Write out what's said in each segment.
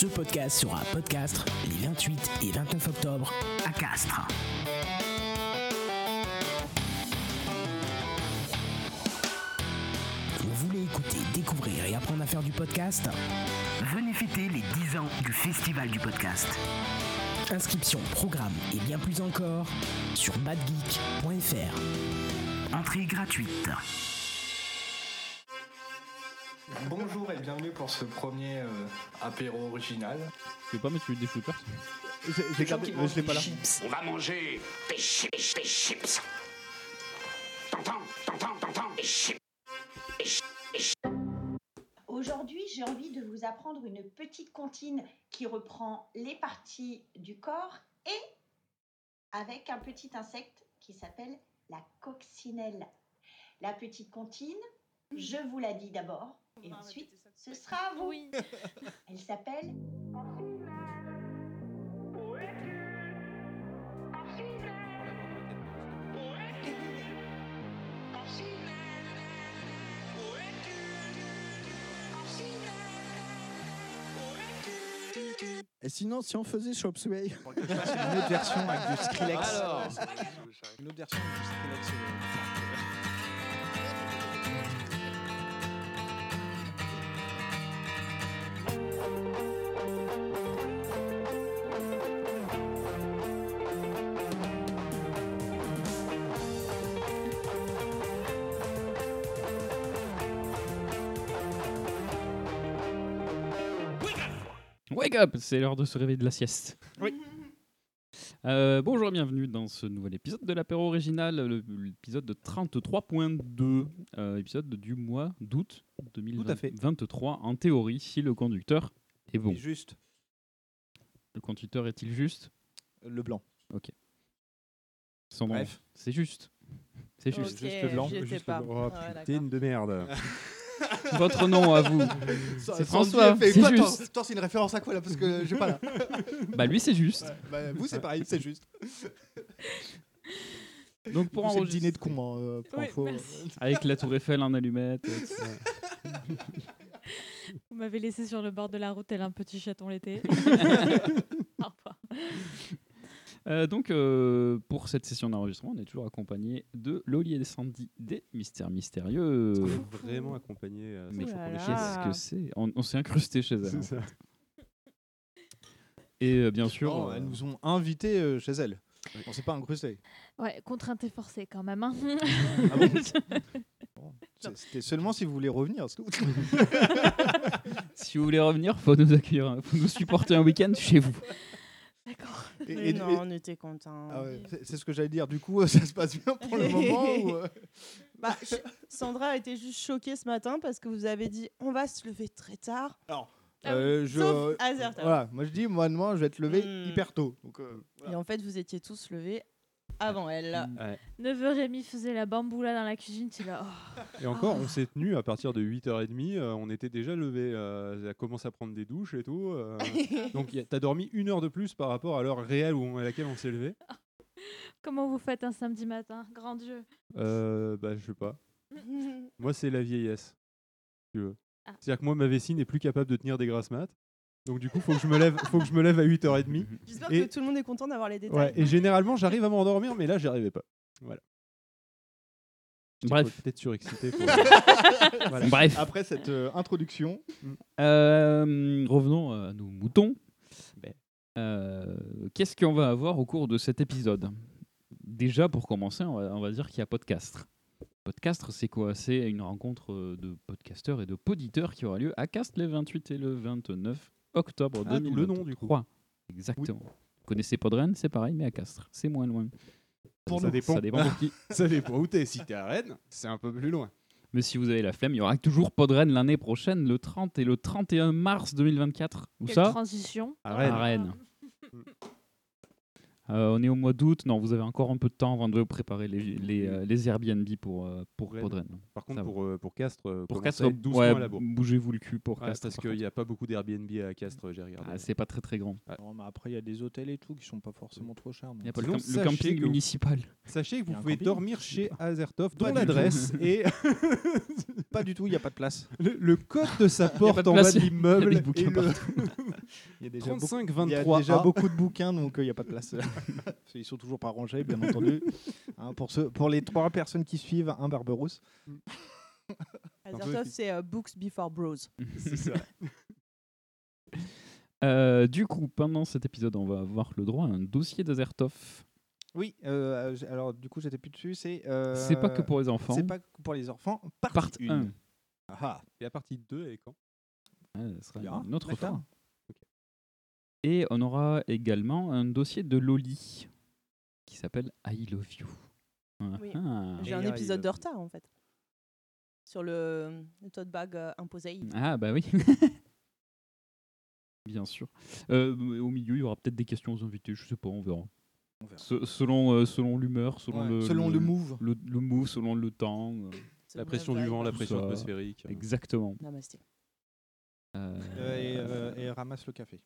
Ce podcast sera podcast les 28 et 29 octobre à Castres. Vous voulez écouter, découvrir et apprendre à faire du podcast? Venez fêter les 10 ans du Festival du podcast. Inscription, programme et bien plus encore sur badgeek.fr. Entrée gratuite. Bonjour bienvenue pour ce premier euh, apéro original. Tu veux pas mettre des shooters J'ai gardé, mais je l'ai pas là. Chips. On va manger des chips, des chips. T'entends, t'entends, t'entends, des chips. Des chips, des chips. Aujourd'hui, j'ai envie de vous apprendre une petite comptine qui reprend les parties du corps et avec un petit insecte qui s'appelle la coccinelle. La petite comptine, je vous la dis d'abord et ensuite ce sera à vous. Elle s'appelle Et sinon, si on faisait Chop Suey Une autre version avec du Skrillex. Une autre version avec du Skrillex. Up C'est l'heure de se réveiller de la sieste. Oui. Euh, bonjour, bienvenue dans ce nouvel épisode de l'apéro original, l'épisode de 33.2, euh, épisode du mois d'août à fait. 2023, en théorie, si le conducteur est bon. Et juste Le conducteur est-il juste? Le blanc. Son nom, Bref. c'est juste. C'est Ok, juste. juste le blanc, juste le pas. blanc. T'es une de merde. Votre nom à vous C'est François, c'est juste. c'est une référence à quoi là Parce que j'ai pas là. Bah lui c'est juste. Bah, vous, c'est pareil, c'est juste. Donc pour enregistrer dîner de con. Hein, euh, pour Oui, info. merci. avec la tour Eiffel en allumette. et tout ça. Vous m'avez laissé sur le bord de la route tel un petit chaton l'été. Au revoir. Euh, donc, euh, pour cette session d'enregistrement, on est toujours accompagné de Loli et Sandy des Mystères Mystérieux. Vraiment accompagné. euh, Mais chasse. qu'est-ce que c'est? On, on s'est incrusté chez elle. C'est en ça. Et euh, bien sûr, euh, elles nous ont invités euh, chez elles. On s'est pas incrusté. Ouais, contrainte et forcée quand même. hein. Ah bon C'était seulement si vous voulez revenir. si vous voulez revenir, faut nous accueillir, faut nous supporter un week-end chez vous. D'accord. Et- non, et- on était contents. Ah ouais, c'est- ce que j'allais dire. Du coup, ça se passe bien pour le moment ou, euh, Bah, je- Sandra a été juste choquée ce matin parce que vous avez dit on va se lever très tard. Ah euh, je- Sauf. Voilà, moi je dis, moi demain je vais être levé Hmm. hyper tôt. Donc, euh, Et en fait, vous étiez tous levés avant elle. Ouais. 9h30 faisait la bamboula dans la cuisine. Tu là. oh. Et encore, on s'est tenu à partir de 8h30. euh, on était déjà levé. Euh, a commencé à prendre des douches et tout. euh, donc, t'as dormi une heure de plus par rapport à l'heure réelle où, à laquelle on s'est levé. Comment vous faites un samedi matin Grand Dieu? Euh, bah, je sais pas. Moi, c'est la vieillesse. si tu veux. Ah. C'est-à-dire que moi, ma vessie n'est plus capable de tenir des grasses maths. Donc, du coup, faut que je me lève, faut que je me lève à 8h30. J'espère Et- que tout le monde est content d'avoir les Ouais, détails. et généralement, j'arrive à m'endormir, mais là, j'y arrivais pas. Voilà. Bref. Peut-être surexcité. pour- Voilà. Bref, après cette euh, introduction, euh, revenons à nos moutons. Euh, Qu'est-ce qu'on va avoir au cours de cet épisode? Déjà, pour commencer, on va, on va dire qu'il y a Podcastre. Podcastre, c'est quoi? C'est une rencontre euh, de podcasteurs et de poditeurs qui aura lieu à Castres les 28 et le 29 octobre Ah, le nom, 2023. du coup. Exactement. Vous connaissez Podren, c'est pareil, mais à Castres, c'est moins loin. Pour ça, nous. dépend. ça dépend pour qui. Ça dépend où t'es. Si t'es à Rennes, c'est un peu plus loin. Mais si vous avez la flemme, il y aura toujours Podren l'année prochaine, le 30 et le 31 mars 2024. Où Quelle ça? transition. À À Rennes. Euh, on est au mois d'août. Non, vous avez encore un peu de temps avant de préparer les, les, euh, les Airbnb pour, euh, pour Ouais, Podren. Par contre, pour, euh, pour Castres, euh, Pour Castres, doucement ouais, à la bourre. bougez-vous le cul pour Ouais, Castres. parce par qu'il n'y a pas beaucoup d'Airbnb à Castres, j'ai regardé. Ah, c'est pas très très grand. Non, mais après, il y a des hôtels et tout qui sont pas forcément trop chers. Il y a pas le, Sinon, le sachez camping que- municipal. Sachez que vous pouvez camping dormir chez Azertov, dont l'adresse et Pas du tout, il n'y a pas de place. le, le code de sa porte de en bas de il y a l'immeuble Il y a déjà, beaucoup, 35 il y a 23 déjà A. beaucoup de bouquins, donc euh, il n'y a pas de place. Ils sont toujours pas rangés, bien entendu. Hein, pour, ceux, pour les trois personnes qui suivent, un Barberousse. Azertov, c'est euh, Books Before Bros. C'est ça. Euh, du coup, pendant cet épisode, on va avoir le droit à un dossier d'Azertov. Oui, euh, alors du coup, j'étais plus dessus. C'est euh, C'est pas que pour les enfants. C'est pas que pour les enfants. Partie Part 1. 1. Ah, Et la partie 2, elle est quand? Ouais, ce sera verra. une autre fois. Et on aura également un dossier de Loli qui s'appelle I Love You. Oui. Ah. J'ai un épisode de retard en fait. Sur le, le tote bag euh, imposé. Ah, bah oui. Bien sûr. Euh, au milieu, il y aura peut-être des questions aux invités, je sais pas, on verra. On verra. Se- selon euh, selon l'humeur, selon, Ouais, le, selon le move. le, le move, selon le temps. C'est La pression du vent, la pression ça. atmosphérique. exactement. Namasté. Euh, Euh, et, euh, et ramasse le café.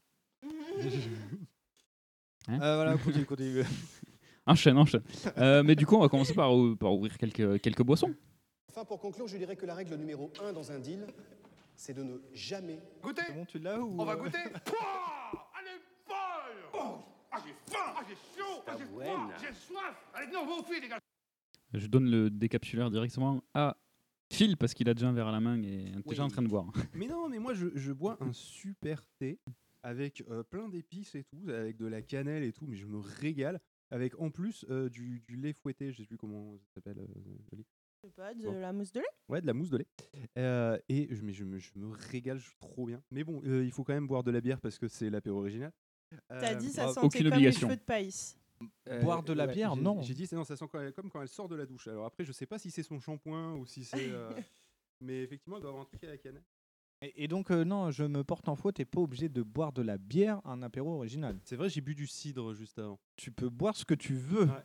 Hein Euh, voilà, continue, continue. Enchaîne, enchaîne. Euh, mais du coup, on va commencer par, ou- par ouvrir quelques, quelques boissons. Enfin, pour conclure, je dirais que la règle numéro 1 dans un deal, c'est de ne jamais Goûtez C'est bon, tu l'as ou On va euh, goûter. Pouah! Est folle. Oh Ah, j'ai faim. Ah, j'ai chaud. Ah, j'ai froid. J'ai soif. Allez, non, vous, filles, les gars. Je donne le décapsuleur directement à Phil parce qu'il a déjà un verre à la main et est déjà en Oui. train de boire. Mais non, mais moi je, je bois un super thé avec euh, plein d'épices et tout, avec de la cannelle et tout, mais je me régale. Avec en plus euh, du, du lait fouetté, je sais plus comment ça s'appelle. euh. Je sais pas, de Bon. la mousse de lait? Ouais, de la mousse de lait. Euh, et je, mais je, me, je me régale, je suis trop bien. Mais bon, euh, il faut quand même boire de la bière parce que c'est l'apéro original. T'as Euh, dit ça sentait comme obligation. les cheveux de païs. euh, Boire de la ouais, bière, non. J'ai dit, non, ça sent quand- comme quand elle sort de la douche. Alors après, je sais pas si c'est son shampoing ou si c'est. euh, mais effectivement, elle doit avoir un truc à la cannelle. Et, et donc, euh, non, je me porte en faute. T'es pas obligé de boire de la bière, un apéro original. C'est vrai, j'ai bu du cidre juste avant. Tu peux boire ce que tu veux Ouais.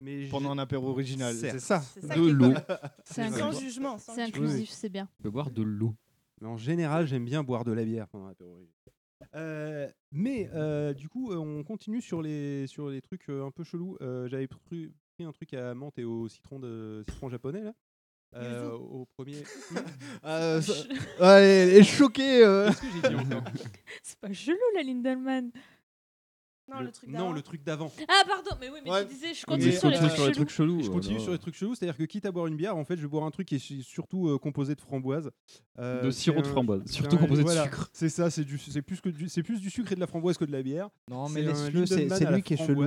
Mais pendant un apéro original. C'est ça. De l'eau. C'est Sans jugement. C'est inclusif, c'est bien. Je peux boire de l'eau. Mais en général, j'aime bien boire de la bière pendant l'apéro original. Euh, mais euh, du coup, euh, on continue sur les, sur les trucs euh, un peu chelous. Euh, J'avais pris, pris un truc à menthe et au citron, de, citron japonais là. Euh, au premier. Euh, ça- Ouais, elle est choquée. euh. Qu'est-ce que j'ai dit encore C'est pas chelou la Lindelman. Non, le truc non, d'avant. le truc d'avant. Ah pardon, mais oui, mais Ouais. tu disais, je continue sur les continue trucs sur les chelous. trucs chelous. Je continue voilà. sur les trucs chelous, c'est-à-dire que quitte à boire une bière, en fait, je vais boire un truc qui est su- surtout euh, composé de framboise. Euh, De sirop de framboise, surtout un- composé de sucre. C'est ça, c'est plus que du, c'est plus du sucre et de la framboise que de la bière. Non, mais laisse-le, c'est lui qui est chelou.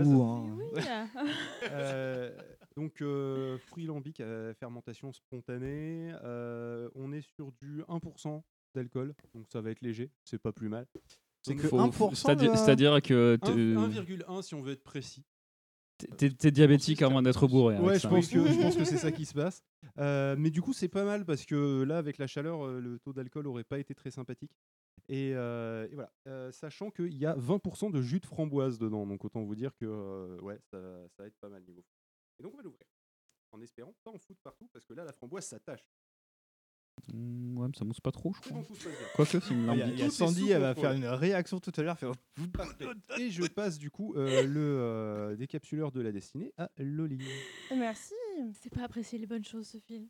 Hein. Euh, donc euh, fruits lambiques à fermentation spontanée. Euh, on est sur du 1% d'alcool, donc ça va être léger, c'est pas plus mal. C'est que Faut- 1% C'est-à-dire que un- t'es- 1,1 si on veut être précis. t'es diabétique avant d'être bourré. avec Ouais, ça. je pense, que, je pense que c'est ça qui se passe. Euh, mais du coup, c'est pas mal parce que là, avec la chaleur, euh, le taux d'alcool aurait pas été très sympathique. Et, euh, et voilà, Euh, sachant qu'il y a 20% de jus de framboise dedans, donc autant vous dire que euh, ouais, ça, ça va être pas mal niveau. Et donc on va l'ouvrir, en espérant pas en foutre partout parce que là, la framboise, ça tâche. Mm, Ouais, mais ça mousse pas trop, je crois. Quoique, c'est une Ah, est Sandy, elle va faire une réaction tout à l'heure. faire- Et je passe du coup euh, le euh, décapsuleur de la destinée à Loli. Merci. C'est pas apprécier les bonnes choses, Sophie.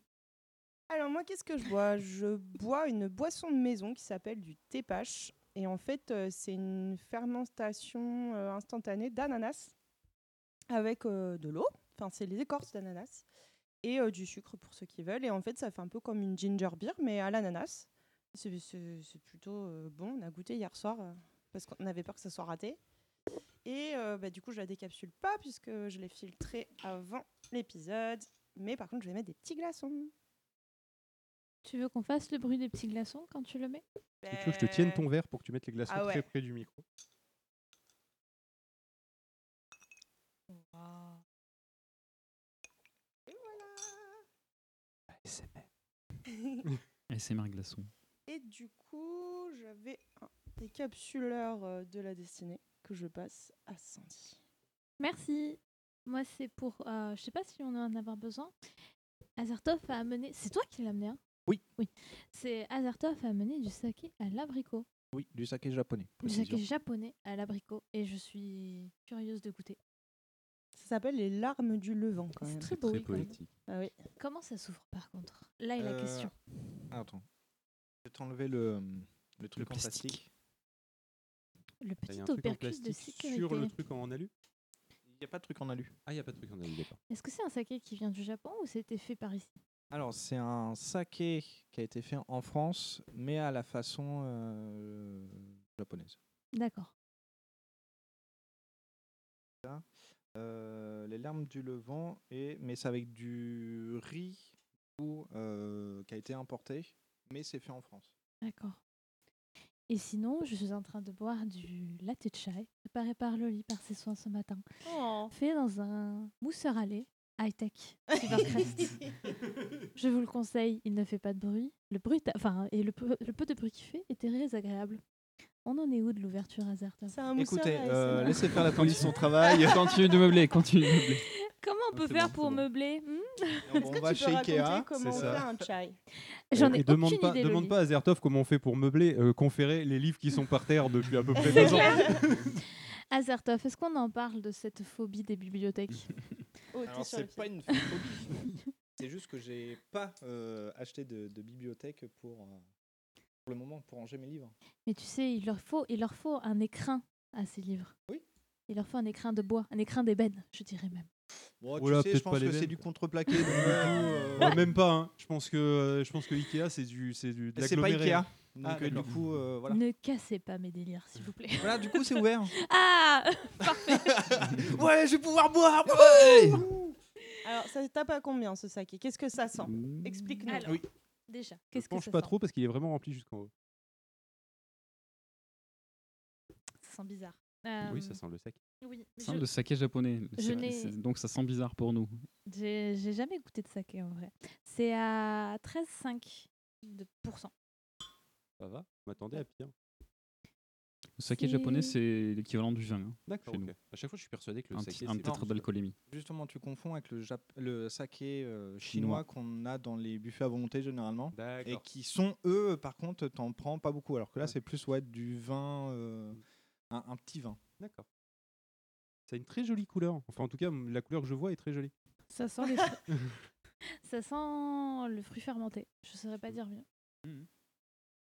Alors moi, qu'est-ce que je bois? Je bois une boisson de maison qui s'appelle du tepache. Et en fait, euh, c'est une fermentation euh, instantanée d'ananas avec euh, de l'eau. Enfin, c'est les écorces d'ananas et euh, du sucre pour ceux qui veulent. Et en fait, ça fait un peu comme une ginger beer, mais à l'ananas. C'est plutôt euh, bon. On a goûté hier soir euh, parce qu'on avait peur que ça soit raté. Et euh, bah, du coup, je la décapsule pas puisque je l'ai filtrée avant l'épisode. Mais par contre, je vais mettre des petits glaçons. Tu veux qu'on fasse le bruit des petits glaçons quand tu le mets? Est-ce que tu veux que je te tienne ton verre pour que tu mettes les glaçons Ah ouais. très près du micro ASMR glaçon. Et du coup, j'avais un décapsuleur euh, de la destinée que je passe à Sandy. Merci. Moi, c'est pour. euh, je sais pas si on en a avoir besoin. Azertov a amené. C'est toi qui l'as amené, hein? Oui. Oui. C'est Azertov a amené du saké à l'abricot. Oui, du saké japonais. Du saké japonais à l'abricot. Et je suis curieuse de goûter. Ça s'appelle les larmes du Levant C'est très beau. Très poétique. Ah oui. Comment ça s'ouvre par contre? Là est la Euh, question. Attends. Je vais t'enlever le, le truc en plastique. plastique. Le petit opercule de plastique sécurité. sur le truc en alu? Il n'y a pas de truc en alu. Ah, il n'y a pas de truc en alu, d'accord. Est-ce que c'est un saké qui vient du Japon ou c'était fait par ici? Alors, c'est un saké qui a été fait en France, mais à la façon euh, japonaise. D'accord. Euh, les larmes du Levant, et, mais c'est avec du riz ou, euh, qui a été importé, mais c'est fait en France. D'accord. Et sinon, je suis en train de boire du latte chai préparé par Loli par ses soins ce matin. Oh. Fait dans un mousseur à lait high-tech Silvercrest. je vous le conseille, il ne fait pas de bruit. Le bruit, enfin, et le peu, le peu de bruit qu'il fait est très agréable. On en est où de l'ouverture mousseur Écoutez, euh, laissez faire la police son travail. continue de meubler, continue de meubler. Comment on peut c'est faire bon, pour bon. meubler? Hmm? On que va tu chez peux Ikea. c'est ça. un chai? J'en ai et demande pas, idée. demande pas à Zertov comment on fait pour meubler, euh, conférer les livres qui sont par terre depuis à peu près deux ans. Azertov, est-ce qu'on en parle de cette phobie des bibliothèques? Oh, Alors, c'est pas une phobie. c'est juste que j'ai pas euh, acheté de, de bibliothèque pour, euh, pour le moment pour ranger mes livres. Mais tu sais, il leur faut, il leur faut un écrin à ces livres. Oui. Il leur faut un écrin de bois, un écrin d'ébène, je dirais même. Bon, tu sais, je pense pas que les c'est du contreplaqué. donc, euh, Ouais, même pas, hein. je pense que euh, je pense que Ikea c'est du c'est du C'est pas. Ikea. Donc, Ah, euh, du coup, euh, voilà. Ne cassez pas mes délires, s'il vous plaît. Voilà, du coup, c'est ouvert. Ah Parfait ouais, je vais pouvoir boire. Alors, ça tape à combien ce saké Qu'est-ce que ça sent? Explique-nous. Alors, Oui. Déjà, Je qu'est-ce que penche pas sent trop parce qu'il est vraiment rempli jusqu'en haut. Ça sent bizarre. Oui, Euh, ça sent le sec. Oui, Ça je- sent le saké japonais. je C'est- n'ai- c'est- Donc ça sent bizarre pour nous. j'ai j'ai jamais goûté de saké en vrai. C'est à 13,5 de pourcent. Ça va? Je m'attendais à pire. Le saké japonais, c'est l'équivalent du vin. hein, D'accord, chez ok. nous. À chaque fois, je suis persuadé que le Un, saké t- un c'est d'alcoolémie. Justement, tu confonds avec le, Jap- le saké euh, Chinois. chinois qu'on a dans les buffets à volonté généralement. Et D'accord. qui sont, eux, par contre, t'en prends pas beaucoup. Alors que là, c'est plus ouais, du vin, euh, un, un petit vin. D'accord. Ça a une très jolie couleur. Enfin, en tout cas, m- la couleur que je vois est très jolie. Ça sent les fru- Ça sent le fruit fermenté. Je saurais pas dire mieux.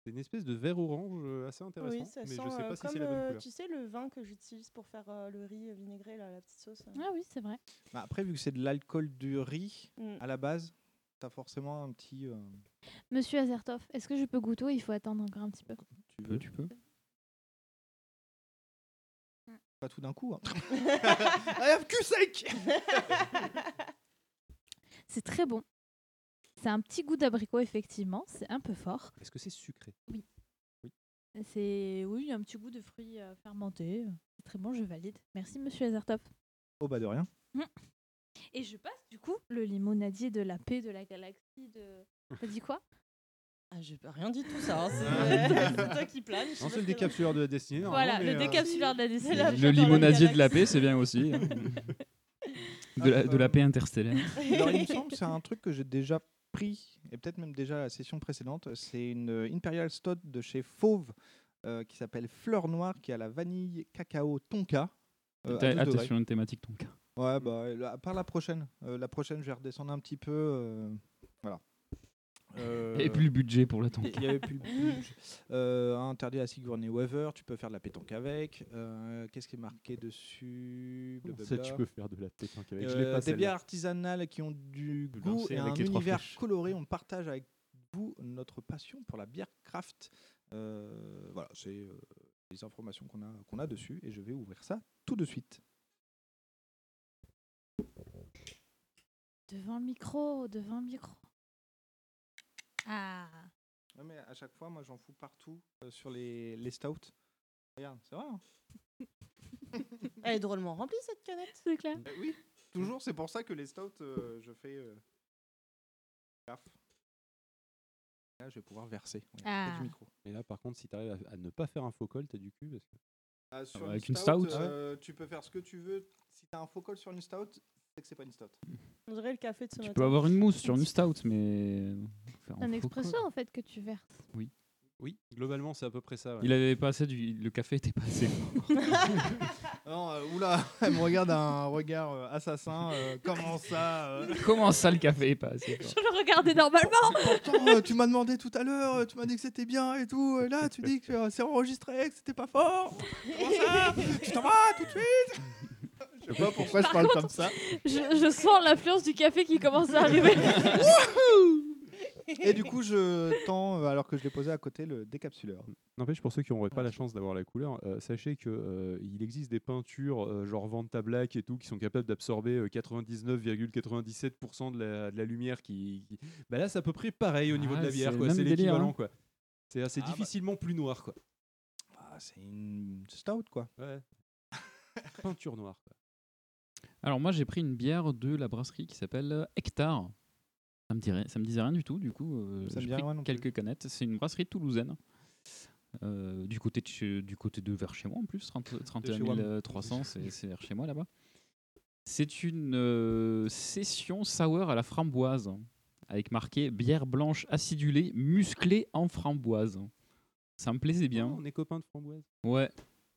C'est une espèce de vert orange euh, assez intéressant, Oui, ça mais sent je sais euh, pas si comme c'est la bonne euh, couleur. tu sais le vin que j'utilise pour faire euh, le riz vinaigré, là, la petite sauce. euh. Ah oui, c'est vrai. Bah, après, vu que c'est de l'alcool du riz Mm. à la base, t'as forcément un petit. euh, Monsieur Azertov, est-ce que je peux goûter il faut attendre encore un petit peu? Tu peux, tu peux. Pas tout d'un coup. Hein. Ah, cul sec C'est très bon. C'est un petit goût d'abricot, effectivement. C'est un peu fort. Est-ce que c'est sucré? C'est oui, un petit goût de fruits euh, fermentés. C'est très bon, je valide. Merci, monsieur Azertov. Oh, bah de rien. Et je passe du coup le limonadier de la paix de la galaxie de. T'as dit quoi? Ah, j'ai pas rien dit de tout ça. hein, C'est c'est toi qui plane. c'est le décapsuleur de la destinée. Voilà, le euh, décapsuleur de la destinée. la Le limonadier de la paix, c'est bien aussi. hein. de, la, de la paix interstellaire. Alors, il me semble que c'est un truc que j'ai déjà pris, et peut-être même déjà la session précédente. C'est une euh, Imperial Stout de chez Fauve euh, qui s'appelle Fleur Noire, qui a la vanille cacao tonka. euh, à T'as- 12 t'es degrés. sur une thématique ton cas. Ouais, bah, à part la prochaine. Euh, la prochaine, je vais redescendre un petit peu. voilà. Euh, Et plus le budget pour la il tonka. y avait plus le budget. Euh, interdit à Sigourney Weaver, tu peux faire de la pétanque avec. Euh, Qu'est-ce qui est marqué dessus? Ça, tu peux faire de la pétanque avec. je Euh, pas des bières artisanales qui ont du goût et un univers coloré. On partage avec vous notre passion pour la bière craft. Euh, voilà, c'est euh, les informations qu'on a, qu'on a dessus et je vais ouvrir ça tout de suite. Devant le micro, devant le micro. Ah, Ouais, mais à chaque fois, moi, j'en fous partout euh, sur les, les stouts. Regarde, c'est vrai. hein Elle est drôlement remplie cette canette. c'est clair. Eh oui, toujours. C'est pour ça que les stouts, euh, je fais euh, gaffe. Là, je vais pouvoir verser. Regarde, près Ah. du micro. Et là, par contre, si tu arrives à, à ne pas faire un faux col, t'as du cul. Parce que... Ah, sur Avec une stout euh, Tu peux faire ce que tu veux. Si t'as un faux col sur une stout, que c'est pas une stout. On dirait le café de ce Tu matin. peux avoir une mousse sur une stout, mais. faire C'est un faux expresso en fait que tu verses. Oui. Oui, globalement, c'est à peu près ça. ouais. Il avait pas assez du. Le café était pas assez. fort. Non, euh, oula, elle me regarde un regard euh, assassin. euh, comment ça euh Comment ça, le café est pas assez fort Je le regardais normalement. Pourtant, euh, tu m'as demandé tout à l'heure, euh, tu m'as dit que c'était bien et tout. Et là, tu dis que euh, c'est enregistré, que c'était pas fort. Comment ça? Tu t'en vas tout de suite? Je sais pas pourquoi je Par parle contre, comme ça. Je, je sens l'influence du café qui commence à arriver. Et du coup, je tends, euh, alors que je l'ai posé à côté, le décapsuleur. N'empêche, pour ceux qui n'auraient pas la chance d'avoir la couleur, euh, sachez que euh, il existe des peintures euh, genre Vanta Black et tout qui sont capables d'absorber euh, 99,97% de la, de la lumière qui, qui- Bah là, c'est à peu près pareil au niveau Ah, de la bière, c'est quoi. le C'est même délire, l'équivalent, hein. quoi. C'est assez Ah, bah. difficilement plus noir, quoi. Ah, c'est une stout, quoi. Ouais. Peinture noire, quoi. Alors, moi, j'ai pris une bière de la brasserie qui s'appelle Hectare. Ça me, dirait, ça me disait rien du tout, du coup. euh, j'ai pris quelques canettes. C'est une brasserie toulousaine. euh, du, côté de chez- du côté de vers chez moi en plus, 30 31 chez WAM. 300, c'est c'est vers chez moi là-bas. C'est une euh, session sour à la framboise, avec marqué bière blanche acidulée, musclée en framboise. Ça me plaisait bien. Oh, on est copains de framboise. Ouais.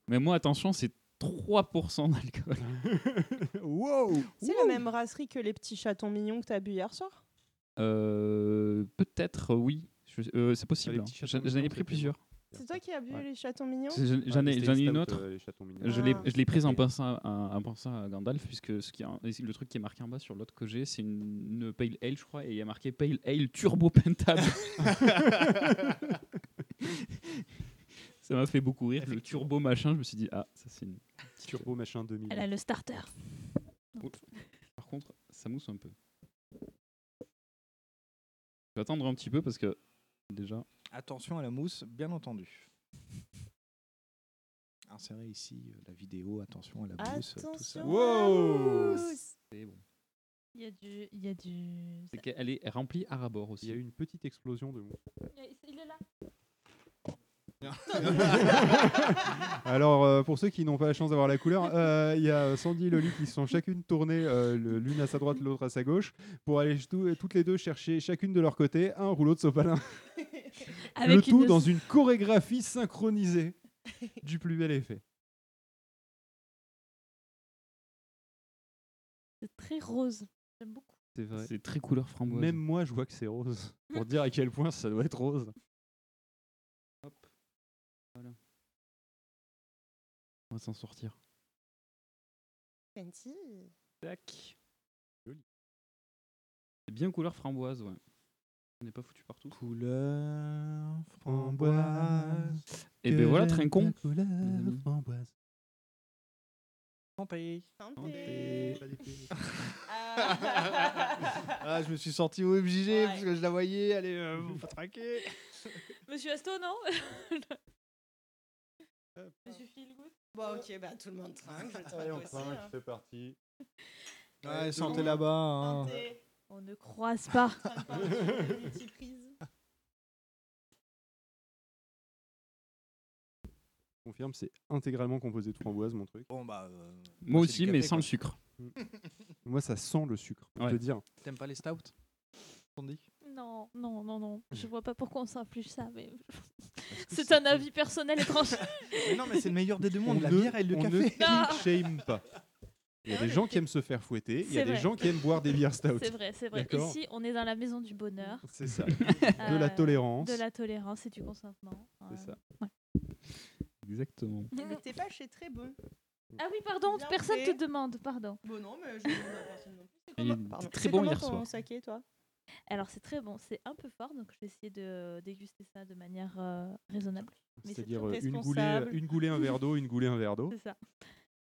Mais moi, attention, c'est 3% d'alcool. wow C'est la même brasserie que les petits chatons mignons que t'as bu hier soir? Euh, Peut-être, oui. Euh, c'est possible. hein. J'en ai pris plusieurs. C'est toi qui as bu Ouais. les chatons mignons? J'en Ouais, ai, ai les une autre. euh. Je Ah. je l'ai prise en pensant, à, en pensant à Gandalf, puisque ce qui est- le truc qui est marqué en bas sur l'autre que j'ai, c'est une, une Pale Ale, je crois, et il y a marqué Pale Ale Turbo Pentable. ça m'a fait beaucoup rire. Le turbo machin, je me suis dit, ah, ça c'est une. Turbo machin 2000. Elle a le starter. Par contre, ça mousse un peu. Je vais attendre un petit peu parce que déjà. Attention à la mousse, bien entendu. Insérez ici euh, la vidéo, attention à la mousse. tout ça. Attention Wow. à la mousse. C'est bon. Il y a du. Il y a du. C'est qu'elle est remplie à rabord aussi. Il y a eu une petite explosion de mousse. Il est là. Alors, euh, pour ceux qui n'ont pas la chance d'avoir la couleur, euh, il y a Sandy et Loli qui sont chacune tournées, euh, le- l'une à sa droite, l'autre à sa gauche, pour aller tout- toutes les deux chercher chacune de leur côté un rouleau de sopalin. le Avec tout une- dans une chorégraphie synchronisée du plus bel effet. C'est très rose. J'aime beaucoup. C'est vrai. C'est très couleur framboise. Même moi, je vois que c'est rose. Pour dire à quel point ça doit être rose. On va s'en sortir. Fancy. Tac. Joli. C'est bien couleur framboise, ouais. On n'est pas foutu partout. Couleur framboise. Et ben voilà, Trincon. Couleur amis. framboise. Santé. Santé. Ah, je me suis sorti au MJG Ouais. parce que je la voyais, allez, euh, faut traquer. Monsieur Asto, non? Monsieur Feelgood Bon, ok, bah tout le monde trinque. Allez, on trinque, hein. c'est parti. Ouais, santé là-bas. hein. Santé. On ne croise pas. Pas, je. Confirme, c'est intégralement composé de framboise, mon truc. Bon, bah. euh, Moi c'est aussi, mais sans quoi. le sucre. Moi, ça sent le sucre, pour Ouais. te dire. T'aimes pas les stouts? Sandy? Non, non, non, non. Je vois pas pourquoi on s'inflige ça, mais c'est un avis personnel étrange. Mais Non, mais c'est le meilleur des deux mondes, On la ne- bière et le on café. ne shame pas. Il y a Ah des gens mais qui aiment se faire fouetter, il y a des gens qui aiment boire des bières stout. C'est vrai, c'est vrai. Ici, on est dans la maison du bonheur. C'est ça. De la Euh, tolérance. De la tolérance et du consentement. C'est Euh, ça. ouais. Exactement. Le thé pâche est très bon. Ah oui, pardon, Bien personne fait. te demande, pardon. Bon, non, mais je ne demande à personne non plus. C'est Il très bon comment hier ton soir. saké, toi Alors c'est très bon, c'est un peu fort, donc je vais essayer de déguster ça de manière euh, raisonnable. Mais c'est C'est-à-dire très euh, une goulée, responsable. une goulée, un verre d'eau, une goulée, un verre d'eau. C'est ça.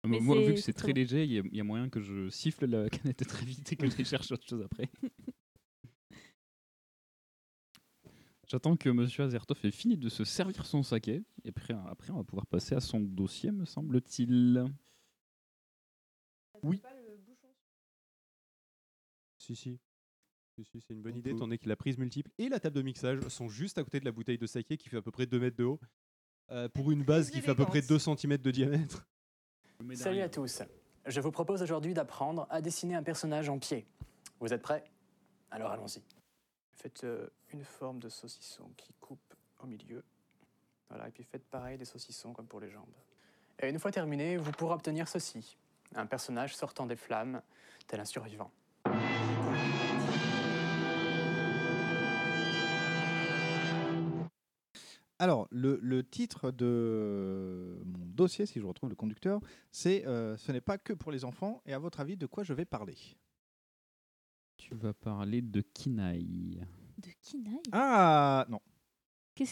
Moi, Mais moi, vu que c'est très très léger, il y, a- il y a moyen que je siffle la canette très vite et que je cherche autre chose après. J'attends que Monsieur Azertov ait fini de se servir son saké. Et après, après, on va pouvoir passer à son dossier, me semble-t-il. Oui. Si, si. Si, c'est une bonne On idée, peut- étant donné que la prise multiple et la table de mixage sont juste à côté de la bouteille de saké qui fait à peu près 2 mètres de haut. Euh, pour une base qui fait à peu près 2 cm de diamètre. Salut à tous. Je vous propose aujourd'hui d'apprendre à dessiner un personnage en pied. Vous êtes prêts? Alors allons-y. Faites euh, une forme de saucisson qui coupe au milieu. Voilà, et puis faites pareil des saucissons comme pour les jambes. Et une fois terminé, vous pourrez obtenir ceci. Un personnage sortant des flammes, tel un survivant. Alors, le, le titre de mon dossier, si je retrouve le conducteur, c'est euh, Ce n'est pas que pour les enfants. Et à votre avis, de quoi je vais parler? Tu vas parler de Kinaï. De Kinaï? Ah non.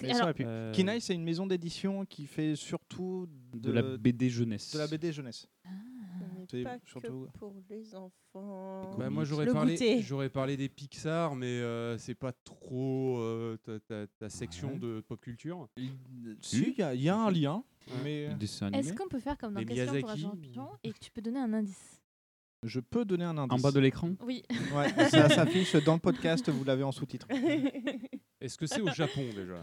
Alors- pu. Euh, Kinaï, c'est une maison d'édition qui fait surtout De la BD jeunesse. De la BD jeunesse. C'est Pas surtout- que pour les enfants. Bah, moi j'aurais parlé, goûter. j'aurais parlé des Pixar, mais euh, c'est pas trop euh, ta, ta- ta section Ouais. de pop culture. Si, il y, a- il y a un lien, Ouais. mais Les dessins Est-ce qu'on peut faire comme dans Les Question pour un Miyazaki, champion et que tu peux donner un indice je peux donner un indice. En bas de l'écran Oui. Ouais, ça s'affiche dans le podcast, vous l'avez en sous-titre. Est-ce que c'est au Japon déjà?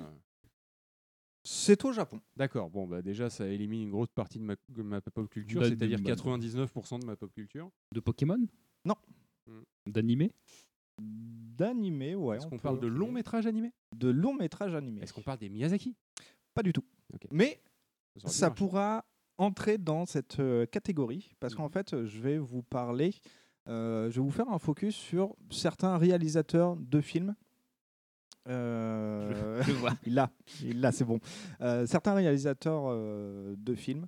C'est au Japon. D'accord, bon bah déjà ça élimine une grosse partie de ma, de ma pop culture, Bah, c'est-à-dire bah, 99% de ma pop culture. De Pokémon? Non. Hmm. D'animé? D'animé, ouais. Est-ce on qu'on peut- parle de long métrage animé? De long métrage animé. Est-ce qu'on parle des Miyazaki? Pas du tout. Ok. Mais Ça aurait pu ça marcher. pourra entrer dans cette euh, catégorie parce qu'en fait, euh, je vais vous parler, euh, je vais vous faire un focus sur certains réalisateurs de films. Euh, Je vois. il l'a, il l'a, c'est bon. Euh, certains réalisateurs euh, de films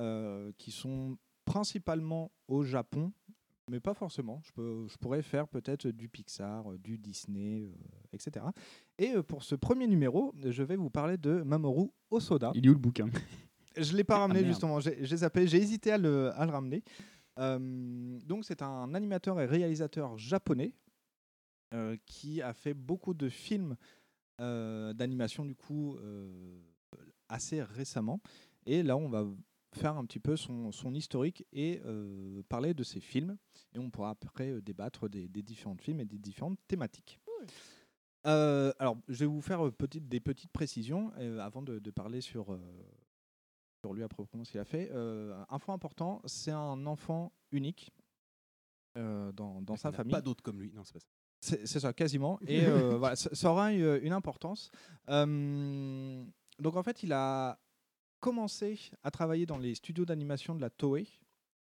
euh, qui sont principalement au Japon, mais pas forcément. Je, peux, je pourrais faire peut-être du Pixar, du Disney, etc. Et pour ce premier numéro, je vais vous parler de Mamoru Osoda. Il est où le bouquin? Je ne l'ai pas ramené merde. justement, j'ai j'ai zappé, j'ai hésité à le, à le ramener. Donc c'est un animateur et réalisateur japonais qui a fait beaucoup de films euh, d'animation du coup euh, assez récemment. Et là on va faire un petit peu son, son historique et euh, parler de ses films. Et on pourra après euh, débattre des, des différents films et des différentes thématiques. Euh, alors, je vais vous faire euh, petite- des petites précisions euh, avant de, de parler sur, euh, sur lui à proprement ce qu'il a fait. Euh, info important, c'est un enfant unique euh, dans, dans Il sa n'y en a famille. Pas d'autres comme lui. Non, c'est pas ça. C'est ça, quasiment. Et euh, voilà, ça, ça aura une, une importance. Euh, donc en fait, il a commencé à travailler dans les studios d'animation de la Toei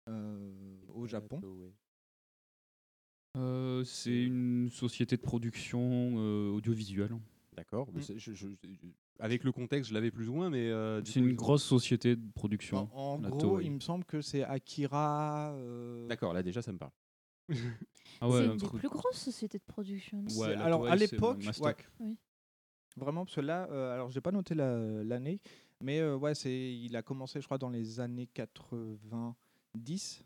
euh, au Japon. Euh, C'est une société de production euh, audiovisuelle. D'accord. Mm. avec le contexte, je l'avais plus ou moins, mais euh, C'est une grosse société de production. En, en la gros, Toei. il me semble que c'est Akira. euh, D'accord, là déjà ça me parle. Ah ouais, c'est un une des truc- plus grosses sociétés de production. non Ouais, C'est- la alors Toei, à c'est l'époque, Mastoc. ouais. Oui. Vraiment, parce que là, euh, alors j'ai pas noté la- l'année, mais euh, ouais, c'est, il a commencé, je crois, dans les années 90,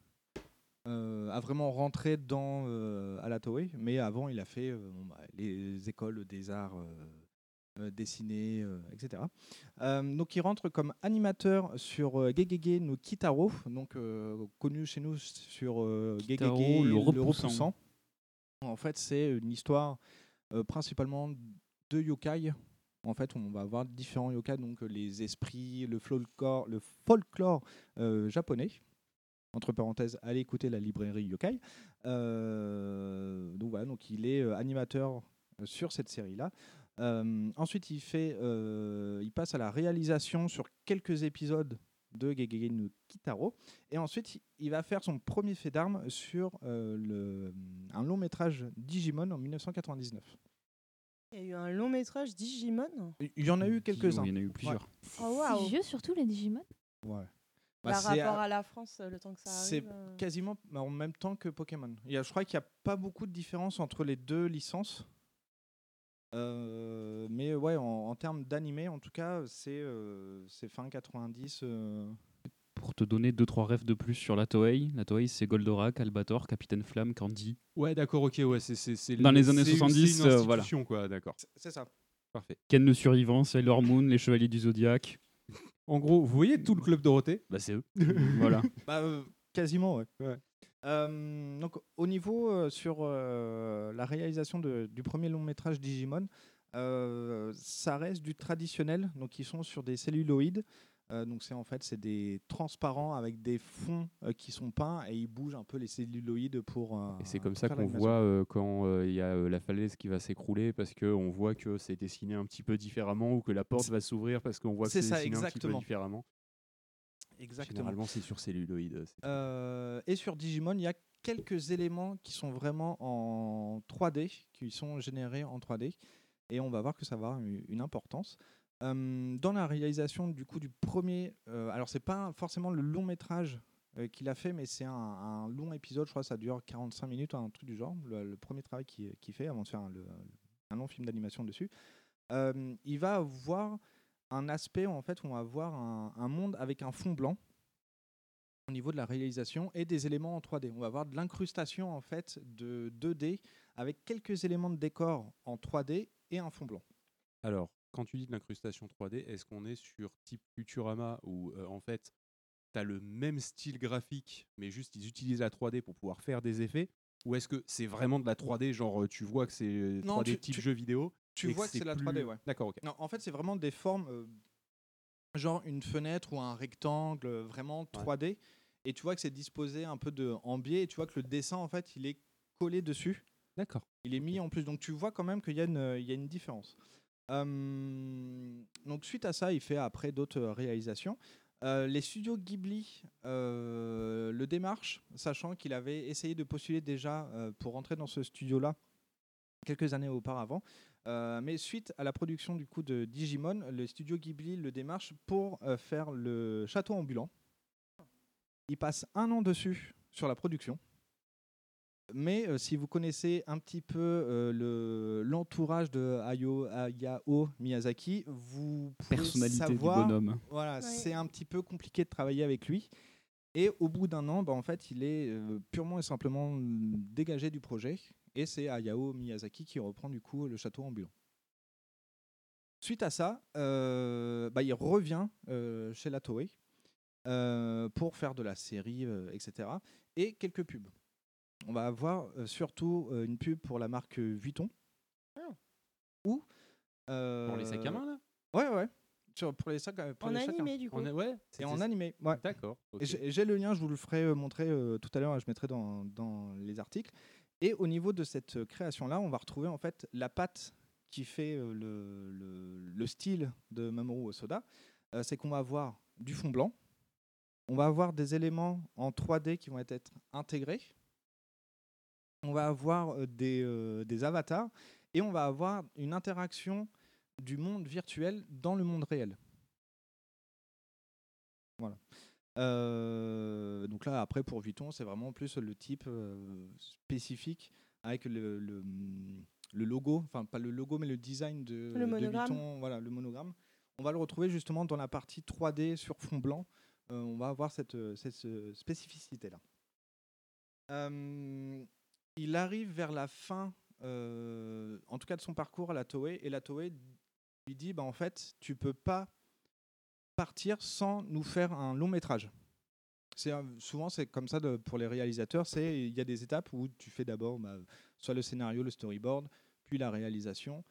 euh, à vraiment rentrer dans euh, à la Toei. Mais avant, il a fait euh, bon, bah, les écoles des arts euh, euh, dessinés, euh, etc. Euh, donc, il rentre comme animateur sur euh, Gegege no Kitaro, donc euh, connu chez nous sur euh, Gegege Kitaro, le repoussant. En fait, c'est une histoire euh, principalement de yokai. En fait, on va avoir différents yokai, donc euh, les esprits, le folklore, le folklore euh, japonais. Entre parenthèses, allez écouter la librairie yokai. Euh, donc voilà, donc il est euh, animateur euh, sur cette série-là. Euh, ensuite, il fait, euh, il passe à la réalisation sur quelques épisodes de Gegege no Kitaro. Et ensuite, il va faire son premier fait d'armes sur euh, le, un long métrage Digimon en 1999. Il y a eu un long métrage Digimon? Il y en a eu quelques-uns. Il y en a eu plusieurs. Oh, C'est waouh. vieux, surtout les Digimon? Ouais. Par Bah, c'est, rapport à la France, le temps que ça C'est arrive. euh. quasiment en même temps que Pokémon. Il y a, je crois qu'il n'y a pas beaucoup de différence entre les deux licences. Euh, mais ouais, en, en termes d'animé, en tout cas, c'est euh, c'est fin 90. euh, Pour te donner deux trois rêves de plus sur la Toei, la Toei c'est Goldorak, Albator, Capitaine Flamme, Candy. Ouais, d'accord, ok, ouais, c'est Dans le- les années c'est une- 70, c'est une euh, voilà. institution, quoi, d'accord. C'est ça. Parfait. Ken le survivant, Sailor Moon, les Chevaliers du Zodiaque. En gros, vous voyez tout le club Dorothée? Bah c'est eux. voilà. Bah, euh, quasiment, ouais. Ouais. Euh, donc, au niveau euh, sur euh, la réalisation de- du premier long métrage Digimon, ça reste du traditionnel, donc ils sont sur des celluloïdes. Donc c'est en fait c'est des transparents avec des fonds qui sont peints et ils bougent un peu les celluloïdes pour. Et c'est comme ça qu'on voit quand il y a la falaise qui va s'écrouler parce qu'on voit que c'est dessiné un petit peu différemment ou que la porte va s'ouvrir parce qu'on voit que c'est dessiné un petit peu différemment. Exactement. Généralement, c'est sur celluloïd. Euh, et sur Digimon, il y a quelques éléments qui sont vraiment en 3D, qui sont générés en 3D. Et on va voir que ça va avoir une importance. Euh, dans la réalisation du coup du premier, euh, alors c'est pas forcément le long métrage euh, qu'il a fait, mais c'est un, un long épisode, je crois que ça dure 45 minutes, un truc du genre, le, le premier travail qu'il fait avant de faire un, le- un long film d'animation dessus. Euh, il va avoir un aspect en fait où on va voir un, un monde avec un fond blanc au niveau de la réalisation et des éléments en 3D. On va avoir de l'incrustation en fait de 2D avec quelques éléments de décor en 3D et un fond blanc. Alors, quand tu dis de l'incrustation 3D, est-ce qu'on est sur type Futurama où euh, en fait tu as le même style graphique, mais juste ils utilisent la 3D pour pouvoir faire des effets? Ou est-ce que c'est vraiment de la 3D, genre euh, tu vois que c'est euh, 3D Non, tu- type tu- jeu vidéo? Tu vois que c'est la plus- 3D, ouais. D'accord, ok. Non, en fait, c'est vraiment des formes, euh, genre une fenêtre ou un rectangle, euh, vraiment 3D. Et tu vois que c'est disposé un peu de, en biais. Et tu vois que le dessin, en fait, il est collé dessus. D'accord. Il est mis en plus. Donc tu vois quand même qu'il y, a une- il y a une différence. Euh, donc suite à ça, il fait après d'autres euh, réalisations. Euh, les studios Ghibli euh, le démarchent, sachant qu'il avait essayé de postuler déjà euh, pour rentrer dans ce studio-là quelques années auparavant. Euh, mais suite à la production du coup de Digimon, le studio Ghibli le démarche pour euh, faire le château ambulant. Il passe un an dessus sur la production. Mais euh, si vous connaissez un petit peu euh, le- l'entourage de Hayao, Hayao Miyazaki, vous pouvez Personnalité du savoir, bonhomme. Voilà, Ouais. c'est un petit peu compliqué de travailler avec lui. Et au bout d'un an, bah, en fait, il est euh, purement et simplement mm, dégagé du projet. Et c'est Hayao Miyazaki qui reprend du coup le château ambulant. Suite à ça, euh, bah, il revient euh, chez la Toei euh, pour faire de la série, euh, etc. Et quelques pubs. On va avoir euh, surtout euh, une pub pour la marque Vuitton. Ou euh, Pour les sacs à main, là? Ouais, ouais. Sur- pour les sacs, à- pour En les sacs à animé, du coup. Est- ouais, Et en animé, ouais. D'accord. J'ai j'ai le lien, je vous le ferai euh, montrer euh, tout à l'heure, je mettrai dans, dans les articles. Et au niveau de cette euh, création-là, on va retrouver en fait la patte qui fait euh, le, le- le style de Mamoru Osoda. Euh, C'est qu'on va avoir du fond blanc, on va avoir des éléments en 3D qui vont être, intégrés, on va avoir des, des avatars et on va avoir une interaction du monde virtuel dans le monde réel. Voilà. Euh, donc là, après, pour Vuitton, c'est vraiment plus le type euh, spécifique avec le, le, le logo, enfin pas le logo, mais le design de, Le de monogramme. Vuitton, voilà, le monogramme. On va le retrouver justement dans la partie 3D sur fond blanc. Euh, on va avoir cette, cette spécificité-là. Il arrive vers la fin, en tout cas de son parcours à la Toei, et la Toei lui dit bah, en fait, tu peux pas partir sans nous faire un long métrage. Souvent c'est comme ça pour les réalisateurs. C'est il y a des étapes où tu fais d'abord bah, soit le scénario, le storyboard, puis la réalisation,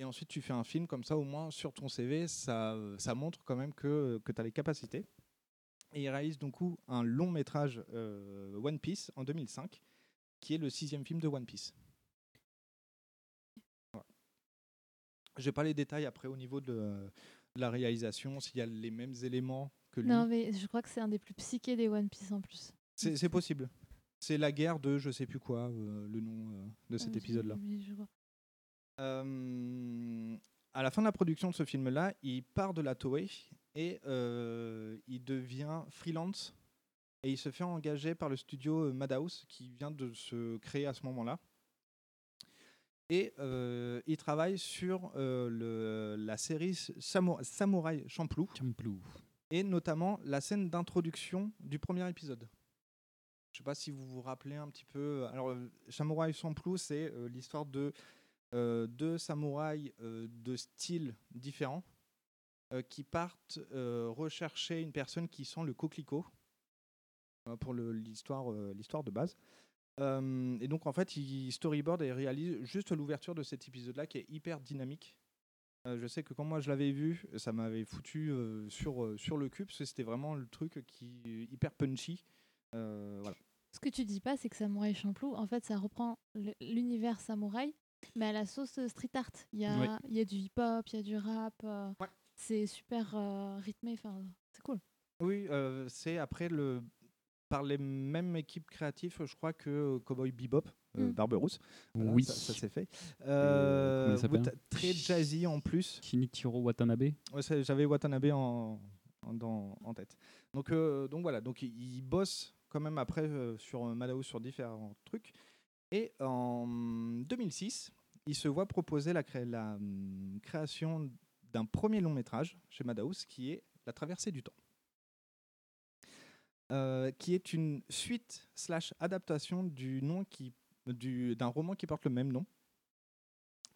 et ensuite tu fais un film comme ça. Au moins sur ton CV, ça, montre quand même que, que tu as les capacités. Et il réalise donc un long métrage euh, One Piece en 2005, qui est le sixième film de One Piece. Voilà. Je n'ai pas les détails après au niveau de, de la réalisation, s'il y a les mêmes éléments que lui. Non, mais je crois que c'est un des plus psychés des One Piece en plus. C'est possible. C'est la guerre de je sais plus quoi, euh, le nom euh, de cet Ah, épisode-là. Euh, à la fin de la production de ce film-là, il part de la Toei et euh, il devient freelance et il se fait engager par le studio Madhouse qui vient de se créer à ce moment-là. Et euh, il travaille sur euh, le- la série Samou- Samouraï Champloo. Et notamment la scène d'introduction du premier épisode. Je sais pas si vous vous rappelez un petit peu. Alors, euh, Samouraï Champloo, c'est l'histoire de deux samouraïs de styles différents qui partent rechercher une personne qui sent le coquelicot pour l'histoire de base. Euh, et donc en fait, il storyboard et réalise juste l'ouverture de cet épisode-là qui est hyper dynamique Euh, je sais que quand moi je l'avais vu, ça m'avait foutu euh, sur, sur le cul parce que c'était vraiment le truc qui hyper punchy. Voilà. Ce que tu dis pas, c'est que Samouraï Champloo, en fait, ça reprend l'univers samouraï, mais à la sauce street art. Il y a, Ouais. il y a du hip-hop, il y a du rap. euh, C'est super rythmé, enfin, c'est cool. Oui, c'est après le par les mêmes équipes créatives, je crois que euh, Cowboy Bebop, euh, Mm. Barberousse. Voilà, Oui. ça, ça s'est fait. Euh, très jazzy en plus. Shinichiro Watanabe? Ouais, c'est- J'avais Watanabe en, en, dans- en tête. Donc, euh, donc voilà, donc il, il bosse quand même après euh, sur euh, Madhouse sur différents trucs. Et en 2006, il se voit proposer la, cré- la hum, création d'un premier long métrage chez Madhouse qui est La traversée du temps. Euh, qui est une suite slash adaptation du nom d'un roman qui porte le même nom,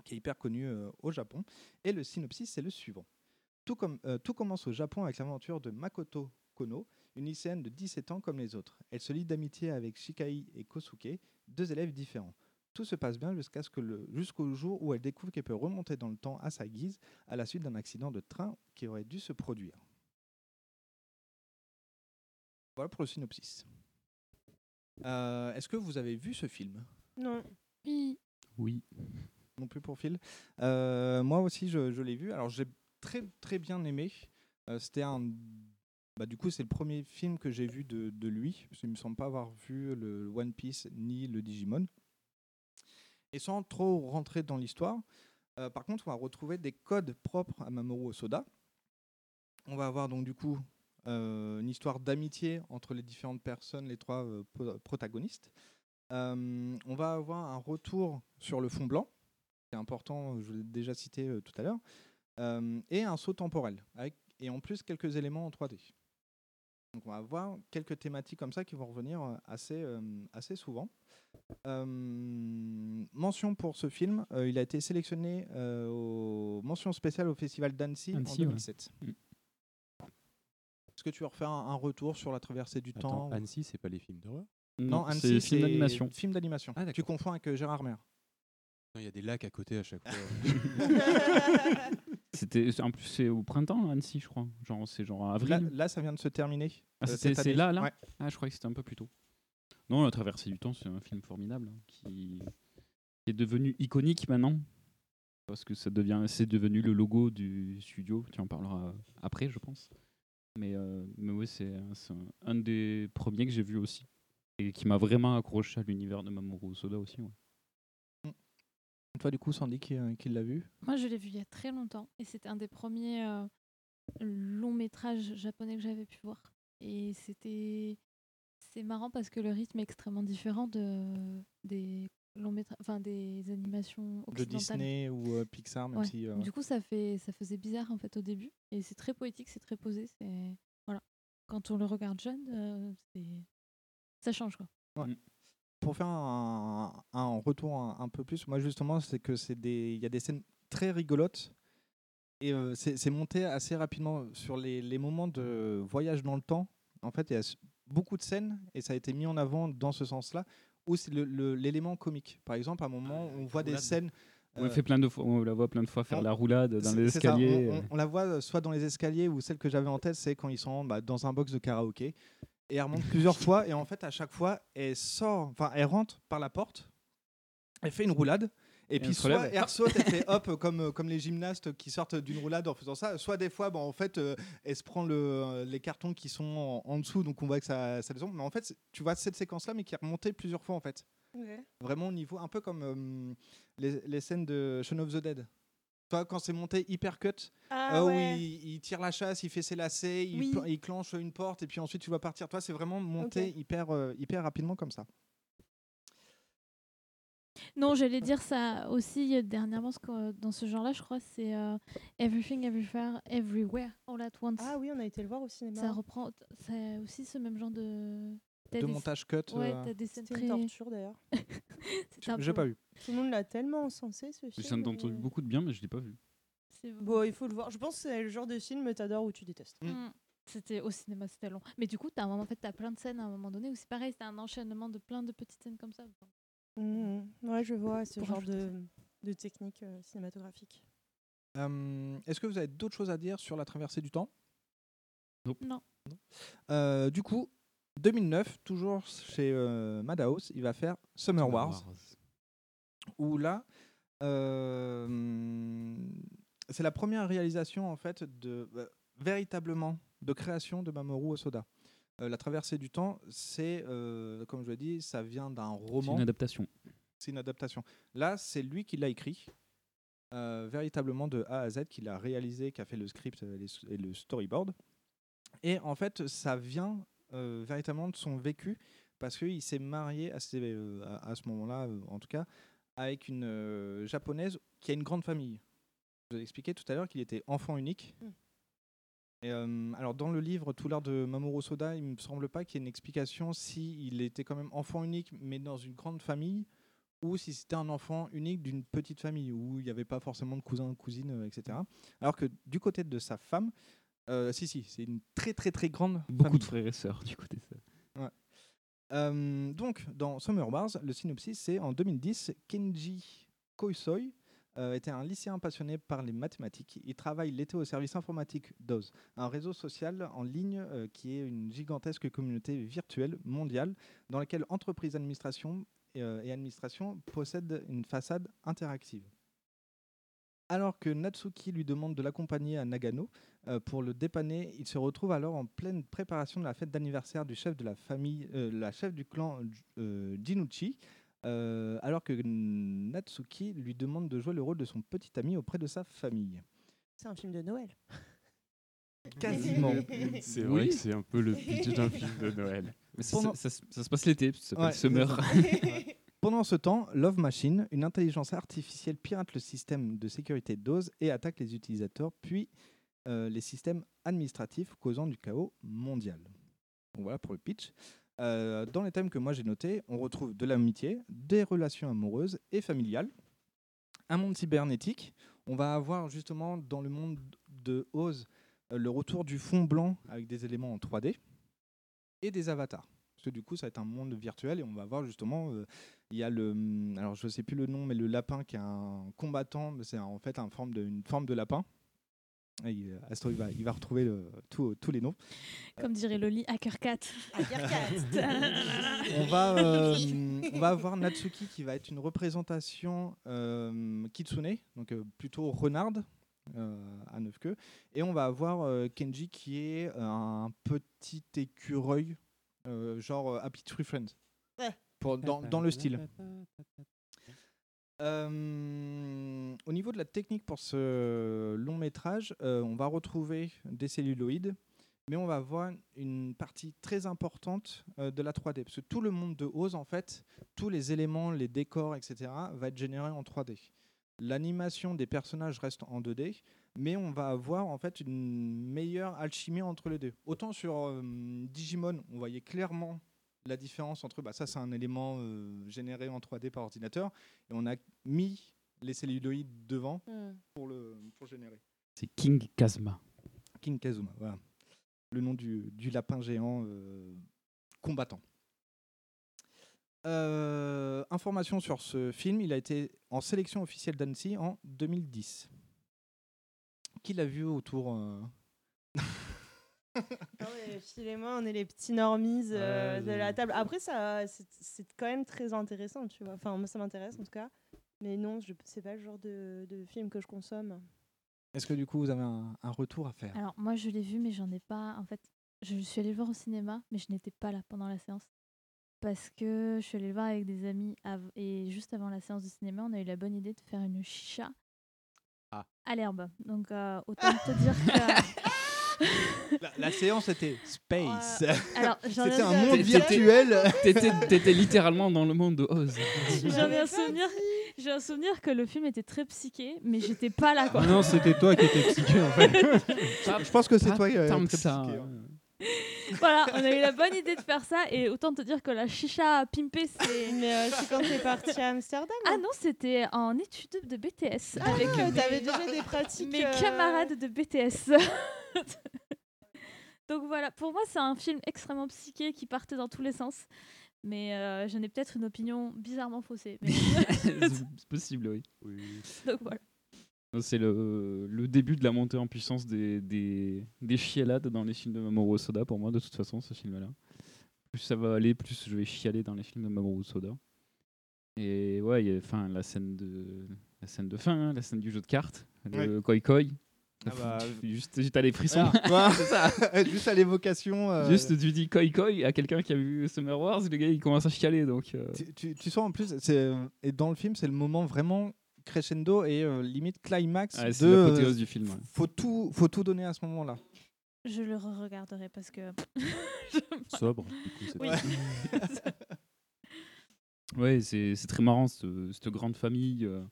qui est hyper connu euh, au Japon. Et le synopsis, c'est le suivant. Tout, euh, tout commence au Japon avec l'aventure de Makoto Kono, une lycéenne de 17 ans comme les autres. Elle se lie d'amitié avec Shikai et Kosuke, deux élèves différents. Tout se passe bien jusqu'à ce que le- jusqu'au jour où elle découvre qu'elle peut remonter dans le temps à sa guise à la suite d'un accident de train qui aurait dû se produire. Voilà pour le synopsis. Euh, Est-ce que vous avez vu ce film? Non. Oui. Oui. non plus pour Phil. Euh, moi aussi, je, je l'ai vu. Alors, j'ai très très bien aimé. Euh, C'était un. Bah, du coup, c'est le premier film que j'ai vu de, de lui. Parce qu'il me semble pas avoir vu le One Piece ni le Digimon. Et sans trop rentrer dans l'histoire, euh, par contre, on va retrouver des codes propres à Mamoru Osoda. On va avoir donc du coup une histoire d'amitié entre les différentes personnes, les trois euh, protagonistes. Euh, on va avoir un retour sur le fond blanc, c'est important, je l'ai déjà cité euh, tout à l'heure, euh, et un saut temporel, avec, et en plus quelques éléments en 3D. Donc on va avoir quelques thématiques comme ça qui vont revenir euh, assez, euh, assez souvent. Euh, mention pour ce film, euh, il a été sélectionné euh, aux mentions spéciales au Festival d'Annecy en Annecy, ouais. 2007. Est-ce que tu veux refaire un, un retour sur la traversée du Attends, temps Annecy, c'est pas les films d'horreur Non, c'est Annecy, film d'animation. Film d'animation. Ah, tu confonds avec euh, Gérard Mer. Il y a des lacs à côté à chaque fois. C'était en plus c'est au printemps Annecy, je crois. Genre c'est genre avril. Là, là, ça vient de se terminer. Ah, euh, c'était- cette c'est année. là, là Ouais. Ah, je croyais que c'était un peu plus tôt. Non, La Traversée du Temps, c'est un film formidable hein, qui... qui est devenu iconique maintenant. Parce que ça devient, c'est devenu le logo du studio. Tu en parleras après, je pense. Mais, euh, mais oui, c'est un- c'est un, des premiers que j'ai vu aussi. Et qui m'a vraiment accroché à l'univers de Mamoru Soda aussi. ouais. Toi, du coup, Sandy, qui, euh, qui l'a vu? Moi, je l'ai vu il y a très longtemps et c'était un des premiers euh, longs métrages japonais que j'avais pu voir. Et c'était c'est marrant parce que le rythme est extrêmement différent de des enfin des animations De. Disney ou euh, Pixar, même Ouais. si. euh, Du coup, ça fait ça faisait bizarre en fait au début et c'est très poétique, c'est très posé, c'est voilà. Quand on le regarde jeune, euh, c'est ça change quoi. Ouais. Pour faire un, un retour un, un peu plus, moi justement, c'est que c'est des, il y a des scènes très rigolotes et euh, c'est monté assez rapidement sur les, les moments de voyage dans le temps. En fait, il y a beaucoup de scènes et ça a été mis en avant dans ce sens-là où c'est l'élément comique. Par exemple, à un moment, on voit des roulade. scènes. On, euh, fait plein de fois, on la voit plein de fois faire on- la roulade dans les on- escaliers. On, on la voit euh, soit dans les escaliers ou celle que j'avais en tête, c'est quand ils sont bah, dans un box de karaoké. Et elle remonte plusieurs fois. Et en fait, à chaque fois, elle sort, enfin, elle rentre par la porte, elle fait une roulade. Et, Et puis, soit elle saute, elle fait hop, comme, euh, comme les gymnastes qui sortent d'une roulade en faisant ça. Soit des fois, bah, en fait, euh, elle se prend le, euh, les cartons qui sont en, en dessous, donc on voit que ça, ça descend. Mais en fait, tu vois cette séquence-là, mais qui est remontée plusieurs fois, en fait. Vraiment au niveau, un peu comme euh, les, les scènes de Shaun of the Dead. Toi, quand c'est monté hyper cut, Ah euh, où il, il tire la chasse, il fait ses lacets, il, Oui. il clenche une porte et puis ensuite tu vas partir. Toi, c'est vraiment monté hyper, euh, hyper rapidement comme ça. Non, j'allais dire ça aussi euh, dernièrement, parce que, dans ce genre-là, je crois, c'est euh, Everything, Everywhere, Everywhere, All at Once. Ah oui, on a été le voir au cinéma. Ça reprend, c'est aussi ce même genre de. t'as De des- montage cut, Ouais, euh. t'as des scènes très. une torture d'ailleurs. J'ai peu- pas vu. Tout le monde l'a tellement encensé ce J'ai film. entendu mais- beaucoup de bien, mais je l'ai pas vu. Bon, il faut le voir. Je pense que c'est le genre de film t'adores ou tu détestes. Mm. C'était au cinéma, c'était long. Mais du coup, t'as un moment, en fait, t'as plein de scènes à un moment donné où c'est pareil, c'est un enchaînement de plein de petites scènes comme ça. Mhm. Ouais, je vois ce genre de, de technique euh, cinématographique. Euh, Est-ce que vous avez d'autres choses à dire sur la traversée du temps? Non. Euh, du coup, 2009, toujours chez euh, Madhouse, il va faire Summer, Wars, où là, euh, c'est la première réalisation en fait de euh, véritablement de création de Mamoru Osoda. Euh, la traversée du temps, c'est, euh, comme je l'ai dit, ça vient d'un roman. C'est une adaptation. C'est une adaptation. Là, c'est lui qui l'a écrit, euh, véritablement de A à Z, qui l'a réalisé, qui a fait le script et le storyboard. Et en fait, ça vient euh, véritablement de son vécu, parce qu'il s'est marié à, ces- euh, à- à ce moment-là, en tout cas, avec une euh, japonaise qui a une grande famille. Je vous ai expliqué tout à l'heure qu'il était enfant unique. Mm. Et, euh, alors dans le livre Tout l'art de Mamoru Soda, il me semble pas qu'il y ait une explication si il était quand même enfant unique, mais dans une grande famille, ou si c'était un enfant unique d'une petite famille où il n'y avait pas forcément de cousins, cousines, euh, etc. Alors que du côté de sa femme, euh, si si, c'est une très très très grande Beaucoup famille. de frères et sœurs du côté de ça. Ouais. Euh, donc, dans Summer Wars, le synopsis, c'est en 2010, Kenji Koisoi euh, était un lycéen passionné par les mathématiques. Il travaille l'été au service informatique d'Oz, un réseau social en ligne euh, qui est une gigantesque communauté virtuelle mondiale dans laquelle entreprises, administration et, euh, et administration possèdent une façade interactive. Alors que Natsuki lui demande de l'accompagner à Nagano euh, pour le dépanner, il se retrouve alors en pleine préparation de la fête d'anniversaire du chef de la famille, chef du clan Jinuchi, euh, alors que Natsuki lui demande de jouer le rôle de son petit ami auprès de sa famille. C'est un film de Noël. Quasiment. C'est Oui. vrai que c'est un peu le pitch d'un film de Noël. Mais Pendant- ça- ça- ça se passe l'été, ça s'appelle Ouais, Summer. c'est ça. Ouais. Pendant ce temps, Love Machine, une intelligence artificielle, pirate le système de sécurité d'Oz et attaque les utilisateurs, puis euh, les systèmes administratifs, causant du chaos mondial. Donc voilà pour le pitch. Euh, dans les thèmes que moi j'ai notés, on retrouve de l'amitié, des relations amoureuses et familiales, un monde cybernétique. On va avoir justement dans le monde de Oz euh, le retour du fond blanc avec des éléments en 3D et des avatars. Parce que du coup, ça va être un monde virtuel et on va voir justement, euh, il y a le, hum, alors je sais plus le nom, mais le lapin qui est un combattant, c'est en fait une forme de lapin. Et il, Astro, il va, il va retrouver le- tous- tous les noms. Comme dirait Loli, Hackercat. on va, euh, on va avoir Natsuki qui va être une représentation euh, kitsune, donc euh, plutôt renarde euh, à neuf queues, et on va avoir euh, Kenji qui est un petit écureuil, euh, genre euh, Happy Tree Friends, Ouais. pour, dans, dans le style. Euh, au niveau de la technique pour ce long métrage, euh, on va retrouver des celluloïdes, mais on va voir une partie très importante euh, de la 3D. Parce que tout le monde de Oz, en fait, tous les éléments, les décors, etc., va être généré en 3D. L'animation des personnages reste en 2D, mais on va avoir en fait une meilleure alchimie entre les deux. Autant sur Digimon, on voyait clairement la différence entre bah, ça c'est un élément euh, généré en 3D par ordinateur et on a mis les celluloïdes devant Hmm. pour le pour générer. C'est King Kazuma. King Kazuma, voilà. Le nom du, du lapin géant euh, combattant. Euh, information sur ce film, il a été en sélection officielle d'Annecy en 2010. Qui l'a vu autour euh, Ouais, Phil et moi, on est les petits normies euh, de la table. Après, ça, c'est c'est quand même très intéressant, tu vois. Enfin, moi, ça m'intéresse en tout cas. Mais non, je c'est pas le genre de, de film que je consomme. Est-ce que du coup vous avez un, un retour à faire? Alors, moi, je l'ai vu, mais j'en ai pas. En fait, je suis allée le voir au cinéma, mais je n'étais pas là pendant la séance. Parce que je suis allée le voir avec des amis. av- et juste avant la séance de cinéma, on a eu la bonne idée de faire une chicha Ah. à l'herbe. Donc, euh, autant te dire que. La, la séance était space. Alors, j'en ai C'était un un- monde T'étais- virtuel. T'étais t'étais littéralement dans le monde de Oz. J'en ai un souvenir. J'ai un souvenir que le film était très psyché, mais j'étais pas là quoi. Ah non, c'était toi qui étais psyché en fait. Je pense que c'est Pas toi qui euh, tant que ça, psyché, hein. hein. voilà, on a eu la bonne idée de faire ça et autant te dire que la chicha à pimper c'est. Mais euh, c'est quand t'es parti à Amsterdam. Ah non, c'était en études de BTS Ah, avec euh, t'avais déjà des pratiques. mes euh, camarades de BTS. Donc voilà, pour moi c'est un film extrêmement psyché qui partait dans tous les sens. Mais euh, j'en ai peut-être une opinion bizarrement faussée. mais- C'est possible, oui. Donc voilà. C'est le, le début de la montée en puissance des, des, des chialades dans les films de Mamoru Soda pour moi, de toute façon, ce film-là. Plus ça va aller, plus je vais chialer dans les films de Mamoru Soda. Et ouais, il y a enfin, la, scène de, la scène de fin, hein, la scène du jeu de cartes, le koi koi. Ah bah, Juste, les frissons. C'est ça. Juste à l'évocation. euh, Juste, tu dis koi koi à quelqu'un qui a vu Summer Wars, le gars il commence à chialer. Donc, euh, tu, tu- tu sens en plus, c'est et dans le film, c'est le moment vraiment crescendo et euh, limite climax Ouais, de. c'est l'apothéose du film, ouais. Faut tout, faut tout donner à ce moment-là. Je le re-regarderai parce que. Sobre, du coup, c'est Oui. Ouais, c'est c'est très marrant, ce- cette grande famille euh,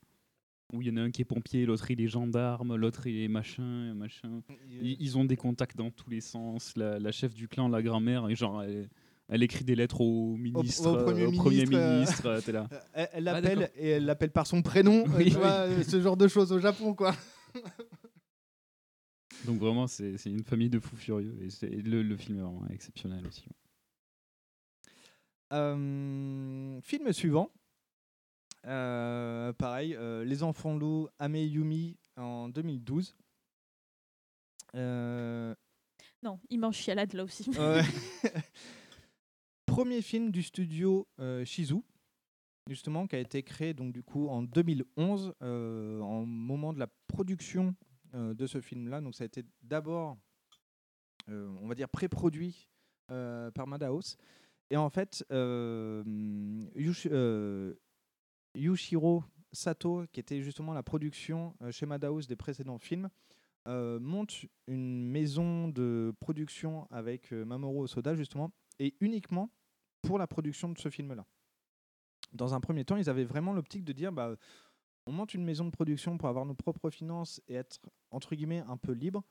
où il y en a un qui est pompier, l'autre il est gendarme, l'autre il est machin, machin. Ils, ils ont des contacts dans tous les sens. La, la chef du clan, la grand-mère, et genre, elle, elle écrit des lettres au ministre, au euh, premier premier ministre, euh, ministre. euh, t'es là. Elle, Ah, l'appelle et elle l'appelle par son prénom. euh, Oui, tu oui. vois, ce genre de choses au Japon, quoi. Donc vraiment, c'est une famille de fous furieux. Et, le, le film est vraiment exceptionnel aussi. Euh, film suivant. Euh, pareil, euh, Les Enfants Loups, Ame Yumi en 2012. Euh, Non, il mange chialade là aussi. Premier film du studio Shizu, justement, qui a été créé donc du coup en 2011, euh, en moment de la production euh, de ce film-là. Donc ça a été d'abord, euh, on va dire, pré-produit par Madhouse. Et en fait, euh, Yushiro Sato, qui était justement la production euh, chez Madhouse des précédents films, euh, monte une maison de production avec euh, Mamoru Osoda, justement, et uniquement pour la production de ce film-là. Dans un premier temps, ils avaient vraiment l'optique de dire bah, on monte une maison de production pour avoir nos propres finances et être, entre guillemets, un peu libre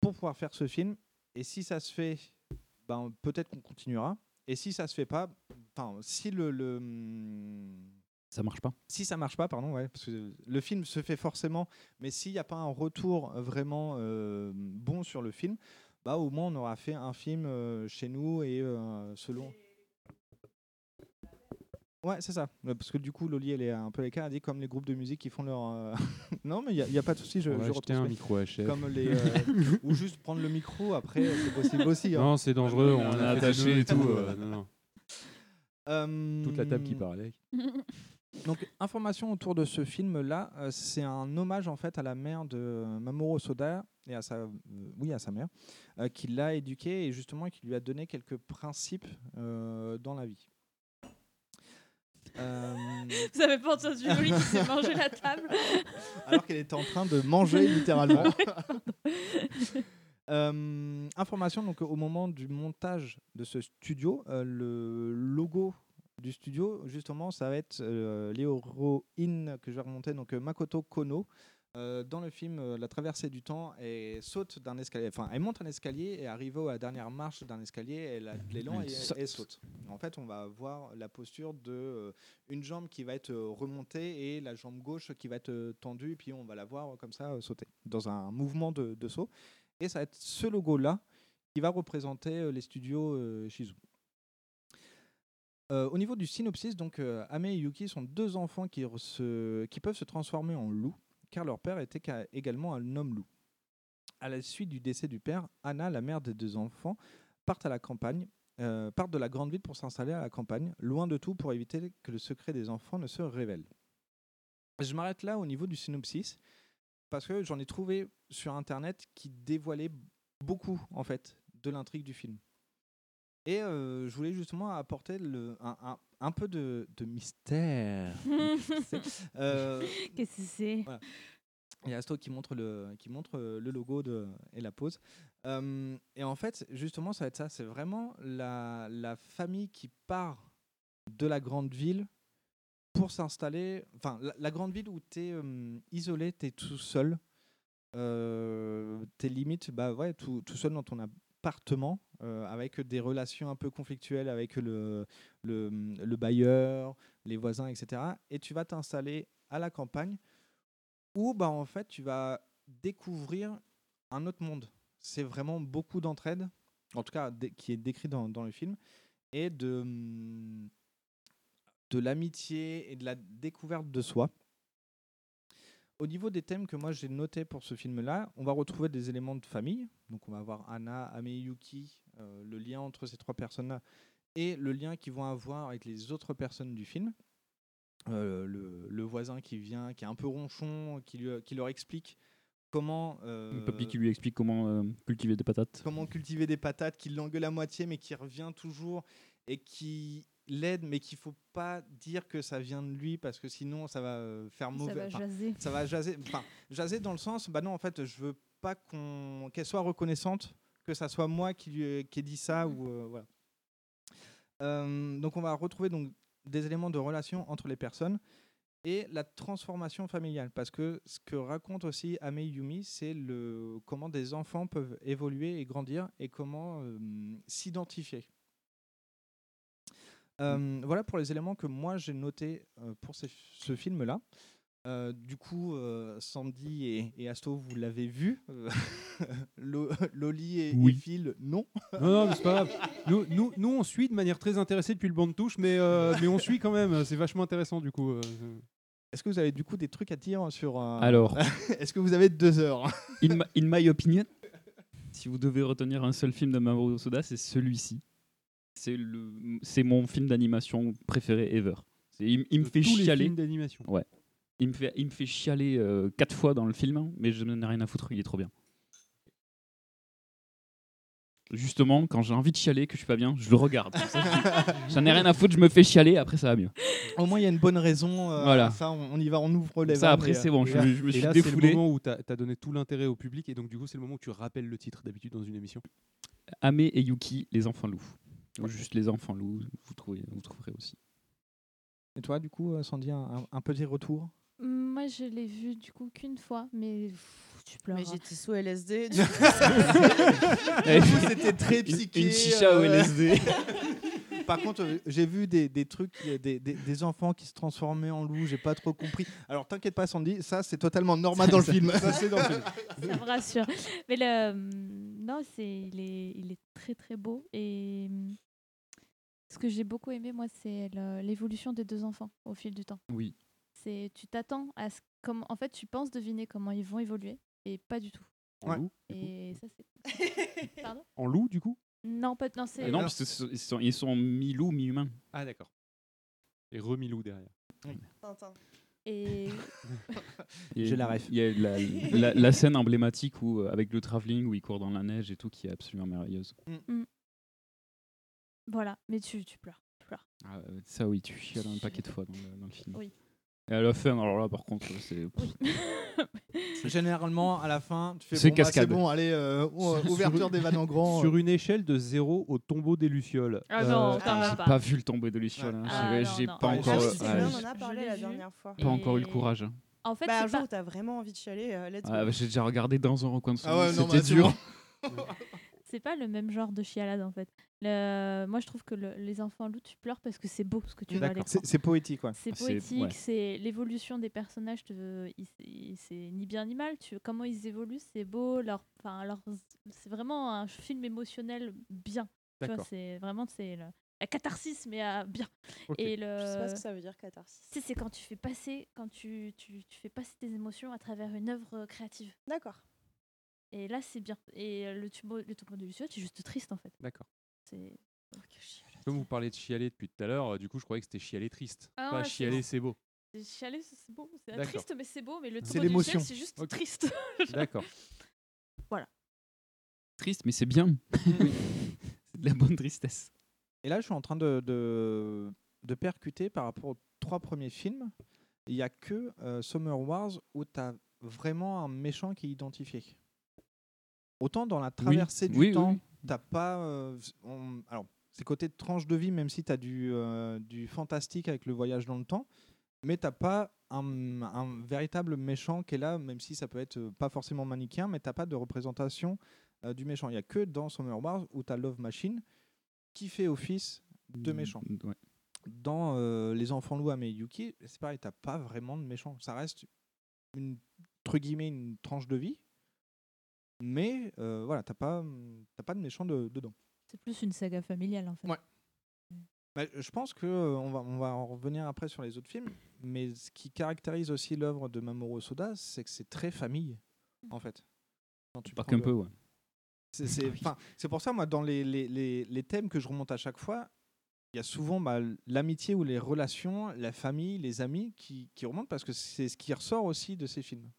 pour pouvoir faire ce film. Et si ça se fait, ben, peut-être qu'on continuera. Et si ça se fait pas, si le, le, Ça marche pas. si ça marche pas, pardon, ouais, parce que le film se fait forcément, mais s'il n'y a pas un retour vraiment euh, bon sur le film, bah au moins on aura fait un film euh, chez nous et euh, selon. Ouais, c'est ça. Parce que du coup, Loli, elle est un peu l'écart. Elle dit comme les groupes de musique qui font leur. euh, non, mais il n'y a, pas de souci. Je, je acheter un micro HF. Comme les. euh, ou juste prendre le micro après, c'est possible aussi. hein. Non, c'est dangereux, on, On a attaché et tout, euh, euh. non, non. Euh, Toute la table qui part avec. Donc, information autour de ce film-là, euh, c'est un hommage en fait à la mère de euh, Mamoru Soda et à sa, euh, oui, à sa mère, euh, qui l'a éduqué et justement qui lui a donné quelques principes dans la vie. Vous avez pas entendu Loli qui s'est mangé la table alors qu'elle était en train de manger littéralement. Information donc au moment du montage de ce studio, le logo du studio justement ça va être euh, l'héroïne que je vais remonter donc euh, Makoto Kono. Euh, dans le film euh, La traversée du temps, elle saute d'un escalier, enfin elle monte un escalier et arrive à la dernière marche d'un escalier, elle a de l'élan et saute. elle saute. En fait, on va voir la posture de euh, une jambe qui va être remontée et la jambe gauche qui va être tendue, et puis on va la voir comme ça euh, sauter dans un mouvement de, de saut. Et ça va être ce logo-là qui va représenter les studios Shizu. Euh, au niveau du synopsis, donc euh, Ame et Yuki sont deux enfants qui, peuvent se transformer en loups, car leur père était également un homme loup. À la suite du décès du père, Anna, la mère des deux enfants, part à la campagne, euh, part de la grande ville pour s'installer à la campagne, loin de tout pour éviter que le secret des enfants ne se révèle. Je m'arrête là au niveau du synopsis parce que j'en ai trouvé sur internet qui dévoilait beaucoup en fait de l'intrigue du film. Et euh, je voulais justement apporter le, un, un- un peu de, de mystère. Euh, Qu'est-ce que c'est? voilà. Il y a Asto qui montre le, qui montre euh, le logo de, et la pose. Euh, et en fait, justement, ça va être ça. C'est vraiment la, la famille qui part de la grande ville pour s'installer. Enfin, la, la grande ville où tu es isolé, tu es tout seul. Euh, tu es limite bah, ouais, tout, tout seul dans ton appartement, euh, avec des relations un peu conflictuelles avec le, le, le bailleur, les voisins, etc. Et tu vas t'installer à la campagne où bah, en fait tu vas découvrir un autre monde. C'est vraiment beaucoup d'entraide, en tout cas qui est décrit dans, dans le film, et de, de l'amitié et de la découverte de soi. Au niveau des thèmes que moi j'ai notés pour ce film-là, on va retrouver des éléments de famille. Donc on va avoir Anna, Ame et Yuki, euh, le lien entre ces trois personnes-là et le lien qu'ils vont avoir avec les autres personnes du film. Euh, le, le voisin qui vient, qui est un peu ronchon, qui, lui- qui leur explique comment. euh, Le papy qui lui explique comment euh, cultiver des patates. comment cultiver des patates, qui l'engueule à moitié, mais qui revient toujours et qui l'aide, mais qu'il faut pas dire que ça vient de lui parce que sinon ça va euh, faire Ça mauvais. va enfin, jaser. ça va jaser. Enfin, jaser dans le sens, bah non, en fait, je veux pas qu'on qu'elle soit reconnaissante, que ça soit moi qui lui qui ai dit ça ou euh, voilà. Euh, donc on va retrouver donc des éléments de relation entre les personnes et la transformation familiale parce que ce que raconte aussi Ame Yumi c'est le comment des enfants peuvent évoluer et grandir et comment euh, s'identifier Euh, voilà pour les éléments que moi j'ai notés euh, pour ces- ce film là du coup euh, Sandy et, et Asto vous l'avez vu Euh, Lo- Loli et, et Oui. Phil non? Non, non, mais c'est pas grave. Nous, nous, nous, on suit de manière très intéressée depuis le banc de touche, mais, euh, mais on suit quand même. C'est vachement intéressant du coup. euh, Est-ce que vous avez du coup des trucs à dire sur euh, Alors. Est-ce que vous avez deux heures? In, my- in my opinion, si vous devez retenir un seul film de Mamoru Soda, c'est celui-ci. C'est le, c'est mon film d'animation préféré ever. C'est- Il, il me fait tous les chialer. films d'animation. Ouais. Il me fait, il me fait chialer euh, quatre fois dans le film, hein, mais je n'en ai rien à foutre. Il est trop bien. Justement, quand j'ai envie de chialer, que je suis pas bien, je le regarde. J'en ai rien à foutre, je me fais chialer, après ça va mieux. Au moins, il y a une bonne raison. euh, Voilà. Ça, on, on y va, on ouvre les Ça, après, et, c'est euh, bon, Et je, là- me- je me et suis là, c'est le défoulé. moment où tu as, donné tout l'intérêt au public, et donc du coup, c'est le moment où tu rappelles le titre d'habitude dans une émission. Ame et Yuki, les enfants loups. Ou juste les enfants loups, vous, trouvez, vous trouverez aussi. Et toi, du coup, euh, Sandy, un, petit retour? Moi, je l'ai vu du coup qu'une fois, mais pff, tu pleures. Mais j'étais sous LSD. du coup, C'était très psyché. une chicha au euh, LSD. Par contre, euh, j'ai vu des, des trucs, euh, des, des, des enfants qui se transformaient en loups, j'ai pas trop compris. Alors t'inquiète pas, Sandy, ça c'est totalement normal dans le film. Ça, c'est dans le film. ça me rassure. Mais le, hum, non, c'est, il est, il est très très beau et ce que j'ai beaucoup aimé moi, c'est l'évolution des deux enfants au fil du temps. Oui. C'est, tu t'attends à ce comme, en fait, tu penses deviner comment ils vont évoluer et pas du tout. En loup Et ça c'est. Pardon? En loup, du coup? Non, pas, non, c'est. Ah non, parce qu'ils sont, ils sont mi-loups, mi-humains. Ah, d'accord. Et remilou derrière. Tintin. Et J'ai la ref. Il y a la, la- la scène emblématique où, euh, avec le travelling où il court dans la neige et tout, qui est absolument merveilleuse. Voilà, mais tu, tu pleures, tu pleures. Ah, euh, ça, oui, tu chiales un paquet de fois dans le, dans le film. Oui. Et à la fin, alors là, par contre, c'est. Généralement, à la fin, tu fais C'est bon, bah, cascade. c'est bon, allez, euh, ouverture des vannes en grand. Sur euh. une échelle de 0 au tombeau des Lucioles. Ah non, Euh, t'en as J'ai pas. pas vu le tombeau de Luciole. hein. Ah, J'ai- non, J'ai non. pas Ouais, encore. je sais, C'est ah, j'ai on en a parlé la dernière fois. pas encore eu le courage. hein. En fait, Bah, un c'est jour pas- où t'as vraiment envie de chialer, euh, let's go. Ah, bah, J'ai déjà regardé dans un recoin de son Ah ouais, non, c'était bah, c'est dur. c'est pas le même genre de chialade en fait. Le- Moi, je trouve que le- les enfants loups, tu pleures parce que c'est beau ce que tu vois. C'est c'est poétique, ouais. C'est C'est- poétique, ouais. c'est l'évolution des personnages. te- C'est ni bien ni mal. Tu, comment ils évoluent, c'est beau. Leur, enfin, leur, c'est vraiment un film émotionnel bien. C'est vraiment c'est le- la catharsis, mais à bien. Et le, Je sais pas ce que ça veut dire catharsis. C'est quand tu fais passer, quand tu, tu, tu fais passer tes émotions à travers une œuvre euh, créative. D'accord. Et là, c'est bien. Et euh, le tombeau, le tombeau de Luciole, c'est juste triste en fait. D'accord. C'est. Oh. Comme vous parlez de chialer depuis tout à l'heure, euh, du coup, je croyais que c'était chialer triste. Ah pas ouais, chialer, c'est beau. C'est chialé, c'est beau. C'est D'accord. triste, mais c'est beau. Mais le C'est tombeau de l'émotion. Luciole, c'est juste Ok. triste. D'accord. Triste, mais c'est bien. c'est de la bonne tristesse. Et là, je suis en train de, de, de percuter par rapport aux trois premiers films. Il n'y a que euh, Summer Wars où tu as vraiment un méchant qui est identifié. Autant dans la traversée du Oui, temps, oui. t'as pas. euh, on- alors, c'est côté de tranche de vie, même si tu as du, euh, du fantastique avec le voyage dans le temps, mais t'as pas un, un véritable méchant qui est là, même si ça peut être euh, pas forcément manichéen, mais t'as pas de représentation du méchant. Il y a que dans Summer Wars où tu as Love Machine qui fait office de méchant. Ouais. Dans Les Enfants Loups à Yuki, c'est pareil, t'as pas vraiment de méchant. Ça reste une, entre guillemets une tranche de vie, mais euh, voilà, t'as pas, t'as pas de méchant de- dedans. C'est plus une saga familiale en fait. Ouais. Bah, je pense que euh, on va, on va en revenir après sur les autres films, mais ce qui caractérise aussi l'œuvre de Mamoru Soda, c'est que c'est très famille, en fait. Quand tu Pas prends qu'un le- peu, ouais. C'est pour ça, moi, dans les, les, les, les thèmes que je remonte à chaque fois, il y a souvent bah, l'amitié ou les relations, la famille, les amis qui, qui remontent parce que c'est ce qui ressort aussi de ces films.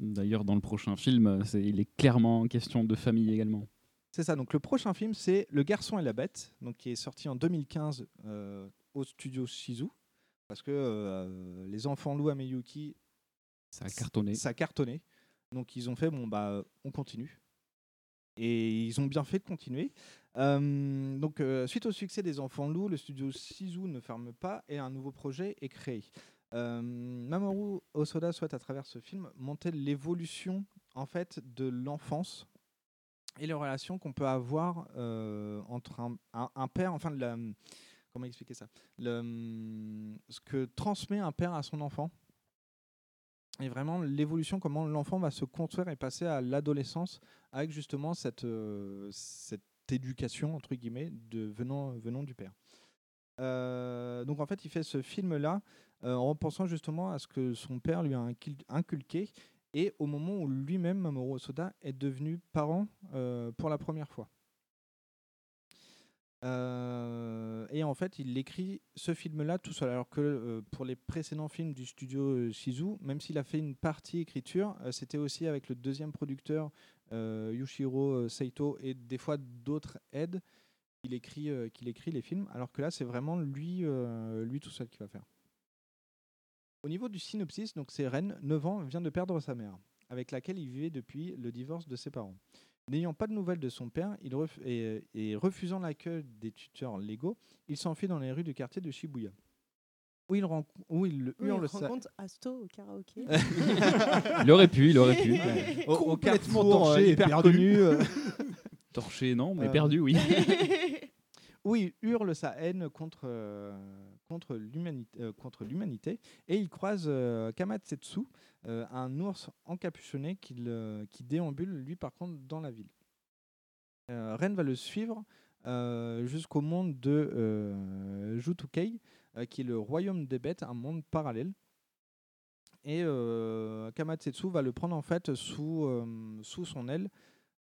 D'ailleurs, dans le prochain film, euh, il est clairement question de famille également. C'est ça. Donc le prochain film, c'est Le Garçon et la Bête, donc qui est sorti en 2015 euh, au studio Shizu, parce que euh, les enfants loups à Miyuki, Ça a cartonné. Ça a cartonné. Donc ils ont fait bon bah on continue. Et ils ont bien fait de continuer. Euh, donc euh, suite au succès des enfants loups, le studio Shizu ne ferme pas et un nouveau projet est créé. Euh, Mamoru Osoda souhaite à travers ce film monter l'évolution en fait de l'enfance et les relations qu'on peut avoir euh, entre un, un- père, enfin comment expliquer ça, Le- ce que transmet un père à son enfant et vraiment l'évolution, comment l'enfant va se construire et passer à l'adolescence avec justement cette, euh, cette éducation entre guillemets de venant, venant du père. Donc en fait, il fait ce film-là en pensant justement à ce que son père lui a inculqué et au moment où lui-même, Mamoru Osoda, est devenu parent euh, pour la première fois. Euh, et en fait, il écrit ce film-là tout seul. Alors que euh, pour les précédents films du studio euh, Shizu, même s'il a fait une partie écriture, euh, c'était aussi avec le deuxième producteur euh, Yushiro euh, Saito et des fois d'autres aides qu'il écrit, euh, qu'il écrit les films. Alors que là, c'est vraiment lui, euh, lui tout seul qui va faire. Au niveau du synopsis, donc c'est Ren, 9 ans, vient de perdre sa mère, avec laquelle il vivait depuis le divorce de ses parents. N'ayant pas de nouvelles de son père il ref- et, et refusant l'accueil des tuteurs légaux, il s'enfuit dans les rues du quartier de Shibuya. Où il, renco- où il Oui, hurle il sa- rencontre Asto au karaoké. Il aurait pu, il aurait pu. Au- au Complètement carrefour, euh, torché et hyper perdu. connu, euh. Torché, non, mais Euh, perdu, oui. où il hurle sa haine contre, euh, contre l'humanité euh, contre l'humanité et il croise euh, Kamatsetsu, euh, un ours encapuchonné qui, qui déambule lui par contre dans la ville. Ren va le suivre jusqu'au monde de euh, Jutukei, qui est le royaume des bêtes, un monde parallèle. Et Kamatsetsu va le prendre en fait sous, sous son aile.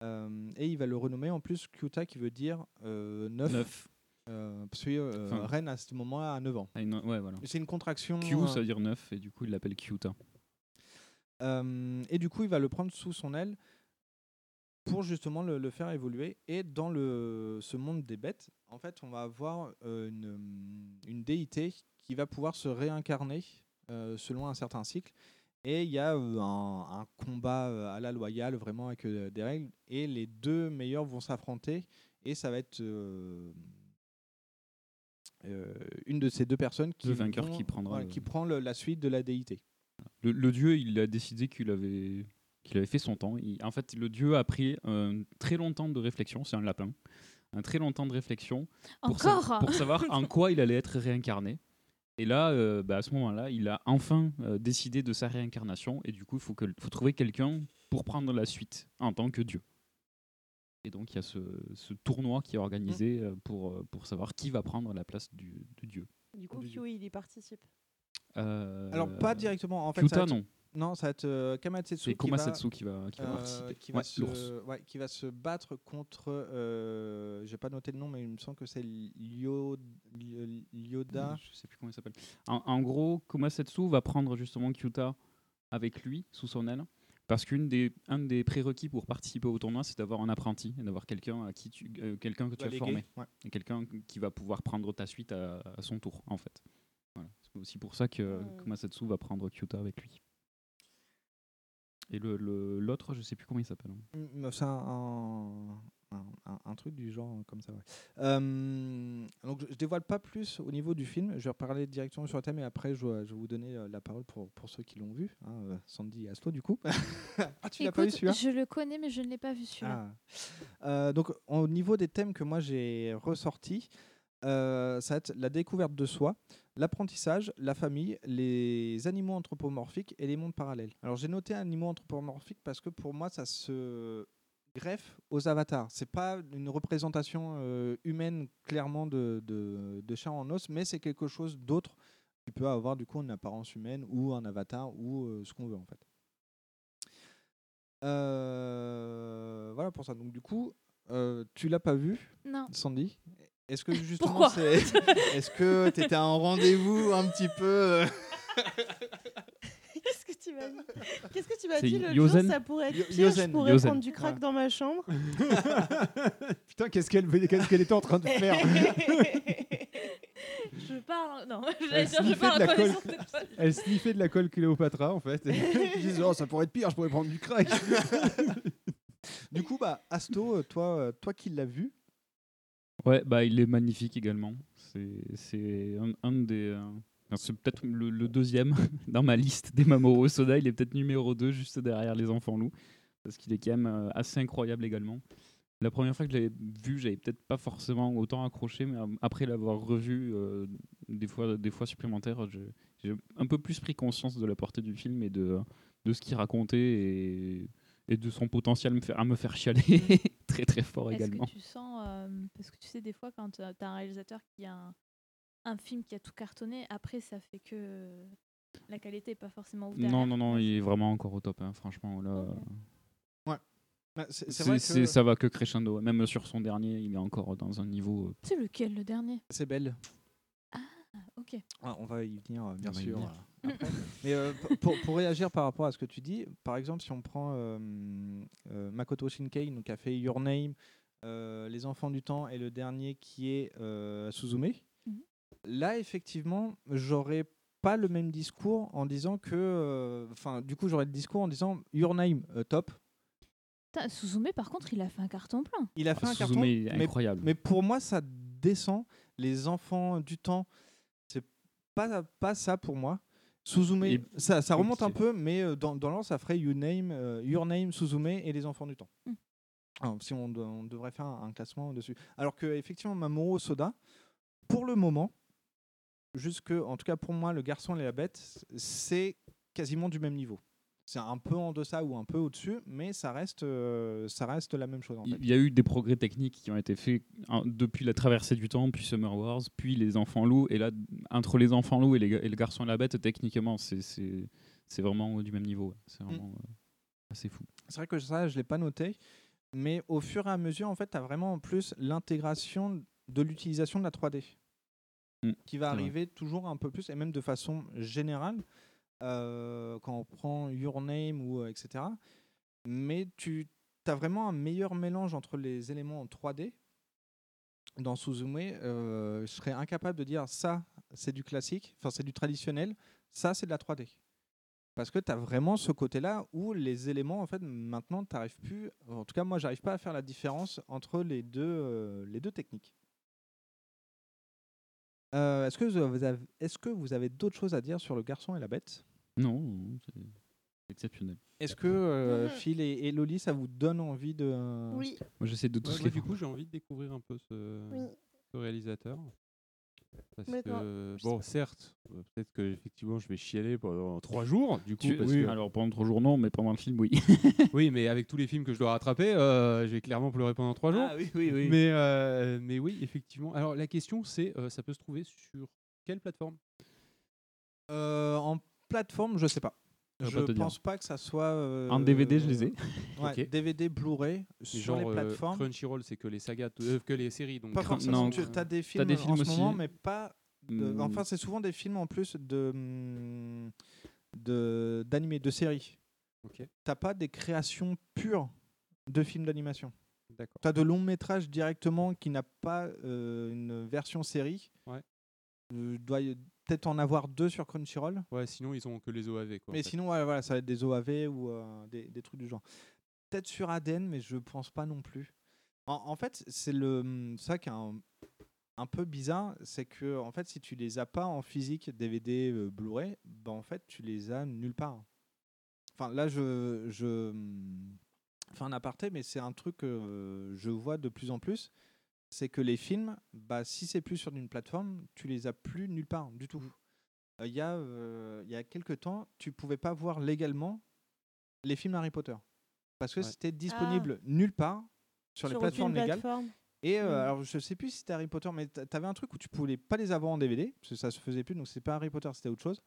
et il va le renommer en plus Kyuta qui veut dire neuf. Euh, parce que euh, Enfin. Ren à ce moment-là a 9 ans. Une- ouais, voilà. C'est une contraction. Q, euh, ça veut dire 9, et du coup, il l'appelle Kyuta. Euh, et du coup, il va le prendre sous son aile pour justement le, le faire évoluer. Et dans le, ce monde des bêtes, en fait, on va avoir une, une déité qui va pouvoir se réincarner euh, selon un certain cycle. Et il y a euh, un, un combat euh, à la loyale, vraiment avec des règles. Et les deux meilleurs vont s'affronter. Et ça va être une de ces deux personnes qui, Le vainqueur vont- qui prendra qui prend le- la suite de la déité. Le, le dieu, il a décidé qu'il avait, qu'il avait fait son temps. Il- en fait, le dieu a pris un très longtemps de réflexion, c'est un lapin, un très longtemps de réflexion pour, sa- Encore pour savoir en quoi il allait être réincarné. Et là, euh, bah, à ce moment-là, il a enfin euh, décidé de sa réincarnation. Et du coup, il faut, que- faut trouver quelqu'un pour prendre la suite en tant que dieu. Et donc, il y a ce, ce tournoi qui est organisé euh, pour, euh, pour savoir qui va prendre la place du, du dieu. Du coup, Q, il y participe. Euh, Alors pas directement en fait. Kyuta, être- non. Non, ça va être euh, Kamatsetsu. C'est qui Komasetsu qui va- qui va euh, participer. qui va Ouais, se, l'ours. ouais, qui va se battre contre. Euh, J'ai pas noté le nom, mais il me semble que c'est Lyo- Lyo- Lyoda. Je sais plus comment il s'appelle. En, en gros, Komasetsu va prendre justement Kyuta avec lui sous son aile. Parce qu'un des, un des prérequis pour participer au tournoi, c'est d'avoir un apprenti et d'avoir quelqu'un à qui tu, euh, quelqu'un que tu as formé ouais. et quelqu'un qui va pouvoir prendre ta suite à, à son tour en fait. Voilà. C'est aussi pour ça que Komasetsu va prendre Kyuta avec lui. Et le- le- l'autre, je sais plus comment il s'appelle. hein. Mm, C'est un, un, truc du genre comme ça. Ouais. Euh, donc je, je dévoile pas plus au niveau du film. Je vais reparler directement sur le thème et après je, vais- je vais vous donner euh, la parole pour, pour ceux qui l'ont vu. hein, euh, Sandy et Asto du coup. ah tu l'as pas vu celui-là? je le connais, mais je ne l'ai pas vu celui-là. Ah. Euh, donc, au niveau des thèmes que moi j'ai ressortis, euh, ça va être la découverte de soi, l'apprentissage, la famille, les animaux anthropomorphiques et les mondes parallèles. Alors, j'ai noté animaux anthropomorphiques parce que pour moi, ça se greffe aux avatars. C'est pas une représentation euh, humaine clairement de, de, de chair en os, mais c'est quelque chose d'autre qui peut avoir du coup une apparence humaine ou un avatar ou euh, ce qu'on veut en fait. Euh, voilà pour ça. Donc du coup, tu l'as pas vu, Non. Sandy? Est-ce que justement, est-ce que tu étais en rendez-vous un petit peu Qu'est-ce que tu m'as dit Qu'est-ce que tu m'as C'est dit l'autre jour Ça pourrait être pire, Yosen. je pourrais Yosen. prendre du crack Ouais. dans ma chambre. Putain, qu'est-ce qu'elle qu'est-ce qu'elle était en train de faire Je parle. Non, Elle j'allais dire, je sniffait parle de en la colle. connaissance de cause. Elle sniffait de la colle Cléopatra en fait. Je disais, oh, ça pourrait être pire, je pourrais prendre du crack. Du coup, bah, Asto, euh, toi, euh, toi qui l'as vu, Ouais, bah il est magnifique également. C'est c'est un, un des. euh, c'est peut-être le, le deuxième dans ma liste des Mamoru Soda. Il est peut-être numéro 2 juste derrière Les Enfants Loups. Parce qu'il est quand même euh, assez incroyable également. La première fois que je l'avais vu, j'avais peut-être pas forcément autant accroché, mais euh, après l'avoir revu euh, des, fois, des fois supplémentaires, j'ai un peu plus pris conscience de la portée du film et de, de ce qu'il racontait et, et de son potentiel à me faire, chialer très très fort Est-ce également. que tu sens. euh, parce que tu sais, des fois, quand tu as un réalisateur qui a un, un film qui a tout cartonné, après, ça fait que la qualité n'est pas forcément ouf Non, non, non, il est vraiment encore au top, hein, franchement. Là, bah, c'est c'est c'est- vrai c'est- que ça va que crescendo. ouais. Même sur son dernier, il est encore dans un niveau. euh, C'est lequel, le dernier? C'est belle. Ah, ok. Ouais, on va y venir, euh, bien On va y sûr. venir. euh. Mais euh, pour, pour réagir par rapport à ce que tu dis, par exemple, si on prend euh, euh, Makoto Shinkei, donc, qui a fait Your Name, euh, Les Enfants du Temps, et le dernier qui est euh, Suzume. Là, effectivement, j'aurais pas le même discours en disant que. euh, Enfin, du coup, j'aurais le discours en disant Your Name, euh, top. Putain, Suzume, par contre, il a fait un carton plein. Il a fait Ah, un Suzume carton. est mais incroyable. Mais pour moi, ça descend. Les enfants du temps, c'est pas, pas ça pour moi. Suzume, Et- ça, ça remonte un peu, mais euh, dans, dans l'ordre, ça ferait you name, euh, Your Name, Suzume et les enfants du temps. Mm. Alors, si on devrait faire un, un classement dessus. Alors que effectivement, Mamoru Soda, pour le moment, jusque, en tout cas pour moi, le garçon et la bête, c'est quasiment du même niveau. C'est un peu en deçà ou un peu au-dessus, mais ça reste, euh, ça reste la même chose en fait. Il y a eu des progrès techniques qui ont été faits hein, depuis la traversée du temps, puis Summer Wars, puis les enfants loups. Et là, entre les enfants loups et, les, ga- et le garçon et la bête, techniquement, c'est- vraiment du même niveau. C'est vraiment euh, assez fou. C'est vrai que ça, je ne l'ai pas noté, mais au fur et à mesure, en fait, tu as vraiment en plus l'intégration de l'utilisation de la 3D Mm, qui va vrai. arriver toujours un peu plus, et même de façon générale, euh, quand on prend Your Name ou euh, etc. Mais tu as vraiment un meilleur mélange entre les éléments en 3D. Dans Suzume, euh, je serais incapable de dire ça, c'est du classique, enfin c'est du traditionnel, ça c'est de la 3D. Parce que tu as vraiment ce côté-là où les éléments, en fait, maintenant, tu n'arrives plus. En tout cas, moi, j'arrive pas à faire la différence entre les deux, les deux techniques. Euh, Est-ce que vous avez, est-ce que vous avez d'autres choses à dire sur le garçon et la bête? Non, non, c'est exceptionnel. Est-ce que euh, Mhm. Phil et, et Loli, ça vous donne envie de. Oui. Moi, j'essaie de tous Ouais, les du coup, j'ai envie de découvrir un peu ce, Oui. ce réalisateur. Parce Mais non, que, je bon, certes, euh, peut-être que effectivement, je vais chialer pendant trois jours, du coup. Tu- parce oui, que- alors pendant trois jours, non, mais pendant le film, oui. oui, mais avec tous les films que je dois rattraper, euh, je vais clairement pleurer pendant trois jours. Ah oui, oui, oui. Mais, euh, mais oui, effectivement. Alors, la question, c'est euh, ça peut se trouver sur quelle plateforme? Euh, en plateforme, je sais pas. Je dire. pense pas que ça soit. euh, En DVD, je les ai. Ouais. DVD, Blu-ray, sur genre, les euh, plateformes. Crunchyroll, c'est que les sagas, euh, que les séries. Donc Pas forcément. non, Tu as des films, des en ce moment, mais pas. de- Hmm. Enfin, c'est souvent des films en plus de de d'animés, de séries. Ok. T'as pas des créations pures de films d'animation. D'accord. Tu as de longs métrages directement qui n'a pas euh, une version série. Ouais. Euh, doit y- peut-être en avoir deux sur Crunchyroll. Ouais, sinon, ils ont que les OAV. Quoi, Mais sinon, ouais, voilà, ça va être des OAV ou euh, des, des trucs du genre. Peut-être sur ADN, mais je pense pas non plus. En, en fait, c'est le hum, ça qui est un, un peu bizarre, c'est que en fait, si tu les as pas en physique, DVD, euh, Blu-ray, bah, en fait, tu les as nulle part. Enfin, là, je, je hum, fais un aparté, mais c'est un truc que euh, je vois de plus en plus. C'est que les films, bah, si c'est plus sur une plateforme, tu les as plus nulle part du tout. Euh, Il y, a, euh, il y a quelques temps, tu pouvais pas voir légalement les films Harry Potter. parce que Ouais. c'était disponible nulle part sur, les plateformes légales. plateforme. Et euh, Mm. alors, je sais plus si c'était Harry Potter, mais tu avais un truc où tu pouvais pas les avoir en DVD, parce que ça se faisait plus, donc c'est pas Harry Potter, c'était autre chose.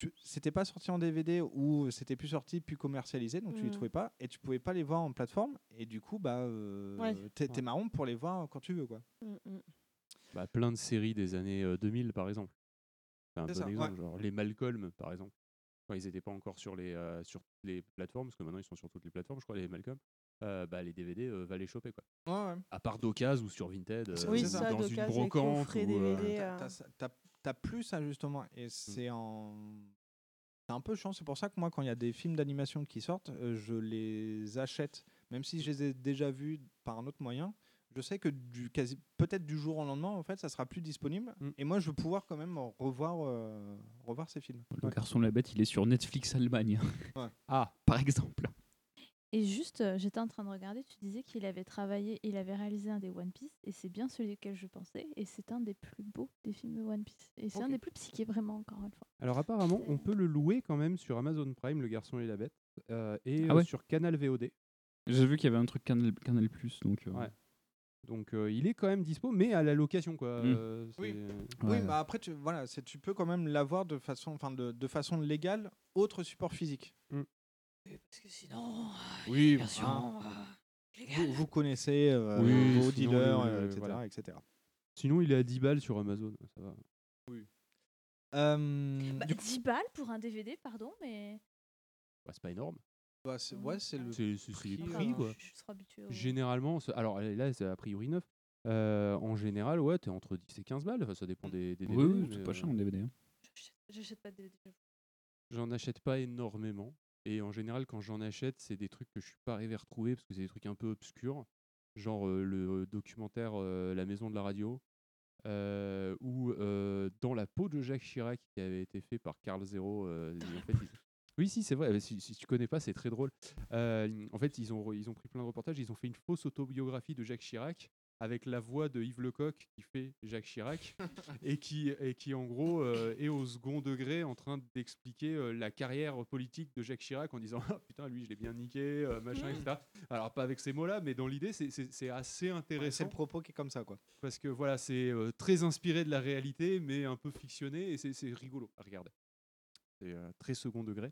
Tu- C'était pas sorti en DVD ou c'était plus sorti, plus commercialisé, donc tu les Mm. trouvais pas, et tu pouvais pas les voir en plateforme, et du coup, bah, euh, Ouais. t'es t'es marrant pour les voir quand tu veux, quoi. Mm, mm. Bah, plein de séries des années euh, 2000, par exemple. C'est un bon ça, ouais. exemple. Genre les Malcolm, par exemple. Quand ils n'étaient pas encore sur les, euh, sur les plateformes, parce que maintenant ils sont sur toutes les plateformes, je crois, les Malcolm, euh, bah, les DVD, euh, va les choper. Quoi. Ouais, ouais. À part d'occasion ou sur Vinted, euh, Oui, ou ça, dans une brocante. ou, euh, T'as- euh. T'as plus ça justement, et c'est en. C'est un peu chiant, c'est pour ça que moi, quand il y a des films d'animation qui sortent, euh, je les achète, même si je les ai déjà vus par un autre moyen. Je sais que du quasi peut-être du jour au lendemain, en fait, ça sera plus disponible. Mm. Et moi, je vais pouvoir quand même revoir, euh, revoir ces films. Le garçon de la bête, il est sur Netflix Allemagne. Ouais. Ah, par exemple. Et juste, euh, j'étais en train de regarder, tu disais qu'il avait travaillé, il avait réalisé un des One Piece, et c'est bien celui auquel je pensais, et c'est un des plus beaux des films de One Piece. Et c'est un des plus psychés, vraiment, encore une fois. Alors apparemment, on peut le louer quand même sur Amazon Prime, Le Garçon et la Bête, euh, et Ah euh, sur Canal VOD. J'ai vu qu'il y avait un truc Canal, Canal Plus, donc. euh, Ouais. Donc euh, il est quand même dispo, mais à la location quoi. Mm. Euh, Oui. Oui, Ouais. bah après, tu, voilà, tu peux quand même l'avoir de façon, enfin, de, de façon légale, autre support physique. Parce que sinon, Oui, version, euh, vous, vous connaissez euh, Oui, vos sinon, dealers, le- euh, le- etc., voilà. etc. Sinon, il est à 10 balles sur Amazon, ça va. Euh, bah, du 10 balles pour un DVD, pardon, mais. Bah, c'est pas énorme. Bah, c'est- ouais, c'est le C'est c'est- c'est prix, les euh, prix quoi. Je Généralement, c'est- alors là c'est a priori neuf. Euh, en général, ouais, t'es entre 10 et 15 balles. Enfin, ça dépend des, des Oui, DVD, oui, c'est pas euh, cher en DVD. hein. J'achète- J'achète pas de DVD. J'en achète pas énormément. Et en général, quand j'en achète, c'est des trucs que je suis pas arrivé à retrouver parce que c'est des trucs un peu obscurs. Genre euh, le documentaire euh, La maison de la radio. euh, ou Dans la peau de Jacques Chirac qui avait été fait par Carl Zero. et en fait, ils- Oui, si, c'est vrai. Si, si tu connais pas, c'est très drôle. En fait, ils ont, ils ont pris plein de reportages. Ils ont fait une fausse autobiographie de Jacques Chirac avec la voix de Yves Lecoq qui fait Jacques Chirac et qui, et qui en gros euh, est au second degré en train d'expliquer euh, la carrière politique de Jacques Chirac en disant ah, putain lui je l'ai bien niqué euh, machin etc. Alors pas avec ces mots-là mais dans l'idée c'est- c'est c'est assez c'est intéressant le propos qui est comme ça, quoi. parce que voilà c'est euh, très inspiré de la réalité mais un peu fictionné et c'est c'est rigolo à regarder. C'est très second degré.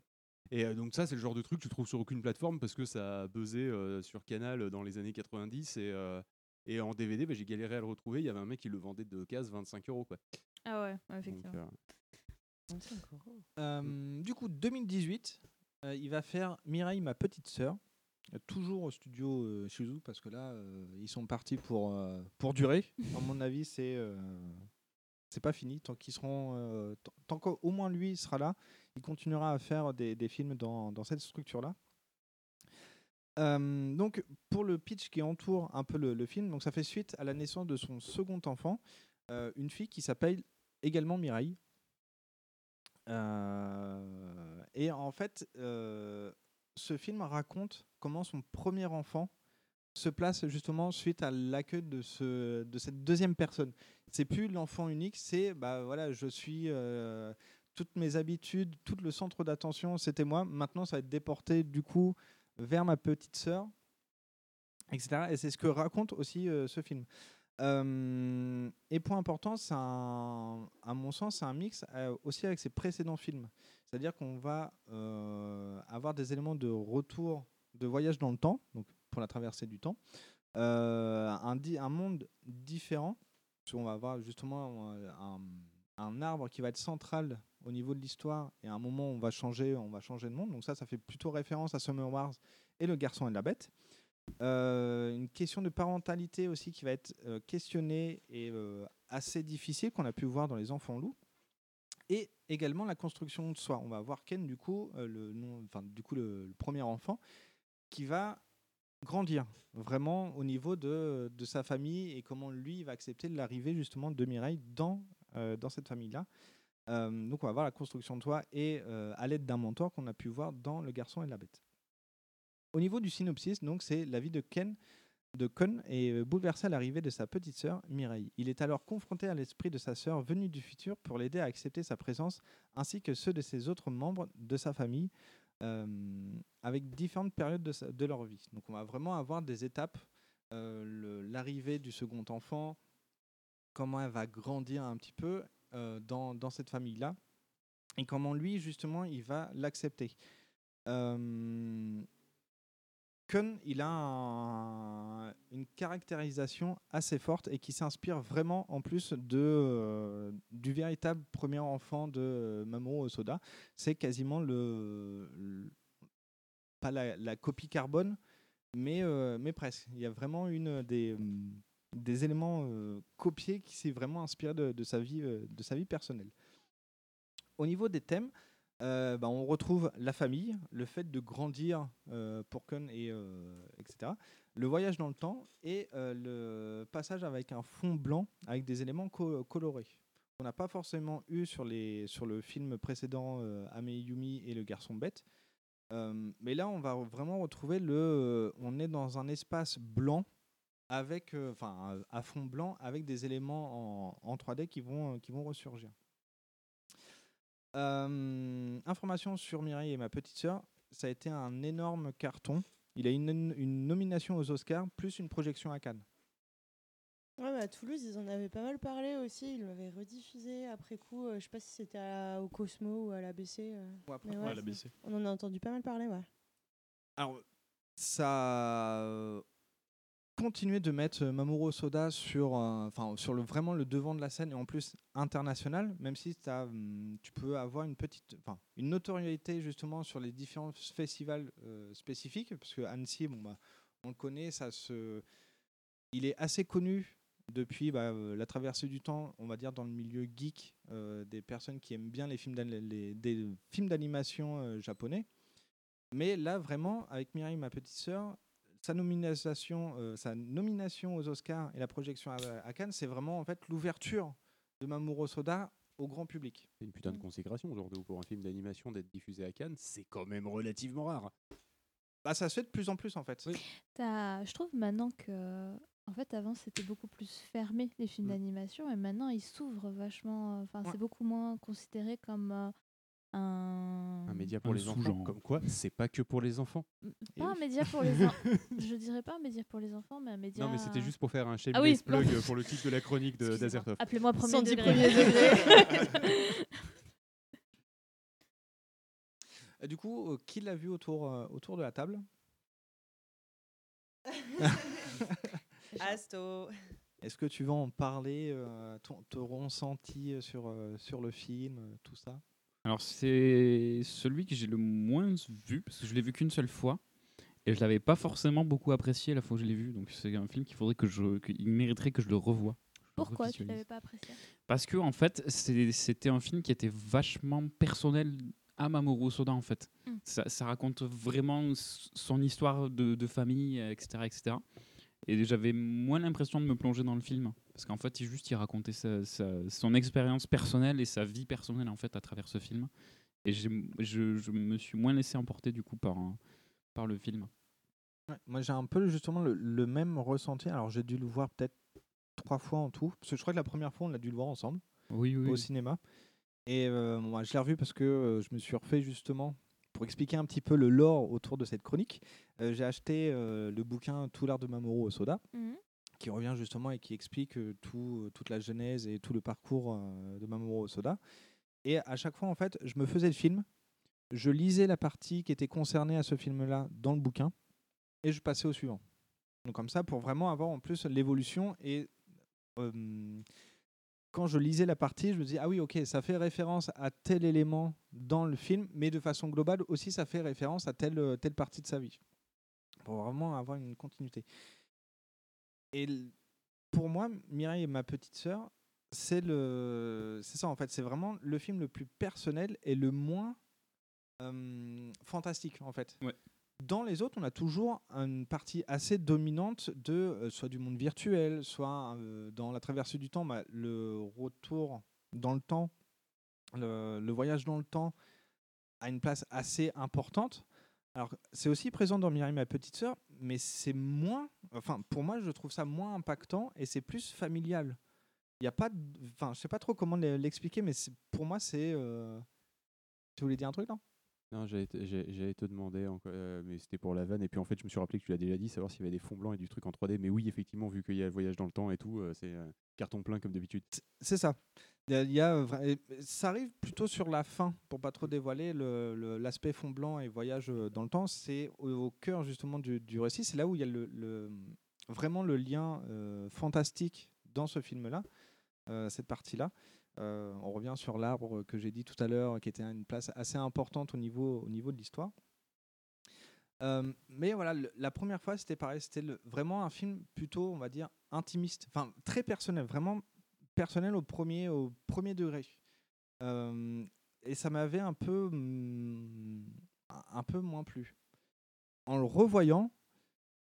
Et donc ça, c'est le genre de truc que tu trouves sur aucune plateforme parce que ça a buzzé euh, sur Canal dans les années 90 et, euh, et en DVD, bah, j'ai galéré à le retrouver. Il y avait un mec qui le vendait de case 25 euros. Quoi. Ah ouais, ouais, Donc, effectivement. euh, Euh, du coup, 2018, euh, il va faire Mireille, ma petite sœur, euh, toujours au studio euh, Shizu, parce que là, euh, ils sont partis pour, euh, pour durer. À mon avis, c'est euh, c'est pas fini. Tant qu'ils seront, euh, tant- tant qu'au moins lui sera là, il continuera à faire des, des films dans, dans cette structure-là. Donc, pour le pitch qui entoure un peu le, film, donc ça fait suite à la naissance de son second enfant, euh, une fille qui s'appelle également Mireille. Euh, et en fait, euh, ce film raconte comment son premier enfant se place justement suite à l'accueil de, ce, de cette deuxième personne. C'est plus l'enfant unique, c'est bah voilà, je suis toutes mes habitudes, tout le centre d'attention, c'était moi. Maintenant, ça va être déporté du coup vers ma petite sœur, etc. Et c'est ce que raconte aussi euh, ce film. Euh, et point important, c'est à mon sens, c'est un mix euh, aussi avec ses précédents films. C'est-à-dire qu'on va avoir des éléments de retour, de voyage dans le temps, donc pour la traversée du temps, un, di- un monde différent, qu'on va avoir justement un arbre qui va être central au niveau de l'histoire, et à un moment on va changer, on va changer de monde. Donc ça, ça fait plutôt référence à Summer Wars et Le Garçon et la Bête. Euh, une question de parentalité aussi qui va être euh, questionnée et euh, assez difficile qu'on a pu voir dans Les Enfants Loups. Et également la construction de soi. On va voir Ken, du coup, le, du coup le, premier enfant, qui va grandir vraiment au niveau de, de sa famille et comment lui va accepter l'arrivée justement de Mireille dans, dans cette famille-là. Euh, donc on va voir la construction de soi et euh, à l'aide d'un mentor qu'on a pu voir dans Le Garçon et la Bête. Au niveau du synopsis, donc c'est la vie de Ken de Con est euh, bouleversé à l'arrivée de sa petite sœur Mireille. Il est alors confronté à l'esprit de sa sœur venue du futur pour l'aider à accepter sa présence ainsi que ceux de ses autres membres de sa famille. avec différentes périodes de, de leur vie. Donc on va vraiment avoir des étapes, l'arrivée du second enfant, comment elle va grandir un petit peu dans, dans cette famille-là, et comment lui, justement, il va l'accepter. Euh, Kun, il a un- une caractérisation assez forte et qui s'inspire vraiment en plus de, euh, du véritable premier enfant de euh, Mamoru Osoda. C'est quasiment le, pas la, copie carbone, mais, euh, mais presque. Il y a vraiment une des, des éléments euh, copiés qui s'est vraiment inspiré de, sa vie, euh, de sa vie personnelle. Au niveau des thèmes, euh, bah, on retrouve la famille, le fait de grandir pour Kun et etc. Le voyage dans le temps et le passage avec un fond blanc avec des éléments co- colorés. On n'a pas forcément eu sur, les, sur le film précédent Ame Yumi et le garçon bête. Mais là, on va vraiment retrouver le. on est dans un espace blanc avec, euh, enfin, à fond blanc avec des éléments en, en 3D qui vont, euh, qui vont ressurgir. Euh, information sur Mireille et ma petite sœur, ça a été un énorme carton. Il a une, une nomination aux Oscars plus une projection à Cannes. Ouais, bah, à Toulouse, ils en avaient pas mal parlé aussi. Ils l'avaient rediffusé après coup. euh, je sais pas si c'était au Cosmo ou à l'ABC. euh, Ouais, l'ABC. On en a entendu pas mal parler, ouais. Alors, ça a continué de mettre euh, Mamoru Soda sur, euh, sur le, vraiment le devant de la scène et en plus international, même si t'as, hum, tu peux avoir une petite, une notoriété justement sur les différents festivals euh, spécifiques, parce que Annecy, bon, bah, on le connaît, ça se, il est assez connu depuis bah, la traversée du temps, on va dire dans le milieu geek, des personnes qui aiment bien les films, des films d'animation japonais. Mais là, vraiment, avec Mireille, ma petite sœur, sa nomination, euh, sa nomination aux Oscars et la projection à, à Cannes, c'est vraiment en fait l'ouverture de Mamoru Soda au grand public. C'est une putain de consécration aujourd'hui pour un film d'animation d'être diffusé à Cannes. C'est quand même relativement rare. Bah, ça se fait de plus en plus en fait. Je trouve maintenant que, en fait, avant c'était beaucoup plus fermé les films d'animation et maintenant ils s'ouvrent vachement. Enfin, c'est beaucoup moins considéré comme euh, un. Un média pour Un les enfants. Comme quoi, c'est pas que pour les enfants. Pas un média pour les enfants. Je dirais pas un média pour les enfants, mais un média. Non, mais c'était juste pour faire un shameless Ah oui, plug pour le titre de la chronique d'Azertov. Appelez-moi premier 110 degré. premier degré. Du coup, euh, qui l'a vu autour, euh, autour de la table? Asto. Est-ce que tu vas en parler, euh, ton, ton ressenti euh, sur, euh, sur le film, tout ça? Alors c'est celui que j'ai le moins vu parce que je l'ai vu qu'une seule fois et je l'avais pas forcément beaucoup apprécié la fois où je l'ai vu. Donc c'est un film qu'il faudrait que je, qu'il mériterait que je le revoie. Pourquoi tu l'avais pas apprécié? Parce que en fait c'était un film qui était vachement personnel à Mamoru Soda en fait. Mm. Ça, ça raconte vraiment son histoire de, de famille, etc., etc. Et j'avais moins l'impression de me plonger dans le film parce qu'en fait il juste il racontait sa- sa- son expérience personnelle et sa vie personnelle en fait à travers ce film. Et je, je me suis moins laissé emporter du coup par, un- par le film. Ouais, Moi, j'ai un peu justement le, le même ressenti. Alors, j'ai dû le voir peut-être trois fois en tout. Parce que je crois que la première fois, on l'a dû le voir ensemble Oui, oui. au cinéma. Et euh, moi, je l'ai revu parce que euh, je me suis refait justement pour expliquer un petit peu le lore autour de cette chronique. euh, j'ai acheté euh, le bouquin Tout l'art de Mamoru Osoda, Mhm. qui revient justement et qui explique euh, tout, toute la genèse et tout le parcours de Mamoru Osoda. Et à chaque fois, en fait, je me faisais le film, je lisais la partie qui était concernée à ce film-là dans le bouquin, et je passais au suivant. Donc comme ça, pour vraiment avoir en plus l'évolution et euh, quand je lisais la partie, je me dis ah oui ok ça fait référence à tel élément dans le film, mais de façon globale aussi ça fait référence à telle euh, telle partie de sa vie pour vraiment avoir une continuité. Et pour moi, Mireille et ma petite sœur, c'est le ça en fait, c'est vraiment le film le plus personnel et le moins fantastique en fait. Ouais. Dans les autres, on a toujours une partie assez dominante de euh, soit du monde virtuel, soit euh, dans la traversée du temps, bah, le retour dans le temps, le, voyage dans le temps a une place assez importante. Alors, c'est aussi présent dans Mireille, ma petite sœur, mais c'est moins, enfin, pour moi, je trouve ça moins impactant et c'est plus familial. Il y a pas, enfin, je sais pas trop comment l'e- l'expliquer, mais pour moi, c'est. euh, Tu voulais dire un truc, non? Non, j'allais te, demander, euh, mais c'était pour la vanne. Et puis en fait, je me suis rappelé que tu l'as déjà dit, savoir s'il y avait des fonds blancs et du truc en 3D. Mais oui, effectivement, vu qu'il y a le voyage dans le temps et tout, euh, c'est euh, carton plein comme d'habitude. C'est ça. Il y a, ça arrive plutôt sur la fin, pour pas trop dévoiler le- le- l'aspect fond blanc et voyage dans le temps. C'est au, cœur justement du, récit. C'est là où il y a le, vraiment le lien fantastique dans ce film-là, cette partie-là. Euh, on revient sur l'arbre que j'ai dit tout à l'heure, qui était une place assez importante au niveau, au niveau de l'histoire. Euh, mais voilà, la première fois, c'était pareil. C'était vraiment un film plutôt, on va dire, intimiste, enfin très personnel, vraiment personnel au premier, au premier degré. Euh, et ça m'avait un peu, hum, un peu moins plu. En le revoyant,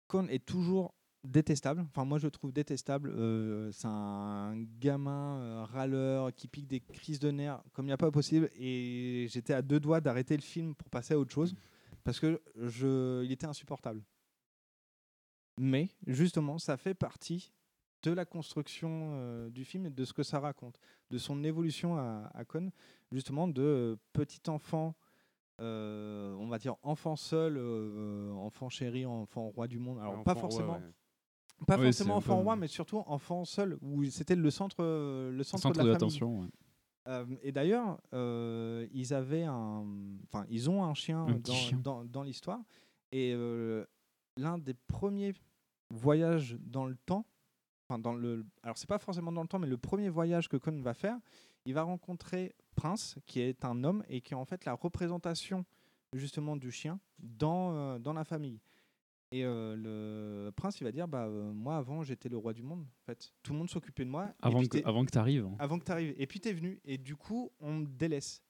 Con est toujours détestable. Enfin, moi, je le trouve détestable. Euh, c'est un gamin euh, râleur qui pique des crises de nerfs comme il n'y a pas possible. Et j'étais à deux doigts d'arrêter le film pour passer à autre chose parce que je, il était insupportable. Mais justement, ça fait partie de la construction euh, du film et de ce que ça raconte, de son évolution à, à Con, justement de petit enfant, euh, on va dire enfant seul, euh, enfant chéri, enfant roi du monde. Alors pas roi, forcément, ouais. Pas Oui, forcément enfant peu- roi, mais surtout enfant seul, où c'était le centre, le centre, Centre de la d'attention, famille. ouais. Euh, et d'ailleurs, euh, ils avaient un, enfin, ils ont un chien Un dans, chien. dans, dans l'histoire. Et euh, l'un des premiers voyages dans le temps, enfin dans le, alors c'est pas forcément dans le temps, mais le premier voyage que Conan va faire, il va rencontrer Prince, qui est un homme et qui est en fait la représentation justement du chien dans, dans la famille. Et euh, le prince, il va dire, bah euh, moi avant j'étais le roi du monde. En fait, tout le monde s'occupait de moi. Avant que- que t'arrives, hein. Avant que tu arrives. Et puis tu es venu. Et du coup, on me délaisse.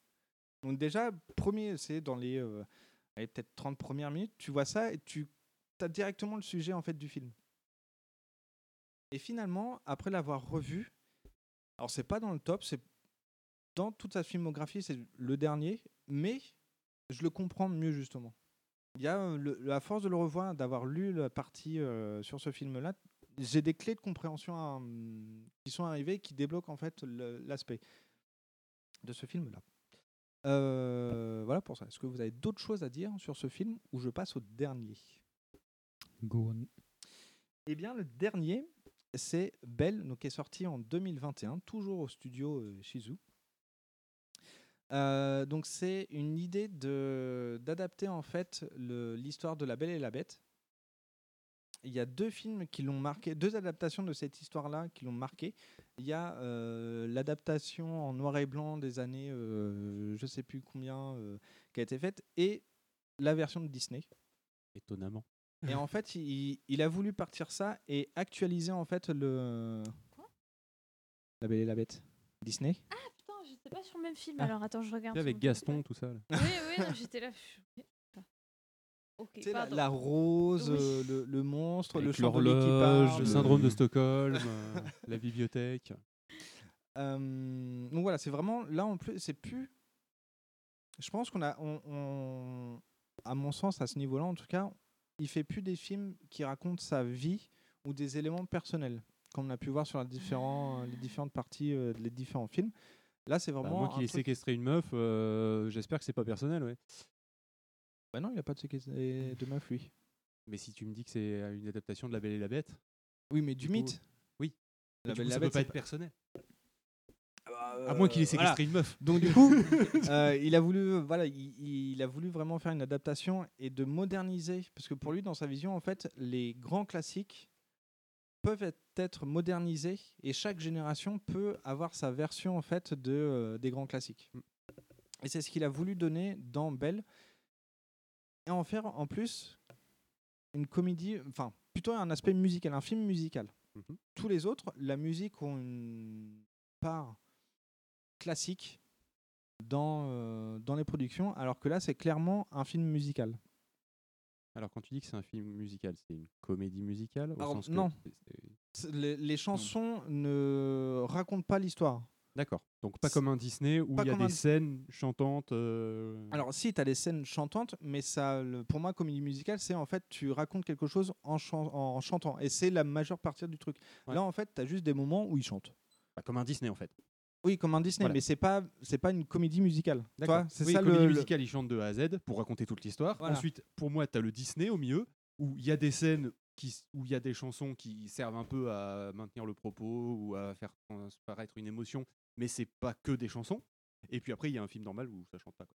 Donc déjà, premier, c'est dans les euh, peut-être 30 premières minutes, tu vois ça et tu as directement le sujet en fait du film. Et finalement, après l'avoir revu, alors c'est pas dans le top, c'est dans toute sa filmographie, c'est le dernier, mais je le comprends mieux justement. Il y a euh, le- la force de le revoir, d'avoir lu la partie euh, sur ce film-là. J'ai des clés de compréhension euh, qui sont arrivées qui débloquent en fait l'aspect de ce film-là. Euh, voilà pour ça. Est-ce que vous avez d'autres choses à dire sur ce film ou je passe au dernier? Go on. Eh bien, le dernier, c'est Belle, donc qui est sorti en 2021, toujours au studio euh, Shizu. Euh, donc c'est une idée de d'adapter en fait l'histoire de La Belle et la Bête. Il y a deux films qui l'ont marqué, deux adaptations de cette histoire-là qui l'ont marqué. Il y a euh, l'adaptation en noir et blanc des années, euh, je sais plus combien, euh, qui a été faite, et la version de Disney. Étonnamment. Et en fait, il, il a voulu partir ça et actualiser en fait le. La Belle et la Bête. Disney. Ah j'étais pas sur le même film. Ah. Alors attends, je regarde. Avec Gaston, tout ça. là. Oui, oui, j'étais là. je- Ok, Tu sais, la, rose, Oui. euh, le, le monstre, le Avec qui l'horloge, le syndrome de Stockholm, euh, la bibliothèque. Euh, donc voilà, c'est vraiment là en plus, c'est plus. Je pense qu'on a, on, on- à mon sens, à ce niveau-là, en tout cas, il fait plus des films qui racontent sa vie ou des éléments personnels, comme on a pu voir sur la différents, les différentes parties, euh, les différents films. Là, c'est Bah, vraiment. moi qui ai truc- séquestré une meuf, euh, j'espère que c'est pas personnel, ouais. Bah non, il a pas de séquestre de meuf, lui. Mais si tu me dis que c'est une adaptation de La Belle et la Bête. Oui, mais du mythe. Oui. La Belle coup, et la ça Bête, peut pas être pas- personnel. Euh, À moins qu'il ait séquestré voilà. une meuf. Donc du coup, euh, il a voulu, voilà, il, il a voulu vraiment faire une adaptation et de moderniser, parce que pour lui, dans sa vision, en fait, les grands classiques peuvent être, être modernisés et chaque génération peut avoir sa version en fait de euh, des grands classiques. Et c'est ce qu'il a voulu donner dans Belle et en faire en plus une comédie, enfin plutôt un aspect musical, un film musical. Mhm. Tous les autres, la musique ont une part classique dans, euh, dans les productions, alors que là, c'est clairement un film musical. Alors quand tu dis que c'est un film musical, c'est une comédie musicale au Alors, sens que non. c'est- c'est- C'est- Les, les chansons ne racontent pas l'histoire. D'accord. Donc pas comme un Disney où Pas il y a comme des un- scènes chantantes. euh, Alors, si, tu as des scènes chantantes, mais ça, le- pour moi, comédie musicale, c'est en fait, tu racontes quelque chose en, chan- en chantant. Et c'est la majeure partie du truc. Ouais. Là, en fait, tu as juste des moments où ils chantent. bah, comme un Disney en fait. Oui, comme un Disney, Voilà. mais c'est pas c'est pas une comédie musicale. D'accord. C'est Oui, ça comédie le, le- musicale, ils chantent de A à Z pour raconter toute l'histoire. Voilà. Ensuite, pour moi, tu as le Disney au milieu où il y a des scènes qui, où il y a des chansons qui servent un peu à maintenir le propos ou à faire transparaître une émotion, mais c'est pas que des chansons. Et puis après, il y a un film normal où ça chante pas. Quoi.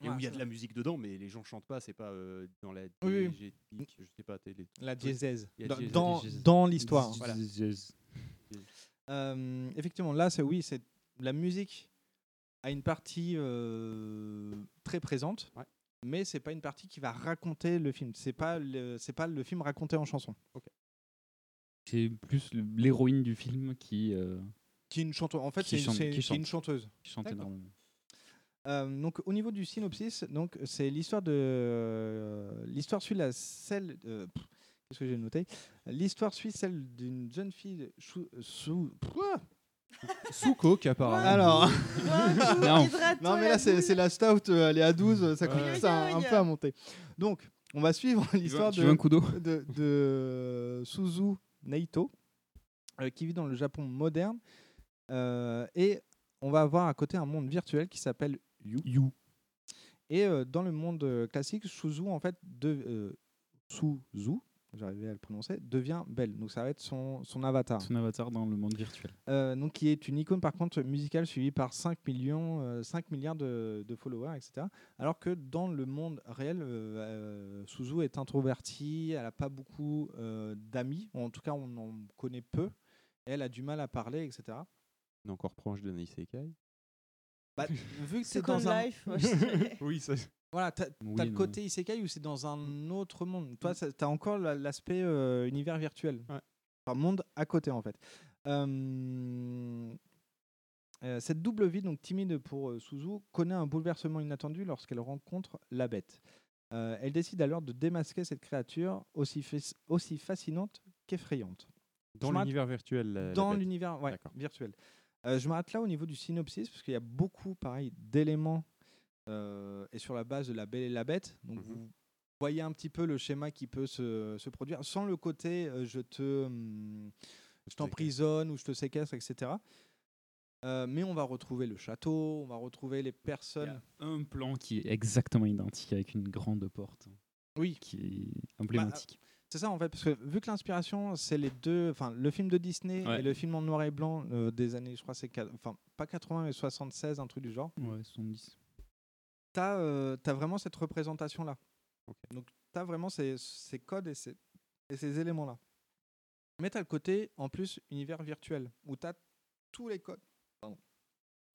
Et Ouais, où il y a de la musique dedans, mais les gens chantent pas, c'est pas euh, dans la Oui, oui. diégétique, je sais pas, télé. La a Dans- dans- l'histoire. Voilà. Euh, effectivement, là, c'est oui, c'est la musique a une partie euh, très présente, mais c'est pas une partie qui va raconter le film. C'est pas le, c'est pas le film raconté en chanson. C'est plus l'héroïne du film qui. euh, Qui est une chanteuse. En fait, c'est chante- une chante. chanteuse. Qui chante énormément. Euh, donc au niveau du synopsis, donc c'est l'histoire de euh, l'histoire suit la celle euh, qu'est-ce que j'ai noté? L'histoire suit celle d'une jeune fille sous Pouah Sous coke, apparemment. Alors Non. non mais là c'est la stout, euh, elle est à 12, ça commence Ouais. à- un, peu à monter. Donc on va suivre l'histoire de, de, de Suzu Naito euh, qui vit dans le Japon moderne euh, et on va avoir à côté un monde virtuel qui s'appelle You. Et euh, dans le monde euh, classique, Suzu en fait de euh, Suzu, j'arrivais à le prononcer, devient belle. Donc ça va être son, son avatar. Son avatar dans le monde virtuel. Euh, donc qui est une icône par contre musicale suivie par 5 millions, euh, 5 milliards de, de followers, etc. Alors que dans le monde réel, euh, euh, Suzu est introvertie, elle n'a pas beaucoup euh, d'amis, en tout cas on en connaît peu, elle a du mal à parler, etc. On est encore proche de Isekai. Bah, vu que c'est dans un... Life, moi, je dirais. Oui, ça. Voilà, t'as Oui, le non. côté isekai où c'est dans un autre monde? Toi, ça- t'as encore la- l'aspect euh, univers virtuel. Enfin, monde à côté, en fait. Euh, euh, cette double vie, donc timide pour Suzu, connaît un bouleversement inattendu lorsqu'elle rencontre la bête. Elle décide alors de démasquer cette créature aussi, fas- aussi fascinante qu'effrayante. Dans l'univers virtuel. Dans l'univers ouais, virtuel. Je m'arrête là au niveau du synopsis, parce qu'il y a beaucoup, pareil, d'éléments euh, et sur la base de la belle et la bête. Donc vous voyez un petit peu le schéma qui peut se, se produire, sans le côté euh, je te hum, je t'emprisonne ou je te séquestre, etc. Euh, mais on va retrouver le château, on va retrouver les personnes. Un plan qui est exactement identique avec une grande porte. Oui. Qui est emblématique. Bah, C'est ça en fait, parce que vu que l'inspiration, c'est les deux, enfin le film de Disney Ouais. et le film en noir et blanc euh, des années, je crois, c'est, enfin pas 80 mais 76, un truc du genre. ouais, 70. T'as euh, t'as vraiment cette représentation là. Donc t'as vraiment ces, ces codes et ces, et ces éléments là. Mais t'as le côté en plus univers virtuel où t'as tous les codes pardon,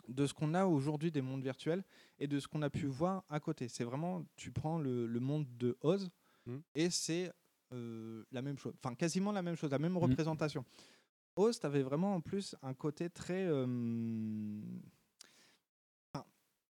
de ce qu'on a aujourd'hui des mondes virtuels et de ce qu'on a pu voir à côté. C'est vraiment, tu prends le, le monde de Oz et c'est euh, la même chose, enfin quasiment la même chose, la même représentation. Oz, t'avais vraiment en plus un côté très euh,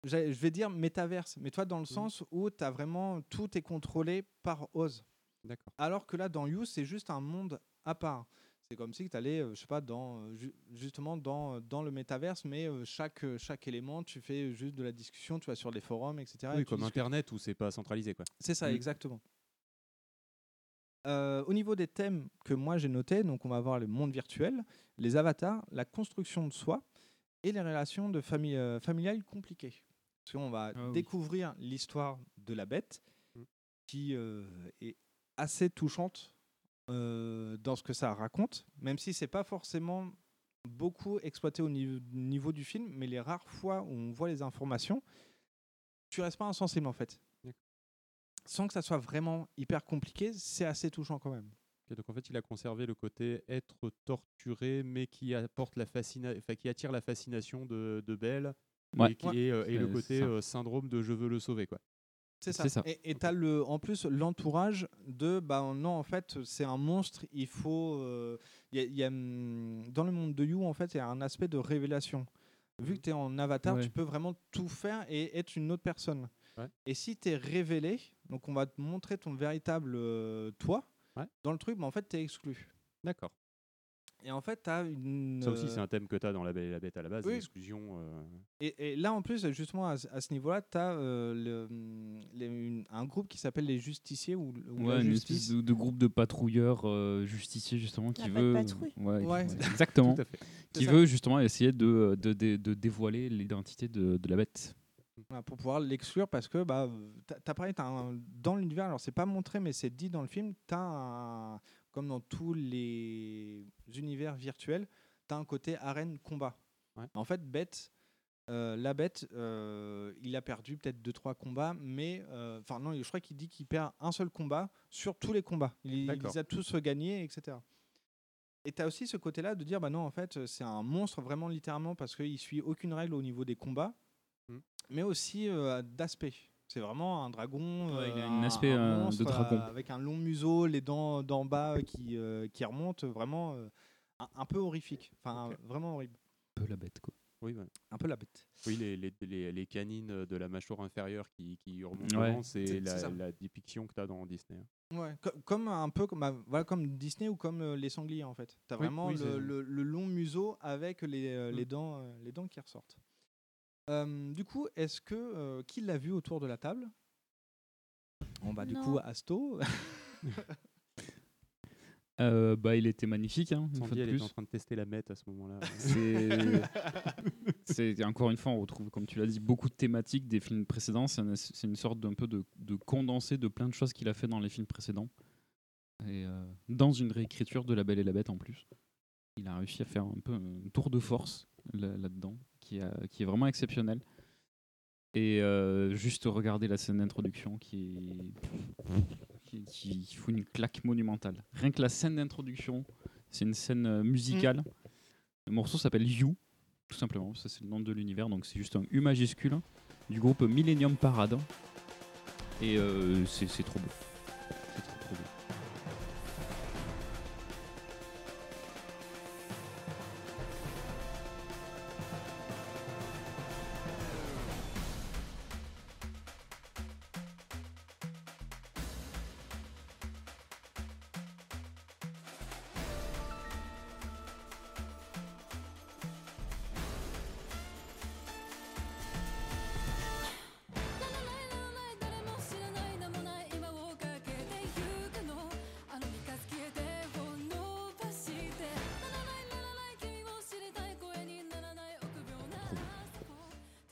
je vais dire métaverse, mais toi dans le sens où tu as vraiment tout est contrôlé par Oz. D'accord. Alors que là dans You, c'est juste un monde à part. C'est comme si tu allais, je sais pas, dans, euh, ju- justement dans, dans le métaverse, mais euh, chaque, euh, chaque élément, tu fais juste de la discussion, tu vas sur les forums, etc. et Oui, comme. Internet où c'est pas centralisé. quoi. C'est ça, Mm. exactement. Euh, au niveau des thèmes que moi j'ai notés, donc on va avoir le monde virtuel, les avatars, la construction de soi et les relations de famille, euh, familiales compliquées. Parce qu'on va Ah oui. découvrir l'histoire de la bête, Mm. qui euh, est assez touchante euh, dans ce que ça raconte, même si c'est pas forcément beaucoup exploité au niveau, niveau du film, mais les rares fois où on voit les informations, tu restes pas insensible en fait sans que ça soit vraiment hyper compliqué, c'est assez touchant quand même. Donc en fait, il a conservé le côté être torturé, mais qui apporte la fascina... enfin, qui attire la fascination de, de Belle. Ouais. Et, qui Ouais. est, euh, et le côté euh, syndrome de je veux le sauver. Quoi. C'est ça. Et tu as le, en plus l'entourage de, bah non, en fait, c'est un monstre, il faut. euh, il y a- il y a, hum, dans le monde de You, en fait, il y a un aspect de révélation. Vu que tu es en avatar, Ouais. tu peux vraiment tout faire et être une autre personne. Ouais. Et si tu es révélé, donc on va te montrer ton véritable euh, toi, dans le truc, mais en fait, tu es exclu. D'accord. Et en fait, tu as une. Ça aussi, c'est euh, un thème que tu as dans La Belle et la Bête à la base, Oui. l'exclusion. euh, Et, et là, en plus, justement, à, ce- à ce niveau-là, tu as un groupe qui s'appelle les Justiciers ou, ou la Ouais, une Justice. espèce de, de groupe de patrouilleurs euh, justiciers justement qui La veut Patrouille. Ouais, Ouais. exactement Tout à fait. qui C'est ça. veut justement essayer de, de, de- de dévoiler l'identité de, de la bête pour pouvoir l'exclure parce que bah pareil t'as un- dans l'univers alors c'est pas montré mais c'est dit dans le film t'as un comme dans tous les univers virtuels t'as un côté arène combat. En fait bête euh, la bête euh, il a perdu peut-être deux trois combats mais euh, enfin non je crois qu'il dit qu'il perd un seul combat sur tous les combats. Il, les a tous gagnés etc et tu as aussi ce côté-là de dire, bah non, en fait, c'est un monstre vraiment littéralement parce qu'il suit aucune règle au niveau des combats, Mm. mais aussi d'aspect. C'est vraiment un dragon. Ouais, il a euh, un un- aspect, un euh, de monstre, dragon. euh, avec un long museau, les dents d'en bas qui, euh, qui remontent, vraiment euh, un, un peu horrifique. Enfin, vraiment horrible. un peu la bête quoi Oui, ouais. Un peu la bête. Oui, les, les, les, les canines de la mâchoire inférieure qui, qui remontent Ouais. c'est la, la dépiction que tu as dans Disney. hein. Ouais, co- comme un peu comme, bah, voilà, comme Disney ou comme euh, les sangliers en fait. Tu as Oui, vraiment oui, le, le- le long museau avec les, euh, les, Mm. dents, euh, les dents qui ressortent. Euh, du coup, est-ce que euh, qui l'a vu autour de la table? On va du coup. Asto. Euh, bah il était magnifique hein, une Sandy, fois de elle était plus en train de tester la mette à ce moment-là. c'est c'est encore une fois on retrouve comme tu l'as dit beaucoup de thématiques des films précédents c'est un- c'est une sorte d'un peu de, de condensé de plein de choses qu'il a fait dans les films précédents et euh, dans une réécriture de La Belle et la Bête en plus il a réussi à faire un peu un tour de force là- là-dedans qui, a- qui est vraiment exceptionnel et euh, juste regarder la scène d'introduction qui, qui, qui fout une claque monumentale rien que la scène d'introduction c'est une scène euh, musicale le morceau s'appelle You, tout simplement. Ça, c'est le nom de l'univers. Donc, c'est juste un U majuscule du groupe Millennium Parade. Et euh, c'est trop beau.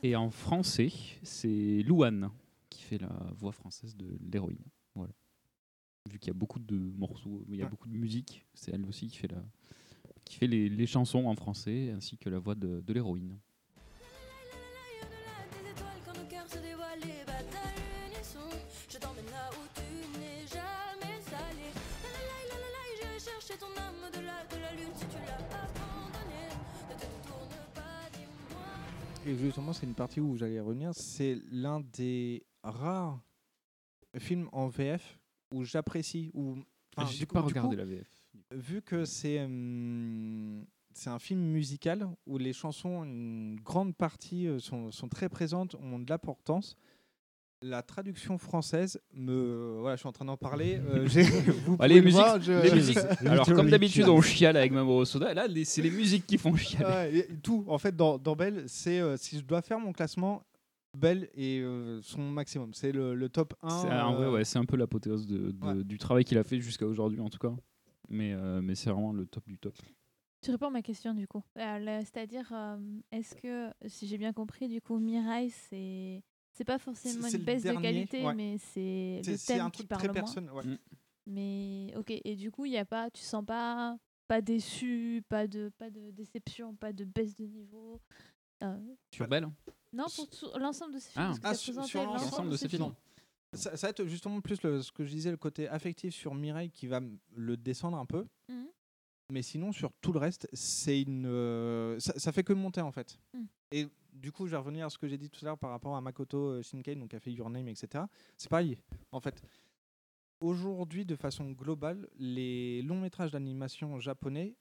Et en français, c'est Louane qui fait la voix française de l'héroïne. Voilà. Vu qu'il y a beaucoup de morceaux, il y a Ouais. beaucoup de musique, c'est elle aussi qui fait, la, qui fait les, les chansons en français ainsi que la voix de, de l'héroïne. Et justement, c'est une partie où j'allais revenir. C'est l'un des rares films en VF où j'apprécie. Où, enfin, J'ai coup- pas du regardé coup, la VF. Vu que c'est hum, c'est un film musical où les chansons, une grande partie euh, sont, sont très présentes, ont de l'importance. La traduction française me voilà, je suis en train d'en parler. euh, vous Ah, les le musiques, voir, je- les musiques. Alors comme d'habitude on chiale avec Mamoru Soda, là c'est les musiques qui font chialer. Ouais, et tout. En fait, dans, dans Belle, c'est euh, si je dois faire mon classement, Belle est euh, son maximum. C'est le, le top 1. C'est- En vrai, euh, ouais, c'est un peu l'apothéose de, de- du travail qu'il a fait jusqu'à aujourd'hui, en tout cas. Mais, euh, mais c'est vraiment le top du top. Tu réponds à ma question du coup. Euh, C'est-à-dire, euh, est-ce que, si j'ai bien compris, du coup, Mirai, c'est c'est pas forcément une baisse de dernier, qualité, ouais. mais c'est le thème un qui truc parle très moins. personnel, ouais. Mm. Mais ok, et du coup, il y a pas, tu sens pas, pas déçu, pas de, pas de déception, pas de baisse de niveau. Euh, Sur Belle non, pour l'ensemble de ces films. Ah. parce que Ah, sur, l'ensemble de ces films. Ça, ça va être justement plus le- ce que je disais, le côté affectif sur Mireille qui va le descendre un peu. Mhm. Mais sinon, sur tout le reste, c'est une, euh, ça, ça fait que monter en fait. Mm. Et du coup, je vais revenir à ce que j'ai dit tout à l'heure par rapport à Makoto euh, Shinkai, donc a fait Your Name, etc. C'est pareil. En fait, aujourd'hui, de façon globale, les longs métrages d'animation japonais,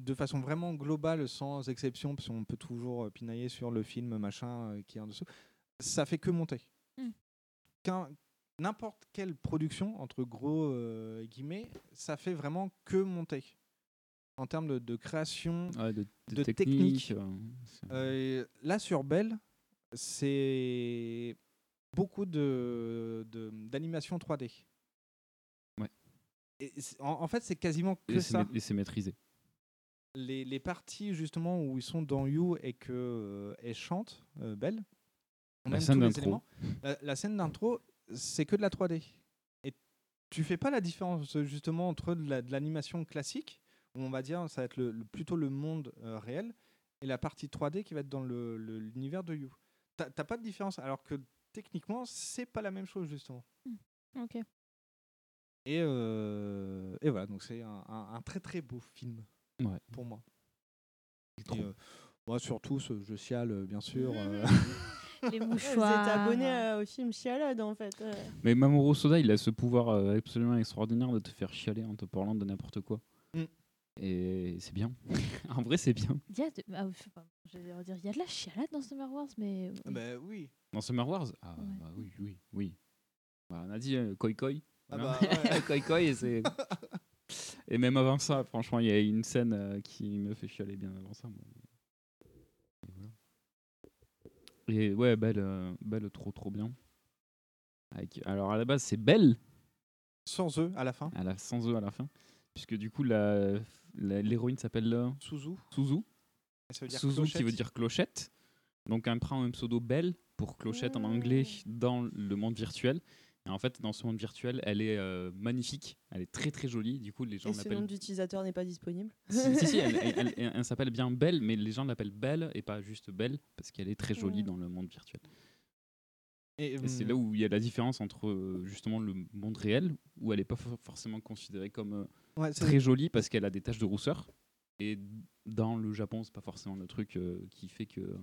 de façon vraiment globale, sans exception, parce qu'on peut toujours euh, pinailler sur le film machin qui est en dessous, ça fait que monter. Mm. Qu'un- N'importe quelle production, entre gros euh, guillemets, ça fait vraiment que monter. En termes de, de création, Ouais, de- de de technique, technique. euh, Euh, là, sur Bell, c'est beaucoup d'animation 3D. Ouais. Et en, en fait, c'est quasiment que Et ça. et c'est maîtrisé. Les, les parties justement où ils sont dans You et que euh, elle chante, euh, Belle, La scène d'intro. La, la scène d'intro, c'est que de la 3D. Et tu fais pas la différence justement entre de la- de l'animation classique, où on va dire ça va être le, le- plutôt le monde euh, réel, et la partie 3D qui va être dans le- le- l'univers de You. T'as pas de différence, alors que techniquement, c'est pas la même chose justement. Ok. Et, euh, et voilà, donc c'est un, un- un très très beau film Ouais. pour moi. Et, euh, moi surtout, ce- je chiale bien sûr. Les Vous mouchoirs. êtes abonné euh, au film Chialade en fait. euh. Mais Mamoru Soda, il a ce pouvoir euh, absolument extraordinaire de te faire chialer en te parlant de n'importe quoi. Mm. Et c'est bien. en vrai, c'est bien. Il y a de... ah, oui, je vais redire, il y a de la chialade dans Summer Wars, mais. Ah bah oui. Dans Summer Wars? Ah, bah oui, oui, oui. Bah, on a dit euh, Koi Koi. Ah bah, ouais. Koi Koi, et c'est. et même avant ça, franchement, il y a une scène euh, qui me fait chialer bien avant ça. Et, voilà. Et ouais, belle, euh, belle, trop, trop bien. Avec- Alors à la base, c'est belle. Sans eux à la fin. À la, sans eux à la fin. Puisque du coup, la- l'héroïne s'appelle. Suzu. Suzu. Ça veut dire Suzu qui clochette. veut dire clochette. Donc elle prend un pseudo Belle pour clochette en anglais dans le monde virtuel. Et en fait, dans ce monde virtuel, elle est euh, magnifique, elle est très très jolie. Du coup, les gens Et ce nom d'utilisateur n'est pas disponible. Si, si, si, elle, elle- elle- elle s'appelle bien Belle, mais les gens l'appellent Belle et pas juste Belle parce qu'elle est très jolie Mm. dans le monde virtuel. Et, Et c'est hum, là où il y a la différence entre euh, justement le monde réel, où elle n'est pas for- forcément considérée comme euh, Ouais, très jolie parce qu'elle a des taches de rousseur. Et dans le Japon, c'est pas forcément le truc euh, qui fait que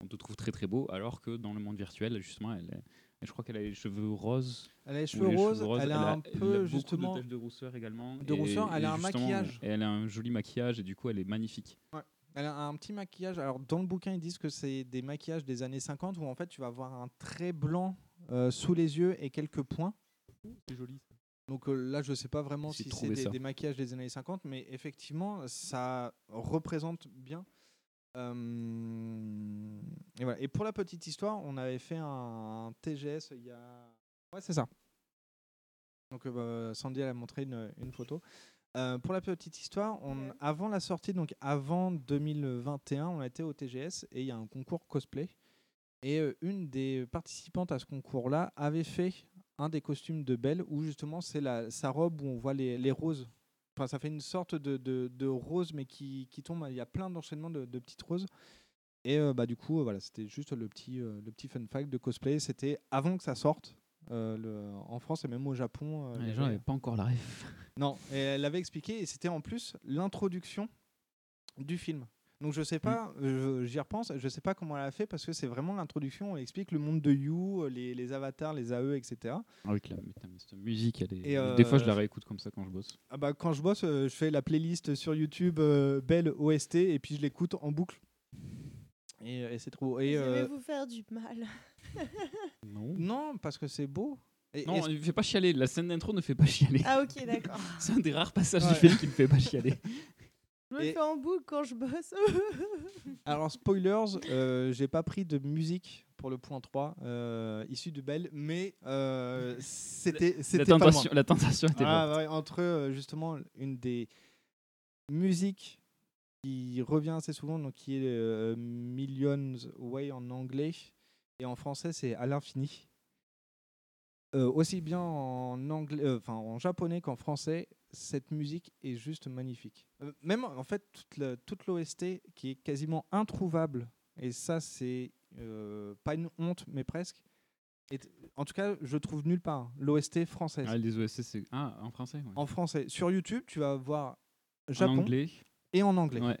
on te trouve très très beau, alors que dans le monde virtuel, justement, elle, est- je crois qu'elle a les cheveux roses. Elle a les cheveux roses, elle a un elle peu, justement, de taches de rousseur également. de et- rousseur, elle a un maquillage. Et elle a un joli maquillage et du coup, elle est magnifique. Ouais. Elle a un petit maquillage. Alors, dans le bouquin, ils disent que c'est des maquillages des années 50 où en fait tu vas avoir un trait blanc euh, sous les yeux et quelques points. C'est joli. Donc euh, là, je sais pas vraiment si c'est des, maquillages des années 50, mais effectivement, ça représente bien. Euh, et, voilà. et pour la petite histoire, on avait fait un, TGS il y a. Ouais, c'est ça. Donc euh, bah, Sandy elle a montré une, une photo. Euh, pour la petite histoire, on, avant la sortie, donc avant 2021, on a été au TGS et il y a un concours cosplay. Et euh, une des participantes à ce concours-là avait fait un des costumes de Belle où justement c'est sa robe où on voit les, les roses. Enfin, ça fait une sorte de, de, de rose mais qui, qui tombe. Il y a plein d'enchaînements de, de petites roses. Et euh, bah, du coup, euh, voilà, c'était juste le petit, euh, le petit fun fact de cosplay. C'était avant que ça sorte le- en France et même au Japon. les gens n'avaient pas encore la ref. non, et elle l'avait expliqué et c'était en plus l'introduction du film. Donc je sais pas, je- j'y repense, je sais pas comment elle a fait parce que c'est vraiment l'introduction. Elle explique le monde de You, les, les avatars, les AE, etc. Ah oui, que la- cette musique, elle est. Et, Des fois, je euh, la réécoute comme ça quand je bosse. Ah bah, quand je bosse, euh, je fais la playlist sur YouTube euh, Belle OST et puis je l'écoute en boucle. Et, et c'est trop. Et, Je vais euh, vous faire du mal. Non. Non, parce que c'est beau. Et- Non, il fait pas chialer. La scène d'intro ne fait pas chialer. Ah ok, d'accord. C'est un des rares passages Ouais. du film qui ne fait pas chialer. Je me Et- fais en boucle quand je bosse. Alors, spoilers, euh, j'ai pas pris de musique pour le point 3 euh, issu de Belle, mais euh, c'était c'était pas tentation- la tentation était Ah, ouais, Entre euh, justement une des musiques qui revient assez souvent, donc qui est euh, Millions Way en anglais, et en français c'est à l'infini. Euh, aussi bien en anglais, euh, enfin en japonais qu'en français, cette musique est juste magnifique. Euh, même en fait toute l'OST qui est quasiment introuvable, et ça c'est euh, pas une honte mais presque. est- en tout cas, je trouve nulle part l'OST française. Ah, les OST, c'est. Ah, en français ouais. En français, sur YouTube, tu vas voir En Japon anglais. et en anglais. Ouais.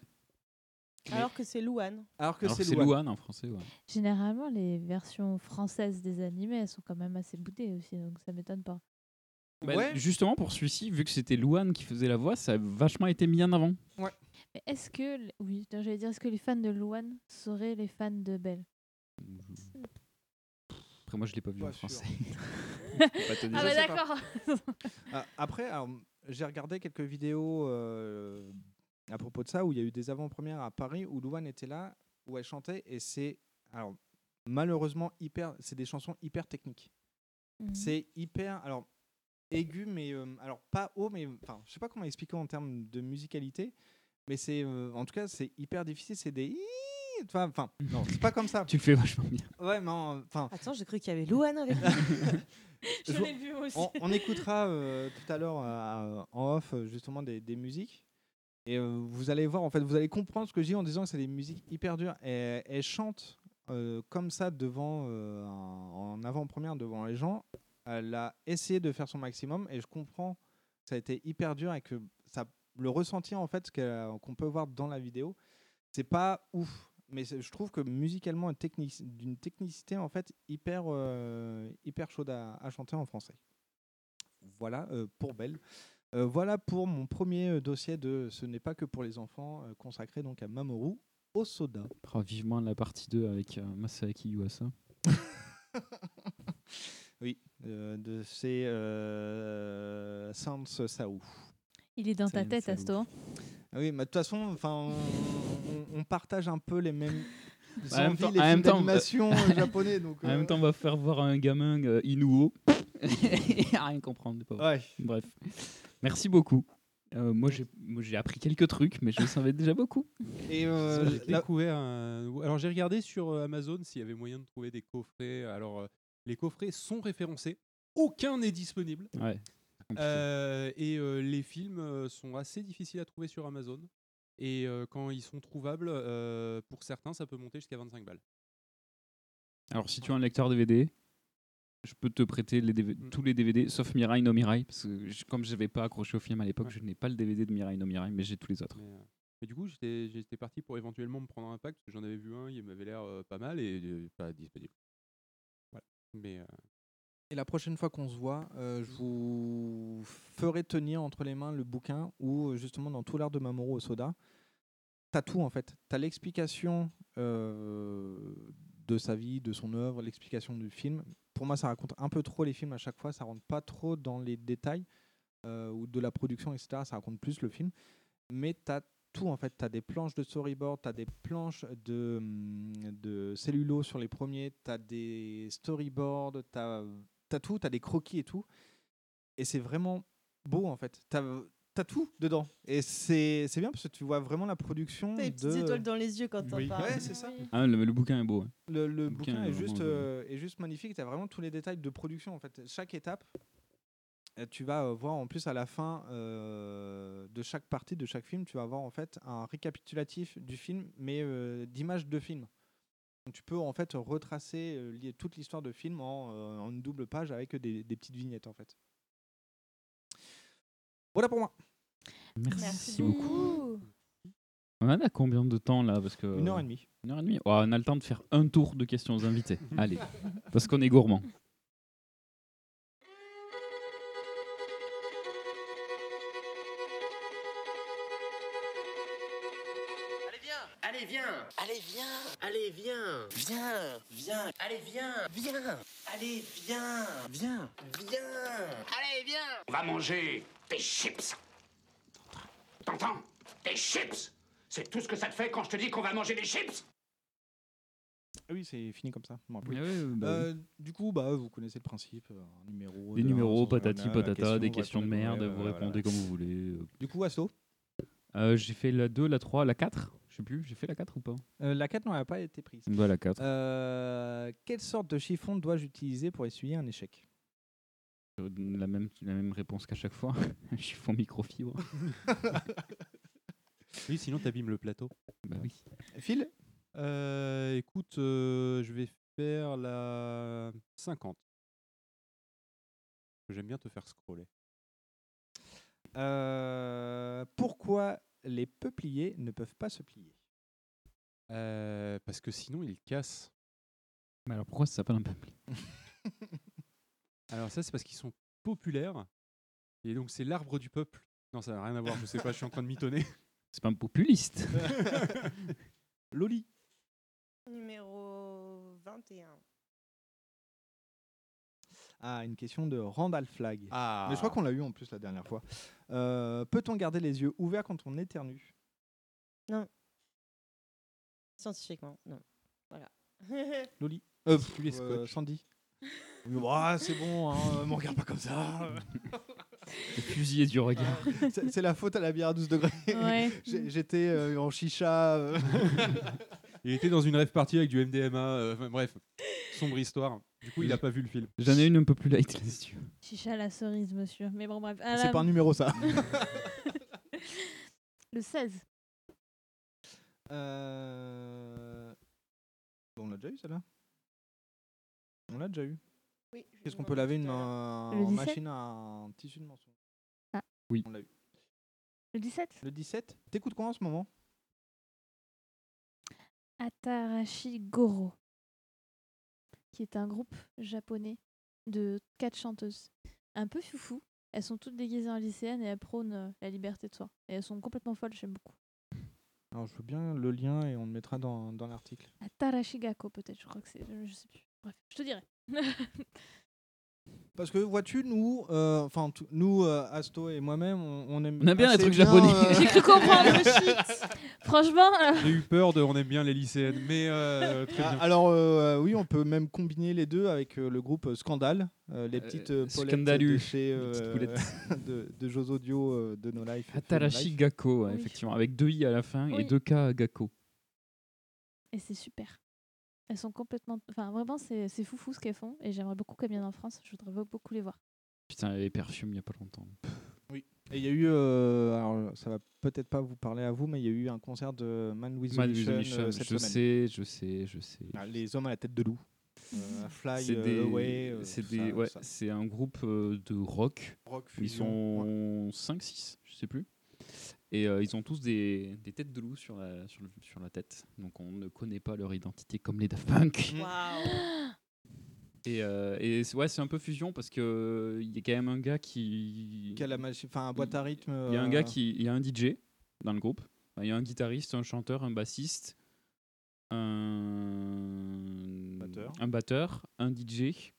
Alors que c'est Louane. Alors que c'est c'est Louane. Louane en français, ouais. Généralement, les versions françaises des animés, elles sont quand même assez boudées aussi, donc ça m'étonne pas. Bah, Justement, pour celui-ci, vu que c'était Louane qui faisait la voix, ça a vachement été mis en avant. Ouais. Mais est-ce que, oui, j'allais dire, est-ce que les fans de Luan seraient les fans de Belle? Après, moi, je l'ai pas vu Pas en sûr. français. Pas. Ah, bah d'accord. Ah, après, alors, j'ai regardé quelques vidéos euh, à propos de ça, où il y a eu des avant-premières à Paris, où Louane était là, où elle chantait, et c'est alors malheureusement hyper, c'est des chansons hyper techniques. Mhm. C'est hyper, alors aigu, mais euh, alors pas haut, mais enfin, je sais pas comment expliquer en termes de musicalité, mais c'est, euh, en tout cas, c'est hyper difficile. C'est des, enfin, enfin, non, c'est pas comme ça. Tu le fais vachement bien. Ouais, mais en- enfin. Attends, j'ai cru qu'il y avait Louane avec. Je l'ai vu aussi. On, on écoutera euh, tout à l'heure euh, en off justement des, des musiques. Et euh, vous allez voir, en fait, vous allez comprendre ce que je dis en disant que c'est des musiques hyper dures. Et elle chante euh, comme ça devant, euh, en avant-première devant les gens. Elle a essayé de faire son maximum et je comprends que ça a été hyper dur et que ça, le ressenti en fait qu'on peut voir dans la vidéo, c'est pas ouf. Mais je trouve que musicalement, d'une technicité en fait hyper, euh, hyper chaude à, à chanter en français. Voilà euh, pour Belle. Euh, voilà pour mon premier dossier de Ce n'est pas que pour les enfants, consacré donc à Mamoru Osoda. Oh, vivement la partie 2 avec Masaaki Yuasa. Oui, euh, de ces euh, Sans Sao. Il est dans ta tête. Astor. Ah Oui, mais de toute façon, enfin, on, on- on partage un peu les mêmes En même envies, temps- les en films même temps, d'animation euh, euh, japonais. Donc, En même temps, on va faire voir un gamin euh, Inuo. et à rien comprendre. pauvre. Ouais. Bref. Merci beaucoup. Euh, moi, j'ai moi, j'ai appris quelques trucs, mais je savais déjà beaucoup. Et j'ai découvert un- Alors j'ai regardé sur Amazon s'il y avait moyen de trouver des coffrets. Alors euh, les coffrets sont référencés, aucun n'est disponible. Ouais. Euh, et euh, les films euh, sont assez difficiles à trouver sur Amazon. Et euh, quand ils sont trouvables, pour certains, ça peut monter jusqu'à 25 balles. Alors, si tu as un lecteur DVD, je peux te prêter les DV tous les DVD, sauf Mirai no Mirai, parce que je- comme je n'avais pas accroché au film à l'époque, je n'ai pas le DVD de Mirai no Mirai, mais j'ai tous les autres. Mais, mais du coup, j'étais parti pour éventuellement me prendre un pack parce que j'en avais vu un, il m'avait l'air pas mal et pas disponible. Euh, Et la prochaine fois qu'on se voit, euh, je vous ferai tenir entre les mains le bouquin où, euh, justement, dans tout l'art de Mamoru Osoda, t'as tout en fait. T'as l'explication de sa vie, de son œuvre, l'explication du film. Pour moi, ça raconte un peu trop les films à chaque fois. Ça rentre pas trop dans les détails ou de la production, etc. Ça raconte plus le film. Mais t'as tout en fait. T'as des planches de storyboard, t'as des planches de, hum, de cellulo sur les premiers, t'as des storyboards, t'as as tout, t'as des croquis et tout. Et c'est vraiment beau en fait. T'as as tout dedans. Et c'est c'est bien parce que tu vois vraiment la production. T'as les de... petites étoiles dans les yeux quand t'en Oui. parles. Ouais, c'est ça. Ah, le, le bouquin est beau. hein. Le, le Le bouquin, bouquin est est, juste, euh, est juste magnifique. Tu as vraiment tous les détails de production. En fait, chaque étape, tu vas euh, voir en plus à la fin euh, de chaque partie de chaque film, tu vas avoir en fait un récapitulatif du film, mais euh, d'images de film. Donc, tu peux en fait retracer euh, toute l'histoire de film en, euh, en une double page avec des, des petites vignettes en fait. Voilà pour moi. Merci, beaucoup. On en a combien de temps là Parce que Une heure et demie. Une heure et demie. Oh, on a le temps de faire un tour de questions aux invités. Allez, parce qu'on est gourmand. Allez, viens. Viens Viens. Allez, viens. Viens. Allez, viens. Viens. Viens. Allez, viens. On va manger des chips. T'entends? Des chips. C'est tout ce que ça te fait quand je te dis qu'on va manger des chips? Ah oui, c'est fini comme ça. Ouais, plus. ouais, bah Euh, Du coup, bah, vous connaissez le principe. euh, Un numéro. Des de numéros, patati voilà, patata, question, des questions de merde, vous voilà, répondez comme vous voulez. Du coup, Asso Euh, j'ai fait la 2, la 3, la 4 Je sais plus, j'ai fait la 4 ou pas Euh, la 4 n'a pas été prise. Bah, la 4. Euh, quelle sorte de chiffon dois-je utiliser pour essuyer un échec? Je donne La même, la même réponse qu'à chaque fois. Un chiffon microfibre. oui, sinon t'abîmes le plateau. Bah oui. Phil? Euh, Écoute, euh, je vais faire la 50. J'aime bien te faire scroller. Euh, Pourquoi les peupliers ne peuvent pas se plier Euh, parce que sinon, ils cassent. Mais alors pourquoi ça s'appelle un peuplier? Alors ça, c'est parce qu'ils sont populaires. Et donc, c'est l'arbre du peuple. Non, ça n'a rien à voir, je sais pas, je suis en train de mitonner. C'est pas un populiste. Loli Numéro 21. Ah, une question de Randall Flag. Ah. Mais je crois qu'on l'a eu en plus la dernière fois. Euh, Peut-on garder les yeux ouverts quand on éternue? Non. Scientifiquement, non. Voilà. Loli euh, Tu les euh, scotches. Sandy Oui, bah, c'est bon, hein, me regarde pas comme ça. Fusillé du regard. C'est la faute à la bière à 12 degrés. Ouais. J'étais euh, en chicha. Il était dans une rêve partie avec du MDMA. euh, enfin, bref, sombre histoire. Du coup, il a pas vu le film. J'en ai une un peu plus light là-dessus. Chicha à la cerise, monsieur. Mais bon, bref. Ah, C'est là- pas un numéro, ça. Le 16. Euh... bon, on l'a déjà eu, celle-là? On l'a déjà eu. Oui, Qu'est-ce qu'on peut laver une euh, Le en 17? machine à un tissu de mensonge? Ah. Oui. On l'a eu. Le 17 Le 17 T'écoutes quoi en ce moment? Atarashi Goro, qui est un groupe japonais de quatre chanteuses. Un peu foufou. Elles sont toutes déguisées en lycéennes et elles prônent euh, la liberté de soi. Et elles sont complètement folles, j'aime beaucoup. Alors, je veux bien le lien et on le mettra dans, dans l'article. Atarashi Gakko, peut-être, je crois que c'est. Je sais plus. Bref, je te dirai. Parce que vois-tu, nous, euh, enfin nous, euh, Asto et moi-même, on, on aime. On aime bien les trucs japonais. euh, J'ai cru comprendre le shit. Franchement, euh, J'ai eu peur de on aime bien les lycéennes, mais euh, très Ah, bien. Alors euh, oui, on peut même combiner les deux avec le groupe Scandale, euh, les petites euh, polettes Scandalu. de chez euh, de, de Jos Audio euh, de No Life. Atarashi. Gakko, Oui. effectivement, avec deux i à la fin et deux k à Gakko. et c'est super. Elles sont complètement. Enfin, vraiment, c'est c'est foufou ce qu'elles font. Et j'aimerais beaucoup qu'elles viennent en France. Je voudrais be- beaucoup les voir. Putain, les perfumes il y a pas longtemps. Et il y a eu, euh, alors ça va peut-être pas vous parler à vous, mais il y a eu un concert de Man with the Man with Mission, the Mission, euh, cette je semaine. sais, je sais, je sais. Ah, les hommes à la tête de loup. Euh, Fly C'est euh, des- Away. euh, c'est ouais, un groupe euh, de rock. Rock Ils fusion, sont 5-6, je sais plus. Et euh, ils ont tous des, des têtes de loup sur la, sur, le- sur la tête. Donc on ne connaît pas leur identité comme les Daft Punk. Et, euh, et c'est- ouais, c'est un peu fusion parce que il y a quand même un gars qui. Qui a la machine, enfin, un boîte à rythme. Il y a un euh, gars qui. Il y a un DJ dans le groupe. Il y a un guitariste, un chanteur, un bassiste, un. Batteur. Un batteur, un DJ.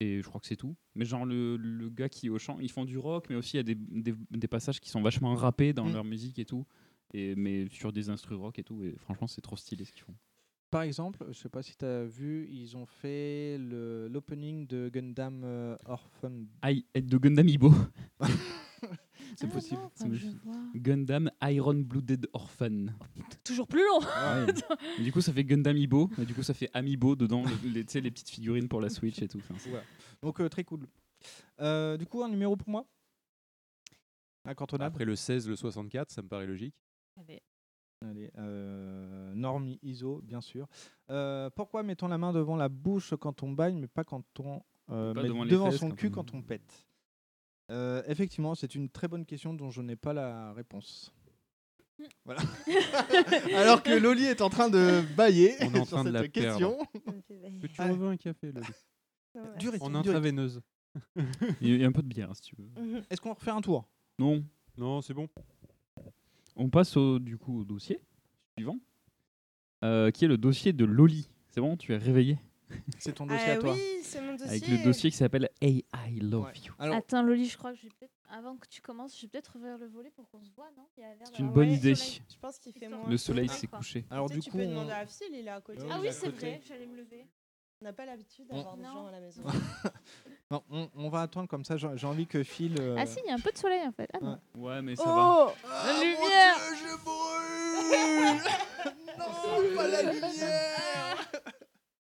Et je crois que c'est tout. Mais genre, le, le gars qui est au chant, ils font du rock, mais aussi il y a des, des, des passages qui sont vachement rappés dans Mm. leur musique et tout. Et, mais sur des instruments rock et tout. Et franchement, c'est trop stylé ce qu'ils font. Par exemple, je sais pas si tu as vu, ils ont fait l'opening de Gundam euh, Orphan. Aïe, de Gundam Ibo. C'est Ah possible. non. Gundam Iron Blooded Orphan. Toujours plus long. Ouais. Du coup, ça fait Gundam Ibo, et du coup, ça fait Amiibo dedans, les, petites figurines pour la Switch et tout. Enfin. Donc euh, très cool. Euh, du coup, un numéro pour moi Incontournable. Après le 16, le 64, ça me paraît logique. Allez. Allez, euh, Normi ISO, bien sûr. Euh, pourquoi mettons la main devant la bouche quand on baille, mais pas quand on euh, met devant devant, les fesses son quand cul on- quand on pète? Euh, Effectivement, c'est une très bonne question dont je n'ai pas la réponse. Voilà. Alors que Loli est en train de bailler On est en sur train de cette la question. perdre. Que tu Allez. revends un café, Loli? Durite, En durite. intraveineuse. Il y a- il y a un peu de bière, si tu veux. Est-ce qu'on refait un tour? Non. Non, c'est bon. On passe au, du coup au dossier suivant, euh, qui est le dossier de Loli. C'est bon, tu es réveillé? C'est ton dossier à Ah toi. oui, c'est mon Avec dossier. le dossier qui s'appelle Hey, I Love You. Attends, Loli, je crois que je vais peut-être. Avant que tu commences, je vais peut-être ouvrir le volet pour qu'on se voit, non? C'est une bonne Ouais, idée. soleil. Je pense qu'il fait moins. Le soleil s'est couché. Alors du tu coup, peux on- demander à Phil, il est à côté. Ouais, Ah oui, est à c'est vrai, j'allais me lever. On n'a pas l'habitude d'avoir des gens à la maison. Non, on, on va attendre comme ça. J'ai envie que Phil. euh, Ah si, il y a un peu de soleil en fait. Ah non. Ouais, mais ça Oh Ah, La lumière Non, pas la lumière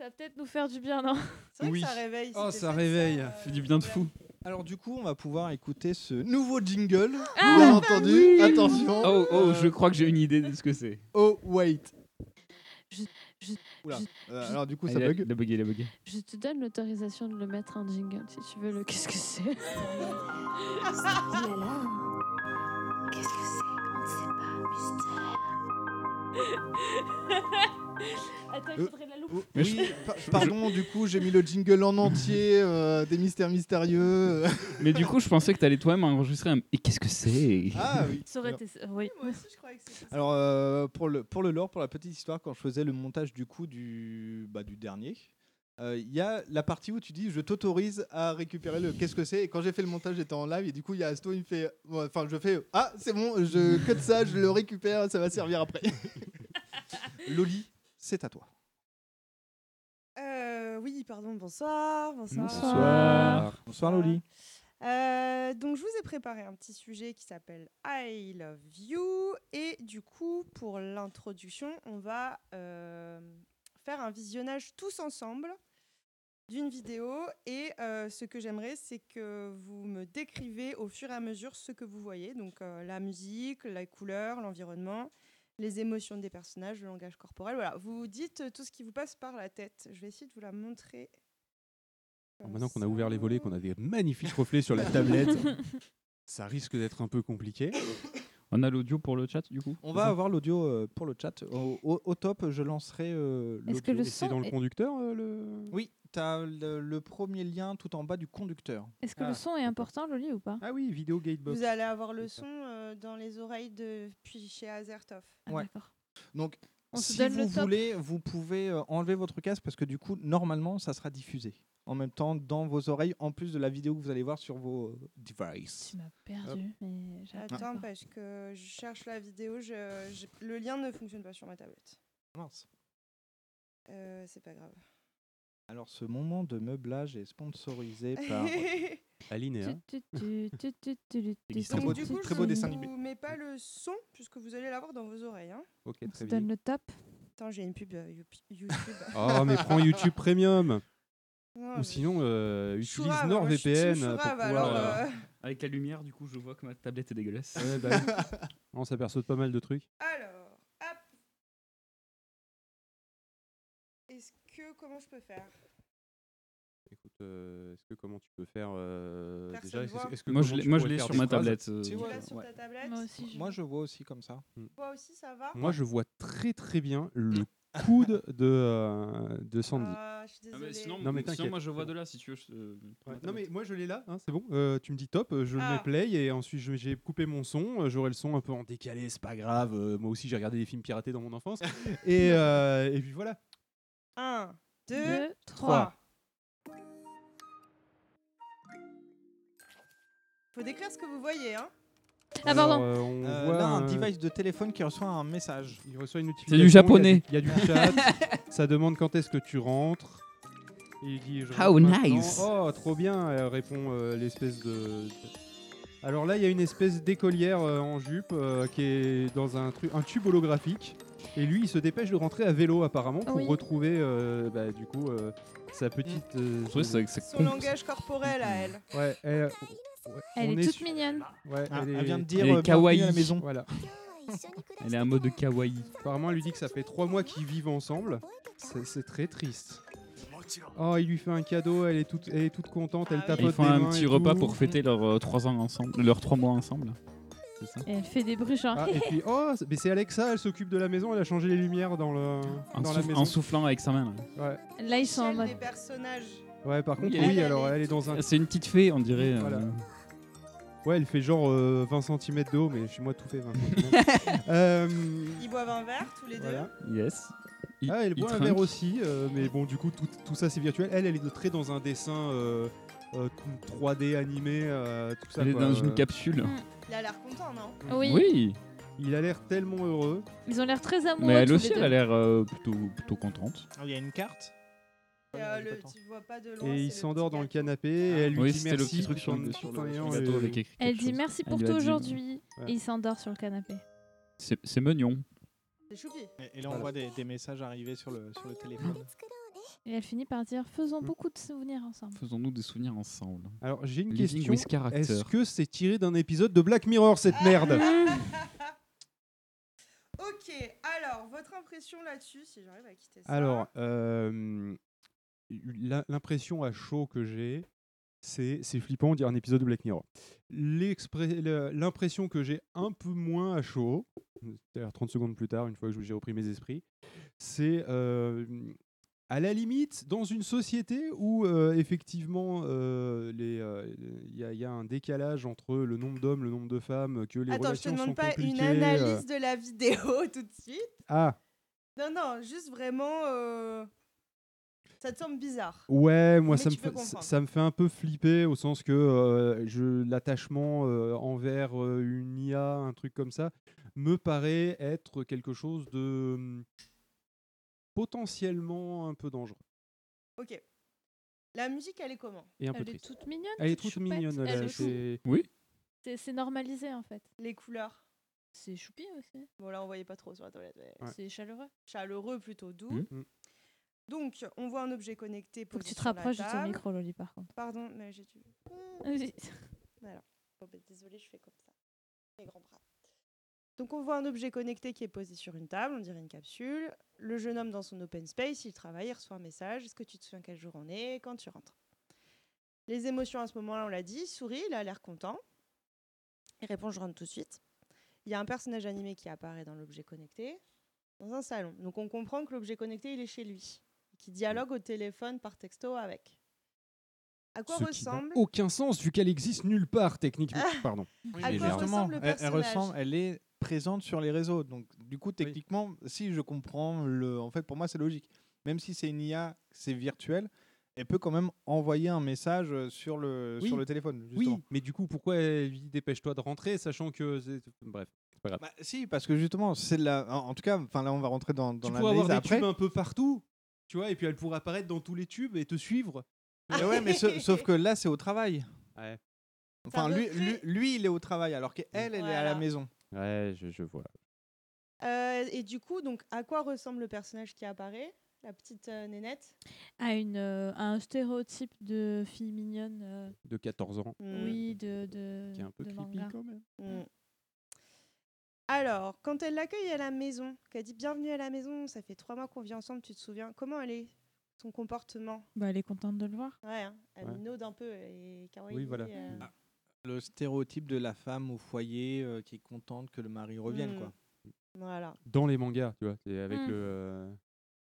Ça va peut-être nous faire du bien, non C'est vrai Oui. que ça réveille. Oh, ça réveille. euh, Fait du bien de fou. Alors du coup, on va pouvoir écouter ce nouveau jingle. Ah, bien bah entendu. oui. Attention. Oh, oh, Euh, je crois que j'ai une idée de ce que c'est. Oh wait. Je- je- Oula. je- Euh, alors du coup, ça bug. Il a bugué, il a bugué. Je te donne l'autorisation de le mettre en jingle si tu veux le. Qu'est-ce que c'est Qu'est-ce que c'est? On ne sait pas, mystère. Attends, Euh, il faudrait oui, pa- pardon, du coup, j'ai mis le jingle en entier euh, des mystères mystérieux. Mais du coup, je pensais que tu allais toi-même enregistrer un. Et qu'est-ce que c'est? Ah oui. Ça aurait Alors- été. Oui. Moi aussi, je croyais que c'était ça. Alors euh, pour le pour le lore, pour la petite histoire, quand je faisais le montage du coup du bah, du dernier, Euh, Il y a la partie où tu dis je t'autorise à récupérer le qu'est-ce que c'est? Et quand j'ai fait le montage j'étais en live et du coup il y a Asto il me fait enfin je fais ah c'est bon je cut ça je le récupère ça va servir après Loli c'est à toi Euh, oui, pardon, bonsoir. Bonsoir. Bonsoir. Bonsoir, Loli. Euh, donc, je vous ai préparé un petit sujet qui s'appelle I Love You. Et du coup, pour l'introduction, on va euh, faire un visionnage tous ensemble d'une vidéo. Et euh, ce que j'aimerais, c'est que vous me décrivez au fur et à mesure ce que vous voyez. Donc, euh, la musique, la couleur, l'environnement les émotions des personnages, le langage corporel. Voilà, vous dites euh, tout ce qui vous passe par la tête. Je vais essayer de vous la montrer. Alors maintenant qu'on a ouvert les volets, qu'on a des magnifiques reflets sur la tablette, ça risque d'être un peu compliqué. On a l'audio pour le chat du coup on va avoir l'audio euh, pour le chat au, au- au top je lancerai euh, Est-ce que l'audio. le Et c'est dans le est- conducteur euh, le... oui tu as le, le premier lien tout en bas du conducteur Est-ce que Ah. le son est important, Loli, ou pas? Ah oui, vidéo gatebox. Vous allez avoir le son euh, dans les oreilles de puis chez Azertov. Ah, Ouais. D'accord. donc On se si donne vous top. voulez vous pouvez euh, enlever votre casque parce que du coup normalement ça sera diffusé en même temps dans vos oreilles en plus de la vidéo que vous allez voir sur vos euh, devices Tu m'as perdu. Mais Attends, pas. parce que je cherche la vidéo. je- je- le lien ne fonctionne pas sur ma tablette. Mince. Euh, c'est pas grave. Alors ce moment de meublage est sponsorisé par Alinéa. Donc, beau- du coup, très je beau dessin animé. vous mets pas le son puisque vous allez l'avoir dans vos oreilles. Hein. Ok, très bien. donne le top. Attends, j'ai une pub euh, YouTube. Oh, mais prends YouTube Premium. Non, Ou mais- sinon, euh, utilise Chourave, moi, je suis NordVPN. team pour Chourave, pouvoir, alors, euh, euh, Avec la lumière, du coup, je vois que ma tablette est dégueulasse. ouais, bah oui. On s'aperçoit de pas mal de trucs. Alors, hop. Est-ce que comment je peux faire? Écoute, euh, est-ce que comment tu peux faire euh, Personne déjà est-ce- voit. est-ce que Moi, je comment l'ai- tu moi, je pourrais l'ai faire sur des ma phrases tablette. euh, Tu Tu vois, l'as sur ouais. ta tablette? Moi aussi. je- moi je vois aussi comme ça Toi aussi, ça va? Moi, je vois très très bien le coude de, euh, de Sandy. Ah, je suis Ah, mais sinon, Non, mais sinon, t'inquiète. moi je vois de là si tu veux. je- euh, Ouais, non mais moi je l'ai là, hein, c'est bon. Euh, tu me dis top, euh, je le Ah. mets play et ensuite je- j'ai coupé mon son. euh, J'aurai le son un peu en décalé, c'est pas grave. euh, moi aussi j'ai regardé des films piratés dans mon enfance. et, euh, et puis voilà. 1, 2, Deux, 3. Faut décrire ce que vous voyez, hein Ah, Alors, pardon. euh, on Euh, voit là un device de téléphone qui reçoit un message Il reçoit une du notification. japonais. Il y a du, il y a du chat. ça demande quand est-ce que tu rentres. Et il dit je How maintenant. nice. Oh, trop bien. Elle répond euh, l'espèce de. Alors là, il y a une espèce d'écolière euh, en jupe euh, qui est dans un, truc, un tube holographique. Et lui, il se dépêche de rentrer à vélo apparemment pour Oui. retrouver euh, bah, du coup euh, sa petite. euh, Ouais, c'est- c'est Son langage corporel à elle. Ouais, elle, ouais, Elle est toute su- mignonne. Ouais, Ah, elle, elle est- vient de dire elle est euh, à la kawaii. maison Voilà. Elle est en mode kawaii. Apparemment, elle lui dit que ça fait trois mois qu'ils vivent ensemble. C'est très triste. Oh, il lui fait un cadeau, elle est toute, elle est toute contente, elle Ah tapote Ils font des un mains petit et repas tout. pour fêter leurs 3 ans ensemble, leurs 3 mois ensemble. C'est ça. Et elle fait des bruits genre. Ah, et puis, oh, c'est- mais c'est Alexa, elle s'occupe de la maison, elle a changé les lumières dans, le, En, dans la souff- maison. en soufflant avec sa main. là. Ouais. Là, ils sont en mode. des personnages. ouais, par contre, Oui, oui, elle, alors elle est dans un. C'est une petite fée, on dirait. euh. Ouais, elle fait genre euh, 20 cm de haut, mais chez moi tout fait 20 cm. euh, Ils boivent un verre tous les voilà. Yes. Il- Ah, elle il boit un trinque. verre aussi, euh, mais bon, du coup, tout, tout ça c'est virtuel. Elle, elle est très dans un dessin euh, euh, 3D animé, euh, tout ça. Elle est quoi. dans une Euh, capsule. Il a l'air content, non? Oui. Oui, Il a l'air tellement heureux. Ils ont l'air très amoureux. mais elle tous aussi, les elle deux. a l'air euh, plutôt, plutôt contente. Ah, il y a une carte? Et, euh, le, tu vois pas de loin. Et il s'endort dans le canapé et elle lui Oui, dit le merci petit truc sur le, sur tout en le ayant, gâteau avec écrit Elle dit chose. merci pour tout aujourd'hui. Ouais. Et il s'endort sur le canapé. C'est mignon. C'est choupi. et, et là on voit des, des messages arriver sur le, sur le téléphone Et elle finit par dire Faisons Mm. beaucoup de souvenirs ensemble. Faisons-nous des souvenirs ensemble. Alors j'ai une Living question. Est-ce que c'est tiré d'un épisode de Black Mirror cette merde Ok, alors, votre impression là-dessus, si j'arrive à quitter ça. Alors, euh, l'impression à chaud que j'ai, c'est flippant, on dirait un épisode de Black Mirror. L'impression que j'ai un peu moins à chaud, c'est-à-dire 30 secondes plus tard, une fois que j'ai repris mes esprits, c'est euh, à la limite dans une société où euh, effectivement euh, les, euh, il y, a- il y a un décalage entre le nombre d'hommes, le nombre de femmes, que les Attends, je te relations sont demande pas une compliquées, euh, analyse de la vidéo tout de suite. Ah, Non, non, juste vraiment. Ça te semble bizarre. Ouais, moi ça me, fait, ça- comprendre. ça me fait un peu flipper au sens que euh, je l'attachement euh, envers euh, une IA, un truc comme ça, me paraît être quelque chose de hum, potentiellement un peu dangereux. Ok. La musique, elle est comment? Et un peu Elle est triste. toute mignonne. Elle est toute toute choupette. mignonne, Elle là, est chou. c'est- Oui. C'est c'est normalisé en fait. Les couleurs? C'est choupi aussi. Bon, là, on voyait pas trop sur la toilette. mais Ouais. C'est chaleureux. Chaleureux, plutôt doux. Mhm. Mm. Donc, on voit un objet connecté Faut que tu te rapproches de ton micro, Loli, par contre. Pardon, mais j'ai dû. Voilà. Bon, bah, désolée, je fais comme ça. Les grands bras. Donc, on voit un objet connecté qui est posé sur une table, on dirait une capsule. Le jeune homme dans son open space, il travaille, il reçoit un message. Est-ce que tu te souviens quel jour on est quand tu rentres? Les émotions à ce moment-là, on l'a dit. Il sourit, il a l'air content. Il répond Je rentre tout de suite. Il y a un personnage animé qui apparaît dans l'objet connecté, dans un salon. Donc, on comprend que l'objet connecté, il est chez lui, qui dialogue au téléphone par texto avec. À quoi Ce qui n'a ressemble aucun sens vu qu'elle existe nulle part techniquement. Pardon. À Mais quoi justement, ressemble le elle, ressemble, elle est présente sur les réseaux. Donc, du coup, techniquement, si je comprends le, en fait, pour moi, c'est logique. Même si c'est une IA, c'est virtuel, elle peut quand même envoyer un message sur le Oui. sur le téléphone. Oui, Justement. mais du coup, pourquoi elle lui dit dépêche-toi de rentrer, sachant que. Bref, c'est pas grave. Bah, si, parce que justement, c'est la. En tout cas, enfin là, on va rentrer dans, dans tu pourrais avoir des après. tubes un peu partout, tu vois, et puis elle pourrait apparaître dans tous les tubes et te suivre. Mais ouais, mais sa- sauf que là, c'est au travail. Ouais. Enfin, lui, lui, lui, il est au travail, alors qu'elle, elle est à la maison. Ouais, je, je vois. Euh, et du coup, donc, à quoi ressemble le personnage qui apparaît La petite euh, nénette? À, une, euh, à un stéréotype de fille mignonne. euh, De 14 ans. Mm. Oui, de, de, Qui est un peu de creepy manga. quand même. Mm. Alors, quand elle l'accueille à la maison, qu'elle dit bienvenue à la maison, ça fait trois mois qu'on vit ensemble, tu te souviens Comment elle est Son comportement? Bah, elle est contente de le voir. Ouais, hein, elle Ouais. minaude un peu et kawaii. Oui, voilà. euh, Le stéréotype de la femme au foyer euh, qui est contente que le mari revienne, Mm. quoi. Voilà. Dans les mangas, tu vois, c'est avec Mm. le. euh,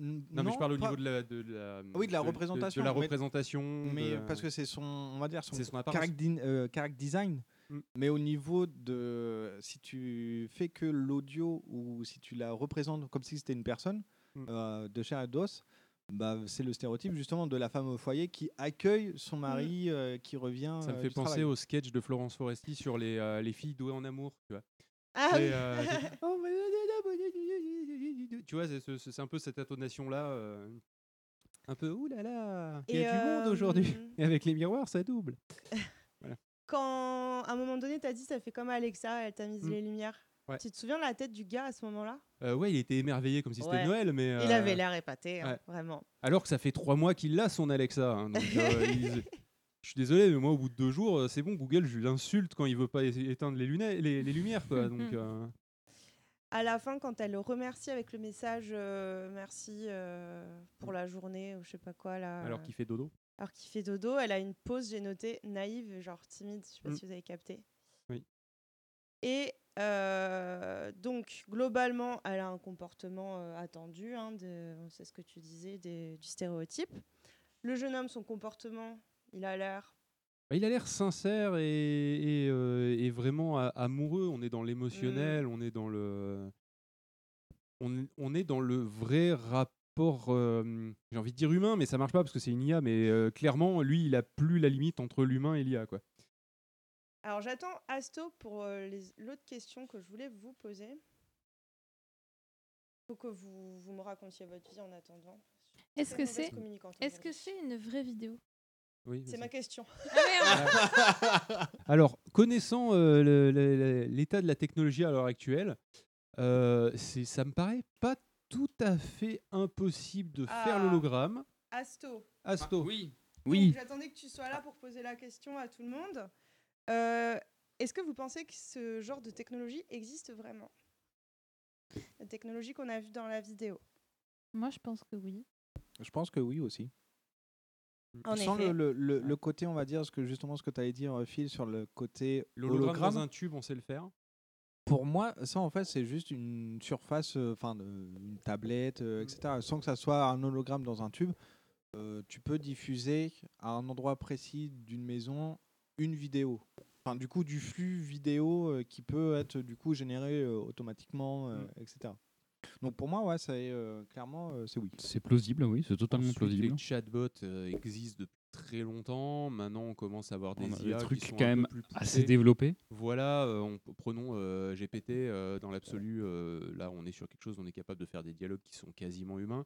Non, mais je parle au pas- niveau de la. De la Oui, de la de- représentation. De, la représentation. Mais, de- parce que c'est son, on va dire, son, C'est son euh, character design. Mm. Mais au niveau de. Si tu fais que l'audio ou si tu la représentes comme si c'était une personne Mm. euh, de chair et d'os, bah, c'est le stéréotype justement de la femme au foyer qui accueille son mari euh, qui revient. Ça me euh, fait penser travail. au sketch de Florence Foresti sur les, euh, les filles douées en amour, tu vois. Ah oui. euh, tu vois, c'est, un peu cette intonation-là. euh, un peu, ouh là là, il y a du monde aujourd'hui. euh, Et avec les miroirs, ça double. Quand à un moment donné, t'as dit ça fait comme Alexa, elle t'a mis Mm. les lumières. Ouais. Tu te souviens de la tête du gars à ce moment-là? Euh, ouais, il était émerveillé comme si c'était. Noël, mais. Il euh, avait l'air épaté, hein, ouais. vraiment. Alors que ça fait trois mois qu'il a son Alexa. hein, donc, euh, il- Je suis désolé, mais moi, au bout de deux jours, euh, c'est bon, Google, je l'insulte quand il veut pas éteindre les, lunettes, les, les lumières. Quoi, donc, euh, À la fin, quand elle le remercie avec le message euh, merci euh, pour la journée ou je sais pas quoi là. alors qu'il fait dodo. Alors qu'il fait dodo, elle a une pause, j'ai noté naïve, genre timide, je sais pas Mm. si vous avez capté. Oui. Et euh, donc, globalement, elle a un comportement euh, attendu, hein, de- c'est ce que tu disais, des- du stéréotype. Le jeune homme, son comportement, il a l'air. Bah, il a l'air sincère et, et, euh, et vraiment amoureux. On est dans l'émotionnel, on est dans le, on, on est dans le vrai rapport. Euh, J'ai envie de dire humain, mais ça marche pas parce que c'est une IA. Mais euh, clairement, lui, il a plus la limite entre l'humain et l'IA, quoi. Alors, j'attends Asto pour euh, les- l'autre question que je voulais vous poser. Faut que vous, vous me racontiez votre vie en attendant. Est-ce que c'est communicante est-ce que aujourd'hui. c'est une vraie vidéo? Oui, C'est ma question. Alors, connaissant euh, le- le- le- l'état de la technologie à l'heure actuelle, euh, c'est- ça me paraît pas tout à fait impossible de faire Ah. l'hologramme. Asto. Asto. oui. Oui. J'attendais que tu sois là pour poser la question à tout le monde. Euh, Est-ce que vous pensez que ce genre de technologie existe vraiment? La technologie qu'on a vue dans la vidéo. Moi, je pense que oui. Je pense que oui aussi. En Sans effet. le, le, le- le côté, on va dire, ce que justement ce que tu allais dire, euh, Phil, sur le côté L'hologramme hologramme. dans un tube, on sait le faire. Pour moi, ça en fait, c'est juste une surface, euh, enfin, de- une tablette, euh, etc. Sans que ça soit un hologramme dans un tube, euh, tu peux diffuser à un endroit précis d'une maison une vidéo. Enfin, du coup, du flux vidéo euh, qui peut être du coup généré euh, automatiquement, euh, etc. Donc pour moi, ouais, c'est euh, clairement, euh, c'est oui. C'est plausible, oui, c'est totalement Ensuite, plausible. Les chatbots euh, existent depuis très longtemps. Maintenant, on commence à avoir des IA trucs qui sont quand un peu même plus assez développés. Voilà, euh, on, prenons euh, GPT euh, dans l'absolu. euh, là, on est sur quelque chose, on est capable de faire des dialogues qui sont quasiment humains.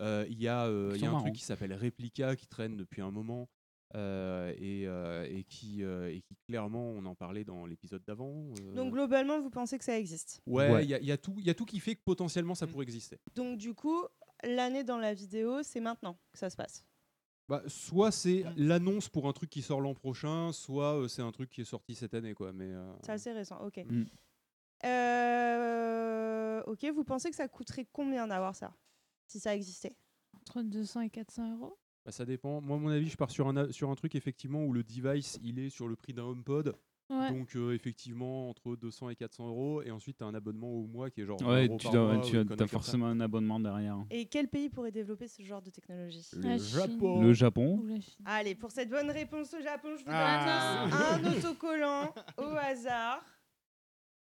Euh, Il y a, euh, y un truc qui s'appelle Replica qui traîne depuis un moment. euh, et, euh, et qui, euh, et qui clairement, on en parlait dans l'épisode d'avant. euh, Donc globalement, vous pensez que ça existe? Ouais, il Ouais. y, a- il y a tout, il y a tout qui fait que potentiellement ça pourrait exister. Donc du coup, l'année dans la vidéo, c'est maintenant que ça se passe? Bah, soit c'est l'annonce pour un truc qui sort l'an prochain, soit euh, c'est un truc qui est sorti cette année, quoi. Mais euh, C'est assez récent, ok. Mm. Euh, ok, vous pensez que ça coûterait combien d'avoir ça Si ça existait? Entre 200 et 400 euros. bah, ça dépend. Moi, à mon avis, je pars sur un a- sur un truc effectivement où le device il est sur le prix d'un HomePod. Ouais. Donc euh, effectivement entre 200 et 400 euros et ensuite tu as un abonnement au mois qui est genre 20 Ouais, euros tu par dois- mois tu ou une as, forcément un abonnement derrière. Et quel pays pourrait développer ce genre de technologie? Le La Chine. Japon. Le Japon. Allez, pour cette bonne réponse au Japon, je vous donne Ah. à tous un autocollant au hasard.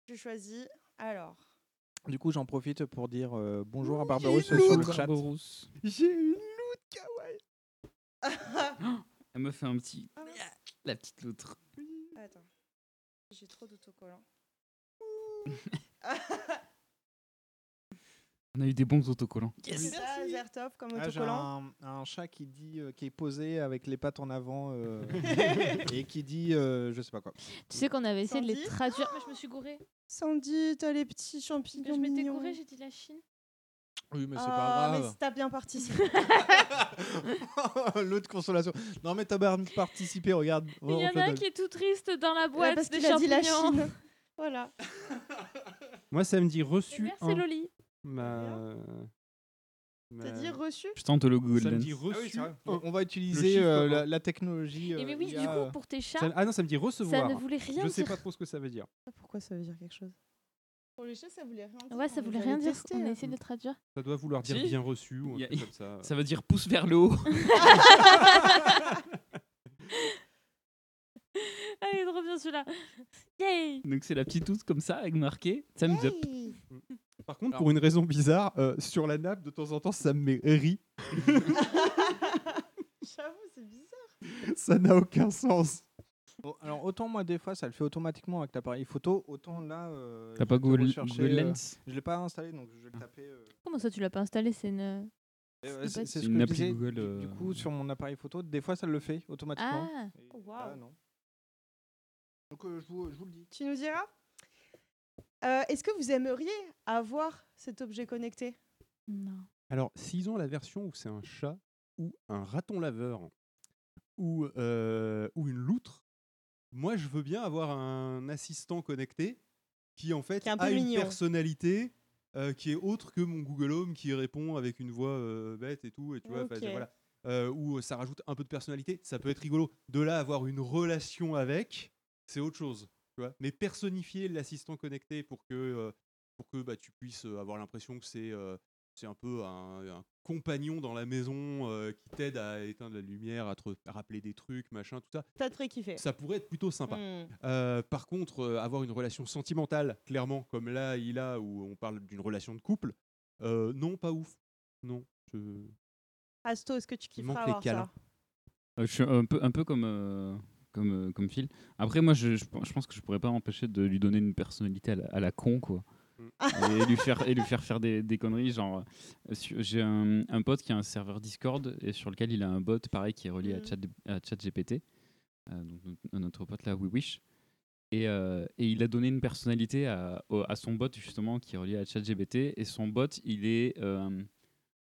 Je choisis. Alors, Du coup, j'en profite pour dire euh, bonjour à une sur le loutre. chat. J'ai une loutre kawaii. Elle me fait un petit. Ah. La petite loutre. attends, j'ai trop d'autocollants. On a eu des bons autocollants. C'est ça, Zertov comme Ah, j'ai autocollant. un, un chat qui dit euh, qui est posé avec les pattes en avant euh, et qui dit euh, je sais pas quoi. Tu sais qu'on avait essayé de les Sandy traduire. Mais je me suis gourée. Sandy, t'as les petits champignons. Je m'étais mignons. gourée, j'ai dit la Chine. Oui, mais c'est Ah, pas mais grave. t'as bien participé. L'autre consolation. Non, mais t'as bien participé, regarde. Il y en a un qui est tout triste dans la Ouais, boîte parce des qu'il a dit la. Chine. voilà. Moi ça me dit Et reçu. Merci un. Loli. Ma... T'as dit reçu Je tente le Google Ça me dit Ah oui, reçu. un. On va utiliser chiffre, euh, la, la technologie. Et mais euh, oui, IA, du coup, pour tes chats, Ça- Ah non, ça me dit recevoir. ça ne voulait rien Je sais dire. pas trop ce que ça veut dire. Pourquoi ça veut dire quelque chose? Pour les chats, ça voulait rien dire. Ouais, ça voulait rien dire. testés, On a hein. essayé de traduire. Ça doit vouloir dire Si. bien reçu ou un truc comme ça. Ça veut dire pouce vers le haut. Allez, trop bien celui-là. Yay Donc c'est la petite touche comme ça, avec marqué thumbs up. Par contre, Alors- pour une raison bizarre, euh, sur la nappe, de temps en temps, ça me met ri. J'avoue, c'est bizarre. ça n'a aucun sens. Bon, alors autant moi des fois ça le fait automatiquement avec l'appareil photo, autant là. euh, T'as je pas Google, Google euh, Lens Je l'ai pas installé donc je vais le taper. euh, Comment ça, tu l'as pas installé? C'est une. euh, pas c'est une ce que appli disais. Google, du- euh, Du coup sur mon appareil photo, des fois ça le fait automatiquement. Ah et Oh, non. Donc euh, je, vous, je vous le dis. Tu nous diras Euh, Est-ce que vous aimeriez avoir cet objet connecté? Non. Alors, s'ils ont la version où c'est un chat ou un raton laveur ou, euh, ou une loutre, moi je veux bien avoir un assistant connecté qui en fait Qui un a une mignon. personnalité euh, qui est autre que mon Google Home qui répond avec une voix euh, bête et tout et tu vois voilà. Euh, où ça rajoute un peu de personnalité ça peut être rigolo. De là avoir une relation avec c'est autre chose tu vois. Mais personnifier l'assistant connecté pour que pour que bah, tu puisses avoir l'impression que c'est c'est un peu un, un compagnon dans la maison euh, qui t'aide à éteindre la lumière, à te rappeler des trucs, machin, tout ça. T'as très kiffé. Ça pourrait être plutôt sympa. Hmm. Euh, par contre, euh, avoir une relation sentimentale, clairement, comme là, il a, où on parle d'une relation de couple, euh, non, pas ouf. Non. je- Asto, est-ce que tu les avoir. Euh, ça je suis un peu, un peu comme, euh, comme, comme Phil. Après, moi, je, je, pen- je pense que je pourrais pas m'empêcher de lui donner une personnalité à la, à la con, quoi. et lui faire et lui faire faire des, des conneries genre euh, j'ai un, un pote qui a un serveur Discord et sur lequel il a un bot pareil qui est relié à Mhm. chat à ChatGPT euh, donc notre- pote là We Wish et, euh, et il a donné une personnalité à, son bot justement qui est relié à ChatGPT et son bot il est euh,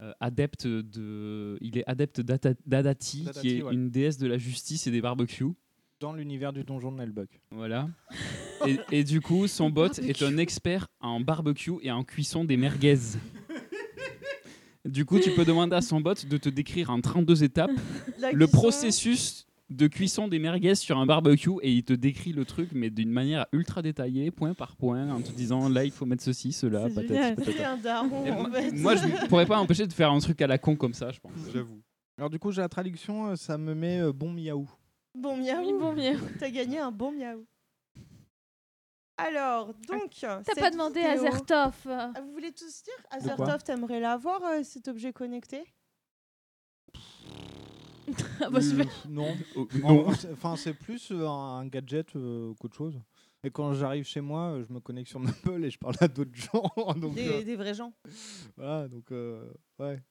euh, adepte de il est adepte d'Adati D'Adati, qui est ouais. une déesse de la justice et des barbecues Dans l'univers du donjon de Nelbuck. voilà. Et, et du coup, son bot est un expert en barbecue et en cuisson des merguez. Du coup, tu peux demander à son bot de te décrire en 32 étapes La le cuisson, processus de cuisson des merguez sur un barbecue et il te décrit le truc mais d'une manière ultra détaillée, point par point, en te disant là il faut mettre ceci, cela, patati, patata. c'est un daron Et en moi- fait. Moi, je ne pourrais pas m'empêcher de faire un truc à la con comme ça, je pense. J'avoue. Alors du coup, j'ai la traduction, euh, ça me met euh, bon miaou. Bon miaou. Oui, bon miaou. T'as gagné un bon miaou. Alors, donc. T'as cette pas demandé à vidéo- Zertov. Ah, Vous voulez tous dire De quoi Azertov, t'aimerais l'avoir, euh, cet objet connecté? Ah bah, super. Euh, non. Oh, non. c'est- Enfin, c'est plus euh, un gadget euh, qu'autre chose. Et quand j'arrive chez moi, euh, je me connecte sur mon Apple et je parle à d'autres gens. donc, des, euh, des vrais gens. Voilà, donc euh, ouais.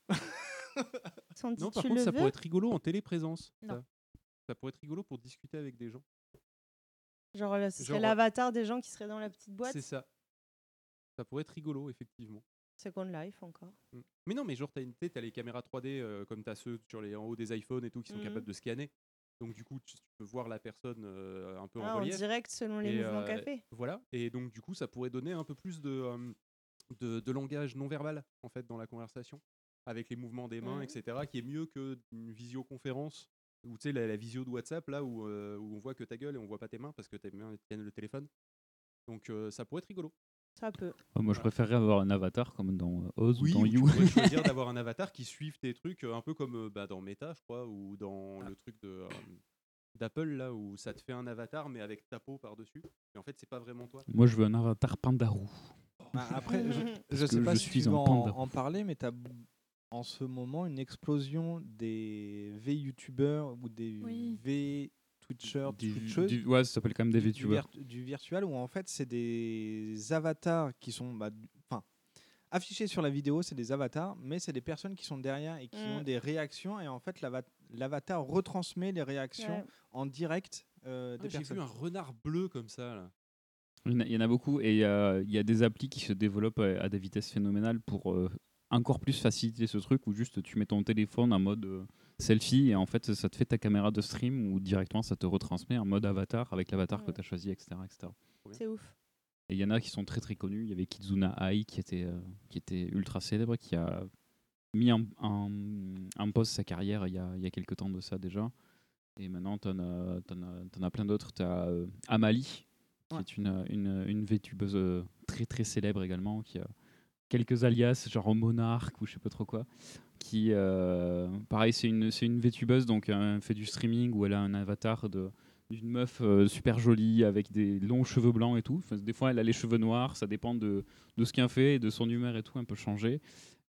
Sandy, Non, par tu contre, le ça veux? pourrait être rigolo en téléprésence. Non. Ça. Ça pourrait être rigolo pour discuter avec des gens. Genre, là, ce serait Genre- l'avatar des gens qui seraient dans la petite boîte. C'est ça. Ça pourrait être rigolo, effectivement. Second Life encore. Mm. Mais non, mais genre, t'as une t'as les caméras 3D euh, comme t'as ceux sur les, en haut des iPhones et tout qui sont Mhm. capables de scanner. Donc, du coup, tu, tu peux voir la personne euh, un peu Ah, en en relief. direct selon les Et, mouvements euh, qu'elle fait. Voilà. Et donc, du coup, ça pourrait donner un peu plus de, euh, de, de langage non verbal, en fait, dans la conversation, avec les mouvements des mains, Mhm. etc., qui est mieux qu'une visioconférence. Ou tu sais, la, la visio de WhatsApp, là, où, euh, où on voit que ta gueule et on voit pas tes mains parce que tes mains tiennent le téléphone. Donc, euh, ça pourrait être rigolo. Ça peut. Oh, moi, je préférerais avoir un avatar comme dans euh, Oz Oui, ou dans You. pourrais choisir d'avoir un avatar qui suive tes trucs, un peu comme bah, dans Meta, je crois, ou dans Ah. le truc de euh, d'Apple, là, où ça te fait un avatar, mais avec ta peau par-dessus. Et en fait, c'est pas vraiment toi. Moi, je veux un avatar pandarou. Bah, après, je, je sais pas je si suis tu en, en parler, mais tu as en ce moment une explosion des V-youtubeurs ou des Oui. V-twitchers, Du- du- ouais, ça s'appelle quand même des du- du VTubers. virt- Du virtuel, où en fait, c'est des avatars qui sont. bah, du- Enfin. affichés sur la vidéo, c'est des avatars, mais c'est des personnes qui sont derrière et qui Mm. ont des réactions. Et en fait, l'ava- l'avatar retransmet les réactions Ouais. en direct euh, Ah, J'ai vu un renard bleu comme ça, là. Il y en a- il y en a beaucoup et il y a, il y a des applis qui se développent à, à des vitesses phénoménales pour euh, encore plus faciliter ce truc où juste tu mets ton téléphone en mode euh, selfie et en fait ça te fait ta caméra de stream ou directement ça te retransmet en mode avatar avec l'avatar que tu as choisi, etc. etc. C'est ouf. Et il y en a qui sont très très connus. Il y avait Kizuna Ai qui était, euh, qui était ultra célèbre, qui a mis en, en, en pause sa carrière il y, a, il y a quelques temps de ça déjà. Et maintenant, tu en, as- t'en as- plein d'autres. Tu as Amali, qui Ouais. est une, une, une VTubeuse euh, très très célèbre également, qui a quelques alias, genre Monarch ou je sais pas trop quoi. Qui, euh, pareil, c'est une, c'est une VTubeuse, donc elle fait du streaming où elle a un avatar de d'une meuf euh, super jolie avec des longs cheveux blancs et tout. Des fois, elle a les cheveux noirs, ça dépend de, de ce qu'elle fait et de son humeur et tout, un peu changé.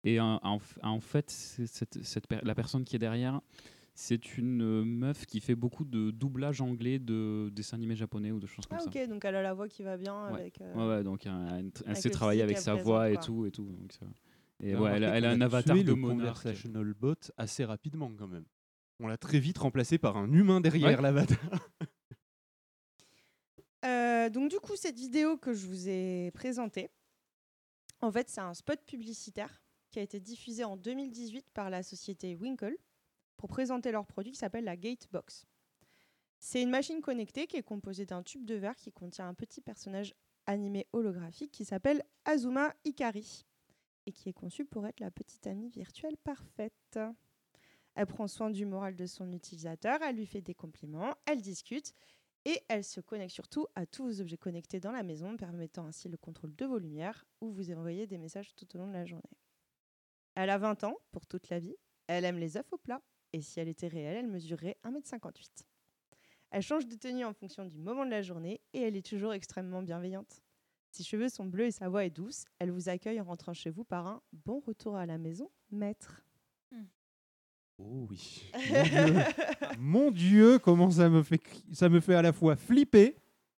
Et en, en en fait, cette, cette la personne qui est derrière, c'est une euh, meuf qui fait beaucoup de doublage anglais de dessins animés japonais ou de choses comme Ah, ça. ok, donc elle a la voix qui va bien Ouais. avec. euh, Ouais, ouais, donc elle, elle- elle avec sait le travailler avec sa voix et tout et tout. donc ça- Et ouais, elle, elle a un a avatar tué de le monarque. conversational bot assez rapidement quand même. On l'a très vite remplacé par un humain derrière Ouais. l'avatar. Euh, donc du coup, cette vidéo que je vous ai présentée, en fait, c'est un spot publicitaire qui a été diffusé en 2018 par la société Winkle pour présenter leur produit qui s'appelle la Gatebox. C'est une machine connectée qui est composée d'un tube de verre qui contient un petit personnage animé holographique qui s'appelle Azuma Ikari et qui est conçu pour être la petite amie virtuelle parfaite. Elle prend soin du moral de son utilisateur, elle lui fait des compliments, elle discute et elle se connecte surtout à tous vos objets connectés dans la maison, permettant ainsi le contrôle de vos lumières ou vous envoyer des messages tout au long de la journée. Elle a 20 ans pour toute la vie, elle aime les œufs au plat et si elle était réelle, elle mesurerait 1m58. Elle change de tenue en fonction du moment de la journée et elle est toujours extrêmement bienveillante. Ses cheveux sont bleus et sa voix est douce. Elle vous accueille en rentrant chez vous par un bon retour à la maison, maître. Oh oui. Mon Dieu. Mon Dieu, comment ça me fait cri- ça me fait à la fois flipper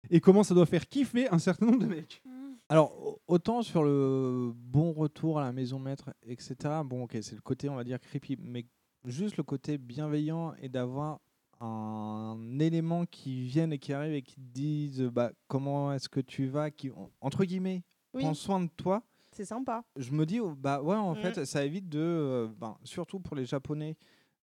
et comment ça doit faire kiffer un certain nombre de mecs. Alors, au- autant sur le bon retour à la maison maître, etc. Bon, ok, c'est le côté, on va dire, creepy, mais juste le côté bienveillant et d'avoir un élément qui vienne et qui arrive et qui te dise bah, comment est-ce que tu vas, qui, en- entre guillemets, Oui. prend soin de toi. C'est sympa. Je me dis, oh, bah ouais, en Mm. fait, ça évite de. euh, ben, surtout pour les Japonais,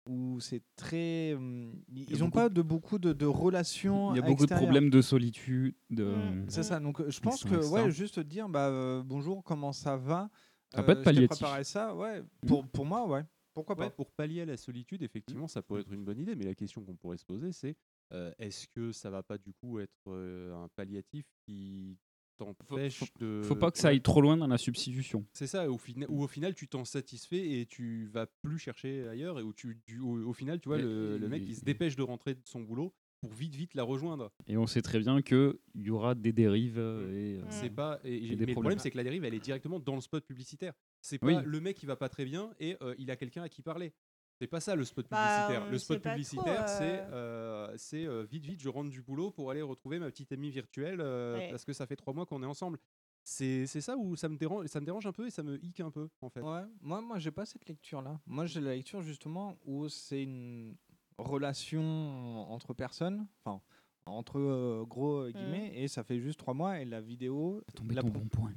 où c'est très. hum, ils n'ont pas de beaucoup de, de relations. Il y a beaucoup de problèmes de solitude. De... Mm. C'est ça. Donc, euh, je pense que, extra. ouais, juste dire, bah, euh, bonjour, comment ça va Ça peut être je t'ai palliatif. ça, ouais. Mm. Pour, pour moi, ouais. Pourquoi Ouais, pas pour pallier à la solitude, effectivement, ça pourrait être une bonne idée, mais la question qu'on pourrait se poser, c'est euh, est-ce que ça va pas du coup être euh, un palliatif qui t'empêche de. Faut pas que ça aille trop loin dans la substitution. C'est ça, au fina- où au final tu t'en satisfais et tu vas plus chercher ailleurs et où tu, du- au, au final tu vois Et- le, le mec et- il se dépêche de rentrer de son boulot pour vite vite la rejoindre. Et on sait très bien qu'il y aura des dérives et, euh, C'est pas. Et, et mais des le problème, problèmes. c'est que la dérive, elle est directement dans le spot publicitaire. C'est pas Oui. le mec qui va pas très bien et euh, il a quelqu'un à qui parler. C'est pas ça le spot Bah, publicitaire. Le spot publicitaire, c'est euh. euh, c'est, euh, vite vite, je rentre du boulot pour aller retrouver ma petite amie virtuelle euh, Ouais. parce que ça fait trois mois qu'on est ensemble. C'est c'est ça où ça me dérange, ça me dérange un peu et ça me hic un peu en fait. Ouais, moi, moi j'ai pas cette lecture-là. Moi, j'ai la lecture justement où c'est une relation entre personnes, enfin, entre euh, gros Mm. guillemets, et ça fait juste trois mois, et la vidéo. Tombé la ton bon point.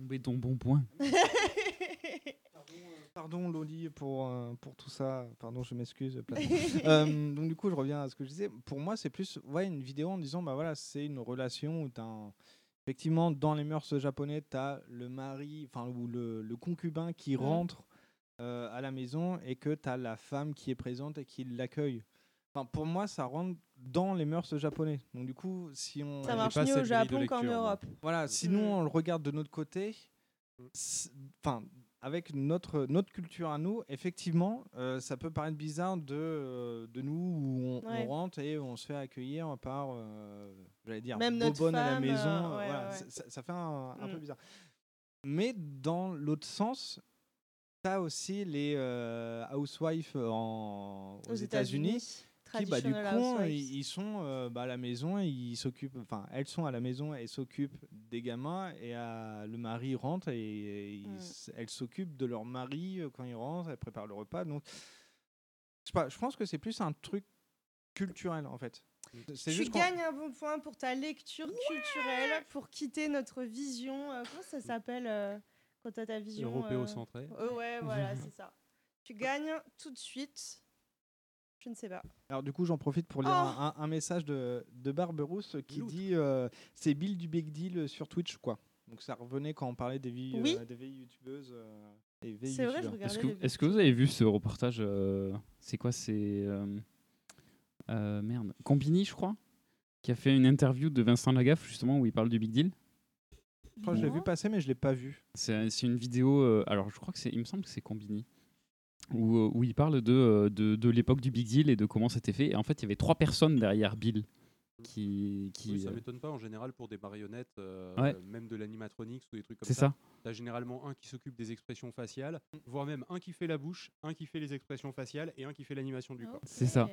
Tombé ton bon point. Pardon Loli pour, euh, pour tout ça, pardon je m'excuse. Euh, donc du coup je reviens à ce que je disais. Pour moi c'est plus ouais, une vidéo en disant bah voilà c'est une relation où tu effectivement dans les mœurs japonais tu as le mari, enfin ou le, le concubin qui Mhm. rentre euh, à la maison et que tu as la femme qui est présente et qui l'accueille. Enfin, pour moi, ça rentre dans les mœurs japonais. Donc, du coup, si on. Ça marche mieux au Japon qu'en Europe. Voilà, si nous, Mm. on le regarde de notre côté, enfin, avec notre, notre culture à nous, effectivement, euh, ça peut paraître bizarre de, euh, de nous où on, on Ouais. rentre et on se fait accueillir par, euh, j'allais dire, Même notre bobonne à la femme, maison. euh, ouais, voilà, ouais. ça- fait un, un peu Mm. bizarre. Mais dans l'autre sens, tu as aussi les euh, housewives en, aux, Aux États-Unis. Qui, bah, du coup, ils, ils sont euh, bah, à la maison, ils s'occupent, enfin, elles sont à la maison et s'occupent des gamins, et à- le mari rentre et, et ils Mm. elles s'occupent de leur mari euh, quand il rentre, elles préparent le repas. Donc, je sais pas, je pense que c'est plus un truc culturel en fait. Tu juste gagnes un bon point pour ta lecture culturelle, pour quitter notre vision. euh, comment ça s'appelle euh, quand tu as ta vision Européocentrée. euh, Ouais, voilà, c'est ça. Tu gagnes tout de suite. Je ne sais pas. Alors du coup, j'en profite pour lire Oh un, message de, de Barberousse qui dit euh, c'est Bill du Big Deal sur Twitch quoi. Donc ça revenait quand on parlait des vies, Oui. euh, des vieilles youtubeuses. euh, et vieilles C'est vrai, je youtubeurs. regardais Est-ce que, vous avez vu ce reportage euh, C'est quoi C'est. euh, euh, merde. Combini, je crois Qui a fait une interview de Vincent Lagaffe, justement, où il parle du Big Deal? Je crois que je l'ai vu passer, mais je l'ai pas vu. C'est une vidéo. euh, alors, je crois que c'est. Il me semble que c'est Combini. Où, euh, où il parle de, euh, de, de l'époque du Big Deal et de comment c'était fait. Et en fait, il y avait trois personnes derrière Bill qui. qui Oui, ça euh, m'étonne pas en général pour des marionnettes, euh, Ouais. même de l'animatronics ou des trucs comme C'est ça. ça. T'as généralement un qui s'occupe des expressions faciales, voire même un qui fait la bouche, un qui fait les expressions faciales et un qui fait l'animation du corps. C'est ça.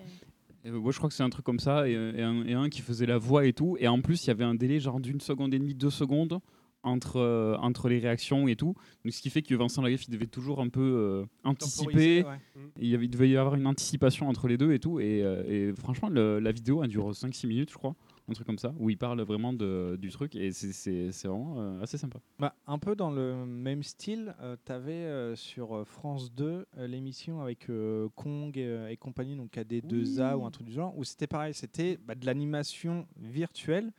Et, euh, moi, je crois que c'est un truc comme ça, et, et un, et un qui faisait la voix et tout. Et en plus, il y avait un délai genre d'une seconde et demie, deux secondes entre, euh, entre les réactions et tout. Donc, ce qui fait que Vincent Lagaffe, il devait toujours un peu euh, anticiper. Ouais. Il, y avait, il devait y avoir une anticipation entre les deux et tout. Et, euh, et franchement, le- la vidéo, elle dure 5-6 minutes, je crois. Un truc comme ça, où il parle vraiment de, du truc. Et c'est- c'est c'est vraiment euh, assez sympa. Bah, un peu dans le même style, tu avais sur France 2 euh, l'émission avec euh, Kong et, et compagnie, donc KD2A ou un truc du genre, où c'était pareil, c'était bah, de l'animation virtuelle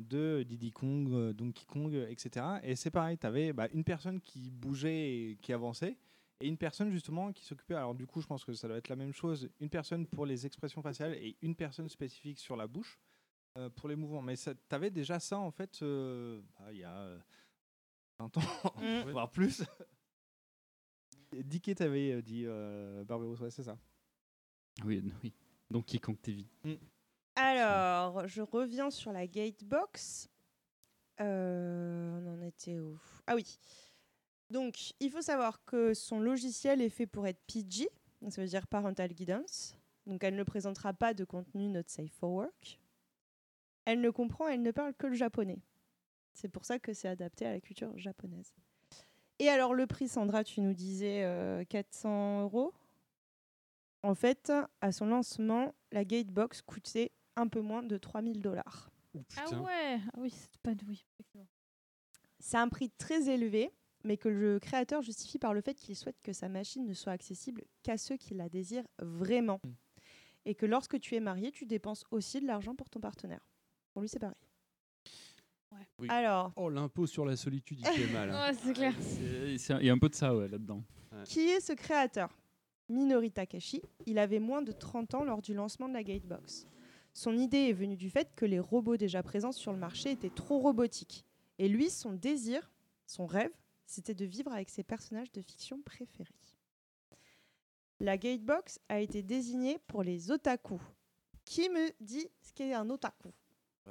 de Diddy Kong, euh, Donkey Kong, euh, etc. Et c'est pareil, tu avais une personne qui bougeait et qui avançait, et une personne justement qui s'occupait, alors du coup je pense que ça doit être la même chose, une personne pour les expressions faciales et une personne spécifique sur la bouche euh, pour les mouvements. Mais tu avais déjà ça en fait euh, bah, il y a euh, 20 ans, Mm. voire plus. Dicky t'avait dit euh, Barbaros, ouais, c'est ça. Oui, oui. Donc, quiconque TV. Alors, je reviens sur la Gatebox. Euh, on en était où? Ah oui. Donc, il faut savoir que son logiciel est fait pour être PG, ça veut dire Parental Guidance. Donc, elle ne présentera pas de contenu not safe for work. Elle ne comprend, elle ne parle que le japonais. C'est pour ça que c'est adapté à la culture japonaise. Et alors, le prix, Sandra, tu nous disais euh, 400 euros? En fait, à son lancement, la Gatebox coûtait un peu moins de 3000 dollars. Ah ouais, ah oui, c'est pas de oui. C'est un prix très élevé, mais que le créateur justifie par le fait qu'il souhaite que sa machine ne soit accessible qu'à ceux qui la désirent vraiment. Et que lorsque tu es marié, tu dépenses aussi de l'argent pour ton partenaire. Pour lui, c'est pareil. Oui. Alors, Oh, l'impôt sur la solitude, il fait mal. hein. C'est clair. C'est- Il y a un peu de ça ouais, là-dedans. qui est ce créateur? Minori Takashi. Il avait moins de 30 ans lors du lancement de la Gatebox. Son idée est venue du fait que les robots déjà présents sur le marché étaient trop robotiques. Et lui, son désir, son rêve, c'était de vivre avec ses personnages de fiction préférés. La Gatebox a été désignée pour les otaku. Qui me dit ce qu'est un otaku?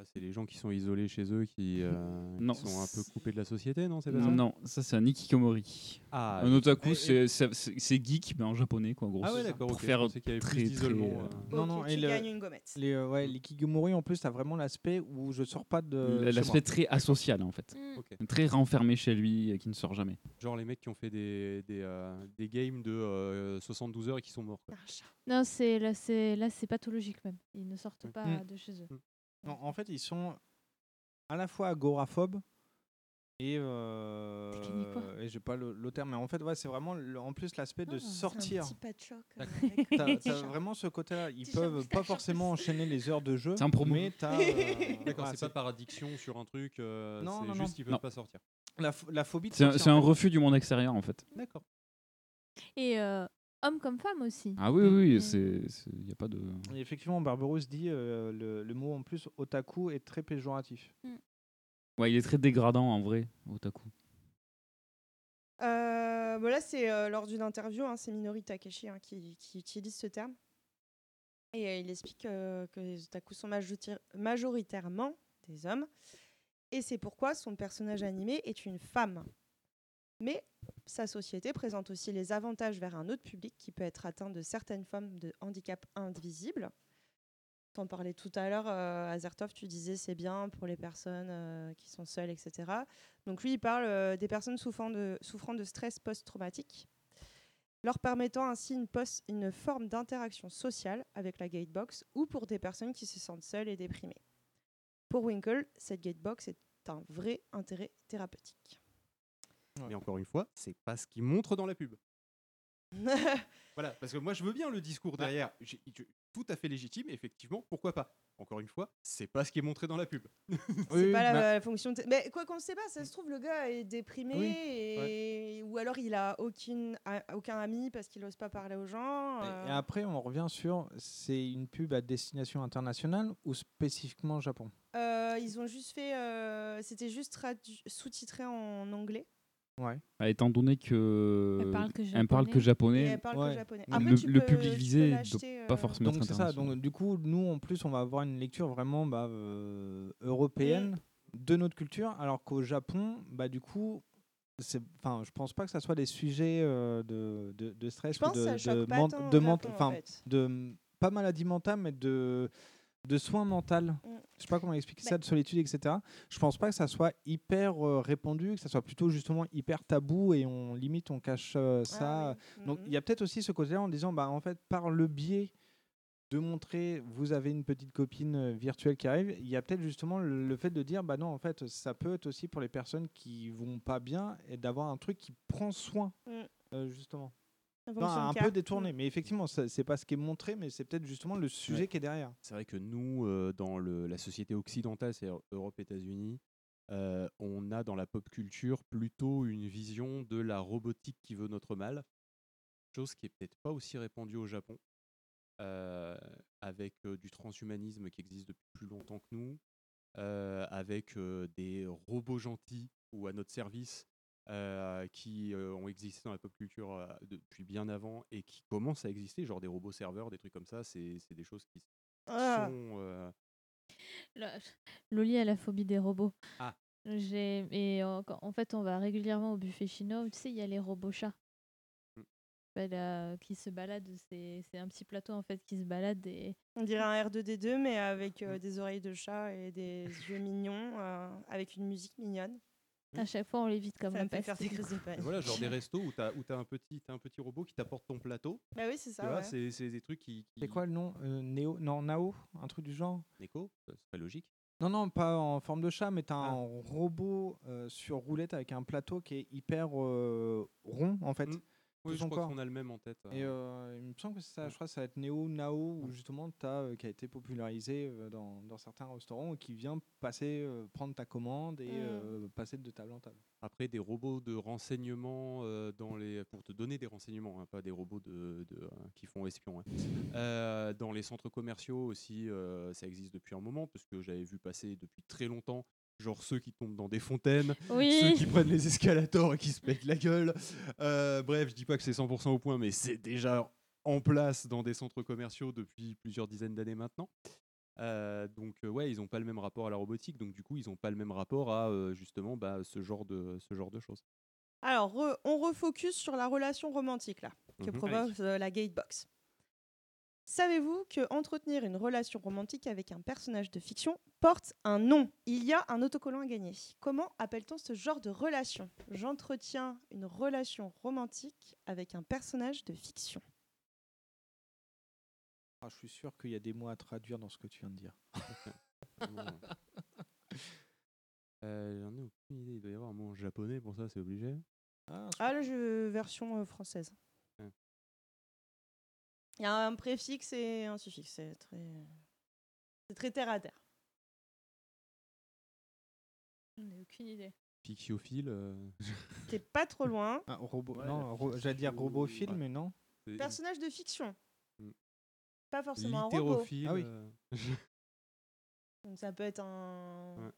C'est les gens qui sont isolés chez eux, qui, euh, qui sont un peu coupés de la société, non C'est pas Non, ça? Non, ça c'est un ikikomori. Ah, un otaku, et- et- c'est- c'est geek, mais en japonais, quoi, en gros. Ah ouais, d'accord, Pour faire pensais qu'il y avait plus très, très. euh, euh. Non, non, et le- gagnes une gommette. Les, euh, ouais, les Kigomori, en plus, t'as vraiment l'aspect où je sors pas de. L'aspect très asocial, en fait. Mm. Ok. Très renfermé chez lui, et qui ne sort jamais. Genre les mecs qui ont fait des, des, euh, des games de euh, 72 heures et qui sont morts. quoi. Non, c'est là, c'est là, c'est pathologique même. Ils ne sortent pas Mm. de chez eux. Non, en fait, ils sont à la fois agoraphobes et. Euh, et j'ai pas le, le terme, mais en fait, ouais, c'est vraiment le- en plus l'aspect de Ah, c'est un sortir. petit euh, T'as- avec T'as chats. vraiment ce côté-là. Ils peuvent pas en forcément enchaîner les heures de jeu. C'est un promo. Mais t'as. euh, D'accord, c'est pas par addiction sur un truc, euh, Non, c'est non, juste non. qu'ils peuvent Non. pas sortir. La, ph- la phobie de C'est un, sortir, c'est un refus du monde extérieur, en fait. D'accord. Et hommes comme femmes aussi. Ah oui, Mm. oui, c'est. Il n'y a pas de. Et effectivement, Barberousse dit euh, le, le mot en plus otaku est très péjoratif. Ouais, il est très dégradant, en vrai, otaku. Euh, bon, là, c'est euh, lors d'une interview, hein, c'est Minori Takeshi hein, qui, qui utilise ce terme. Et euh, il explique euh, que les otaku sont majoritaire- majoritairement des hommes. Et c'est pourquoi son personnage animé est une femme. Mais sa société présente aussi les avantages vers un autre public qui peut être atteint de certaines formes de handicap invisible. T'en parlais tout à l'heure, euh, Azertov, tu disais c'est bien pour les personnes euh, qui sont seules, etc. Donc lui, il parle euh, des personnes souffrant de, stress post-traumatique, leur permettant ainsi une forme d'interaction sociale avec la gatebox ou pour des personnes qui se sentent seules et déprimées. Pour Winkle, cette gatebox est un vrai intérêt thérapeutique. Et encore une fois, c'est pas ce qu'ils montrent dans la pub. Voilà, parce que moi je veux bien le discours derrière, J'ai- je- tout à fait légitime, effectivement, pourquoi pas Encore une fois, c'est pas ce qui est montré dans la pub. C'est pas la, la fonction. de- Mais quoi qu'on ne sait pas, ça se trouve, le gars est déprimé Oui, et... ou alors il a aucune, a- aucun ami parce qu'il n'ose pas parler aux gens. Et- euh. Et après, on revient sur c'est une pub à destination internationale ou spécifiquement Japon? Euh, ils ont juste fait. euh, C'était juste tradu- sous-titré en anglais. Ouais. Ah, étant donné que. Elle parle que elle parle que japonais. que le- Après, tu le peux- public visé doit pas euh, forcément Donc être c'est ça. Donc du coup, nous en plus, on va avoir une lecture vraiment bah, euh, européenne de notre culture, alors qu'au Japon, bah du coup, c'est, enfin, je pense pas que ça soit des sujets euh, de, de, de stress Je pense ou de, en fait. de pas maladie mentale, mais de de soins mentaux. Mm. Je sais pas comment expliquer Bah ça, de solitude, etc. Je pense pas que ça soit hyper euh, répandu, que ça soit plutôt justement hyper tabou et on limite on cache euh, Ah ça. Donc il y a peut-être aussi ce côté-là en disant bah en fait par le biais de montrer vous avez une petite copine euh, virtuelle qui arrive, il y a peut-être justement le, le fait de dire bah non en fait ça peut être aussi pour les personnes qui vont pas bien et d'avoir un truc qui prend soin Mm. euh, justement. Non, un peu détourné, mais effectivement c'est pas ce qui est montré, mais c'est peut-être justement le sujet Ouais. qui est derrière. C'est vrai que nous, euh, dans le- la société occidentale, c'est-à-dire Europe, États-Unis, euh, on a dans la pop culture plutôt une vision de la robotique qui veut notre mal, chose qui est peut-être pas aussi répandue au Japon, euh, avec euh, du transhumanisme qui existe depuis plus longtemps que nous, euh, avec euh, des robots gentils ou à notre service euh, qui euh, ont existé dans la pop culture euh, depuis bien avant et qui commencent à exister, genre des robots serveurs, des trucs comme ça, c'est c'est des choses qui Ah. sont... euh, Le- Loli a la phobie des robots. Ah. J'ai et en fait on va régulièrement au buffet chinois. Tu sais, il y a les robots chats. Mm. Bah, qui se baladent, c'est c'est un petit plateau en fait qui se balade et On dirait un R2D2, mais avec euh, des oreilles de chat et des yeux mignons, euh, avec une musique mignonne. À chaque fois on les vide comme Ça de panique. Voilà, genre des restos où tu as, un, petit- t'as un petit robot qui t'apporte ton plateau. Bah oui, c'est ça, Tu vois, ouais. c'est c'est des trucs qui. C'est quoi le nom Euh, Néo Non, Nao Un truc du genre? Neko Ce serait logique. Non, non, pas en forme de chat, mais tu as Ah. un robot euh, sur roulette avec un plateau qui est hyper euh, rond, en fait. Mm. Oui, je crois corps. qu'on a le même en tête. Et euh, il me semble que c'est ça, je crois que ça va être Neo Nao, où justement, as, qui a été popularisé euh, dans, dans certains restaurants, et qui vient passer, euh, prendre ta commande et Mm. euh, passer de table en table. Après, des robots de renseignement euh, dans les, pour te donner des renseignements, hein, pas des robots de, de, euh, qui font espion. hein. Euh, dans les centres commerciaux aussi, euh, ça existe depuis un moment, parce que j'avais vu passer depuis très longtemps, genre ceux qui tombent dans des fontaines, Oui. ceux qui prennent les escalators et qui se pètent la gueule. Euh, bref, je dis pas que c'est 100% au point, mais c'est déjà en place dans des centres commerciaux depuis plusieurs dizaines d'années maintenant. Euh, donc euh, ouais, ils n'ont pas le même rapport à la robotique, donc du coup ils n'ont pas le même rapport à euh, justement bah, ce genre de ce genre de choses. Alors, re- on refocus sur la relation romantique là, que Mhm. propose euh, la Gatebox. Savez-vous que entretenir une relation romantique avec un personnage de fiction porte un nom? Il y a un autocollant à gagner. Comment appelle-t-on ce genre de relation? J'entretiens une relation romantique avec un personnage de fiction. Ah, je suis sûr qu'il y a des mots à traduire dans ce que tu viens de dire. Euh, J'en ai aucune idée. Il doit y avoir un mot en japonais pour ça, c'est obligé. Ah, là, je version euh, française. Il y a un préfixe et un suffixe. C'est très, c'est très terre à terre. J'en ai aucune idée. Pixiophile. euh, T'es pas trop loin. Ah, robot, Ouais, non, ro- j'allais dire robophile, Ouais. mais non. c'est- Personnage de fiction. Mm. Pas forcément un robot. Littérophile. Ah oui. euh, Donc ça peut être un Ouais.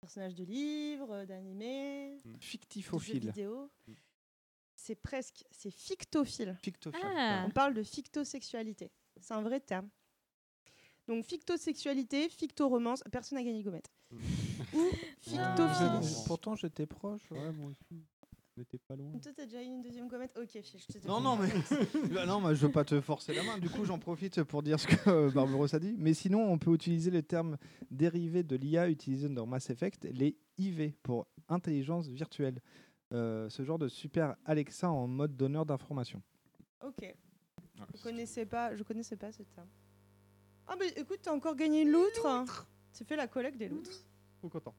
personnage de livre, d'animé, de jeu Fictifophile. vidéo. Mm. C'est presque, c'est fictophile. Fictophile. Ah. On parle de fictosexualité. C'est un vrai terme. Donc fictosexualité, fictoromance, personne n'a gagné gommette. Mm. Ou fictophilie. Ah, Pourtant, j'étais proche. Ouais, moi aussi. Mais t'es pas loin. Toi, t'as déjà eu une deuxième gommette Ok, je te Non, non, mais Bah non, mais je veux pas te forcer la main. Du coup, j'en profite pour dire ce que euh, Barbaros a dit. Mais sinon, on peut utiliser les termes dérivés de l'IA utilisés dans Mass Effect, les IV pour intelligence virtuelle. Euh, ce genre de super Alexa en mode donneur d'informations. Ok. Je connaissais pas, je connaissais pas ce terme. Ah bah écoute, t'as encore gagné une loutre. Tu fais la collecte des loutres. Trop content.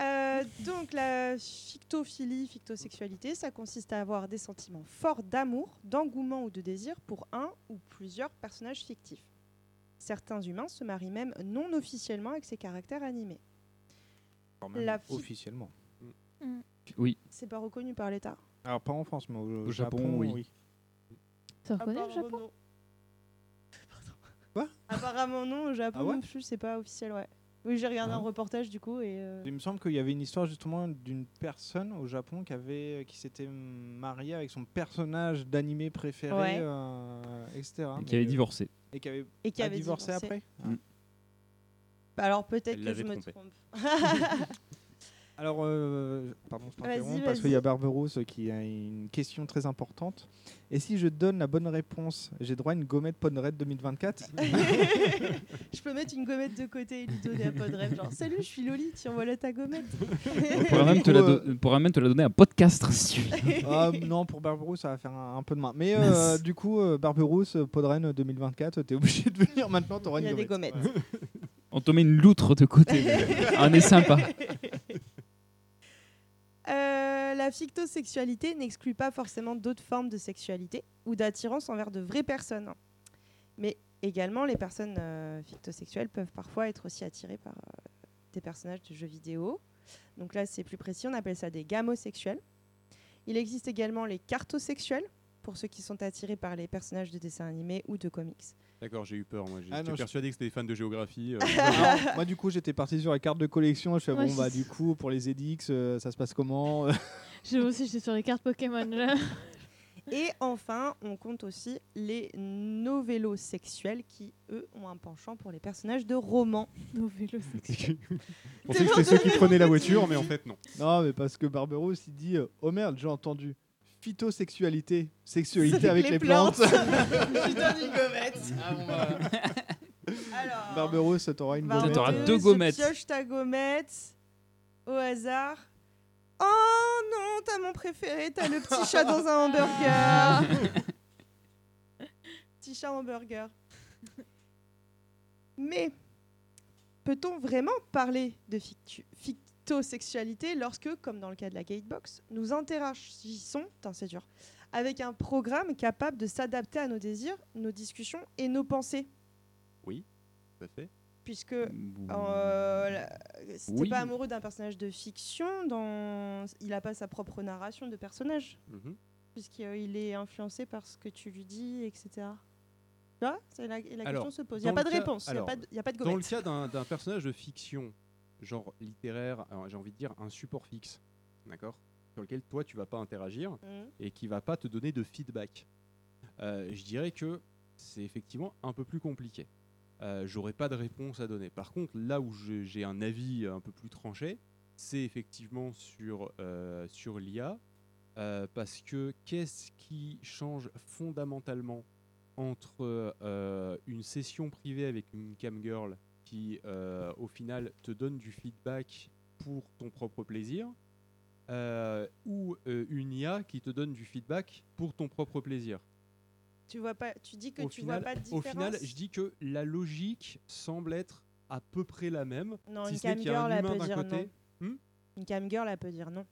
Euh, donc la fictophilie, fictosexualité, ça consiste à avoir des sentiments forts d'amour, d'engouement ou de désir pour un ou plusieurs personnages fictifs. Certains humains se marient même non officiellement avec ces caractères animés. La fi- Officiellement. Oui. C'est pas reconnu par l'État. Alors, pas en France, mais au, Au Japon, oui. C'est reconnu au Apparemment, Japon? Non. Quoi? Apparemment non, au Japon Ah ouais? non plus, c'est pas officiel, ouais. Oui, j'ai regardé Ah. un reportage du coup et... euh, Il me semble qu'il y avait une histoire justement d'une personne au Japon qui avait qui s'était mariée avec son personnage d'animé préféré, Ouais. euh, etc. Et Mais, qui avait euh, divorcé. Et qui avait, Et qui a avait divorcé, divorcé. après? Mm. bah alors peut-être que je me trompé. trompe. Alors, euh, pardon, je t'interromps parce qu'il y a Barberousse qui a une question très importante. Et si je donne la bonne réponse, j'ai droit à une gommette Podred 2024 je peux mettre une gommette de côté et lui donner de rêve. Genre, salut, je suis Loli, tiens, voilà ta gommette. On pourra même, te la do- on pourra même te la donner à podcast si tu veux. Ah, Non, pour Barberousse, ça va faire un, un peu de main. Mais euh, du coup, euh, Barberousse, Podren 2024, t'es obligé de venir maintenant, t'auras Il une y a des gommette. gommettes. On te met une loutre de côté. On est sympa. La fictosexualité n'exclut pas forcément d'autres formes de sexualité ou d'attirance envers de vraies personnes. Mais également, les personnes euh, fictosexuelles peuvent parfois être aussi attirées par euh, des personnages de jeux vidéo. Donc là, c'est plus précis, on appelle ça des gamosexuels. Il existe également les cartosexuels, pour ceux qui sont attirés par les personnages de dessins animés ou de comics. D'accord, j'ai eu peur. Moi, j'étais Ah je- persuadé que c'était des fans de géographie. euh, moi, du coup, j'étais parti sur les cartes de collection. Je fais, Moi bon, bah, du coup, pour les Edix, euh, ça se passe comment? J'ai aussi, j'étais sur les cartes Pokémon là. Et enfin, on compte aussi les novellosexuels qui, eux, ont un penchant pour les personnages de romans. Novellosexuels. Je pensais que c'était ceux qui prenaient la voiture, mais en fait, non. Non, mais parce que Barberousse, il dit, euh, oh merde, j'ai entendu phytosexualité, sexualité avec, les, plantes. Putain d'une gommette. Ah, bon. Alors, Barberousse, t'auras une gommette. T'auras deux gommettes. Pioche ta gommette au hasard. Oh non, t'as mon préféré, t'as le petit chat dans un hamburger. petit chat hamburger. Mais peut-on vraiment parler de fictu- lorsque, comme dans le cas de la Gatebox, nous interagissons, c'est dur, avec un programme capable de s'adapter à nos désirs, nos discussions et nos pensées Oui, tout à fait. puisque euh, si t'es Oui. pas amoureux d'un personnage de fiction, dans... il n'a pas sa propre narration de personnage, Mhm. puisqu'il est influencé par ce que tu lui dis, etc. C'est la, la Alors, question se pose. Il n'y a pas de réponse, il n'y a, a pas de Dans le cas d'un personnage de fiction, genre littéraire, j'ai envie de dire un support fixe, d'accord Sur lequel toi, tu vas pas interagir Mhm. et qui va pas te donner de feedback. Euh, je dirais que c'est effectivement un peu plus compliqué. Euh, J'aurais pas de réponse à donner. Par contre, là où j'ai un avis un peu plus tranché, c'est effectivement sur, euh, sur l'IA. euh, parce que qu'est-ce qui change fondamentalement entre une session privée avec une cam girl qui, euh, au final, te donne du feedback pour ton propre plaisir, euh, ou euh, une IA qui te donne du feedback pour ton propre plaisir. Tu vois pas, tu dis que Au tu final, vois pas de au différence. final, je dis que la logique semble être à peu près la même. Non, si une ce n'est cam qu'il y a un elle peut dire côté. Hmm? Une cam girl, elle peut dire non.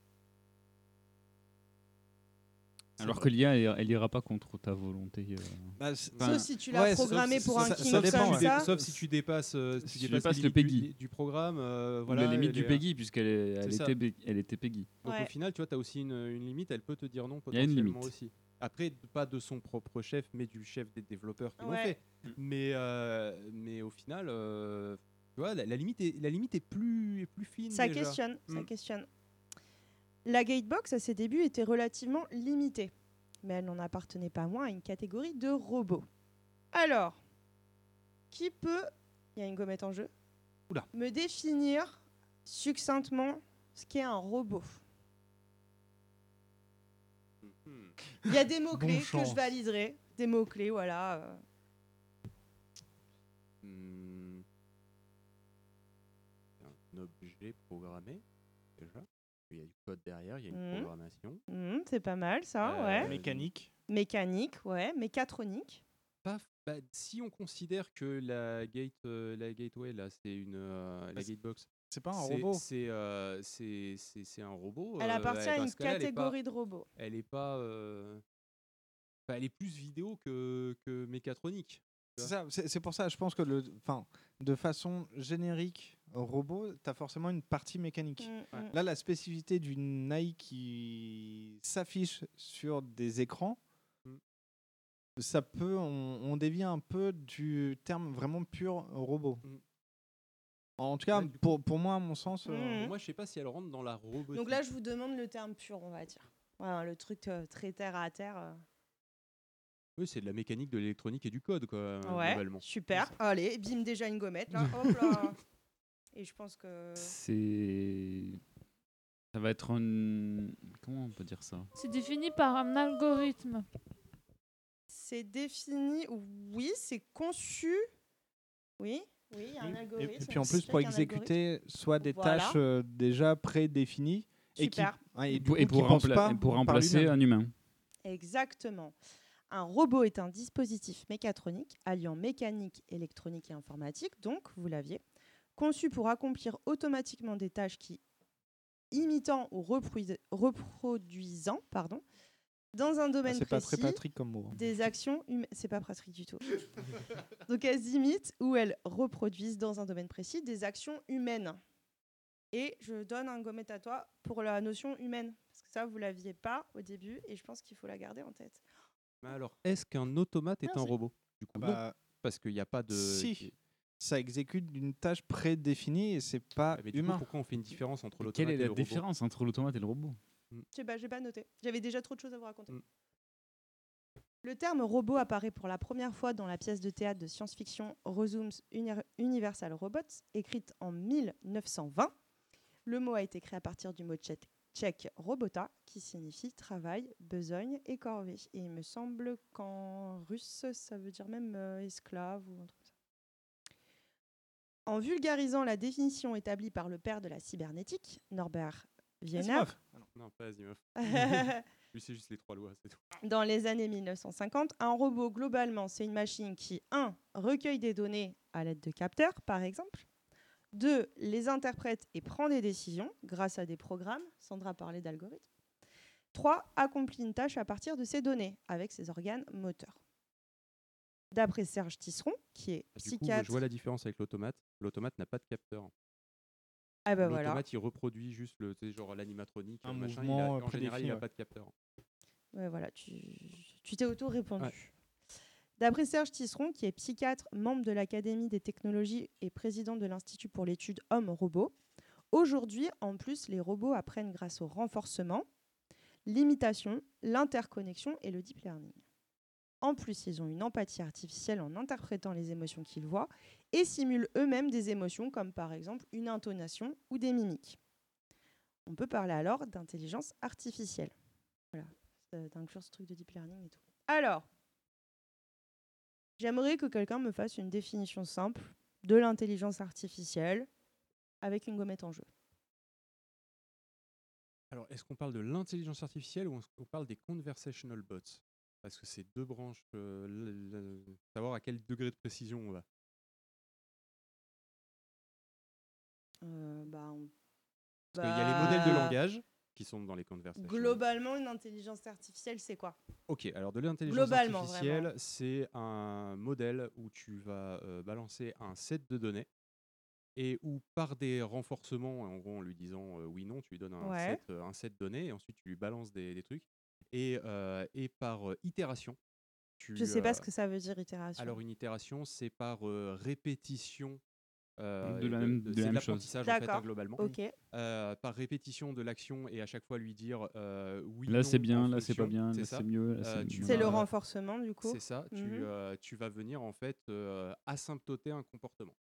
Alors que l'IA, elle, elle ira pas contre ta volonté. euh. Bah, Sauf si tu l'as programmé pour un ça- king sauf comme si tu dé- ça. Sauf si tu dépasses, euh, si Si tu tu dépasses dépasses les le PEGI. du, du programme. euh, voilà, la limite du PEGI, puisqu'elle elle, ça. était, elle était PEGI. Donc Ouais. au final, tu vois, tu as aussi une, une limite, elle peut te dire non Il y a une potentiellement limite. aussi. Après, pas de son propre chef, mais du chef des développeurs qui l'ont Ouais. fait. Mais, euh, mais au final, euh, tu vois, la, la limite est, la limite est plus, est plus fine. Ça déjà. questionne, ça Mm. questionne. La Gatebox, à ses débuts, était relativement limitée, mais elle n'en appartenait pas moins à une catégorie de robots. Alors, qui peut, il y a une gommette en jeu, Oula. me définir succinctement ce qu'est un robot? Mhm. Il y a des mots-clés que je validerai, des mots-clés, voilà. Code derrière, il y a une Mhm. programmation. Mhm, c'est pas mal ça, Euh, ouais. Mécanique. Mécanique, ouais. Mécatronique. Pas bah, si on considère que la gate, euh, la gateway là, c'est une euh, la c'est- gatebox. C'est pas un robot. C'est euh, c'est c'est- c'est un robot. Elle euh, appartient à dans une pas- catégorie de robots. Elle est pas. euh, enfin, elle est plus vidéo que, que mécatronique. C'est ça, pour ça, je pense que le, enfin, de façon générique, robot, tu as forcément une partie mécanique. Mm, mm. Là, la spécificité d'une AI qui s'affiche sur des écrans, Mm. ça peut, on, on dévie un peu du terme vraiment pur robot. En tout cas, Ouais, pour, pour moi, à mon sens, euh, Moi, je sais pas si elle rentre dans la robotique. Donc là, je vous demande le terme pur, on va dire. Voilà, le truc euh, très terre à terre. euh. Oui, c'est de la mécanique, de l'électronique et du code, quoi, Ouais, globalement. super. Allez, bim, déjà une gommette, là. Hop là. Et je pense que... C'est. Ça va être un. Comment on peut dire ça? C'est défini par un algorithme. C'est défini, oui, c'est conçu. Oui, oui, il y a un algorithme. et puis en plus, pour exécuter soit des Voilà. tâches euh, déjà prédéfinies et qui, ouais, et pour, coup, et qui pour pensent rempla- pas et pour par remplacer un humain. Exactement. Un robot est un dispositif mécatronique alliant mécanique, électronique et informatique, donc, vous l'aviez, conçu pour accomplir automatiquement des tâches qui, imitant ou reproduis- reproduisant, pardon, dans un Ah, domaine C'est pas très précis, Patrick comme mot. hein. des actions humaines. C'est pas pratique du tout. Donc elles imitent ou elles reproduisent dans un domaine précis des actions humaines. Et je donne un gommette à toi pour la notion humaine. Parce que ça, vous l'aviez pas au début et je pense qu'il faut la garder en tête. Mais alors, est-ce qu'un automate est un robot Du coup, Ah non, bah, parce qu'il n'y a pas de. si, ça exécute une tâche prédéfinie et c'est pas Ah, mais du coup, humain. pourquoi on fait une différence entre Quelle l'automate est et la le robot différence entre l'automate et le robot Je sais pas, j'ai pas noté. J'avais déjà trop de choses à vous raconter. Mm. Le terme robot apparaît pour la première fois dans la pièce de théâtre de science-fiction Resumes Uni- Universal Robots, écrite en 1920. Le mot a été créé à partir du mot tchèque, tchèque robota, qui signifie travail, besogne et corvée. Et il me semble qu'en russe, ça veut dire même euh, esclave ou un truc. En vulgarisant la définition établie par le père de la cybernétique, Norbert Wiener. Ah non, non, pas Asimov. Lui, c'est juste les trois lois, c'est tout. dans les années 1950, un robot, globalement, c'est une machine qui, 1. recueille des données à l'aide de capteurs, par exemple. 2. les interprète et prend des décisions grâce à des programmes. Sandra parlait d'algorithmes. 3. accomplit une tâche à partir de ces données avec ses organes moteurs. D'après Serge Tisseron, qui est Du coup, psychiatre. je vois la différence avec l'automate. L'automate n'a pas de capteur. Ah bah voilà. L'automate, il reproduit juste le, tu sais, genre l'animatronique, Un il mouvement, a- euh, en général, il n'a ouais. pas de capteur. Ouais, voilà, tu tu t'es auto-répondu. Ouais. D'après Serge Tisseron, qui est psychiatre, membre de l'Académie des technologies et président de l'Institut pour l'étude homme-robot, aujourd'hui, en plus, les robots apprennent grâce au renforcement, l'imitation, l'interconnexion et le deep learning. En plus, ils ont une empathie artificielle en interprétant les émotions qu'ils voient et simulent eux-mêmes des émotions comme par exemple une intonation ou des mimiques. On peut parler alors d'intelligence artificielle. Voilà, ça inclure ce truc de deep learning et tout. Alors, j'aimerais que quelqu'un me fasse une définition simple de l'intelligence artificielle avec une gommette en jeu. Alors, est-ce qu'on parle de l'intelligence artificielle ou est-ce qu'on parle des conversational bots? Parce que c'est deux branches. euh, savoir à quel degré de précision on va. Euh, bah, on- Parce qu'il y a les modèles de Bah, langage qui sont dans les conversational. Globalement, une intelligence artificielle, c'est quoi? Ok, alors de l'intelligence artificielle, c'est un modèle où tu vas euh, balancer un set de données et où par des renforcements, en gros en lui disant euh, oui, non, tu lui donnes un, Ouais. set, un set de données et ensuite tu lui balances des, des trucs. Et, euh, et par euh, itération, tu, Je sais pas euh, ce que ça veut dire itération. Alors une itération, c'est par euh, répétition. euh, De la même- de la c'est même chose. l'apprentissage en fait, hein, globalement. ok. Euh, par répétition de l'action et à chaque fois lui dire euh, oui. Là, non c'est bien, en là, c'est pas bien, là, c'est mieux, là, c'est le renforcement, du coup. C'est ça. Tu, euh, tu vas venir en fait euh, asymptoter un comportement.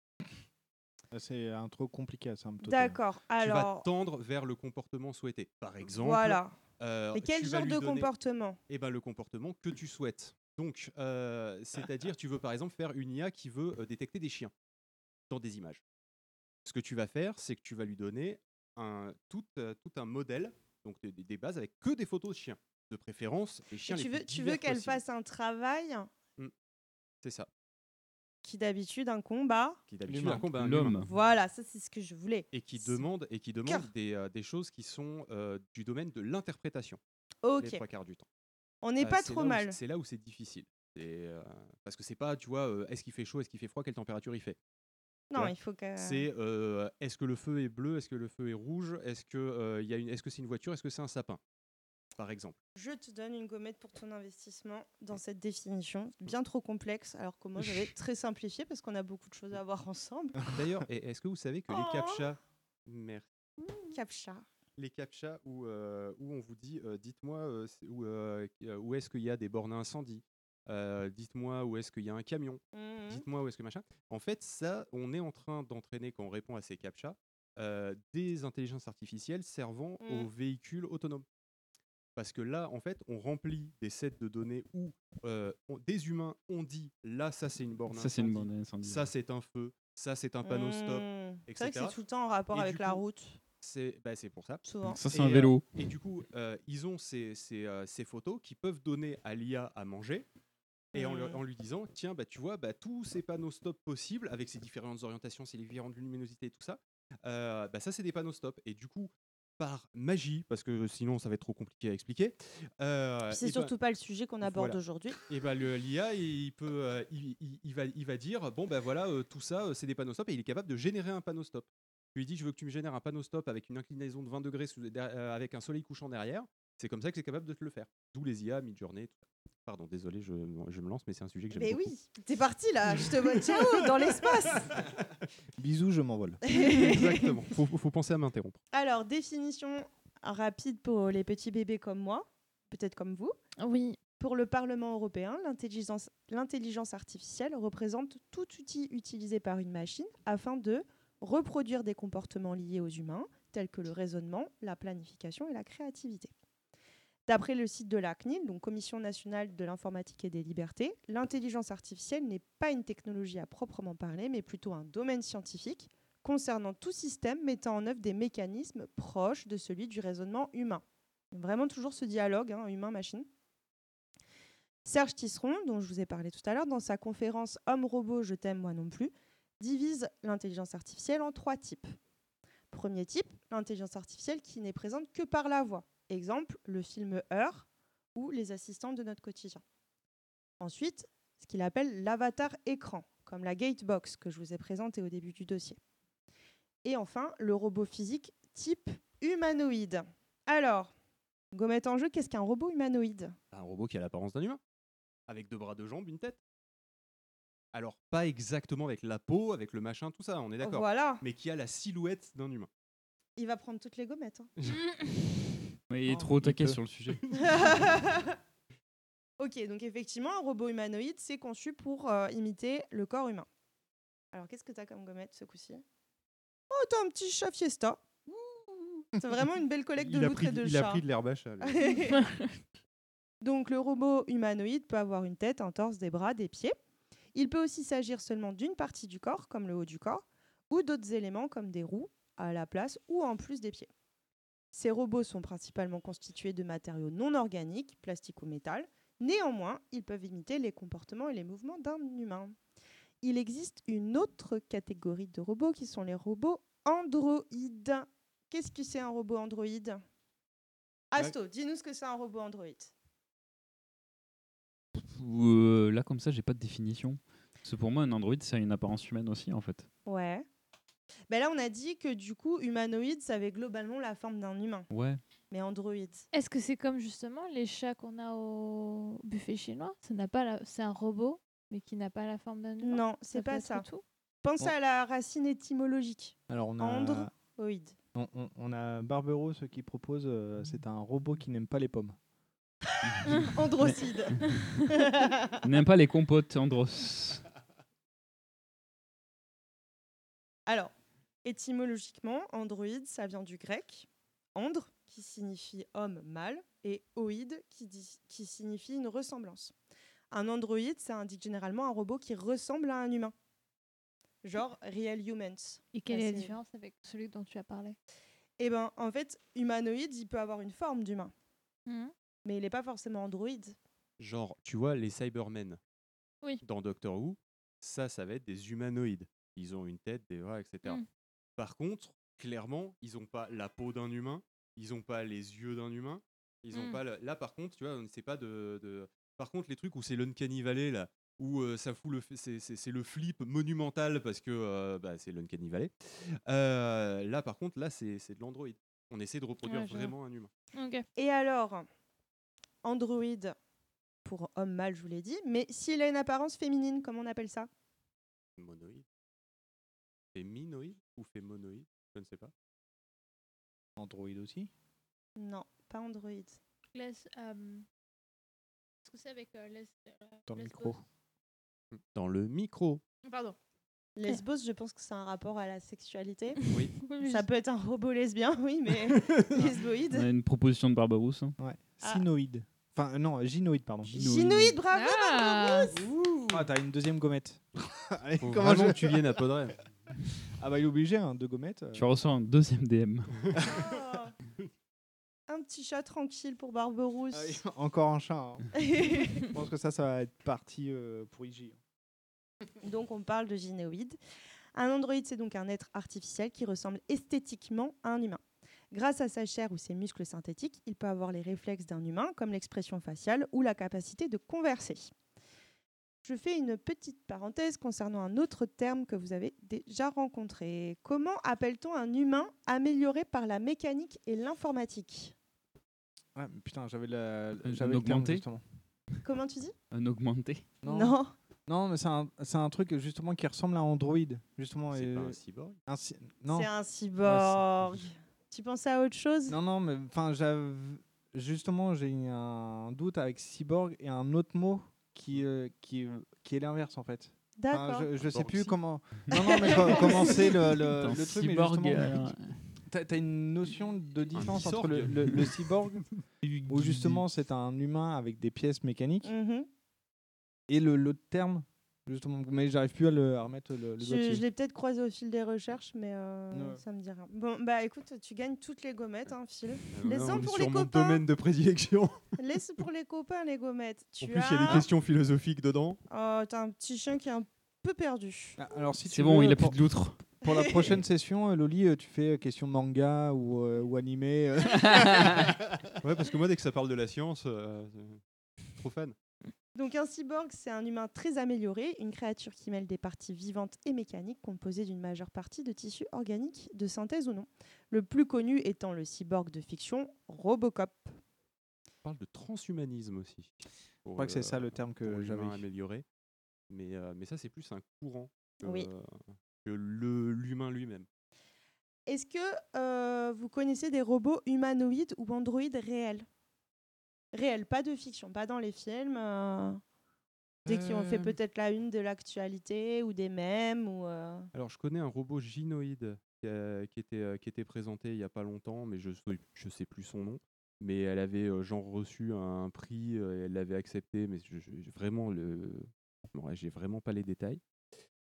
C'est un trop compliqué à symptoter. D'accord. Tu vas Alors, tendre vers le comportement souhaité. Par exemple. Voilà. Euh, Mais quel genre de comportement? Eh ben le comportement que tu souhaites. Donc, euh, c'est-à-dire, tu veux par exemple faire une IA qui veut euh, détecter des chiens dans des images. Ce que tu vas faire, c'est que tu vas lui donner un, tout, euh, tout un modèle, donc des, des bases avec que des photos de chiens. De préférence, les Et chiens tu les veux, tu qu'elle fasse un travail? C'est ça. Qui d'habitude un combat. Qui d'habitude un combat, L'homme. Voilà, ça c'est ce que je voulais. Et qui demande, et qui demande des, euh, des choses qui sont euh, du domaine de l'interprétation. Ok. Les trois quarts du temps. On n'est Euh, pas trop mal. C'est là où c'est difficile. Euh, parce que c'est pas, tu vois, euh, est-ce qu'il fait chaud, est-ce qu'il fait froid, quelle température il fait? Non, il faut que. C'est euh, est-ce que le feu est bleu, est-ce que le feu est rouge, est-ce que il y a une, est-ce que c'est une voiture, est-ce que c'est un sapin, par exemple. Je te donne une gommette pour ton investissement dans cette définition, bien trop complexe, alors que moi j'avais très simplifié parce qu'on a beaucoup de choses à voir ensemble. D'ailleurs, est-ce que vous savez que les Oh. captcha, merci, Captcha. les captcha où, euh, où on vous dit, euh, dites-moi euh, où, est-ce qu'il y a des bornes à incendie, dites-moi où est-ce qu'il y a un camion, Mhm. dites-moi où est-ce que machin. En fait, ça, on est en train d'entraîner quand on répond à ces captcha des intelligences artificielles servant Mhm. aux véhicules autonomes. Parce que là, en fait, on remplit des sets de données où euh, on- des humains ont dit là, ça c'est une borne Ça, c'est une incendie, borne incendie. ça c'est un feu, ça c'est un panneau stop. C'est etc. vrai que c'est tout le temps en rapport Et avec la coup, route, C'est bah, c'est pour ça. souvent. Ça, c'est un euh, vélo. et du coup, euh, ils ont ces, ces, euh, ces photos qui peuvent donner à l'IA à manger. Et en, lui disant, tiens, bah, tu vois, bah, tous ces panneaux stop possibles, avec ces différentes orientations, ces différentes luminosités et tout ça, euh, bah, ça, c'est des panneaux stop. Et du coup, par magie, parce que sinon, ça va être trop compliqué à expliquer. euh, C'est bah- surtout pas le sujet qu'on aborde voilà. aujourd'hui. et bah, le- l'IA, il peut, euh, il, il- il va, il va dire, bon ben voilà, euh, tout ça, c'est des panneaux stop, et il est capable de générer un panneau stop. Tu lui dis, je veux que tu me génères un panneau stop avec une inclinaison de 20 degrés sous- avec un soleil couchant derrière. C'est comme ça que c'est capable de te le faire. D'où les IA, Midjourney, tout ça. Pardon, désolé, je, je me lance, mais c'est un sujet que j'aime Mais beaucoup. oui, t'es parti là, je te vois ciao dans l'espace. Bisous, je m'envole. Exactement. Faut, faut penser à m'interrompre. Alors, définition rapide pour les petits bébés comme moi, peut-être comme vous. Oui. Pour le Parlement européen, l'intelligence l'intelligence artificielle représente tout outil utilisé par une machine afin de reproduire des comportements liés aux humains, tels que le raisonnement, la planification et la créativité. D'après le site de la CNIL, donc Commission nationale de l'informatique et des libertés, l'intelligence artificielle n'est pas une technologie à proprement parler, mais plutôt un domaine scientifique concernant tout système mettant en œuvre des mécanismes proches de celui du raisonnement humain. Vraiment toujours ce dialogue hein, humain-machine. Serge Tisseron, dont je vous ai parlé tout à l'heure, dans sa conférence Homme-robot, je t'aime moi non plus, divise l'intelligence artificielle en trois types. Premier type, l'intelligence artificielle qui n'est présente que par la voix. Exemple, le film Heure ou les assistants de notre quotidien. Ensuite, ce qu'il appelle l'avatar écran, comme la Gatebox que je vous ai présenté au début du dossier. Et enfin, le robot physique type humanoïde. Alors, gommette en jeu, qu'est-ce qu'un robot humanoïde? Un robot qui a l'apparence d'un humain, avec deux bras, deux jambes, une tête. Alors, pas exactement avec la peau, avec le machin, tout ça, on est d'accord. Voilà. Mais qui a la silhouette d'un humain. Il va prendre toutes les gommettes. hein. Il est Oh, trop au il taquet peut. sur le sujet. Ok, donc effectivement, un robot humanoïde, c'est conçu pour euh, imiter le corps humain. Alors, qu'est-ce que tu as comme gommette ce coup-ci? Oh, t'as un petit chat fiesta. C'est vraiment une belle collecte de Il a loutres et de il chats. a pris de l'herbe à chat, lui. Donc le robot humanoïde peut avoir une tête, un torse, des bras, des pieds. Il peut aussi s'agir seulement d'une partie du corps, comme le haut du corps, ou d'autres éléments comme des roues à la place ou en plus des pieds. Ces robots sont principalement constitués de matériaux non organiques, plastique ou métal. Néanmoins, ils peuvent imiter les comportements et les mouvements d'un humain. Il existe une autre catégorie de robots qui sont les robots androïdes. Qu'est-ce que c'est un robot androïde? Asto, dis-nous ce que c'est un robot androïde. Euh, là, comme ça, j'ai pas de définition. Parce que pour moi, un Android, ça a une apparence humaine aussi, en fait. Ouais. Ben là, on a dit que du coup, humanoïde, ça avait globalement la forme d'un humain. Ouais. Mais androïde. Est-ce que c'est comme justement les chats qu'on a au buffet chinois? Ça n'a pas la- C'est un robot, mais qui n'a pas la forme d'un humain? Non, c'est pas ça. tout? Pense Bon. à la racine étymologique. Alors on a Androïde. on, on- on a Barberousse qui propose euh, c'est un robot qui n'aime pas les pommes. Androcide. N'aime pas les compotes, Andros. Alors, étymologiquement, androïde, ça vient du grec. Andre, qui signifie homme mâle, et oïde, qui, dit- qui signifie une ressemblance. Un androïde, ça indique généralement un robot qui ressemble à un humain. Genre Real Humans. Et quelle est la différence avec celui dont tu as parlé? Eh ben, en fait, humanoïde, il peut avoir une forme d'humain. Mhm. Mais il n'est pas forcément androïde. Genre, tu vois, les Cybermen Oui. dans Doctor Who, ça, ça va être des humanoïdes. Ils ont une tête, des bras, etc. Par contre, clairement, ils n'ont pas la peau d'un humain, ils n'ont pas les yeux d'un humain, ils ont Mm. pas le- là par contre, tu vois, c'est pas de, de- Par contre, les trucs où c'est l'uncanny valley là, où euh, ça fout le, f- c'est, le flip monumental parce que euh, bah, c'est l'uncanny valley. Euh, là, par contre, là, c'est, c'est de l'android. On essaie de reproduire Ouais, je vois. vraiment un humain. Et alors, androïde pour homme mâle, je vous l'ai dit, mais s'il a une apparence féminine, comment on appelle ça? Monoïde. Féminoïde ou fémonoïde Je ne sais pas. Android aussi? Non, pas androïde. Laisse. euh, Est-ce que c'est avec euh, les- euh, Dans le micro. Dans le micro. Pardon. Lesbos, je pense que c'est un rapport à la sexualité. Oui. Ça peut être un robot lesbien, oui, mais lesboïde. On a une proposition de Barbarousse. hein. Ouais. Ah. Synoïde. Enfin euh, non, gynoïde pardon. Gynoïde, bravo, Ah. Barberousse Ah, t'as une deuxième gommette. Allez, Faut comment je- que tu viennes à Podren. Ah bah il est obligé, hein, deux gommettes. euh. Tu reçois un deuxième DM. Oh. Un petit chat tranquille pour Barberousse. Ah oui, Encore un chat. hein. Je pense que ça, ça va être parti euh, pour IG. Donc on parle de gynoïde. Un androïde, c'est donc un être artificiel qui ressemble esthétiquement à un humain. Grâce à sa chair ou ses muscles synthétiques, il peut avoir les réflexes d'un humain, comme l'expression faciale ou la capacité de converser. Je fais une petite parenthèse concernant un autre terme que vous avez déjà rencontré. Comment appelle-t-on un humain amélioré par la mécanique et l'informatique Ouais, mais putain, j'avais la, Un terme, augmenté. Comment tu dis Un augmenté. Non. Non, mais c'est un, truc justement qui ressemble à Android. Justement, C'est pas un cyborg? un. C'est un cyborg. tu pensais à autre chose? Non, non, mais enfin, justement, j'ai eu un doute avec cyborg et un autre mot qui, euh, qui, qui est l'inverse en fait. Enfin, D'accord. je, je sais Cyborg plus comment. Non, non, mais co- comment c'est le, le, le truc, mais cyborg, justement, euh, t'as t'as une notion de différence entre le, le- le cyborg, où justement c'est un humain avec des pièces mécaniques, Mhm. et le l'autre terme, justement, mais j'arrive plus à, le, à remettre le, le Je, l'ai peut-être croisé au fil des recherches, mais euh, Ouais. ça me dit rien. Bon, bah écoute, tu gagnes toutes les gommettes, hein, Phil. On est pour sur les mon copains. domaine de prédilection. Laisse pour les copains les gommettes. Tu En plus, il y a des questions philosophiques dedans. Oh, t'as un petit chien qui est un peu perdu. Ah, Alors si C'est bon, veux, il a plus de loutre. Pour la prochaine session, euh, Loli, euh, tu fais euh, question manga ou, euh, ou animé. euh. Ouais, parce que moi, dès que ça parle de la science, euh, trop fan. Donc un cyborg, c'est un humain très amélioré, une créature qui mêle des parties vivantes et mécaniques composées d'une majeure partie de tissus organiques, de synthèse ou non. Le plus connu étant le cyborg de fiction Robocop. On parle de transhumanisme aussi. Je crois que c'est ça le terme que j'avais. amélioré. Mais, euh, mais ça, c'est plus un courant que, Oui. que le- l'humain lui-même. Est-ce que euh, vous connaissez des robots humanoïdes ou androïdes réels? Réel, pas de fiction, pas dans les films. euh, Dès qu'ils ont fait Euh. peut-être la une de l'actualité ou des mèmes ou. euh, Alors, je connais un robot gynoïde qui, a- qui était, euh, qui était présenté il y a pas longtemps, mais je je sais plus son nom. Mais elle avait euh, genre reçu un prix, euh, et elle l'avait accepté, mais je, je- vraiment le, bon, ouais, j'ai vraiment pas les détails.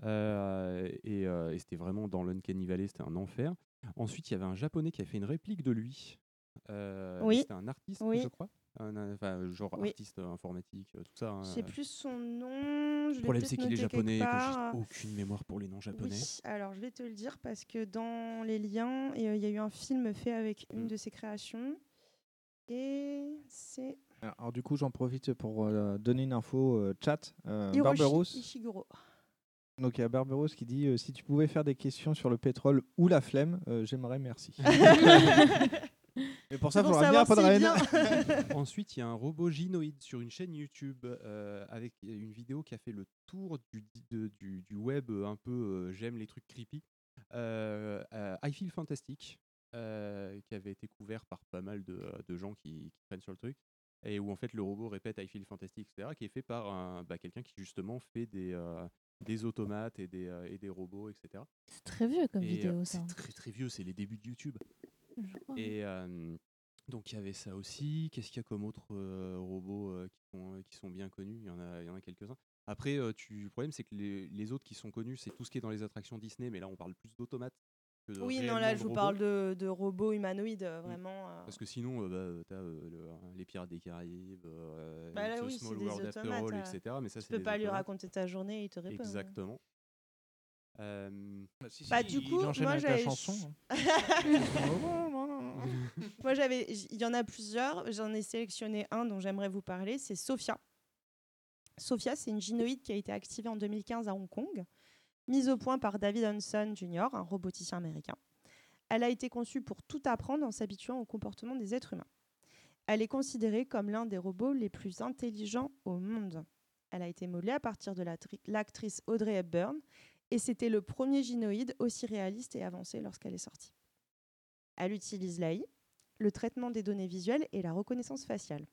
Euh, et euh, et c'était vraiment dans l'Uncanny Valley, c'était un enfer. Ensuite, il y avait un japonais qui a fait une réplique de lui. Euh, Oui. C'était un artiste, Oui. je crois. Un, un- enfin, genre Oui. artiste euh, informatique, euh, tout ça. hein, Je sais euh. plus son nom. Je Le problème, c'est qu'il est japonais et que j'ai aucune mémoire pour les noms japonais. Oui, alors je vais te le dire parce que dans les liens, et, euh, il y a eu un film fait avec Mm. une de ses créations. Et c'est Alors du coup, j'en profite pour euh, donner une info euh, chat. Euh, Barberousse. Ishiguro. Donc il y a Barberousse qui dit euh, si tu pouvais faire des questions sur le pétrole ou la flemme, euh, j'aimerais merci. Mais pour ça, il faudra à Podren. Ensuite, il y a un robot gynoïde sur une chaîne YouTube euh, avec une vidéo qui a fait le tour du, di- de- du, du web euh, un peu euh, j'aime les trucs creepy. Euh, euh, I Feel Fantastic, euh, qui avait été couvert par pas mal de, de gens qui, qui prennent sur le truc. Et où en fait le robot répète I Feel Fantastic, etc. Qui est fait par bah, quelqu'un qui justement fait des, euh, des automates et des, euh, et des robots, etc. C'est très vieux comme Et, vidéo, ça. C'est très très vieux, c'est les débuts de YouTube. Et donc il y avait ça aussi. Qu'est-ce qu'il y a comme autres robots qui, sont, qui sont bien connus? Il y en a, il y en a quelques-uns. Après, tu, le problème c'est que les, les autres qui sont connus, c'est tout ce qui est dans les attractions Disney, mais là on parle plus d'automates. que de Oui, non, là je vous robots. parle de, de robots humanoïdes, euh, vraiment. euh, Parce que sinon, euh, bah, t'as euh, le- les Pirates des Caraïbes, Bah là, The oui, Small World After All, etc. Mais ça, tu peux pas lui raconter ta journée il te répond. hein. Exactement. Euh, Bah, du coup, moi j'avais. moi j'avais. Il y en a plusieurs. J'en ai sélectionné un dont j'aimerais vous parler. C'est Sophia. Sophia, c'est une gynoïde qui a été activée en 2015 à Hong Kong, mise au point par David Hanson Jr., un roboticien américain. Elle a été conçue pour tout apprendre en s'habituant au comportement des êtres humains. Elle est considérée comme l'un des robots les plus intelligents au monde. Elle a été modelée à partir de l'actri- l'actrice Audrey Hepburn et c'était le premier gynoïde aussi réaliste et avancé lorsqu'elle est sortie. Elle utilise l'AI, le traitement des données visuelles et la reconnaissance faciale.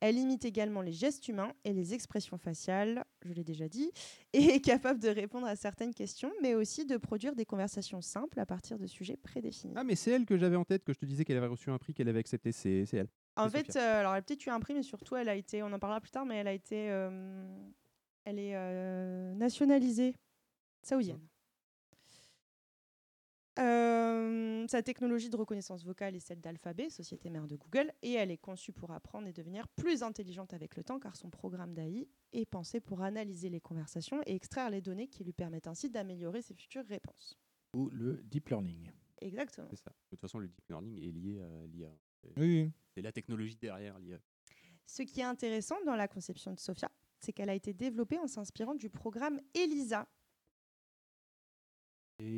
Elle imite également les gestes humains et les expressions faciales, je l'ai déjà dit, et est capable de répondre à certaines questions, mais aussi de produire des conversations simples à partir de sujets prédéfinis. Ah, mais c'est elle que j'avais en tête, que je te disais qu'elle avait reçu un prix, qu'elle avait accepté. C'est elle. En fait, euh, alors elle a peut-être eu un prix, mais surtout, elle a été, on en parlera plus tard, mais elle a été, euh, elle est euh, nationalisée saoudienne. Euh, sa technologie de reconnaissance vocale est celle d'Alphabet, société mère de Google, et elle est conçue pour apprendre et devenir plus intelligente avec le temps, car son programme d'AI est pensé pour analyser les conversations et extraire les données qui lui permettent ainsi d'améliorer ses futures réponses. Ou le deep learning. Exactement. C'est ça. De toute façon, le deep learning est lié à l'IA. Oui. C'est la technologie derrière l'IA. Ce qui est intéressant dans la conception de Sophia, c'est qu'elle a été développée en s'inspirant du programme ELISA.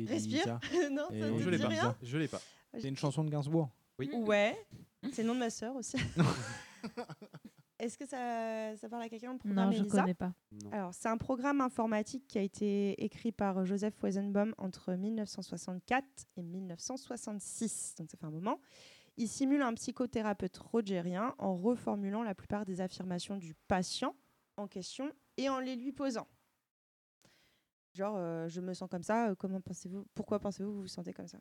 Respire. non, ça Et te je l'ai dit pas. rien Je l'ai pas. C'est une chanson de Gainsbourg. Oui. Ouais, c'est le nom de ma sœur aussi. Est-ce que ça, ça parle à quelqu'un le Non, programme je ELISA connais pas. Non. Alors, c'est un programme informatique qui a été écrit par Joseph Weizenbaum entre 1964 et 1966, donc ça fait un moment. Il simule un psychothérapeute rogérien en reformulant la plupart des affirmations du patient en question et en les lui posant. Genre, euh, je me sens comme ça, euh, comment pensez-vous Pourquoi pensez-vous que vous vous sentez comme ça?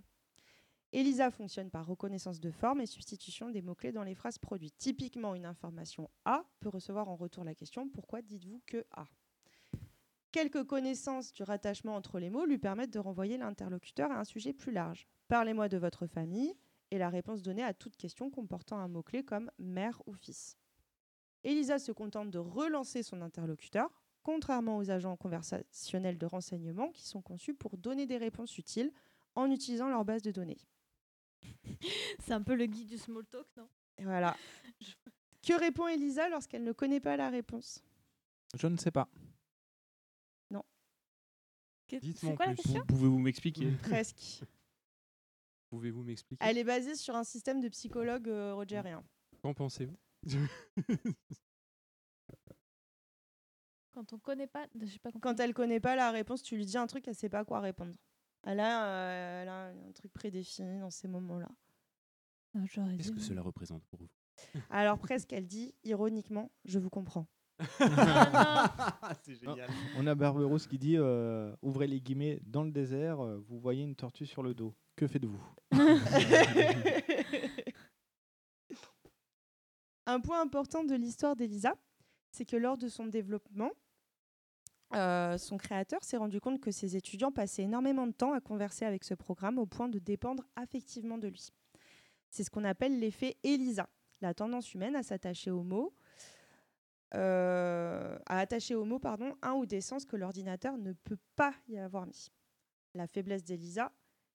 ELISA fonctionne par reconnaissance de forme et substitution des mots-clés dans les phrases produites. Typiquement, une information A peut recevoir en retour la question Pourquoi dites-vous que A? Quelques connaissances du rattachement entre les mots lui permettent de renvoyer l'interlocuteur à un sujet plus large. Parlez-moi de votre famille et la réponse donnée à toute question comportant un mot-clé comme mère ou fils. Elisa se contente de relancer son interlocuteur, contrairement aux agents conversationnels de renseignement qui sont conçus pour donner des réponses utiles en utilisant leur base de données. C'est un peu le guide du small talk, non? Et voilà. Que répond Elisa lorsqu'elle ne connaît pas la réponse? Je ne sais pas. Non. Dites-moi C'est quoi la plus. question? Pouvez-vous m'expliquer? Presque. Pouvez-vous m'expliquer? Elle est basée sur un système de psychologue euh, rogérien. Qu'en pensez-vous? Quand on connaît pas, je sais pas compris. Quand elle connaît pas la réponse, tu lui dis un truc, elle sait pas quoi répondre. Elle a, euh, elle a un truc prédéfini dans ces moments-là. Ah, Qu'est-ce dit, que cela représente pour vous? Alors presque, elle dit ironiquement, je vous comprends. C'est génial. On a Barberousse qui dit euh, Ouvrez les guillemets, dans le désert, euh, vous voyez une tortue sur le dos. Que faites-vous? Un point important de l'histoire d'Elisa, c'est que lors de son développement, euh, son créateur s'est rendu compte que ses étudiants passaient énormément de temps à converser avec ce programme au point de dépendre affectivement de lui. C'est ce qu'on appelle l'effet Elisa, la tendance humaine à s'attacher aux mots, euh, à attacher aux mots pardon, un ou des sens que l'ordinateur ne peut pas y avoir mis. La faiblesse d'Elisa,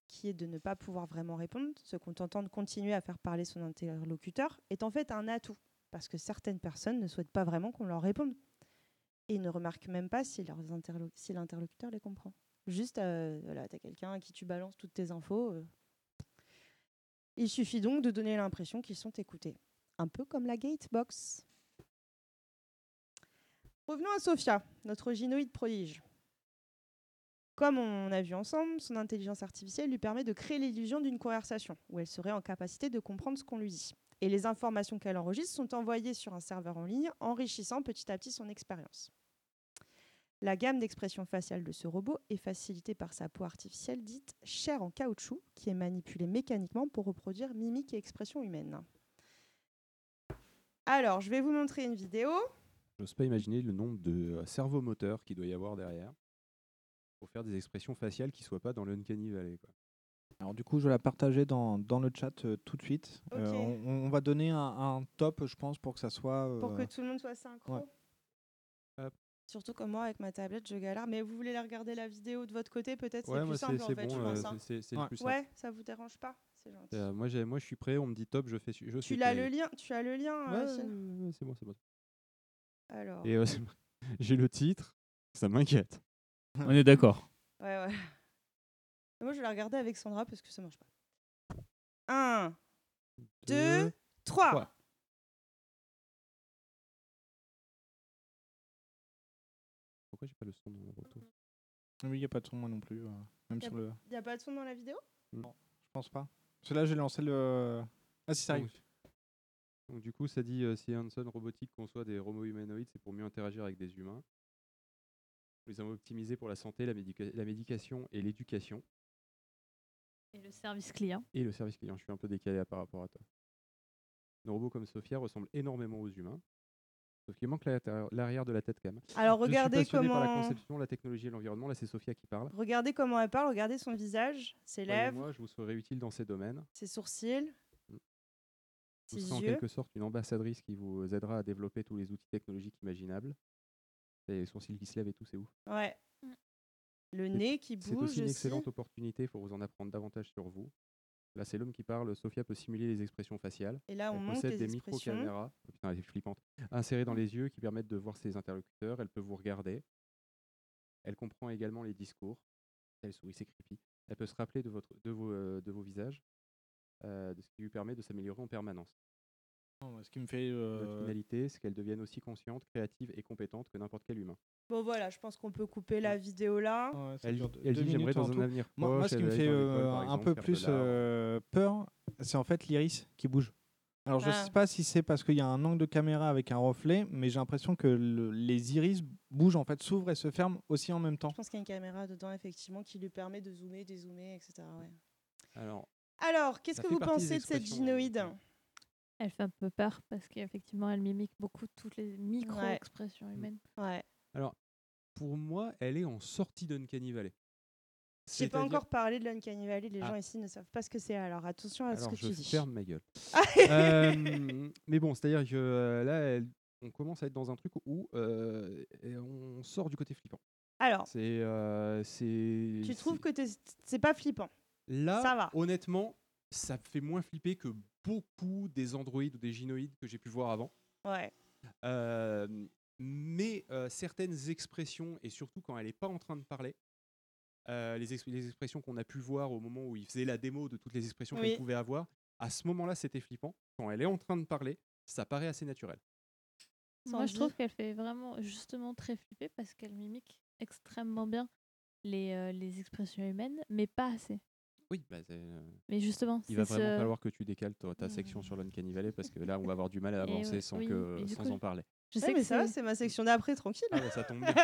qui est de ne pas pouvoir vraiment répondre, se contentant de continuer à faire parler son interlocuteur, est en fait un atout, parce que certaines personnes ne souhaitent pas vraiment qu'on leur réponde et ne remarquent même pas si, l'interlocuteur les comprend. Juste, euh, voilà, tu as quelqu'un à qui tu balances toutes tes infos. euh. Il suffit donc de donner l'impression qu'ils sont écoutés. Un peu comme la Gatebox. Revenons à Sophia, notre gynoïde prodige. Comme on a vu ensemble, son intelligence artificielle lui permet de créer l'illusion d'une conversation, où elle serait en capacité de comprendre ce qu'on lui dit. Et les informations qu'elle enregistre sont envoyées sur un serveur en ligne, enrichissant petit à petit son expérience. La gamme d'expressions faciales de ce robot est facilitée par sa peau artificielle dite chair en caoutchouc, qui est manipulée mécaniquement pour reproduire mimiques et expressions humaines. Alors, je vais vous montrer une vidéo. J'ose pas imaginer le nombre de euh, servomoteurs qu'il doit y avoir derrière pour faire des expressions faciales qui soient pas dans l'Uncanny Valley. Quoi. Alors du coup, je vais la partager dans, dans le chat euh, tout de suite. Euh, on, on va donner un, un top, je pense, pour que ça soit... Pour que tout le monde soit synchro. ouais. Surtout comme moi, avec ma tablette, je galère. Mais vous voulez la regarder la vidéo de votre côté Peut-être? Ouais, c'est plus simple en fait, bon, je pense. c'est- hein. le plus simple. Ouais, ça vous dérange pas? C'est gentil. Euh, moi, j'ai- moi, je suis prêt. On me dit top, je fais. Je Tu prêt. le lien Tu as le lien Ouais, euh, ouais, ouais, ouais, c'est bon, c'est bon. Alors. Et euh, j'ai le titre. Ça m'inquiète. On est d'accord. Ouais, ouais. Et Moi, je vais la regarder avec Sandra parce que ça marche pas. 1, 2, 3. Pourquoi j'ai pas le son dans le retour? Oui, il n'y a pas de son, moi non plus. euh, même sur le... Il n'y a pas de son dans la vidéo? Je pense pas. Parce que là, j'ai lancé le... Ah si, ça arrive. Donc, du coup, ça dit euh, si Hanson Robotique conçoit des robots humanoïdes, c'est pour mieux interagir avec des humains. Nous les avons optimisés pour la santé, la, médica- la médication et l'éducation. Et le service client. Et le service client. Je suis un peu décalé par rapport à toi. Nos robots comme Sophia ressemblent énormément aux humains. Sauf qu'il manque l'arrière- l'arrière de la tête quand même. Alors, Je suis regardez par la comment- conception, la technologie et l'environnement. Là, c'est Sophia qui parle. Regardez comment elle parle, regardez son visage, ses lèvres, Moi, je vous serai utile dans ces domaines. ses sourcils, Vous ses serez en quelque sorte une ambassadrice qui vous aidera à développer tous les outils technologiques imaginables. Et les sourcils qui se lèvent et tout, c'est ouf. Ouais. Le C'est- nez qui C'est bouge aussi une aussi. excellente opportunité pour vous en apprendre davantage sur vous. Là, c'est l'homme qui parle. Sophia peut simuler les expressions faciales. Et là, on Elle monte possède les des micro-caméras. Oh, putain, elle est flippante. Insérées dans les yeux qui permettent de voir ses interlocuteurs. Elle peut vous regarder. Elle comprend également les discours. Elle sourit, c'est creepy. Elle peut se rappeler de, votre, de, vos, euh, de vos visages, euh, de ce qui lui permet de s'améliorer en permanence. Ce qui me fait... euh, Notre finalité, c'est qu'elle devienne aussi consciente, créative et compétente que n'importe quel humain. Bon, voilà, je pense qu'on peut couper la vidéo là. Elle, dure elle deux dit j'aimerais dans un avenir Moi, moi, ce qui elle me fait euh, un exemple, peu plus euh, peur, c'est en fait l'iris qui bouge. Alors, je Ah. sais pas si c'est parce qu'il y a un angle de caméra avec un reflet, mais j'ai l'impression que le- les iris bougent, en fait, s'ouvrent et se ferment aussi en même temps. Je pense qu'il y a une caméra dedans, effectivement, qui lui permet de zoomer, dézoomer, etc. ouais. Alors, Alors, qu'est-ce que vous pensez de cette expressions, gynoïde Elle fait un peu peur parce qu'effectivement, elle mimique beaucoup toutes les micro-expressions humaines. Ouais. Alors, pour moi, elle est en sortie d'Uncanny Valley. J'ai pas encore parlé de l'Uncanny Valley, les Ah. gens ici ne savent pas ce que c'est, alors attention à ce que je tu dis. ferme ma gueule. Euh, mais bon, c'est-à-dire que euh, là, elle- on commence à être dans un truc où euh, on sort du côté flippant. Alors, C'est, euh, tu trouves que t'es- c'est pas flippant? Là, Ça va. honnêtement, ça fait moins flipper que beaucoup des androïdes ou des gynoïdes que j'ai pu voir avant. Ouais. Euh, mais euh, certaines expressions, et surtout quand elle n'est pas en train de parler, euh, les, ex- les expressions qu'on a pu voir au moment où il faisait la démo de toutes les expressions Oui. qu'elle pouvait avoir, à ce moment-là, c'était flippant. Quand elle est en train de parler, ça paraît assez naturel. Moi, je trouve qu'elle fait vraiment justement très flipper parce qu'elle mimique extrêmement bien les, euh, les expressions humaines, mais pas assez. Oui, bah, c'est, euh, Mais justement, il va vraiment ce- falloir que tu décales ta, ta section sur l'Uncanny Valley parce que là, on va avoir du mal à Et avancer ouais, sans, oui, que, et du sans coup, en parler. Je Ouais, sais mais que ça va, c'est- ma section d'après, tranquille. Ah bah, ça tombe bien.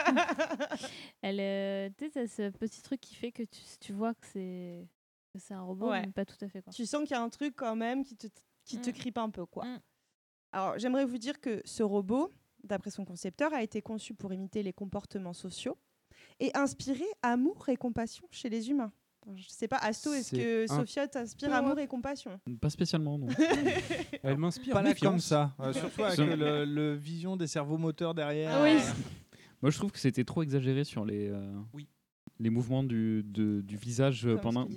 Elle, euh, tu sais, ce petit truc qui fait que tu, tu vois que c'est un robot, Ouais. mais pas tout à fait. Quoi. Tu sens qu'il y a un truc quand même qui te, qui te Mm. cripe un peu, quoi. Mm. Alors, j'aimerais vous dire que ce robot, d'après son concepteur, a été conçu pour imiter les comportements sociaux et inspirer amour et compassion chez les humains. Je sais pas, Asto, est-ce que un Sophia t'inspire amour et compassion? Pas spécialement, non. Elle m'inspire Pas là comme ça. euh, surtout avec le, le vision des cerveaux moteurs derrière. Ah oui. euh, Moi, je trouve que c'était trop exagéré sur les, euh, Oui. les mouvements du, de- du visage Comme pendant,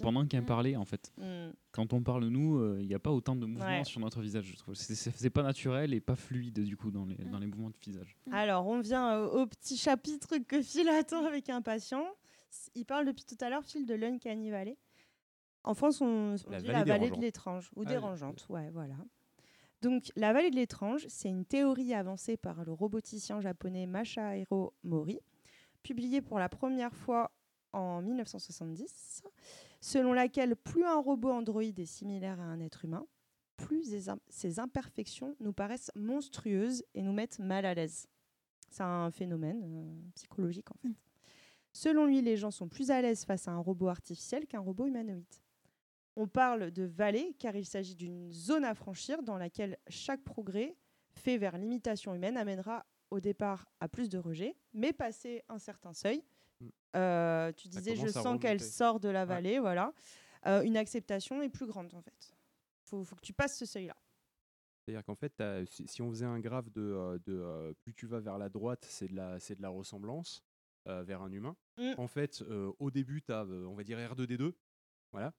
pendant qu'elle Mm. parlait, en fait. Mm. Quand on parle, nous, euh, il n'y a pas autant de mouvements Ouais. sur notre visage, je trouve. C'est- pas naturel et pas fluide, du coup, dans les, dans les mouvements de visage. Alors, on vient euh, au petit chapitre que Phil attend avec impatience. Il parle depuis tout à l'heure, Phil, de l'Uncanny Valley. En France, on, on La dit la vallée de l'étrange ou Ah, dérangeante. Ouais, voilà. Donc, la vallée de l'étrange, c'est une théorie avancée par le roboticien japonais Masahiro Mori, publiée pour la première fois en 1970, selon laquelle plus un robot Android est similaire à un être humain, plus ses imperfections nous paraissent monstrueuses et nous mettent mal à l'aise. C'est un phénomène euh, psychologique en fait. Selon lui, les gens sont plus à l'aise face à un robot artificiel qu'un robot humanoïde. On parle de vallée car il s'agit d'une zone à franchir dans laquelle chaque progrès fait vers l'imitation humaine amènera au départ à plus de rejet, mais passé un certain seuil, Mm. euh, tu disais je sens qu'elle sort de la Ouais. vallée, voilà, euh, une acceptation est plus grande en fait. Faut, faut que tu passes ce seuil-là. C'est-à-dire qu'en fait, si, si on faisait un graphe de, euh, de plus tu vas vers la droite, c'est de la, c'est de la ressemblance vers un humain. Mm. En fait, euh, au début, tu as, on va dire, R2D2. Voilà.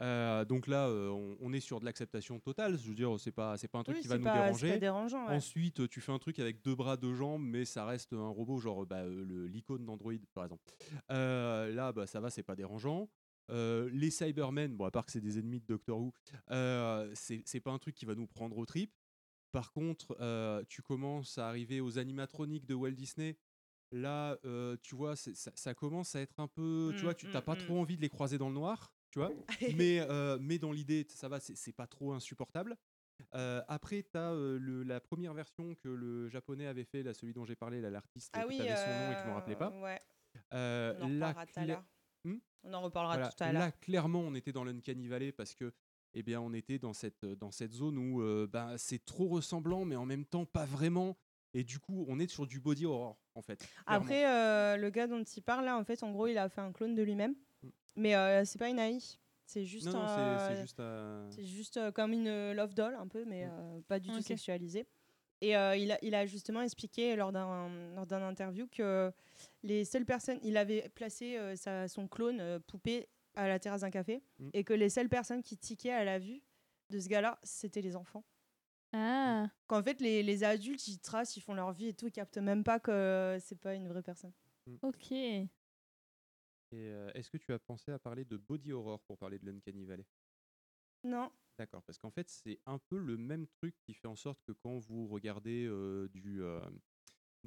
Euh, donc là, euh, on, on est sur de l'acceptation totale. Je veux dire, c'est pas, c'est pas un truc Oui, qui va nous pas- déranger. pas dérangeant, ouais. Ensuite, tu fais un truc avec deux bras, deux jambes, mais ça reste un robot, genre bah, euh, le- l'icône d'Android, par exemple. Euh, là, bah, ça va, c'est pas dérangeant. Euh, les Cybermen, bon, à part que c'est des ennemis de Doctor Who, euh, c'est c'est pas un truc qui va nous prendre au trip. Par contre, euh, tu commences à arriver aux animatroniques de Walt Disney. Là, euh, tu vois, ça, ça commence à être un peu. tu Mm, vois, tu n'as mm, pas mm. trop envie de les croiser dans le noir, tu vois. mais, euh, mais dans l'idée, ça va, c'est pas trop insupportable. Euh, après, tu as la première version que le japonais avait fait, là, celui dont j'ai parlé, l'artiste, Ah oui, tu avais son nom et que je me rappelais pas. ouais. Euh, On en là, reparlera tout à cla- l'heure. Hmm On en reparlera Voilà, tout à l'heure. Là, clairement, on était dans l'Uncanny Valley parce que, eh bien, on était dans cette, dans cette zone où euh, ben, c'est trop ressemblant, mais en même temps pas vraiment. Et du coup, on est sur du body horror, en fait. clairement. Après, euh, le gars dont il parle là, en fait, en gros, il a fait un clone de lui-même. Mais euh, c'est pas une AI. C'est juste, Mm. Non, euh, c'est juste, euh, c'est juste, euh, comme une love doll, un peu, mais euh, pas du tout Ok. sexualisé. Et euh, il, a, il a justement expliqué lors d'un lors d'un interview que les seules personnes, il avait placé euh, sa- son clone euh, poupée à la terrasse d'un café Mm. et que les seules personnes qui tiquaient à la vue de ce gars-là, c'était les enfants. Ah, Qu'en fait, les, les adultes, ils tracent, ils font leur vie et tout, ils captent même pas que c'est pas une vraie personne. ok. Et euh, est-ce que tu as pensé à parler de body horror pour parler de l'Uncanny Valley? Non. D'accord, parce qu'en fait, c'est un peu le même truc qui fait en sorte que quand vous regardez euh, du, euh,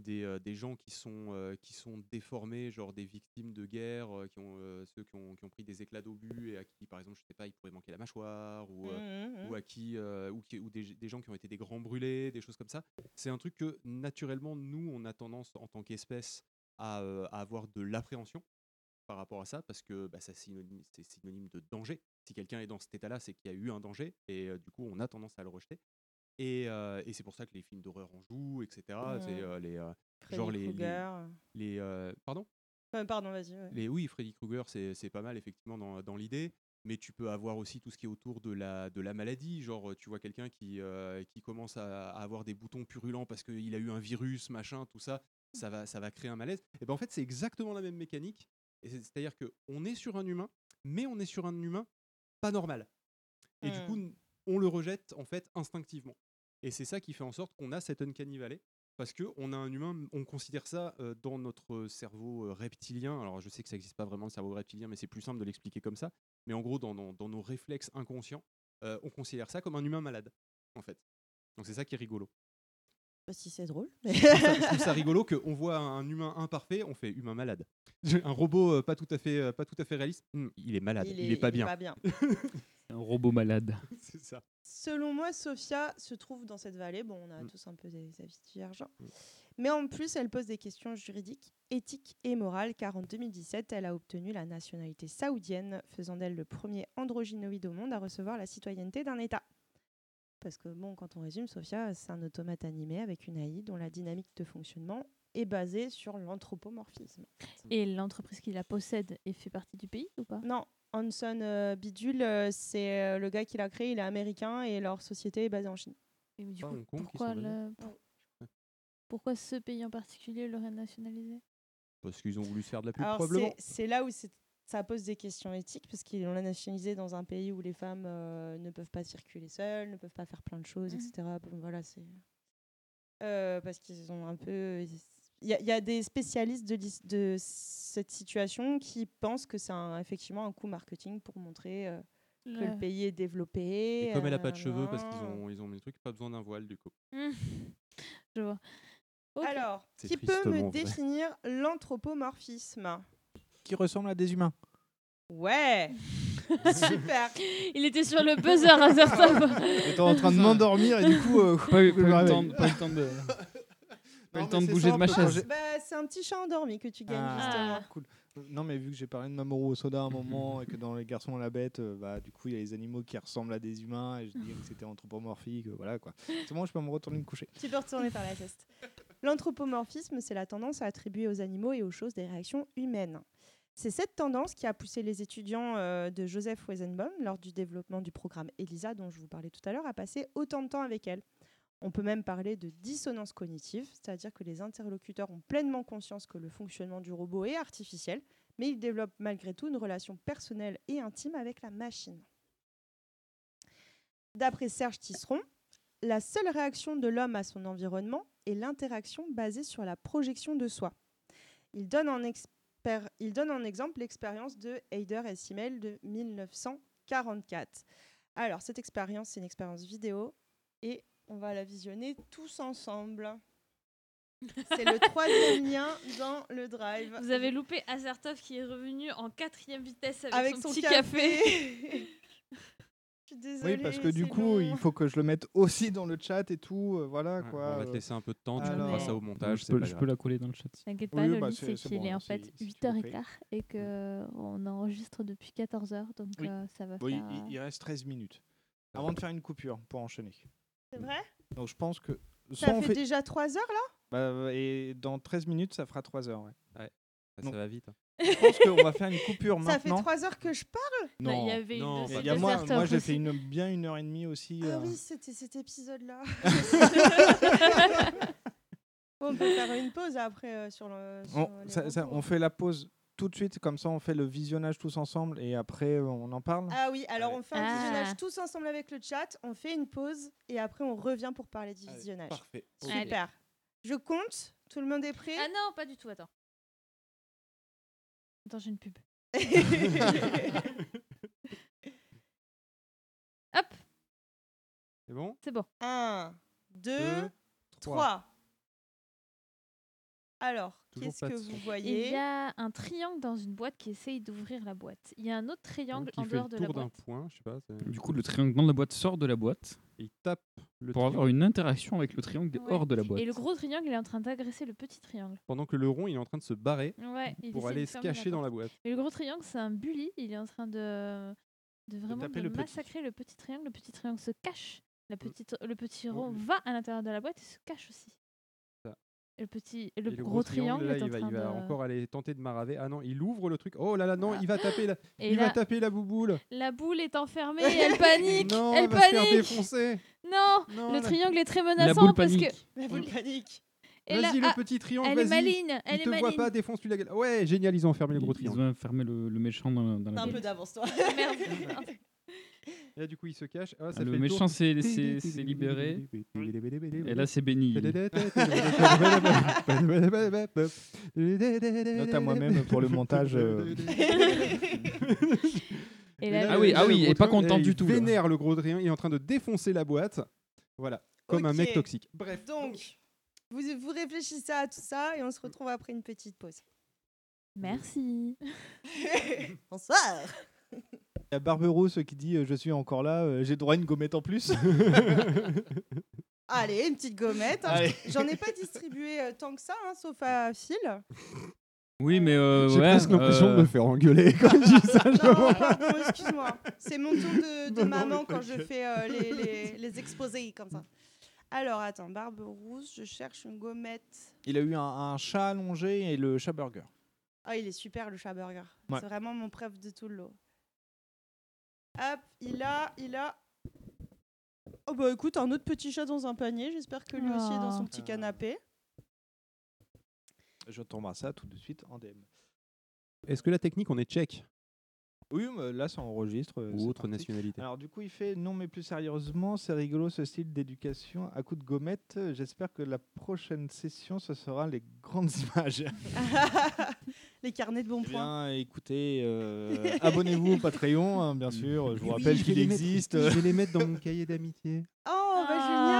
des, euh, des gens qui sont, euh, qui sont déformés, genre des victimes de guerre, euh, qui ont, ceux qui ont, qui ont pris des éclats d'obus et à qui, par exemple, je sais pas, il pourrait manquer la mâchoire, ou, Mhm, mhm. ou à qui, ou, qui- ou des, des gens qui ont été des grands brûlés, des choses comme ça. C'est un truc que, naturellement, nous, on a tendance, en tant qu'espèce, à, à avoir de l'appréhension par rapport à ça parce que bah, ça synonyme- c'est synonyme de danger. Si quelqu'un est dans cet état-là, c'est qu'il y a eu un danger et euh, du coup, on a tendance à le rejeter. Et, euh, et c'est pour ça que les films d'horreur en jouent, etc. C'est euh, les euh, Freddy genre les les, Krueger. les, euh, pardon? Pardon, vas-y. ouais. Les, oui, Freddy Krueger, c'est c'est pas mal effectivement dans, dans l'idée, mais tu peux avoir aussi tout ce qui est autour de la, de la maladie. Genre, tu vois quelqu'un qui, euh, qui commence à, à avoir des boutons purulents parce qu'il a eu un virus, machin, tout ça, ça va, ça va créer un malaise. Et ben en fait, c'est exactement la même mécanique. Et c'est- C'est-à-dire qu'on est sur un humain, mais on est sur un humain pas normal. Et du coup, n- on le rejette en fait instinctivement. Et c'est ça qui fait en sorte qu'on a cette uncanny valley. Parce qu'on a un humain, on considère ça dans notre cerveau reptilien. Alors je sais que ça n'existe pas vraiment le cerveau reptilien, mais c'est plus simple de l'expliquer comme ça. Mais en gros, dans, nos réflexes inconscients, on considère ça comme un humain malade, en fait. Donc c'est ça qui est rigolo. Bah, si c'est drôle. Je trouve ça, je trouve ça rigolo qu'on voit un humain imparfait, on fait humain malade. Un robot euh, pas tout à fait, euh, pas tout à fait réaliste, hmm, il est malade, il est, pas, bien. Un robot malade. C'est ça. Selon moi, Sophia se trouve dans cette vallée. Bon, on a Mm. tous un peu des avis divergents. Mais en plus, elle pose des questions juridiques, éthiques et morales, car en 2017, elle a obtenu la nationalité saoudienne, faisant d'elle le premier androgynoïde au monde à recevoir la citoyenneté d'un État. Parce que, bon, quand on résume, Sophia, c'est un automate animé avec une AI dont la dynamique de fonctionnement est basée sur l'anthropomorphisme. Et l'entreprise qui la possède et fait partie du pays ou pas? Non, Hanson euh, Bidule, euh, c'est euh, le gars qui l'a créé, il est américain et leur société est basée en Chine. Et du Pas coup, pourquoi, le- ce pays en particulier l'aurait nationalisé? Parce qu'ils ont voulu se faire de la pub, Alors, probablement. c'est là où c'est- ça pose des questions éthiques, parce qu'ils l'ont nationalisé dans un pays où les femmes euh, ne peuvent pas circuler seules, ne peuvent pas faire plein de choses, etc. Bon, voilà, c'est. Euh, parce qu'ils ont un peu. Il y, a- il y a des spécialistes de, cette situation qui pensent que c'est un- effectivement un coup marketing pour montrer euh, que Le- le pays est développé. Et comme elle a pas de cheveux parce qu'ils ont, ils ont mis le truc, pas besoin d'un voile du coup. Je vois. Alors, qui peut me vrai. définir l'anthropomorphisme? Qui ressemble à des humains. Ouais Super Il était sur le buzzer à certains J'étais en train de m'endormir et du coup. euh, Pas eu, je me pas eu le temps, pas eu le temps de, pas le temps bouger de ma chaise. Bah, c'est un petit chat endormi que tu gagnes, Ah, justement. cool. Non, mais vu que j'ai parlé de Mamoru Soda à un moment et que dans Les Garçons à la Bête, euh, bah, du coup, il y a les animaux qui ressemblent à des humains et je dis que c'était anthropomorphique. euh, voilà quoi. C'est bon, je peux me retourner me coucher. Tu peux retourner faire la sieste. L'anthropomorphisme, c'est la tendance à attribuer aux animaux et aux choses des réactions humaines. C'est cette tendance qui a poussé les étudiants euh, de Joseph Weizenbaum, lors du développement du programme ELISA, dont je vous parlais tout à l'heure, à passer autant de temps avec elle. On peut même parler de dissonance cognitive, c'est-à-dire que les interlocuteurs ont pleinement conscience que le fonctionnement du robot est artificiel, mais ils développent malgré tout une relation personnelle et intime avec la machine. D'après Serge Tisseron, la seule réaction de l'homme à son environnement est l'interaction basée sur la projection de soi. Il donne en, il donne en exemple l'expérience de Heider et Simmel de 1944. Alors, cette expérience, c'est une expérience vidéo et on va la visionner tous ensemble. C'est le troisième lien dans le drive. Vous avez loupé Azertov qui est revenu en quatrième vitesse avec, Avec son, son petit café. café. Suis désolée. Oui, parce que du coup, long. il faut que je le mette aussi dans le chat et tout. euh, voilà Ouais, quoi. on va te euh. laisser un peu de temps, tu Alors- feras ça au montage. je c'est peux, pas je grave. peux la coller dans le chat. T'inquiète Oui, pas, le bah, c'est- c'est c'est qu'il bon, est en si- fait si tu le fais. 8h15 et que on enregistre depuis 14h, donc Oui. euh, ça va Oui, faire... il, euh, il reste 13 minutes. Avant de faire une coupure pour enchaîner. C'est vrai? Donc je pense que. Ça on fait, fait- déjà 3 heures là? Bah, et dans 13 minutes, ça fera 3 heures. Ouais. Ouais. Ça, ça va vite. hein. Je pense qu'on va faire une coupure Ça fait maintenant. 3 heures que je parle Bah, il y Non. avait une non, bah, y a moi, moi j'ai fait une, bien une heure et demie aussi. Ah euh. oui, c'était cet épisode-là. on peut faire une pause après euh, sur le. sur On, ça- ça- fait la pause tout de suite, comme ça on fait le visionnage tous ensemble et après euh, on en parle. Ah oui, alors on fait un Ah. visionnage tous ensemble avec le chat, on fait une pause et après on revient pour parler du Allez, visionnage. Parfait. Allez. Super. Je compte, tout le monde est prêt? Ah non, pas du tout, attends. Attends, j'ai une pub. Hop, C'est bon? C'est bon. 1, 2, Deux, 3. Alors, qu'est-ce que vous son. Il voyez? y a un triangle dans une boîte qui essaye d'ouvrir la boîte. Il y a un autre triangle en dehors de la tour d'un boîte. point, je sais pas. Du coup, le triangle dans la boîte sort de la boîte il tape le pour avoir une interaction avec le triangle Ouais. hors de la boîte. Et le gros triangle, il est en train d'agresser le petit triangle. pendant que le rond il est en train de se barrer Ouais, il pour de aller se fermer cacher dans porte. la boîte. Et le gros triangle, c'est un bully. Il est en train de, de vraiment taper de le petit. massacrer le petit triangle. Le petit triangle se cache. La petite, le petit Oh, rond va à l'intérieur de la boîte et se cache aussi. Le petit, et le, Et gros, triangle, là, est en il va, train il va de... encore aller tenter de maraver. Ah non, il ouvre le truc. Oh là là, non, Ah. il va taper la, Et il va taper la bouboule. la boule est enfermée. et elle panique. non, elle elle va se faire panique. défoncer. Non, Non, le la- triangle est très La menaçant boule parce que. panique. La boule panique. Vas-y, le ah, petit triangle, elle est maligne. Elle il est te voit maligne. pas, défonce-lui la gueule. Ouais, génial, ils ont enfermé le gros Ils triangle. ont fermé le, le méchant dans, dans T'as la un peu d'avance, toi. Merde. Et là, du coup, il se cache. Ah, ça Ah, fait le le méchant s'est libéré. Et là, c'est béni. Note à moi-même pour le montage. euh. Et là, Ah oui, ah oui, et pas content du tout. Vénère le gros triangle, il est en train de défoncer la boîte. Voilà, comme un mec toxique. Bref, Donc, Vous, vous réfléchissez à tout ça et on se retrouve après une petite pause. Merci. Bonsoir. Il y a Barberousse qui dit euh, Je suis encore là, euh, j'ai droit à une gommette en plus. Allez, une petite gommette. hein. Allez. J'en ai pas distribué euh, tant que ça, hein, sauf à Phil. Oui, mais euh, J'ai ouais, presque l'impression euh, de me faire engueuler quand je dis ça. je Non, vois. pardon, excuse-moi. C'est mon tour de, de Non, non, maman mais quand je t'inquiète. fais euh, les, les, les exposés comme ça. Alors, attends, Barbe Rousse, je cherche une gommette. Il a eu un, un chat allongé et le chat burger. Ah, il est super le chat burger. Ouais. C'est vraiment mon préf de tout le lot. Hop, il a, il a. Oh bah écoute, un autre petit chat dans un panier. J'espère que lui aussi est dans son petit canapé. Je t'embrasse ça tout de suite en DM. Est-ce que la technique, on est tchèque Oui, mais là, ça enregistre. euh, ou autre parti. nationalité Alors, du coup, il fait non, mais plus sérieusement, c'est rigolo ce style d'éducation à coup de gommette. J'espère que la prochaine session, ce sera les grandes images. Les carnets de bons Eh points. bien, écoutez, euh, abonnez-vous au Patreon, hein, bien sûr. Je vous Oui, rappelle qu'il les mettre- existe. je vais les mettre dans mon cahier d'amitié. Oh, bah Ah. génial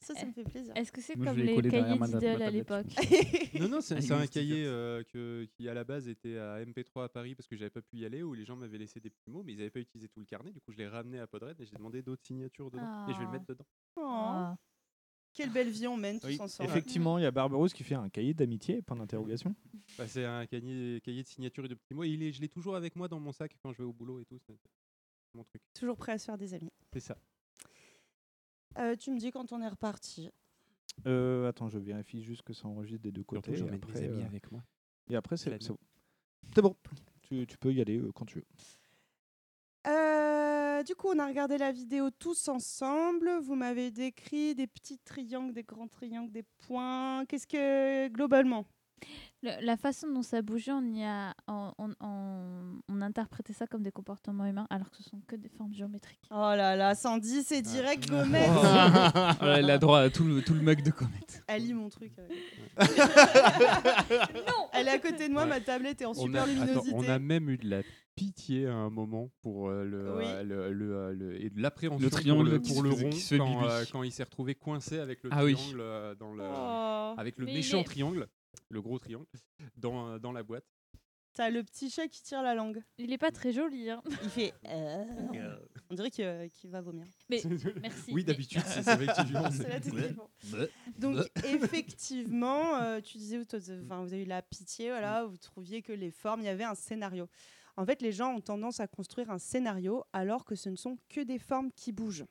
Ça, ça me fait plaisir. Est-ce que c'est Moi, je comme les derrière cahiers ma- ma d'idole à tablette. l'époque Non, non, c'est Ah, il un cahier euh, que, qui à la base était à MP3 à Paris parce que j'avais pas pu y aller, où les gens m'avaient laissé des petits mots, mais ils n'avaient pas utilisé tout le carnet. Du coup, je l'ai ramené à Podred et j'ai demandé d'autres signatures dedans. Et je vais le Ah. mettre dedans. Oh, Ah. Quelle belle vie on mène tous Oui, ensemble. effectivement, il y a Barberousse qui fait un cahier d'amitié, point d'interrogation. Bah, c'est un cahier, cahier de signatures et de petits mots. Et il est, je l'ai toujours avec moi dans mon sac quand je vais au boulot et tout. C'est mon truc. Toujours prêt à se faire des amis. C'est ça. Euh, tu me dis quand on est reparti. Euh, attends, je vérifie juste que ça enregistre des deux côtés. et j'emmène mes après, amis euh, avec moi. Et après, c'est bon. C'est bon. Tu, tu peux y aller euh, quand tu veux. Euh, du coup, on a regardé la vidéo tous ensemble. Vous m'avez décrit des petits triangles, des grands triangles, des points. Qu'est-ce que globalement? Le- la façon dont ça bougeait, on, y a, on, on, on- on interprétait ça comme des comportements humains, alors que ce sont que des formes géométriques. Oh là là, Sandy, c'est direct gommette. Ah, elle a droit à tout le, tout le mug de comète. Elle lit mon truc. euh. non Elle est à côté de moi, Ouais. ma tablette est en On super a, attends, luminosité. on a même eu de la pitié à un moment pour euh, le, Oui. euh, le, le, euh, le- et de l'appréhension Le pour triangle le, pour rond qui se fait quand, euh, quand il s'est retrouvé coincé avec le Ah triangle dans le, Oh. avec le Mais méchant est- triangle, le gros triangle dans, euh, dans la boîte. T'as le petit chat qui tire la langue. Il est pas très joli. Hein. Il fait. euh, On dirait qu'il euh, va vomir. Mais merci. Oui, d'habitude, c'est c'est effectivement. Donc effectivement, euh, tu disais, enfin, vous avez eu la pitié, voilà, vous trouviez que les formes, il y avait un scénario. En fait, les gens ont tendance à construire un scénario alors que ce ne sont que des formes qui bougent.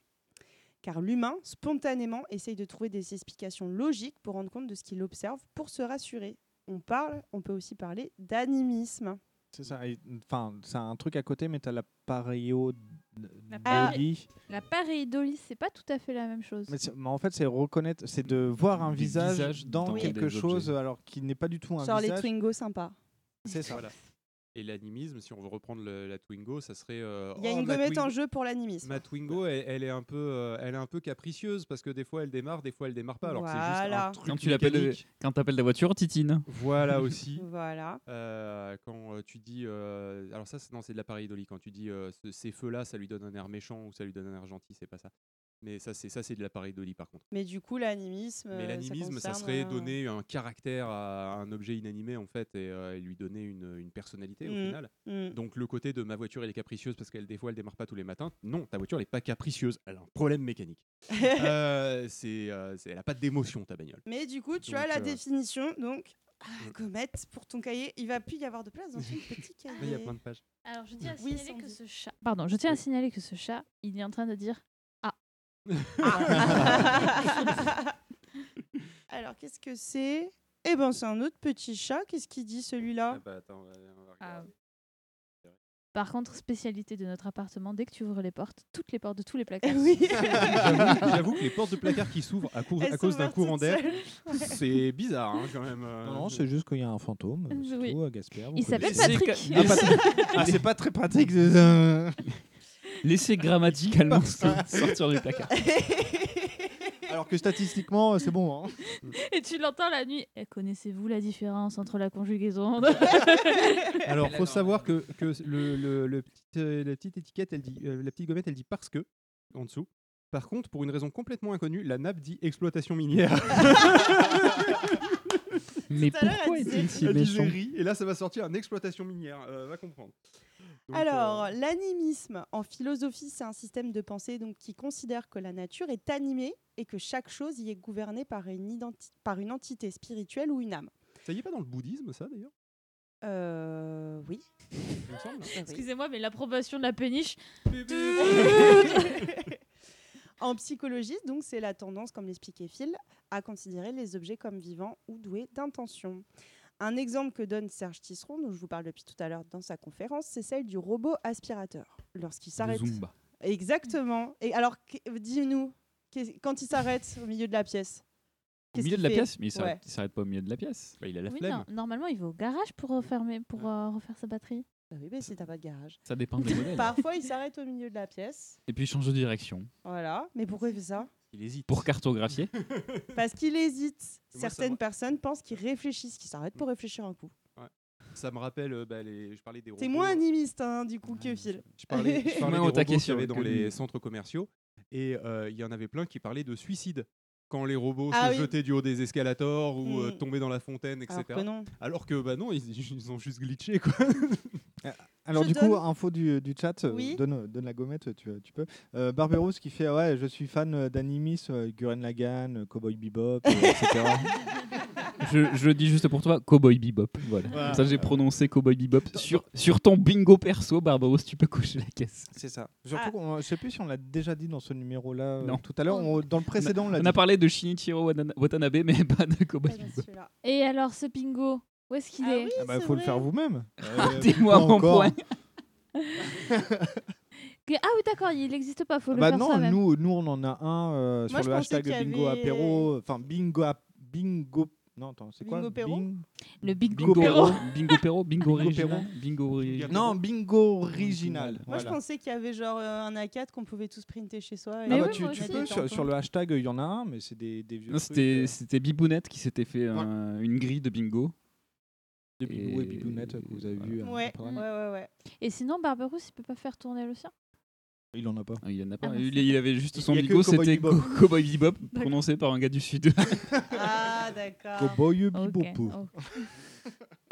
Car l'humain, spontanément, essaye de trouver des explications logiques pour rendre compte de ce qu'il observe, pour se rassurer. On parle, on peut aussi parler d'animisme. C'est ça. Enfin, c'est un truc à côté, mais tu as la paréo. La pareidolie, c'est pas tout à fait la même chose. Mais, en fait, c'est reconnaître, c'est de voir un visage dans dans quelque chose, objets. alors qui n'est pas du tout un Genre les visage. Twingo sympas. C'est ça. Voilà. Et l'animisme, si on veut reprendre le- la Twingo, ça serait. euh, Il y a oh, une ma gommette en Twingo- jeu pour l'animisme. Ma Twingo, elle, elle est un peu, euh, elle est un peu capricieuse parce que des fois elle démarre, des fois elle démarre pas. Alors que c'est juste Voilà. un truc Quand tu l'appelles, mécanique. quand t'appelles ta voiture, Titine. Voilà aussi. Voilà. Euh, quand euh, tu dis, euh, alors ça, c'est non, c'est de l'appareil d'Oli. Quand tu dis euh, ce- ces feux-là, ça lui donne un air méchant ou ça lui donne un air gentil, c'est pas ça. Mais ça, c'est ça, c'est de l'appareil d'Oli par contre. Mais du coup, l'animisme. Mais euh, l'animisme, ça, concerne, serait euh, donner un caractère à un objet inanimé en fait et, euh, et lui donner une, une personnalité au Mm, final. mm. Donc le côté de ma voiture elle est capricieuse parce qu'elle des fois elle démarre pas tous les matins. Non, ta voiture elle est pas capricieuse, elle a un problème mécanique. Euh, c'est, euh, elle a pas d'émotion ta bagnole. Mais du coup, tu Donc, as la euh, définition. Donc, ah, Mm. gommette pour ton cahier. Il va plus y avoir de place dans ton petit cahier. Il y a plein de pages. Alors, je tiens à Oui, signaler que ce chat. Pardon, je tiens à signaler que ce chat, il est en train de dire Ah. Alors, qu'est-ce que c'est? Eh ben, c'est un autre petit chat. Qu'est-ce qu'il dit celui-là? Bah, attends, on va- on va Ah. Par contre, spécialité de notre appartement, dès que tu ouvres les portes, toutes les portes de tous les placards. Oui. J'avoue que les portes de placard qui s'ouvrent à, à cause d'un courant d'air, c'est bizarre hein, quand même. euh, Non, non, c'est juste qu'il y a un fantôme. Oui. tout, Gasper. vous Il s'appelle. Patrick. Ah, Patrick. Ah, c'est pas très pratique. de- Laissez grammaticalement sortir du placard. Alors que statistiquement, c'est bon. hein. Et tu l'entends la nuit. Eh, Connaissez-vous la différence entre la conjugaison Alors, faut savoir que, que le, le- le petit, euh, la petite étiquette, elle dit, euh, la petite gommette, elle dit parce que en dessous. Par contre, pour une raison complètement inconnue, la nappe dit exploitation minière. Mais pourquoi elle est-il si méchant et là, ça va sortir une exploitation minière. euh, va comprendre. Donc, Alors, euh, l'animisme en philosophie, c'est un système de pensée donc, qui considère que la nature est animée et que chaque chose y est gouvernée par une, identi- par une entité spirituelle ou une âme. ça y est pas dans le bouddhisme, ça d'ailleurs? Euh, semble. Euh, oui. Excusez-moi, mais l'approbation de la péniche. en psychologie, donc, c'est la tendance, comme l'expliquait Phil, à considérer les objets comme vivants ou doués d'intention. Un exemple que donne Serge Tisseron, dont je vous parle depuis tout à l'heure dans sa conférence, c'est celle du robot aspirateur. Lorsqu'il s'arrête. Zumba. Exactement. Et alors, que- dis-nous, quand il s'arrête au milieu de la pièce. Au milieu de la pièce? Mais il s'arrête Ouais. il s'arrête pas au milieu de la pièce. Bah, il a la Oui, flemme. non, normalement, il va au garage pour refermer, pour euh, refaire sa batterie. Bah oui, mais si t'as pas de garage. Ça dépend des modèles. Parfois, il s'arrête au milieu de la pièce. Et puis il change de direction. Voilà. Mais pourquoi il fait ça? Il hésite. Pour cartographier. Parce qu'il hésite. Moi, Certaines me- personnes pensent qu'ils réfléchissent, qu'ils s'arrêtent pour réfléchir un coup. Ça me rappelle, euh, bah, les... je parlais des robots. C'est moins animiste, hein, du coup, que Phil. Je parlais, je parlais des robots qu'il y sur avait le dans les centres commerciaux. Et euh, il y en avait plein qui parlaient de suicide. Quand les robots Ah se oui. jetaient du haut des escalators ou euh, Mm. tombaient dans la fontaine, etc. Alors que non. Alors que, bah non, ils, ils ont juste glitché, quoi. Alors Je du donne- coup, info du, du chat, euh, Oui. donne, donne la gommette, tu, tu peux. Euh, Barberousse qui fait ouais, je suis fan euh, d'animisme, euh, Gurren Lagann, euh, Cowboy Bebop, euh, etc. je, je le dis juste pour toi, Cowboy Bebop. Voilà. Ça, j'ai prononcé Cowboy Bebop. Sur, sur ton bingo perso, Barbaros, tu peux cocher la caisse. C'est ça. Surtout, Ah. je sais plus si on l'a déjà dit dans ce numéro-là euh, Non. tout à l'heure. Dans le précédent, on l'a On dit. a parlé de Shinichiro Watana- Watanabe, mais pas de Cowboy Pas dans Bebop. Et alors, ce bingo, où est-ce qu'il Ah est? oui, Ah bah, faut le faire vous-même. Partez-moi pas mon point. Ah oui, d'accord, il n'existe pas, faut le Bah faire non, soi-même. nous, nous on en a un euh, Moi, sur le hashtag bingo avait- apéro, enfin bingo ap- bingo. Non attends, c'est quoi? Bingo Péro Bing- Le bingo, Bingo Péro. Bingo Péro, Bingo original, Péro. Bingo original. Non, bingo original. Moi, je pensais qu'il y avait genre euh, un A4 qu'on pouvait tous printer chez soi. et Mais Ah bah, oui, tu, peux, sur, sur le hashtag, il y en a un, mais c'est des, des vieux Non, trucs, c'était euh, c'était Bibounette qui s'était fait un- une grille de bingo. De bingo et et- bibounette que vous avez vu. Ouais, ouais, ouais, ouais. Et sinon, Barberousse, il peut pas faire tourner le sien? Il en a pas. Ah, il en a pas. Ah, il, avait juste son Cowboy c'était Cowboy Bebop, prononcé par un gars du sud. Ah, d'accord. Cowboy. Bebop. Oh.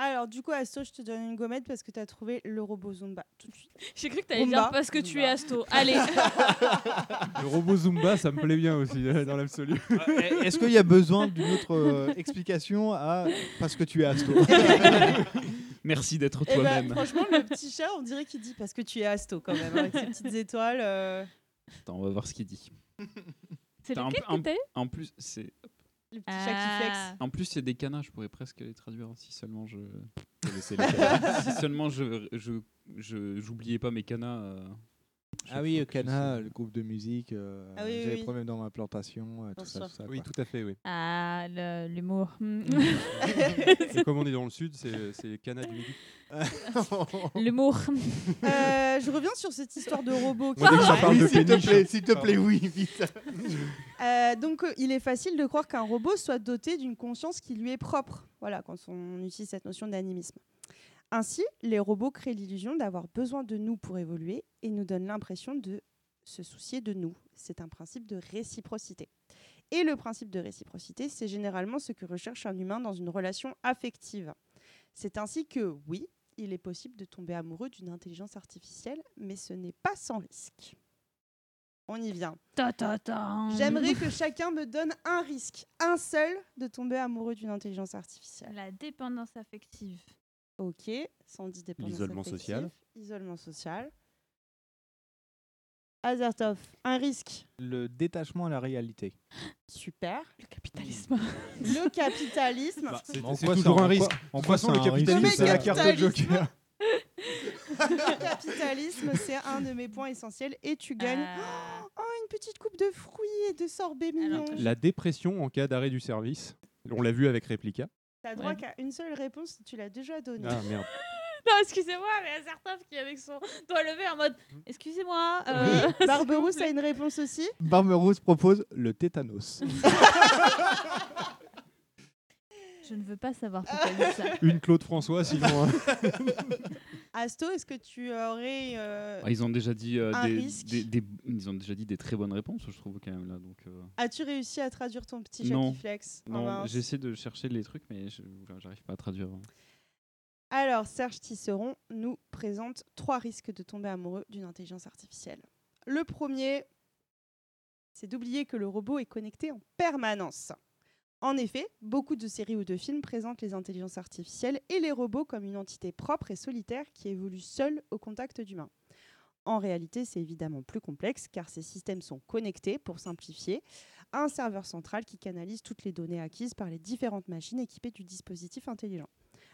Alors, du coup, Asto, je te donne une gommette parce que tu as trouvé le robot Zumba tout de suite. J'ai cru que t'allais Rumba. dire parce que tu es asto. Allez. Le robot Zumba, ça me plaît bien aussi, euh, dans l'absolu. Est-ce qu'il y a besoin d'une autre euh, explication à parce que tu es asto? Merci d'être Eh ben, toi-même. franchement, le petit chat, on dirait qu'il dit parce que tu es Asto quand même, avec ses petites étoiles. euh, Attends, on va voir ce qu'il dit. C'est lequel un- que t'as eu? En plus, c'est le petit chat qui flex. Ah. en plus c'est des canas. Je pourrais presque les traduire si seulement je. si seulement je je je- j'oubliais pas mes canas. euh, Ah oui, Cana, le groupe de musique. euh, Ah oui, J'avais oui. des problèmes dans ma plantation, euh, tout ça, tout ça. Oui, quoi. tout à fait, oui. Ah, l'humour. Et comme on est dans le sud, c'est c'est canas du midi. l'humour. Euh, je reviens sur cette histoire de robot. s'il te plaît, s'il te plaît, oui, vite. Euh, donc, euh, il est facile de croire qu'un robot soit doté d'une conscience qui lui est propre. Voilà, quand on utilise cette notion d'animisme. Ainsi, les robots créent l'illusion d'avoir besoin de nous pour évoluer et nous donnent l'impression de se soucier de nous. C'est un principe de réciprocité. Et le principe de réciprocité, c'est généralement ce que recherche un humain dans une relation affective. C'est ainsi que, oui, il est possible de tomber amoureux d'une intelligence artificielle, mais ce n'est pas sans risque. On y vient. Ta, ta, ta. J'aimerais que chacun me donne un risque, un seul, de tomber amoureux d'une intelligence artificielle. La dépendance affective. Ok, sans dit dépendance L'isolement social. Isolement social. Azertov, un risque. Le détachement à la réalité. Super. Le capitalisme. Le capitalisme. Bah, c'est toujours un risque. en quoi façon, c'est le un risque capitalisme, c'est la carte de. Joker. Le capitalisme, c'est un de mes points essentiels et tu gagnes Ah. oh, une petite coupe de fruits et de sorbets mignons. La dépression en cas d'arrêt du service. On l'a vu avec Replica. T'as droit Ouais. qu'à une seule réponse, tu l'as déjà donnée. Ah merde. Non, excusez-moi, mais Azertov qui est avec son doigt levé en mode Excusez-moi. euh, Barberousse a une réponse aussi? Barberousse propose le tétanos. Je ne veux pas savoir pourquoi il dit ça. Une Claude François, sinon. hein. Asto, est-ce que tu aurais. euh, Ah, ils ont déjà dit euh, un des, risque des- des- ils ont déjà dit des très bonnes réponses, je trouve quand même là. Donc euh, As-tu réussi à traduire ton petit non, Jackie Flex non, mince. j'essaie de chercher les trucs, mais je j'arrive pas à traduire. Alors, Serge Tisseron nous présente trois risques de tomber amoureux d'une intelligence artificielle. Le premier, c'est d'oublier que le robot est connecté en permanence. En effet, beaucoup de séries ou de films présentent les intelligences artificielles et les robots comme une entité propre et solitaire qui évolue seule au contact d'humains. En réalité, c'est évidemment plus complexe car ces systèmes sont connectés, pour simplifier, à un serveur central qui canalise toutes les données acquises par les différentes machines équipées du dispositif intelligent.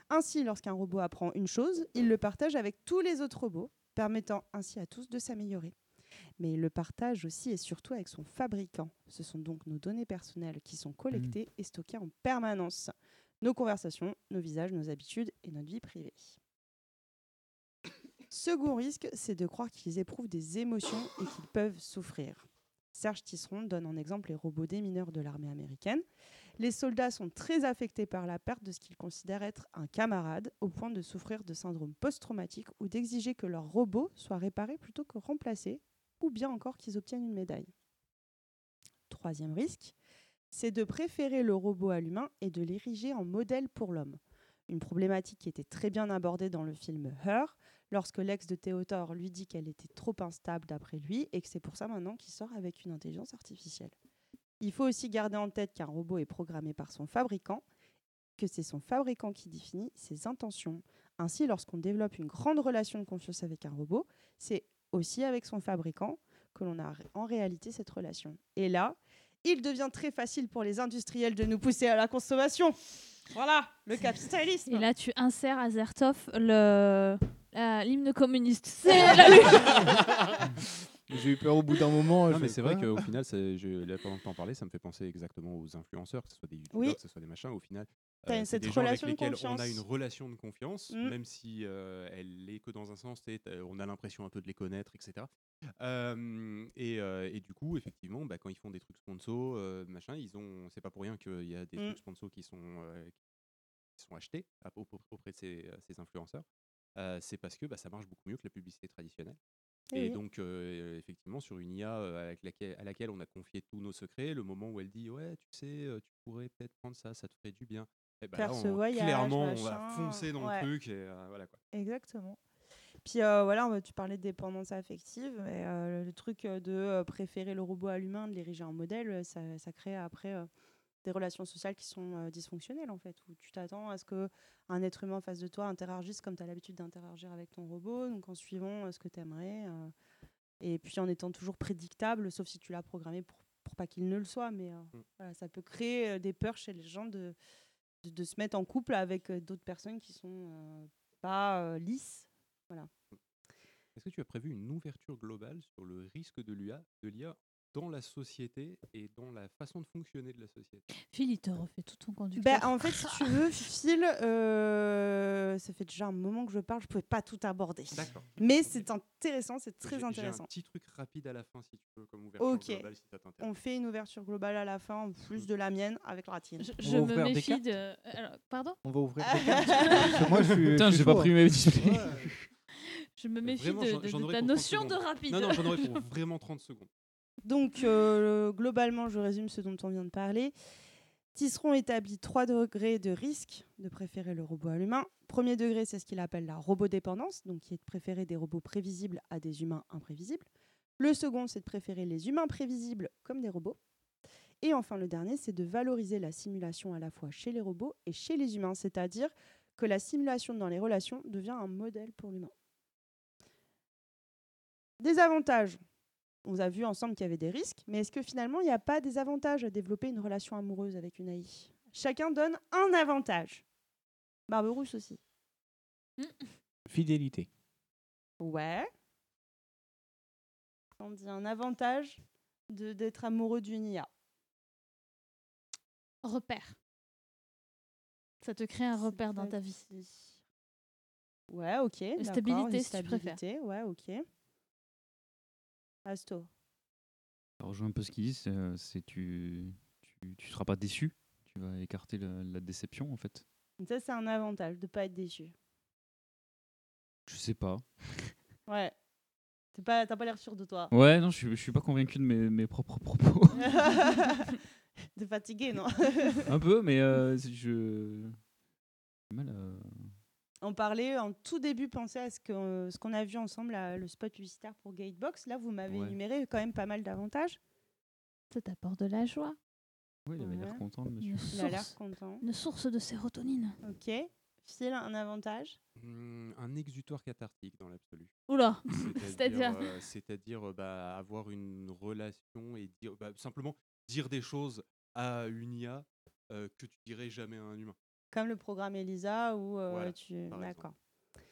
Ainsi, lorsqu'un robot apprend une chose, il le partage avec tous les autres robots, permettant ainsi à tous de s'améliorer. Mais il le partage aussi et surtout avec son fabricant. Ce sont donc nos données personnelles qui sont collectées et stockées en permanence. Nos conversations, nos visages, nos habitudes et notre vie privée. Second risque, c'est de croire qu'ils éprouvent des émotions et qu'ils peuvent souffrir. Serge Tisseron donne en exemple les robots démineurs de l'armée américaine. Les soldats sont très affectés par la perte de ce qu'ils considèrent être un camarade, au point de souffrir de syndrome post-traumatique ou d'exiger que leur robot soit réparé plutôt que remplacé, ou bien encore qu'ils obtiennent une médaille. Troisième risque, c'est de préférer le robot à l'humain et de l'ériger en modèle pour l'homme. Une problématique qui était très bien abordée dans le film Her, lorsque l'ex de Théodore lui dit qu'elle était trop instable d'après lui et que c'est pour ça maintenant qu'il sort avec une intelligence artificielle. Il faut aussi garder en tête qu'un robot est programmé par son fabricant, que c'est son fabricant qui définit ses intentions. Ainsi, lorsqu'on développe une grande relation de confiance avec un robot, c'est aussi avec son fabricant que l'on a en réalité cette relation. Et là, il devient très facile pour les industriels de nous pousser à la consommation. Voilà, le capitalisme. Et là, tu insères à Zertov le l'hymne communiste. C'est la lutte. J'ai eu peur au bout d'un moment. Non, mais c'est vrai qu'au final, je, là, pendant que t'en parlais, ça me fait penser exactement aux influenceurs, que ce soit des youtubeurs, Oui. que ce soit des machins. Au final, euh, cette des gens avec relation de lesquels on a une relation de confiance, Mm. même si euh, elle est que dans un sens, on a l'impression un peu de les connaître, etc. Euh, et, euh, et du coup, effectivement, bah, quand ils font des trucs sponsors, euh, machin, ils ont, c'est pas pour rien qu'il y a des Mm. trucs sponsors qui sont, euh, qui sont achetés auprès de ces, ces influenceurs. Euh, c'est parce que bah, ça marche beaucoup mieux que la publicité traditionnelle. Et oui. donc, euh, effectivement, sur une IA avec laquelle, à laquelle on a confié tous nos secrets, le moment où elle dit Ouais, tu sais, tu pourrais peut-être prendre ça, ça te ferait du bien. Et ben Faire là, ce on- voyage, clairement, on va foncer dans ouais. le truc. Et, euh, voilà, quoi. Exactement. Puis euh, voilà, tu parlais de dépendance affective. Et, le truc de préférer le robot à l'humain, de l'ériger en modèle, ça, ça crée après des relations sociales qui sont euh, dysfonctionnelles en fait, où tu t'attends à ce que un être humain en face de toi interagisse comme tu as l'habitude d'interagir avec ton robot, donc en suivant euh, ce que tu aimerais. et puis en étant toujours prédictable, sauf si tu l'as programmé pour, pour pas qu'il ne le soit. Mais euh, Mm. voilà, ça peut créer euh, des peurs chez les gens de, de, de se mettre en couple avec euh, d'autres personnes qui sont euh, pas euh, lisses. Voilà. Est-ce que tu as prévu une ouverture globale sur le risque de l'IA dans la société et dans la façon de fonctionner de la société Phil, il te refait tout ton conducteur. Ben, en fait, si tu veux, Phil, euh, ça fait déjà un moment que je parle, je pouvais pas tout aborder. D'accord. Mais c'est intéressant, c'est très intéressant. un petit truc rapide à la fin, si tu veux, comme ouverture Ok. globale, si ça t'intéresse. On fait une ouverture globale à la fin, en plus de la mienne, avec la tienne. Je, je me méfie de. Alors, pardon? On va ouvrir des cartes. Parce que moi, je suis. Putain, j'ai pas pris mes displays. Je me méfie Vraiment, de, de- ta pour 30 notion de rapide. Non, non, j'en aurais pour vraiment 30 secondes. Donc, euh, globalement, je résume ce dont on vient de parler. Tisseron établit trois degrés de risque de préférer le robot à l'humain. Premier degré, c'est ce qu'il appelle la robodépendance, donc qui est de préférer des robots prévisibles à des humains imprévisibles. Le second, c'est de préférer les humains prévisibles comme des robots. Et enfin, le dernier, c'est de valoriser la simulation à la fois chez les robots et chez les humains, c'est-à-dire que la simulation dans les relations devient un modèle pour l'humain. Des avantages. On a vu ensemble qu'il y avait des risques, mais est-ce que finalement il n'y a pas des avantages à développer une relation amoureuse avec une AI Chacun donne un avantage. Barberousse aussi. Fidélité. Ouais. On dit un avantage de d'être amoureux d'une IA. Repère. Ça te crée un repère dans ta vie. Ouais, ok. stabilité, une si tu préfères. stabilité, Ouais, ok. Asto. Ça rejoint un peu ce qu'ils disent, c'est, euh, c'est tu, tu, tu seras pas déçu, tu vas écarter la, la déception en fait. Ça, c'est un avantage de ne pas être déçu. Je sais pas. Ouais. T'es pas- T'as pas l'air sûr de toi. Ouais, non, je suis, je suis pas convaincu de mes, mes propres propos. T'es fatigué, non? Un peu, mais euh, je. j'ai mal à- On parlait en tout début, pensez à ce qu'on a vu ensemble, là, le spot publicitaire pour Gatebox. Là, vous m'avez Ouais. énuméré quand même pas mal d'avantages. Ça t'apporte de la joie. Ouais, il avait l'air Ouais. content, le Une monsieur. Il a l'air source, content. une source de sérotonine. Ok. Phil, un avantage? Hmm, un exutoire cathartique dans l'absolu. Oula, C'est-à-dire, c'est-à-dire euh, c'est-à-dire, euh, bah, avoir une relation et dire bah, simplement dire des choses à une IA euh, que tu dirais jamais à un humain. Comme le programme Elisa où euh, Voilà, tu. D'accord.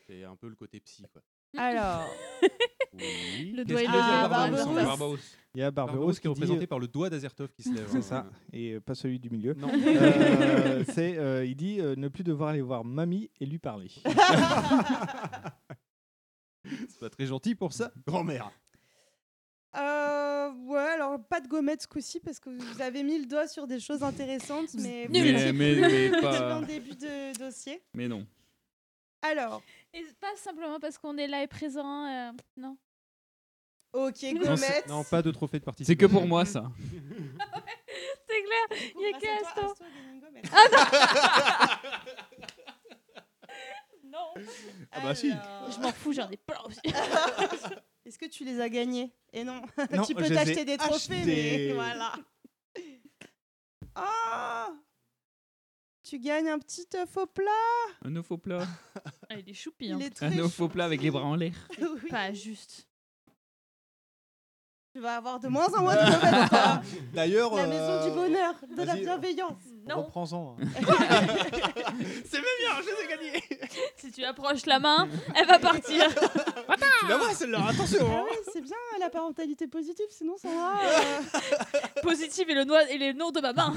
C'est un peu le côté psy quoi. Alors. Oui. Le doigt et le Barbaros. Il y a Barbaros, qui est dit- représenté par le doigt d'Azertov qui se lève. C'est hein. ça, et pas celui du milieu. Non. Euh, c'est, euh, il dit euh, ne plus devoir aller voir mamie et lui parler. C'est pas très gentil pour ça, grand-mère. Ouais, alors pas de gommette ce coup-ci parce que vous avez mis le doigt sur des choses intéressantes, mais vous Mais- mais- pas- en début de dossier. Mais non. Alors, Et pas simplement parce qu'on est là et présent, euh, non. ok, Non, gommette. c'est- Non, pas de trophée de C'est participation. que pour moi, ça. C'est clair, il y a c'est une gommette. Ah non Non Ah bah si. Je m'en fous, j'en ai plein aussi. Est-ce que tu les as gagnés? Et non, Non, tu peux t'acheter des trophées, mais voilà. Ah Tu gagnes un petit œuf au plat Un œuf au plat. Ah, il est choupi. Il hein. est très Un œuf au plat avec les bras en l'air. Oui. Pas juste. Tu vas avoir de moins en moins de. D'ailleurs, La maison du euh, bonheur, de la bienveillance. Non. Reprends-en. hein. C'est même bien, je les ai gagnés. Si tu approches la main, elle va partir. tu la vois celle-là, attention. Ah hein. ouais, c'est bien la parentalité positive, sinon ça va. euh, Positive et le, noix et le nom de ma main.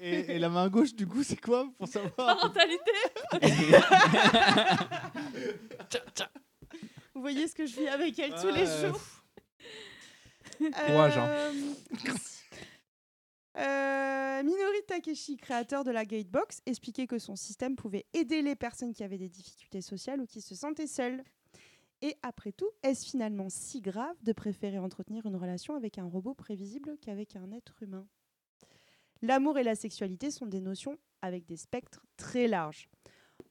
Et, et la main gauche, du coup, c'est quoi pour savoir? Parentalité. Vous voyez ce que je vis avec elle tous les jours. Courage, hein. Euh, euh, Minori Takeshi, créateur de la Gatebox, expliquait que son système pouvait aider les personnes qui avaient des difficultés sociales ou qui se sentaient seules. Et après tout, est-ce finalement si grave de préférer entretenir une relation avec un robot prévisible qu'avec un être humain? L'amour et la sexualité sont des notions avec des spectres très larges.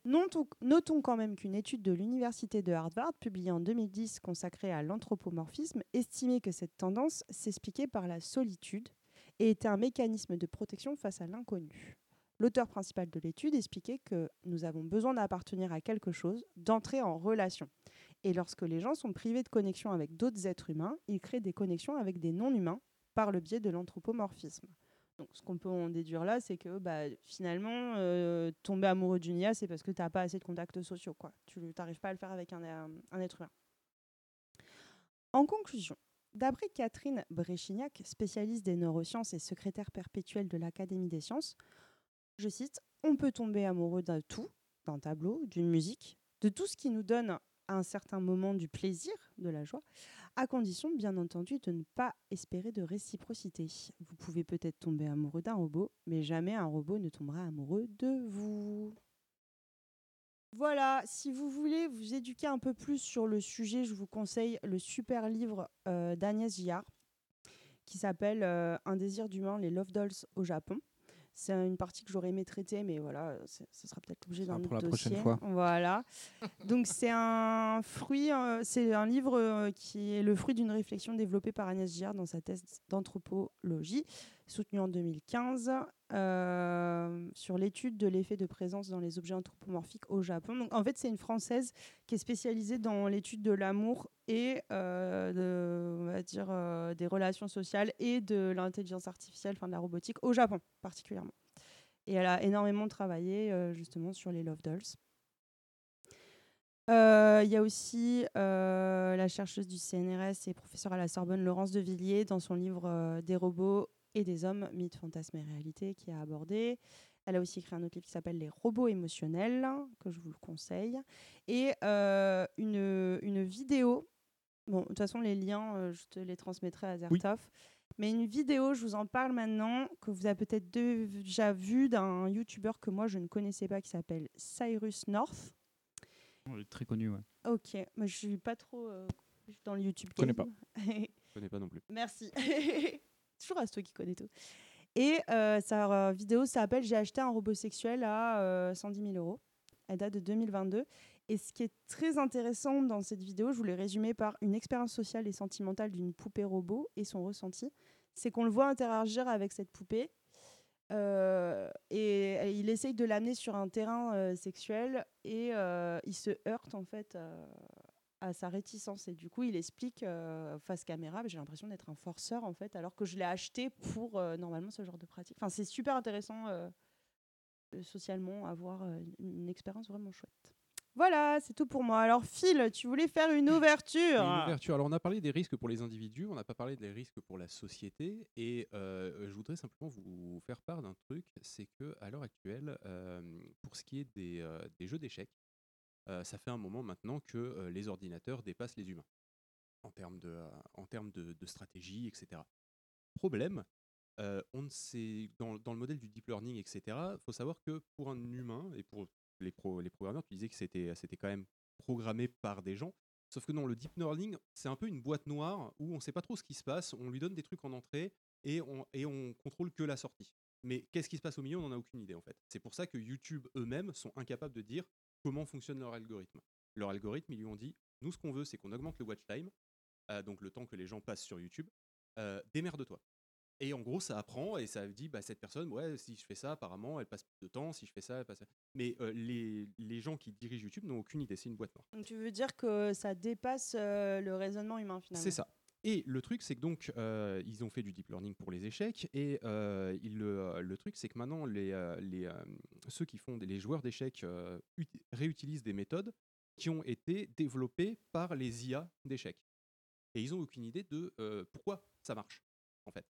Notons, quand même qu'une étude de l'Université de Harvard, publiée en 2010, consacrée à l'anthropomorphisme, estimait que cette tendance s'expliquait par la solitude et était un mécanisme de protection face à l'inconnu. L'auteur principal de l'étude expliquait que nous avons besoin d'appartenir à quelque chose, d'entrer en relation. Et lorsque les gens sont privés de connexion avec d'autres êtres humains, ils créent des connexions avec des non-humains par le biais de l'anthropomorphisme. Donc, ce qu'on peut en déduire là, c'est que bah, finalement, euh, tomber amoureux d'une IA, c'est parce que tu n'as pas assez de contacts sociaux. Tu n'arrives pas à le faire avec un, un- un être humain. En conclusion, d'après Catherine Bréchignac, spécialiste des neurosciences et secrétaire perpétuelle de l'Académie des sciences, je cite On peut tomber amoureux d'un tout, d'un tableau, d'une musique, de tout ce qui nous donne à un certain moment du plaisir, de la joie, à condition bien entendu de ne pas espérer de réciprocité. Vous pouvez peut-être tomber amoureux d'un robot, mais jamais un robot ne tombera amoureux de vous. Voilà, si vous voulez vous éduquer un peu plus sur le sujet, je vous conseille le super livre euh, d'Agnès Gillard qui s'appelle euh, Un désir d'humain, les Love Dolls au Japon. C'est une partie que j'aurais aimé traiter, mais voilà, ce sera peut-être l'objet d'un pour autre prochaine dossier. fois. Voilà. Donc c'est un fruit, euh, c'est un livre euh, qui est le fruit d'une réflexion développée par Agnès Gillard dans sa thèse d'anthropologie, soutenue en 2015, euh, sur l'étude de l'effet de présence dans les objets anthropomorphiques au Japon. Donc en fait, c'est une française qui est spécialisée dans l'étude de l'amour et euh, on va dire, euh, des relations sociales et de l'intelligence artificielle, enfin de la robotique au Japon particulièrement. Et elle a énormément travaillé justement sur les Love Dolls. Il y a aussi la chercheuse du CNRS et professeure à la Sorbonne, Laurence de Villiers, dans son livre Des robots et des hommes, mythes, fantasmes et réalité, qui a abordé. Elle a aussi écrit un autre livre qui s'appelle Les robots émotionnels, que je vous le conseille. Et euh, une, une vidéo. Bon, de toute façon, les liens, euh, je te les transmettrai à Zertov. Mais une vidéo, je vous en parle maintenant, que vous avez peut-être déjà vu d'un YouTuber que moi je ne connaissais pas, qui s'appelle Cyrus North. Ouais, très connu, ouais. Ok, moi je suis pas trop euh, dans le YouTube. Connais game. Je connais pas non plus. Merci. Toujours à toi qui connais tout. Et euh, sa euh, vidéo s'appelle J'ai acheté un robot sexuel à euh, 110 000 euros. Elle date de 2022. Et ce qui est très intéressant dans cette vidéo, je voulais résumer par une expérience sociale et sentimentale d'une poupée robot et son ressenti, c'est qu'on le voit interagir avec cette poupée. euh, et euh, il essaye de l'amener sur un terrain euh, sexuel et euh, il se heurte en fait euh, à sa réticence et du coup il explique euh, face caméra j'ai l'impression d'être un forceur en fait alors que je l'ai acheté pour euh, normalement ce genre de pratique enfin c'est super intéressant euh, socialement avoir une, une expérience vraiment chouette voilà c'est tout pour moi alors Phil tu voulais faire une ouverture Une ouverture. Alors, on a parlé des risques pour les individus, on n'a pas parlé des risques pour la société. Et euh, je voudrais simplement vous faire part d'un truc c'est que à l'heure actuelle, euh, pour ce qui est des, euh, des jeux d'échecs, ça fait un moment maintenant que les ordinateurs dépassent les humains en termes de, en termes de, stratégie, etc. Problème, on sait, dans, dans le modèle du deep learning, etc., il faut savoir que pour un humain, et pour les, pro- les programmeurs, tu disais que c'était c'était quand même programmé par des gens. Sauf que non, le deep learning, c'est un peu une boîte noire où on ne sait pas trop ce qui se passe, on lui donne des trucs en entrée et on, et on contrôle que la sortie. Mais qu'est-ce qui se passe au milieu, on n'en a aucune idée en fait. C'est pour ça que YouTube eux-mêmes sont incapables de dire comment fonctionne leur algorithme. Leur algorithme, ils lui ont dit, nous ce qu'on veut, c'est qu'on augmente le watch time, euh, donc le temps que les gens passent sur YouTube, euh, démerde-toi. Et en gros, ça apprend et ça dit, bah, cette personne, ouais, si je fais ça, apparemment, elle passe plus de temps, si je fais ça, elle passe... Mais euh, les, les gens qui dirigent YouTube n'ont aucune idée, c'est une boîte noire. Donc, tu veux dire que ça dépasse euh, le raisonnement humain finalement C'est ça. Et le truc, c'est que donc, euh, ils ont fait du deep learning pour les échecs. Et euh, il- le, le truc, c'est que maintenant, les, euh, les, euh, ceux qui font des, les joueurs d'échecs euh, ut- réutilisent des méthodes qui ont été développées par les IA d'échecs. Et ils n'ont aucune idée de euh, pourquoi ça marche, en fait.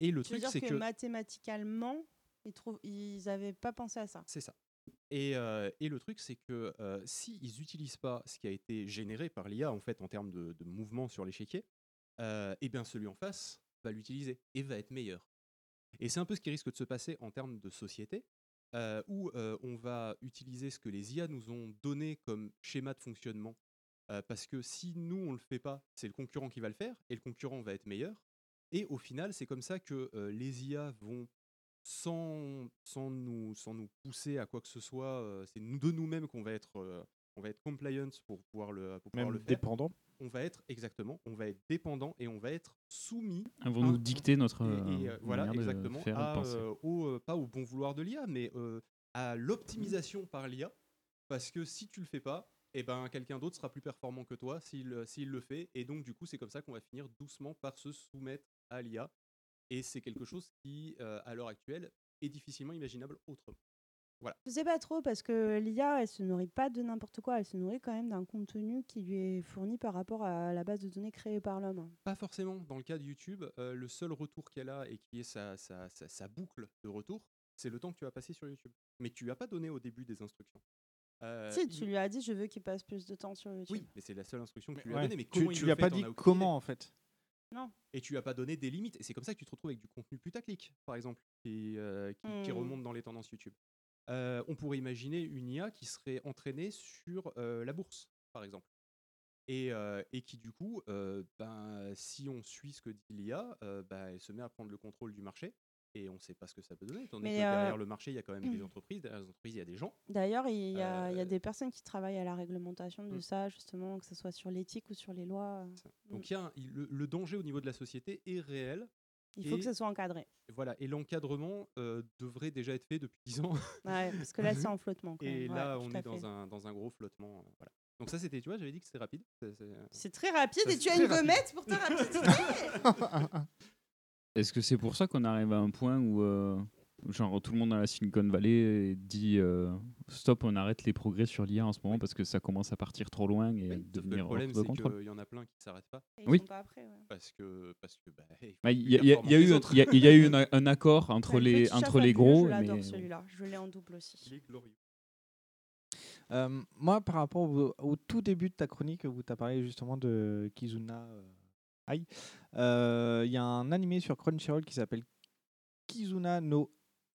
Et le tu truc, c'est que, que. mathématicalement ils trouvent ils avaient pas pensé à ça? C'est ça. Et, euh, et le truc, c'est que euh, s'ils n'utilisent pas ce qui a été généré par l'IA en fait en termes de, de mouvement sur l'échiquier, euh, eh bien celui en face va l'utiliser et va être meilleur. Et c'est un peu ce qui risque de se passer en termes de société, euh, où euh, on va utiliser ce que les IA nous ont donné comme schéma de fonctionnement. parce que si nous, on ne le fait pas, c'est le concurrent qui va le faire, et le concurrent va être meilleur. Et au final, c'est comme ça que les IA vont sans, sans, nous, sans nous pousser à quoi que ce soit, c'est de nous-mêmes qu'on va être, on va être compliant pour pouvoir le, pour pouvoir Même le faire. dépendant. On va être exactement, on va être dépendant et on va être soumis. Elles vont à- nous dicter notre, et- euh, et, euh, voilà manière de exactement à, euh, au, euh, pas au bon vouloir de l'IA, mais euh, à l'optimisation par l'IA, parce que si tu le fais pas, eh ben quelqu'un d'autre sera plus performant que toi s'il euh, s'il le fait, et donc du coup c'est comme ça qu'on va finir doucement par se soumettre à l'IA, et c'est quelque chose qui euh, à l'heure actuelle est difficilement imaginable autrement. Voilà. Je sais pas trop parce que l'IA, elle se nourrit pas de n'importe quoi, elle se nourrit quand même d'un contenu qui lui est fourni par rapport à la base de données créée par l'homme. Pas forcément. Dans le cas de YouTube, euh, le seul retour qu'elle a et qui est sa, sa, sa- sa boucle de retour, c'est le temps que tu vas passer sur YouTube. Mais tu lui as pas donné au début des instructions. Euh, si, il- tu lui as dit je veux qu'il passe plus de temps sur YouTube. Oui, mais c'est la seule instruction que tu lui Ouais. as donnée. Mais Tu- comment tu il lui as fait, pas dit comment, en fait? Non. Et tu lui as pas donné des limites. Et c'est comme ça que tu te retrouves avec du contenu putaclic, par exemple, qui, euh, qui, qui Hmm. remonte dans les tendances YouTube. Euh, on pourrait imaginer une IA qui serait entraînée sur euh, la bourse, par exemple. Et, euh, et qui, du coup, ben, si on suit ce que dit l'IA, ben, elle se met à prendre le contrôle du marché. Et on ne sait pas ce que ça peut donner. Étant donné Mais, que derrière le marché, il y a quand même des entreprises. Derrière les entreprises, il y a des gens. D'ailleurs, il y, a, il y a des personnes qui travaillent à la réglementation de Mm. ça, justement, que ce soit sur l'éthique ou sur les lois. Mm. Donc il y a un- il- le, le danger au niveau de la société est réel. Il faut et- que ça soit encadré. Voilà, et l'encadrement euh, devrait déjà être fait depuis 10 ans. Ouais, parce que là, c'est en flottement, quand Et même. là, Ouais, on est dans un, dans un gros flottement. euh, voilà. Donc ça, c'était, tu vois, j'avais dit que c'était rapide. C'est- c'est- très rapide Ça, et tu as une rapide. gommette pour ta rapidité. Est-ce que c'est pour ça qu'on arrive à un point où, euh, genre, tout le monde dans la Silicon Valley dit euh, stop, on arrête les progrès sur l'IA en ce moment parce que ça commence à partir trop loin et que devenir le problème, hors de contrôle qu'il y en a plein qui ne s'arrêtent pas. Et ils Oui. sont pas après, ouais. Parce que, parce que bah, il Bah, Il y, a- il y il y eu, il y a- il y a eu un, un accord entre les, entre les gros. Je l'adore mais- celui-là, je l'ai en double aussi. Il. Euh, moi, par rapport au, au tout début de ta chronique où tu as parlé justement de Kizuna euh, Ai, euh, il y a un animé sur Crunchyroll qui s'appelle Kizuna no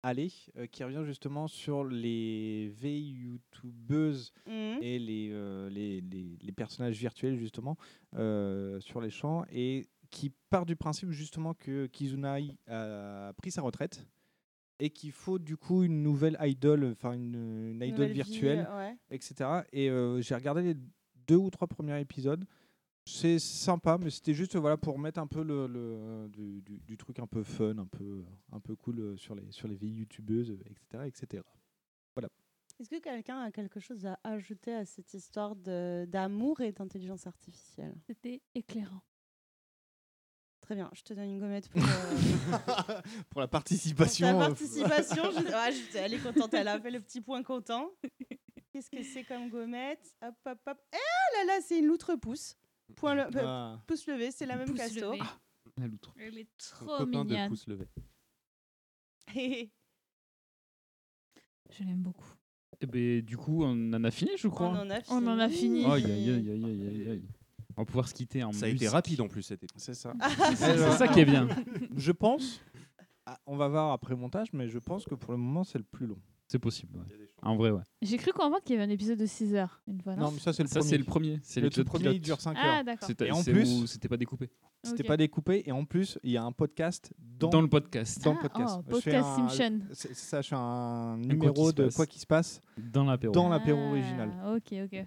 Euh, qui revient justement sur les V-youtubeuses Mhm. et les, euh, les, les- les personnages virtuels justement euh, sur les champs et qui part du principe justement que Kizunai a pris sa retraite et qu'il faut du coup une nouvelle idole, enfin une, une idole vie, virtuelle, ouais. etc. Et j'ai regardé les deux ou trois premiers épisodes. C'est sympa, mais c'était juste voilà pour mettre un peu le, le- du, du- du truc un peu fun, un peu un peu cool euh, sur les sur les vieilles youtubeuses, etc., etc. Voilà. Est-ce que quelqu'un a quelque chose à ajouter à cette histoire d'amour et d'intelligence artificielle? C'était éclairant. Très bien, je te donne une gommette pour, euh, pour la participation. pour ta euh, participation. je- ouais, je- elle est contente, elle a fait le petit point content. Qu'est-ce que c'est comme gommette? Hop, hop, hop. Eh là là, c'est une loutre pouce. Point le- Ah. pouce levé, c'est la même Pouce casto. levé. La loutre. Elle est trop copain de mignonne. pouce levé. Je l'aime beaucoup. Eh ben, du coup, on en a fini, je crois. On en a On en a fini. Aïe, aïe, aïe, aïe, aïe, aïe, aïe. On va pouvoir se quitter en Ça a été rapide en plus cet épisode. C'est ça. C'est ça qui est bien. Je pense. ah, on va voir après montage, mais je pense que pour le moment c'est le plus long. C'est possible, ouais. En vrai, ouais. J'ai cru comprendre qu'il y avait un épisode de 6 heures une fois. Non, Non, mais ça c'est le Ça, premier. c'est le premier. C'est le tout premier, pilote. il dure 5 Ah, heures. d'accord. C'était- Et en plus, c'était pas découpé. C'était pas découpé et en plus il y a un podcast dans, Dans le podcast. dans le Ah, podcast. oh, podcast un- Simpson. C'est ça, je fais un numéro de passe. quoi qui se passe Dans l'apéro. dans l'apéro Ah, original. Ok, ok.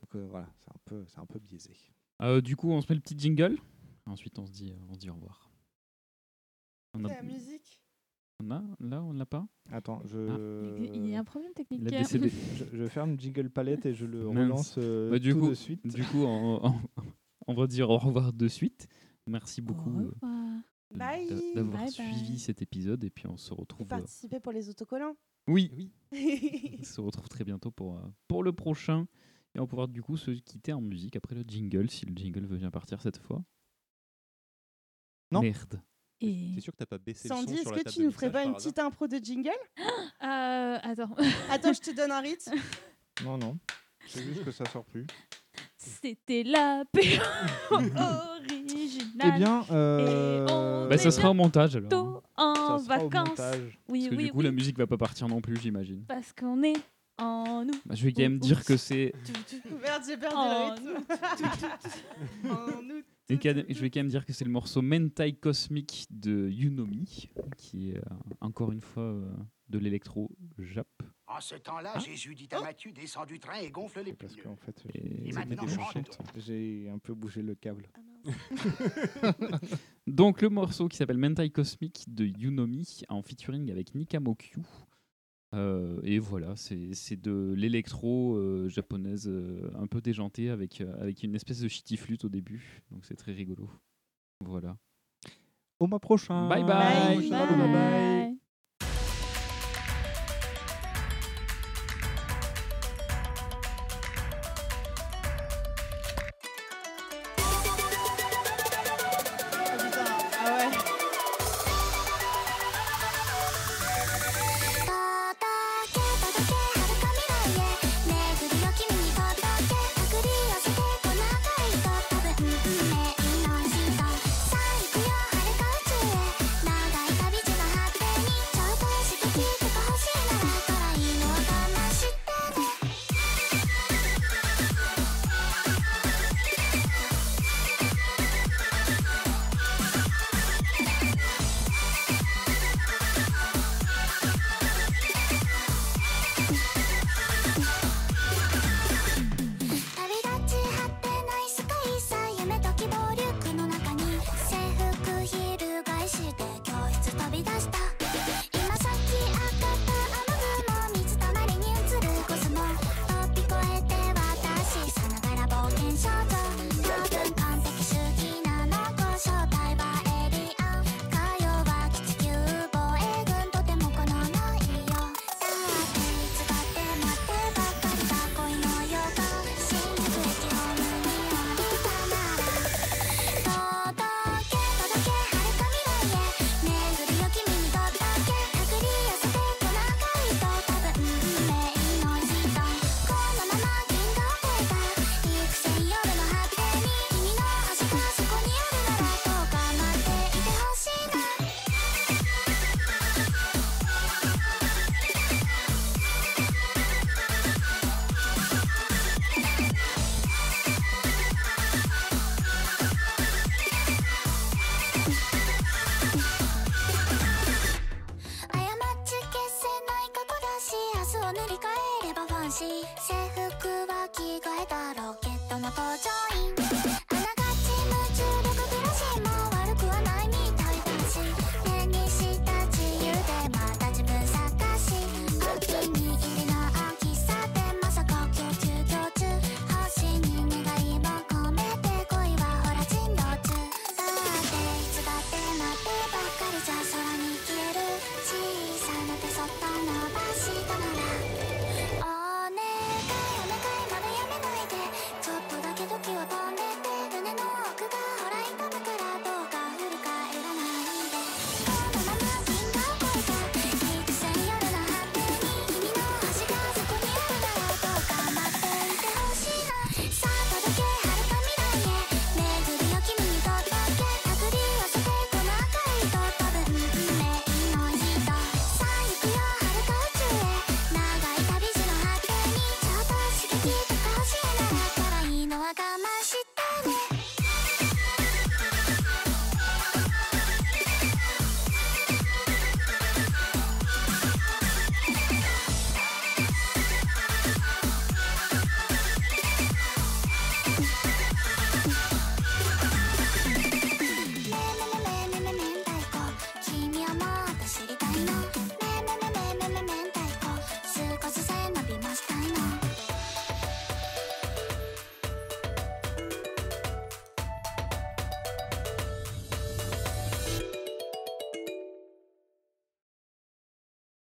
Donc euh, voilà, c'est un peu, c'est un peu biaisé. Euh, du coup, on se met le petit jingle. Ensuite, on se dit, on se dit au revoir. On a, La musique. On a Là, on l'a pas? Attends, je, Il y a- Il y a un problème technique. Il a décédé. je, je ferme jingle palette et je le relance euh, Bah, du tout coup, de suite. Du coup, on, on- on va dire au revoir de suite. Merci Au beaucoup euh, d'avoir suivi bye. cet épisode et puis on se Et retrouve. euh, participer pour les autocollants. Oui, oui. on se retrouve très bientôt pour, euh, pour le prochain. Et on pouvoir du coup se quitter en musique après le jingle, si le jingle veut bien partir cette fois. Non. Merde. Et... T'es sûr que t'as pas baissé le son Sandy, est-ce la que table tu de nous ferais mixage pas une par petite impro de jingle? Euh, attends. Attends, je te donne un rythme. Non, non. C'est juste que ça sort plus. C'était l'apéro original. Eh bien, euh, Et on Bah, ça sera au montage alors. Tôt en ça sera au vacances. montage. Oui, Parce que oui, du coup, oui. la musique va pas partir non plus, j'imagine. Parce qu'on est en nous. Bah, je vais quand même dire que c'est. Merde, j'ai perdu le rythme. En août. Et quand même- Je vais quand même dire que c'est le morceau Mentai Cosmic de Yunomi, qui est euh, encore une fois euh, de l'électro Jap. En ce temps-là, Jésus dit à Matthieu, descend du train et gonfle les Parce pneus. qu'en fait, Et j'ai- un peu bougé le câble. Donc le morceau qui s'appelle Mentai Cosmic de Yunomi en featuring avec Nikamokyu. Euh, et voilà, c'est de l'électro euh, japonaise euh, un peu déjantée avec, euh, avec une espèce de shitty flûte au début. Donc c'est très rigolo. Voilà. Au mois prochain. Bye bye. Salut, bye bye.